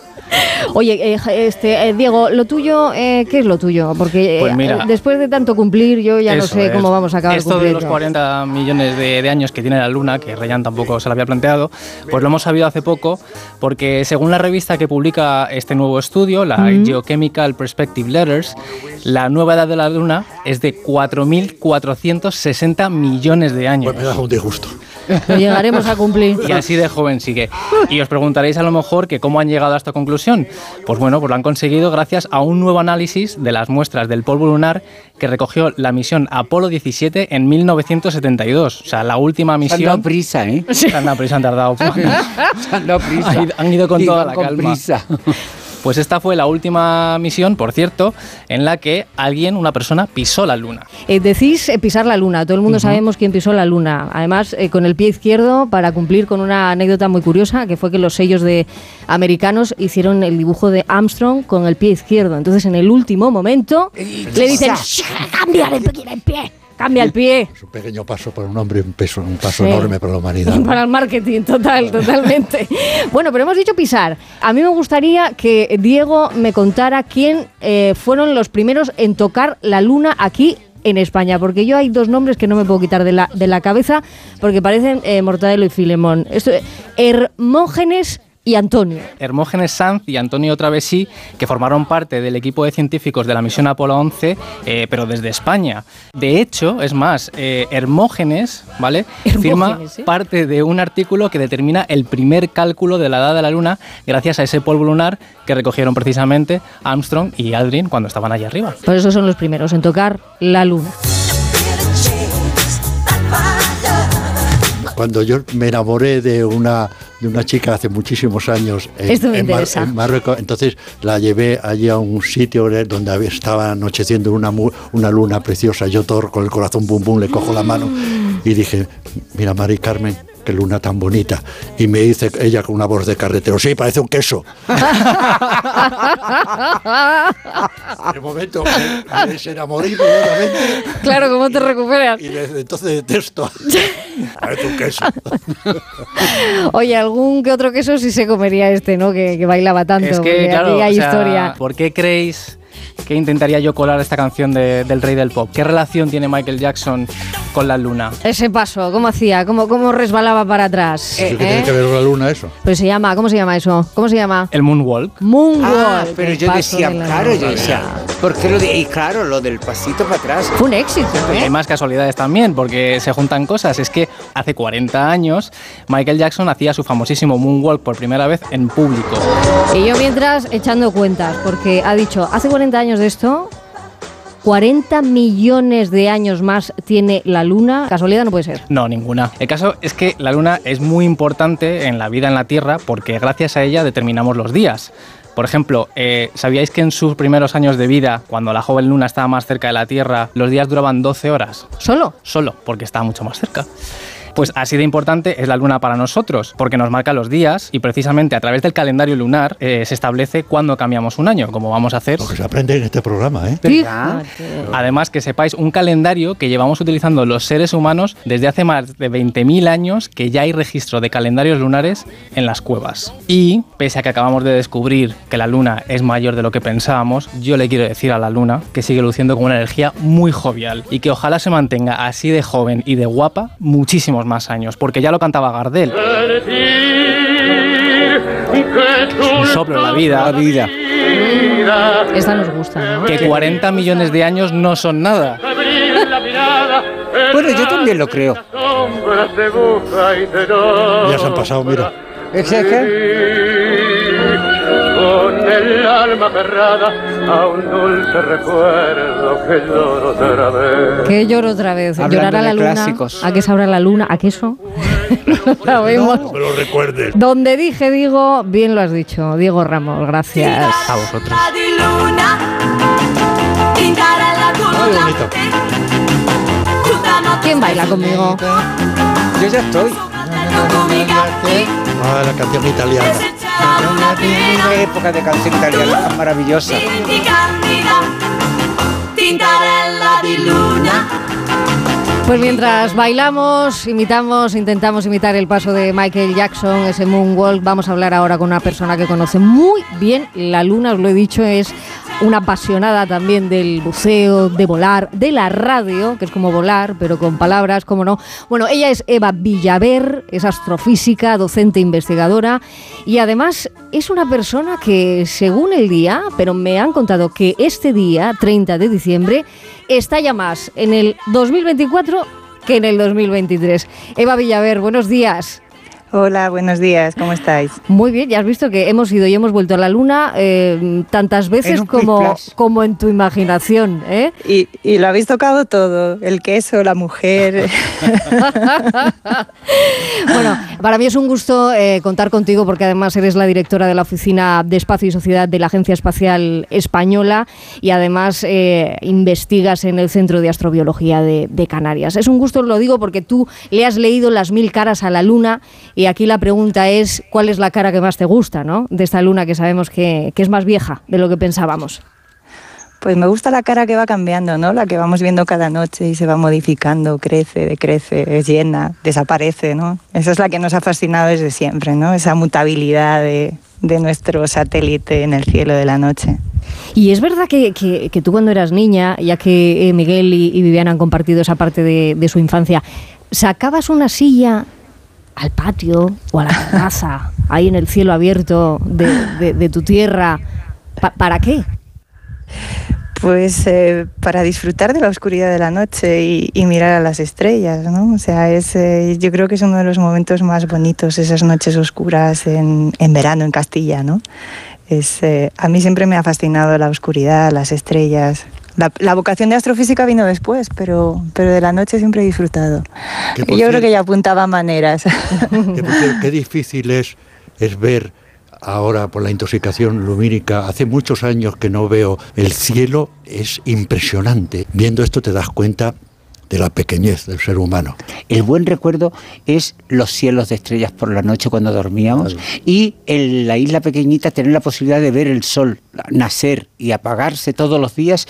Oye, eh, este, eh, Diego, lo tuyo, eh, ¿qué es lo tuyo? Porque eh, Pues mira, después de tanto cumplir, yo ya no sé es. cómo vamos a acabar Esto de cumpliendo. los 40 millones de, de años que tiene la Luna, que Rayan tampoco se lo había planteado, pues lo hemos sabido hace poco, porque según la revista que publica este nuevo estudio, la Mm. Geochemical Perspective Letters, la nueva edad de la Luna es de 4.460 millones de años. Pues me da un disgusto. Lo llegaremos a cumplir. Y así de joven sigue. Y os preguntaréis a lo mejor que cómo han llegado a esta conclusión. Pues bueno, pues lo han conseguido gracias a un nuevo análisis de las muestras del polvo lunar que recogió la misión Apolo 17 en 1972. O sea, la última Se han misión. dado prisa, ¿eh? Se han dado prisa, han tardado. Se han dado prisa. Han ido- con Digan toda la con calma. prisa. Pues esta fue la última misión, por cierto, en la que alguien, una persona, pisó la luna. Eh, decís eh, pisar la luna, todo el mundo sabemos quién pisó la luna. Además, eh, con el pie izquierdo, para cumplir con una anécdota muy curiosa, que fue que los sellos de americanos hicieron el dibujo de Armstrong con el pie izquierdo. Entonces, en el último momento, le dicen, cambia el pie, el pie, cambia el pie. Es un pequeño paso para un hombre, un, peso, un paso Sí. enorme para la humanidad. Para el marketing, total, totalmente. Bueno, pero hemos dicho pisar. A mí me gustaría que Diego me contara quién eh, fueron los primeros en tocar la luna aquí en España, porque yo hay dos nombres que no me puedo quitar de la, de la cabeza porque parecen eh, Mortadelo y Filemón. Esto, Hermógenes y Antonio. Hermógenes Sanz y Antonio Travesí, que formaron parte del equipo de científicos de la misión Apolo 11, eh, pero desde España. De hecho, es más, eh, Hermógenes, ¿vale? Firma Hermógenes, ¿eh? parte de un artículo que determina el primer cálculo de la edad de la Luna gracias a ese polvo lunar que recogieron precisamente Armstrong y Aldrin cuando estaban allá arriba. Por eso son los primeros en tocar la luna. Cuando yo me enamoré de una, de una chica hace muchísimos años en, Mar- en Marruecos, entonces la llevé allí a un sitio donde estaba anocheciendo una, una luna preciosa. Yo todo con el corazón bum bum le cojo la mano y dije, mira Mari Carmen, qué luna tan bonita. Y me dice ella con una voz de carretero, sí, parece un queso. De momento me, me desenamoré inmediatamente claro, ¿cómo te recuperas? y desde entonces detesto. Parece un queso. Oye, algún que otro queso sí se comería este, ¿no? Que, que bailaba tanto. Es porque que, claro, aquí hay o sea, historia. ¿por qué creéis ¿qué intentaría yo colar esta canción de- del rey del pop? ¿Qué relación tiene Michael Jackson con la luna? Ese paso, ¿cómo hacía? ¿Cómo, cómo resbalaba para atrás? ¿Qué ¿Eh? tiene que ver con la luna eso? Pues se llama, ¿cómo se llama eso? ¿Cómo se llama? El moonwalk. Moonwalk. Ah, pero yo decía, de la claro, yo luna. decía, ¿por qué lo de, y claro, lo del pasito para atrás? Fue un éxito, Y ¿eh? hay más casualidades también, porque se juntan cosas. Es que hace 40 años Michael Jackson hacía su famosísimo moonwalk por primera vez en público. Y yo mientras echando cuentas, porque ha dicho, hace 40 años de esto, 40 millones de años más tiene la Luna. Casualidad no puede ser. No, ninguna. El caso es que la luna es muy importante en la vida en la Tierra porque gracias a ella determinamos los días. Por ejemplo, eh, ¿sabíais que en sus primeros años de vida, cuando la joven luna estaba más cerca de la Tierra, los días duraban 12 horas? ¿Solo? Solo, porque estaba mucho más cerca. Pues así de importante es la luna para nosotros, porque nos marca los días y precisamente a través del calendario lunar eh, se establece cuándo cambiamos un año, como vamos a hacer. Lo que se aprende en este programa, ¿eh? Además, que sepáis, un calendario que llevamos utilizando los seres humanos desde hace más de 20.000 años, que ya hay registro de calendarios lunares en las cuevas. Y, pese a que acabamos de descubrir que la luna es mayor de lo que pensábamos, yo le quiero decir a la luna que sigue luciendo con una energía muy jovial y que ojalá se mantenga así de joven y de guapa muchísimos más años, porque ya lo cantaba Gardel. Un soplo en la vida. La vida. Esta nos gusta, ¿no? Que 40 millones de años no son nada. Bueno, yo también lo creo. Ya se han pasado, mira. ¿Es que? Con el alma cerrada a un dulce recuerdo que lloro otra vez. Que lloro otra vez. Hablando Llorar a la de luna. clásicos. ¿A qué sabrá la luna? ¿A qué eso? no sabemos. No me lo recuerdes. Donde dije, digo, bien lo has dicho. Diego Ramos, gracias. A vosotros. Muy bonito. ¿Quién baila conmigo? Yo ya estoy. Ah, la canción italiana. Qué época de canción italiana tan maravillosa. Pues mientras bailamos, imitamos, intentamos imitar el paso de Michael Jackson, ese moonwalk, vamos a hablar ahora con una persona que conoce muy bien la luna, os lo he dicho, es una apasionada también del buceo, de volar, de la radio, que es como volar, pero con palabras, como no. Bueno, ella es Eva Villaver, es astrofísica, docente investigadora y además es una persona que según el día, pero me han contado que este día, 30 de diciembre, está ya más en el 2024 que en el 2023. Eva Villaver, buenos días. Hola, buenos días, ¿cómo estáis? Muy bien, ya has visto que hemos ido y hemos vuelto a la luna eh, tantas veces como, como en tu imaginación. ¿eh? Y, y lo habéis tocado todo, el queso, la mujer. Bueno, para mí es un gusto eh, contar contigo porque además eres la directora de la Oficina de Espacio y Sociedad de la Agencia Espacial Española y además eh, investigas en el Centro de Astrobiología de, de Canarias. Es un gusto, lo digo, porque tú le has leído las mil caras a la Luna y aquí la pregunta es cuál es la cara que más te gusta ¿no? de esta Luna que sabemos que, que es más vieja de lo que pensábamos. Pues me gusta la cara que va cambiando, ¿no? La que vamos viendo cada noche y se va modificando, crece, decrece, es llena, desaparece, ¿no? Esa es la que nos ha fascinado desde siempre, ¿no? Esa mutabilidad de, de nuestro satélite en el cielo de la noche. Y es verdad que, que- que tú cuando eras niña, ya que eh, Miguel y, y Viviana han compartido esa parte de, de su infancia, sacabas una silla al patio o a la terraza, ahí en el cielo abierto de, de- de tu tierra. Pa- ¿Para qué? Pues eh, para disfrutar de la oscuridad de la noche y, y mirar a las estrellas, ¿no? O sea, es, eh, yo creo que es uno de los momentos más bonitos, esas noches oscuras en, en verano en Castilla, ¿no? Es, eh, a mí siempre me ha fascinado la oscuridad, las estrellas. La, la vocación de astrofísica vino después, pero, pero de la noche siempre he disfrutado. Yo creo que ya apuntaba maneras. Que, por cierto, qué difícil es, es ver ahora por la intoxicación lumínica. Hace muchos años que no veo el cielo, es impresionante. Viendo esto te das cuenta de la pequeñez del ser humano. El buen recuerdo es los cielos de estrellas por la noche cuando dormíamos y en la isla pequeñita tener la posibilidad de ver el sol nacer y apagarse todos los días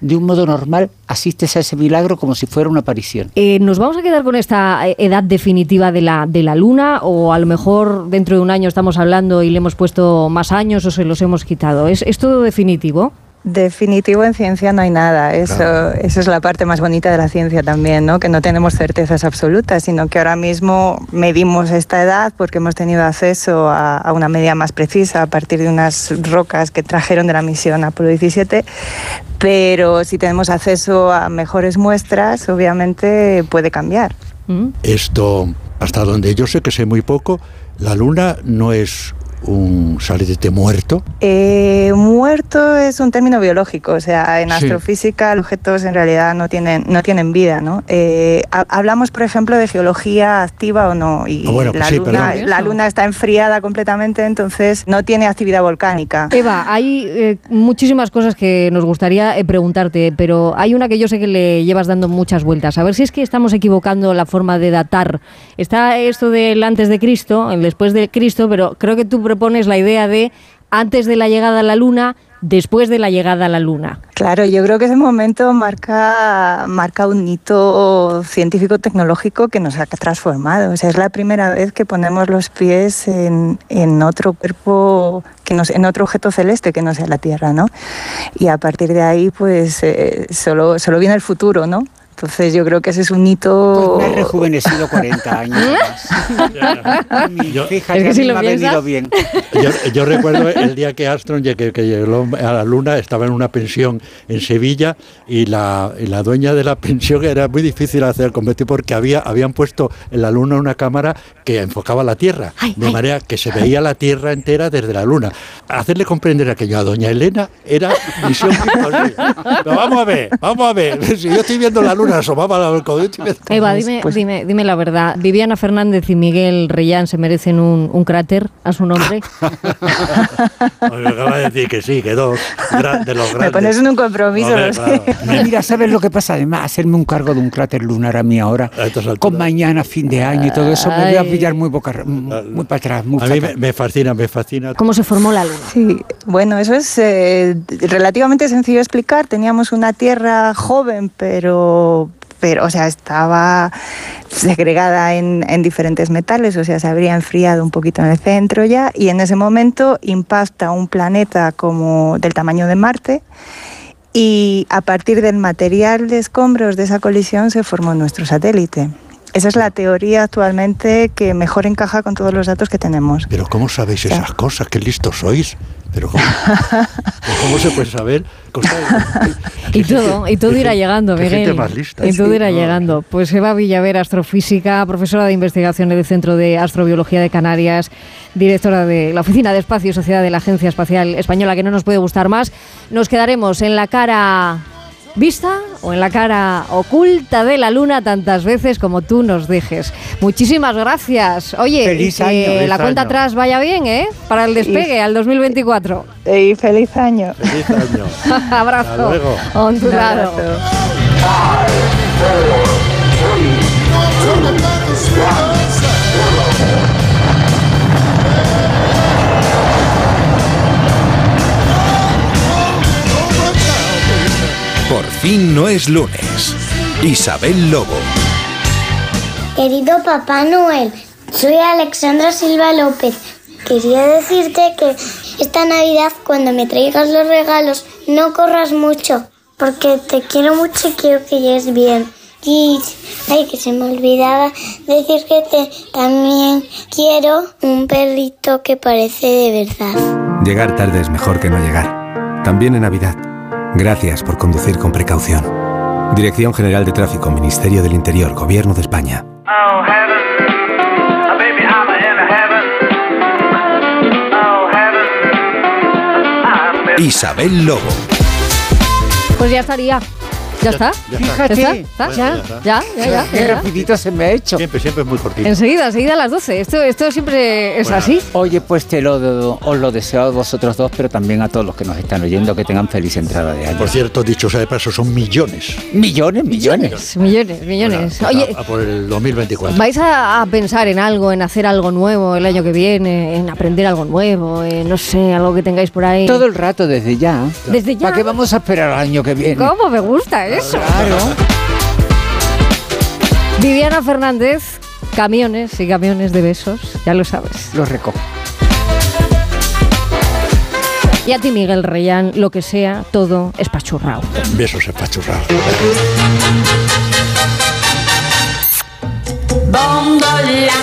de un modo normal, asistes a ese milagro como si fuera una aparición. Eh, ¿Nos vamos a quedar con esta eh, edad definitiva de la, de la luna o a lo mejor dentro de un año estamos hablando y le hemos puesto más años o se los hemos quitado? ¿Es, es todo definitivo? Definitivo en ciencia no hay nada. Eso, Claro. eso es la parte más bonita de la ciencia también, ¿no? Que no tenemos certezas absolutas, sino que ahora mismo medimos esta edad porque hemos tenido acceso a, a una medida más precisa a partir de unas rocas que trajeron de la misión Apolo 17. Pero si tenemos acceso a mejores muestras, obviamente puede cambiar. Esto, hasta donde yo sé que sé muy poco, la luna no es un satélite muerto. Eh, muerto es un término biológico, o sea, en Sí. astrofísica los objetos en realidad no tienen, no tienen vida, ¿no? Eh, ha- hablamos, por ejemplo, de geología activa o no, y Ah, bueno, pues la, sí, luna, la luna está enfriada completamente, entonces no tiene actividad volcánica. Eva, hay eh, muchísimas cosas que nos gustaría eh, preguntarte, pero hay una que yo sé que le llevas dando muchas vueltas. A ver si es que estamos equivocando la forma de datar. Está esto del antes de Cristo, el después de Cristo, pero creo que tú propones la idea de antes de la llegada a la Luna, después de la llegada a la Luna. Claro, yo creo que ese momento marca, marca un hito científico-tecnológico que nos ha transformado. O sea, es la primera vez que ponemos los pies en, en otro cuerpo, que no, sea- en otro objeto celeste que no sea la Tierra, ¿no? Y a partir de ahí, pues eh, solo, solo viene el futuro, ¿no? Entonces yo creo que ese es un hito... Pues me he rejuvenecido 40 años. más. Mi hija Es que ya si me lo ha venido piensas- bien. Yo, yo recuerdo el día que Armstrong que, que llegó a la Luna, estaba en una pensión en Sevilla y la, y la dueña de la pensión era muy difícil hacer el convertir porque había, habían puesto en la Luna una cámara que enfocaba la Tierra, de manera que se veía la Tierra entera desde la Luna. Hacerle comprender aquello a doña Elena era misión imposible. Pero vamos a ver, vamos a ver. Si yo estoy viendo la Luna, asomaba la codo, yo estoy viendo- Eva, dime, Pues dime, dime la verdad. ¿Viviana Fernández y Miguel Reyán se merecen un, un cráter a su nombre? Me acaba de decir que sí, que dos de los Me grandes. pones en un compromiso, Hombre, claro. Mira, ¿sabes lo que pasa? Además, hacerme un cargo de un cráter lunar a mí ahora, con mañana, fin de año y todo eso, me voy a pillar muy, boca, muy para atrás. Muy A mí me, fatal. me fascina, me fascina. ¿Cómo se formó la Luna? Sí, bueno, eso es eh, relativamente sencillo de explicar. Teníamos una Tierra joven, pero, pero o sea, estaba segregada en, en diferentes metales, o sea, se habría enfriado un poquito en el centro ya, y en ese momento impacta un planeta como del tamaño de Marte. Y a partir del material de escombros de esa colisión se formó nuestro satélite. Esa es la teoría actualmente que mejor encaja con todos los datos que tenemos. Pero ¿cómo sabéis esas cosas? Qué listos sois. Pero ¿cómo, ¿cómo se puede saber? Y todo, y todo irá llegando, qué Miguel. gente más lista. Y todo Sí, irá no. llegando. Pues Eva Villaver, astrofísica, profesora de investigación del Centro de Astrobiología de Canarias, directora de la Oficina de Espacio y Sociedad de la Agencia Espacial Española, que no nos puede gustar más. Nos quedaremos en la cara vista o en la cara oculta de la luna tantas veces como tú nos dejes. Muchísimas gracias. Oye, Feliz y que año, feliz la cuenta año. atrás vaya bien, ¿eh? Para el despegue al 2024. Y feliz año. Feliz año. Abrazo. Hasta luego. Hondurado. Por fin no es lunes. Isabel Lobo. Querido Papá Noel, soy Alexandra Silva López. Quería decirte que esta Navidad cuando me traigas los regalos no corras mucho, porque te quiero mucho y quiero que llegues bien. Y, ay, que se me olvidaba decir que te también quiero un perrito que parece de verdad. Llegar tarde es mejor que no llegar. También en Navidad. Gracias por conducir con precaución. Dirección General de Tráfico, Ministerio del Interior, Gobierno de España. Oh, heaven. Oh, baby, I'm in heaven. Oh, heaven. I'm in Isabel Lobo. Pues ya estaría. ¿Ya está? Ya está. Fíjate. ¿Ya ¿Ya? ya está. ¿Ya? ¿Ya? ¿Ya? Qué ¿Ya? rapidito se me ha hecho. Siempre, siempre es muy cortito. Enseguida, enseguida a las 12. Esto, esto siempre es Bueno. así. Oye, pues te lo, os lo deseo a vosotros dos, pero también a todos los que nos están oyendo que tengan feliz entrada de año. Por cierto, dicho sea de paso, son millones. Millones, millones. Millones, millones. Bueno, Oye, a, a por el 2024. ¿vais a, a pensar en algo, en hacer algo nuevo el año que viene, en aprender algo nuevo, en, no sé, algo que tengáis por ahí? Todo el rato, desde ya. Desde ya. ¿Para qué vamos a esperar al año que viene? ¿Cómo me gusta eso? Claro. Viviana Fernández, camiones y camiones de besos, ya lo sabes. Los recojo. Y a ti, Miguel Reyán, lo que sea, todo espachurrado. Besos espachurrados. Bongo la,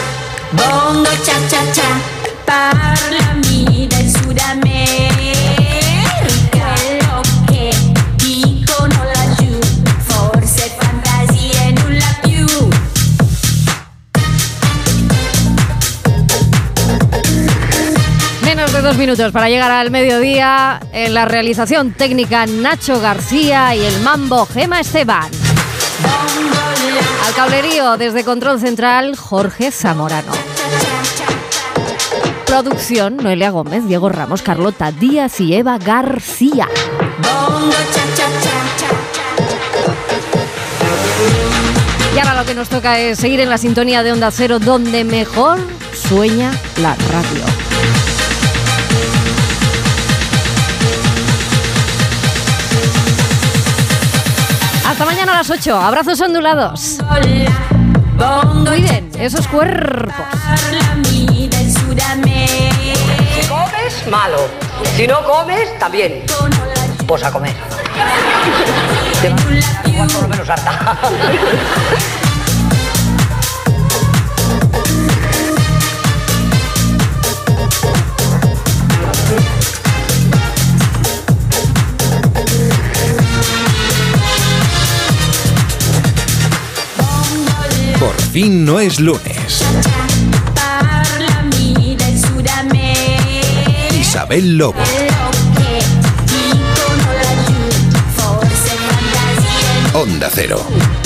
bongo cha cha cha, parlami del Sud dos minutos para llegar al mediodía. En la realización técnica Nacho García y el mambo Gema Esteban. Al cablerío desde Control Central Jorge Zamorano. Producción Noelia Gómez, Diego Ramos, Carlota Díaz y Eva García. Y ahora lo que nos toca es seguir en la sintonía de Onda Cero donde mejor sueña la radio. Hasta mañana a las 8. Abrazos ondulados. Cuiden esos cuerpos. Si comes, malo. Si no comes, también. Pues a comer. Te vas a por lo menos harta. Fin no es lunes. Isabel Lobo. Onda Cero.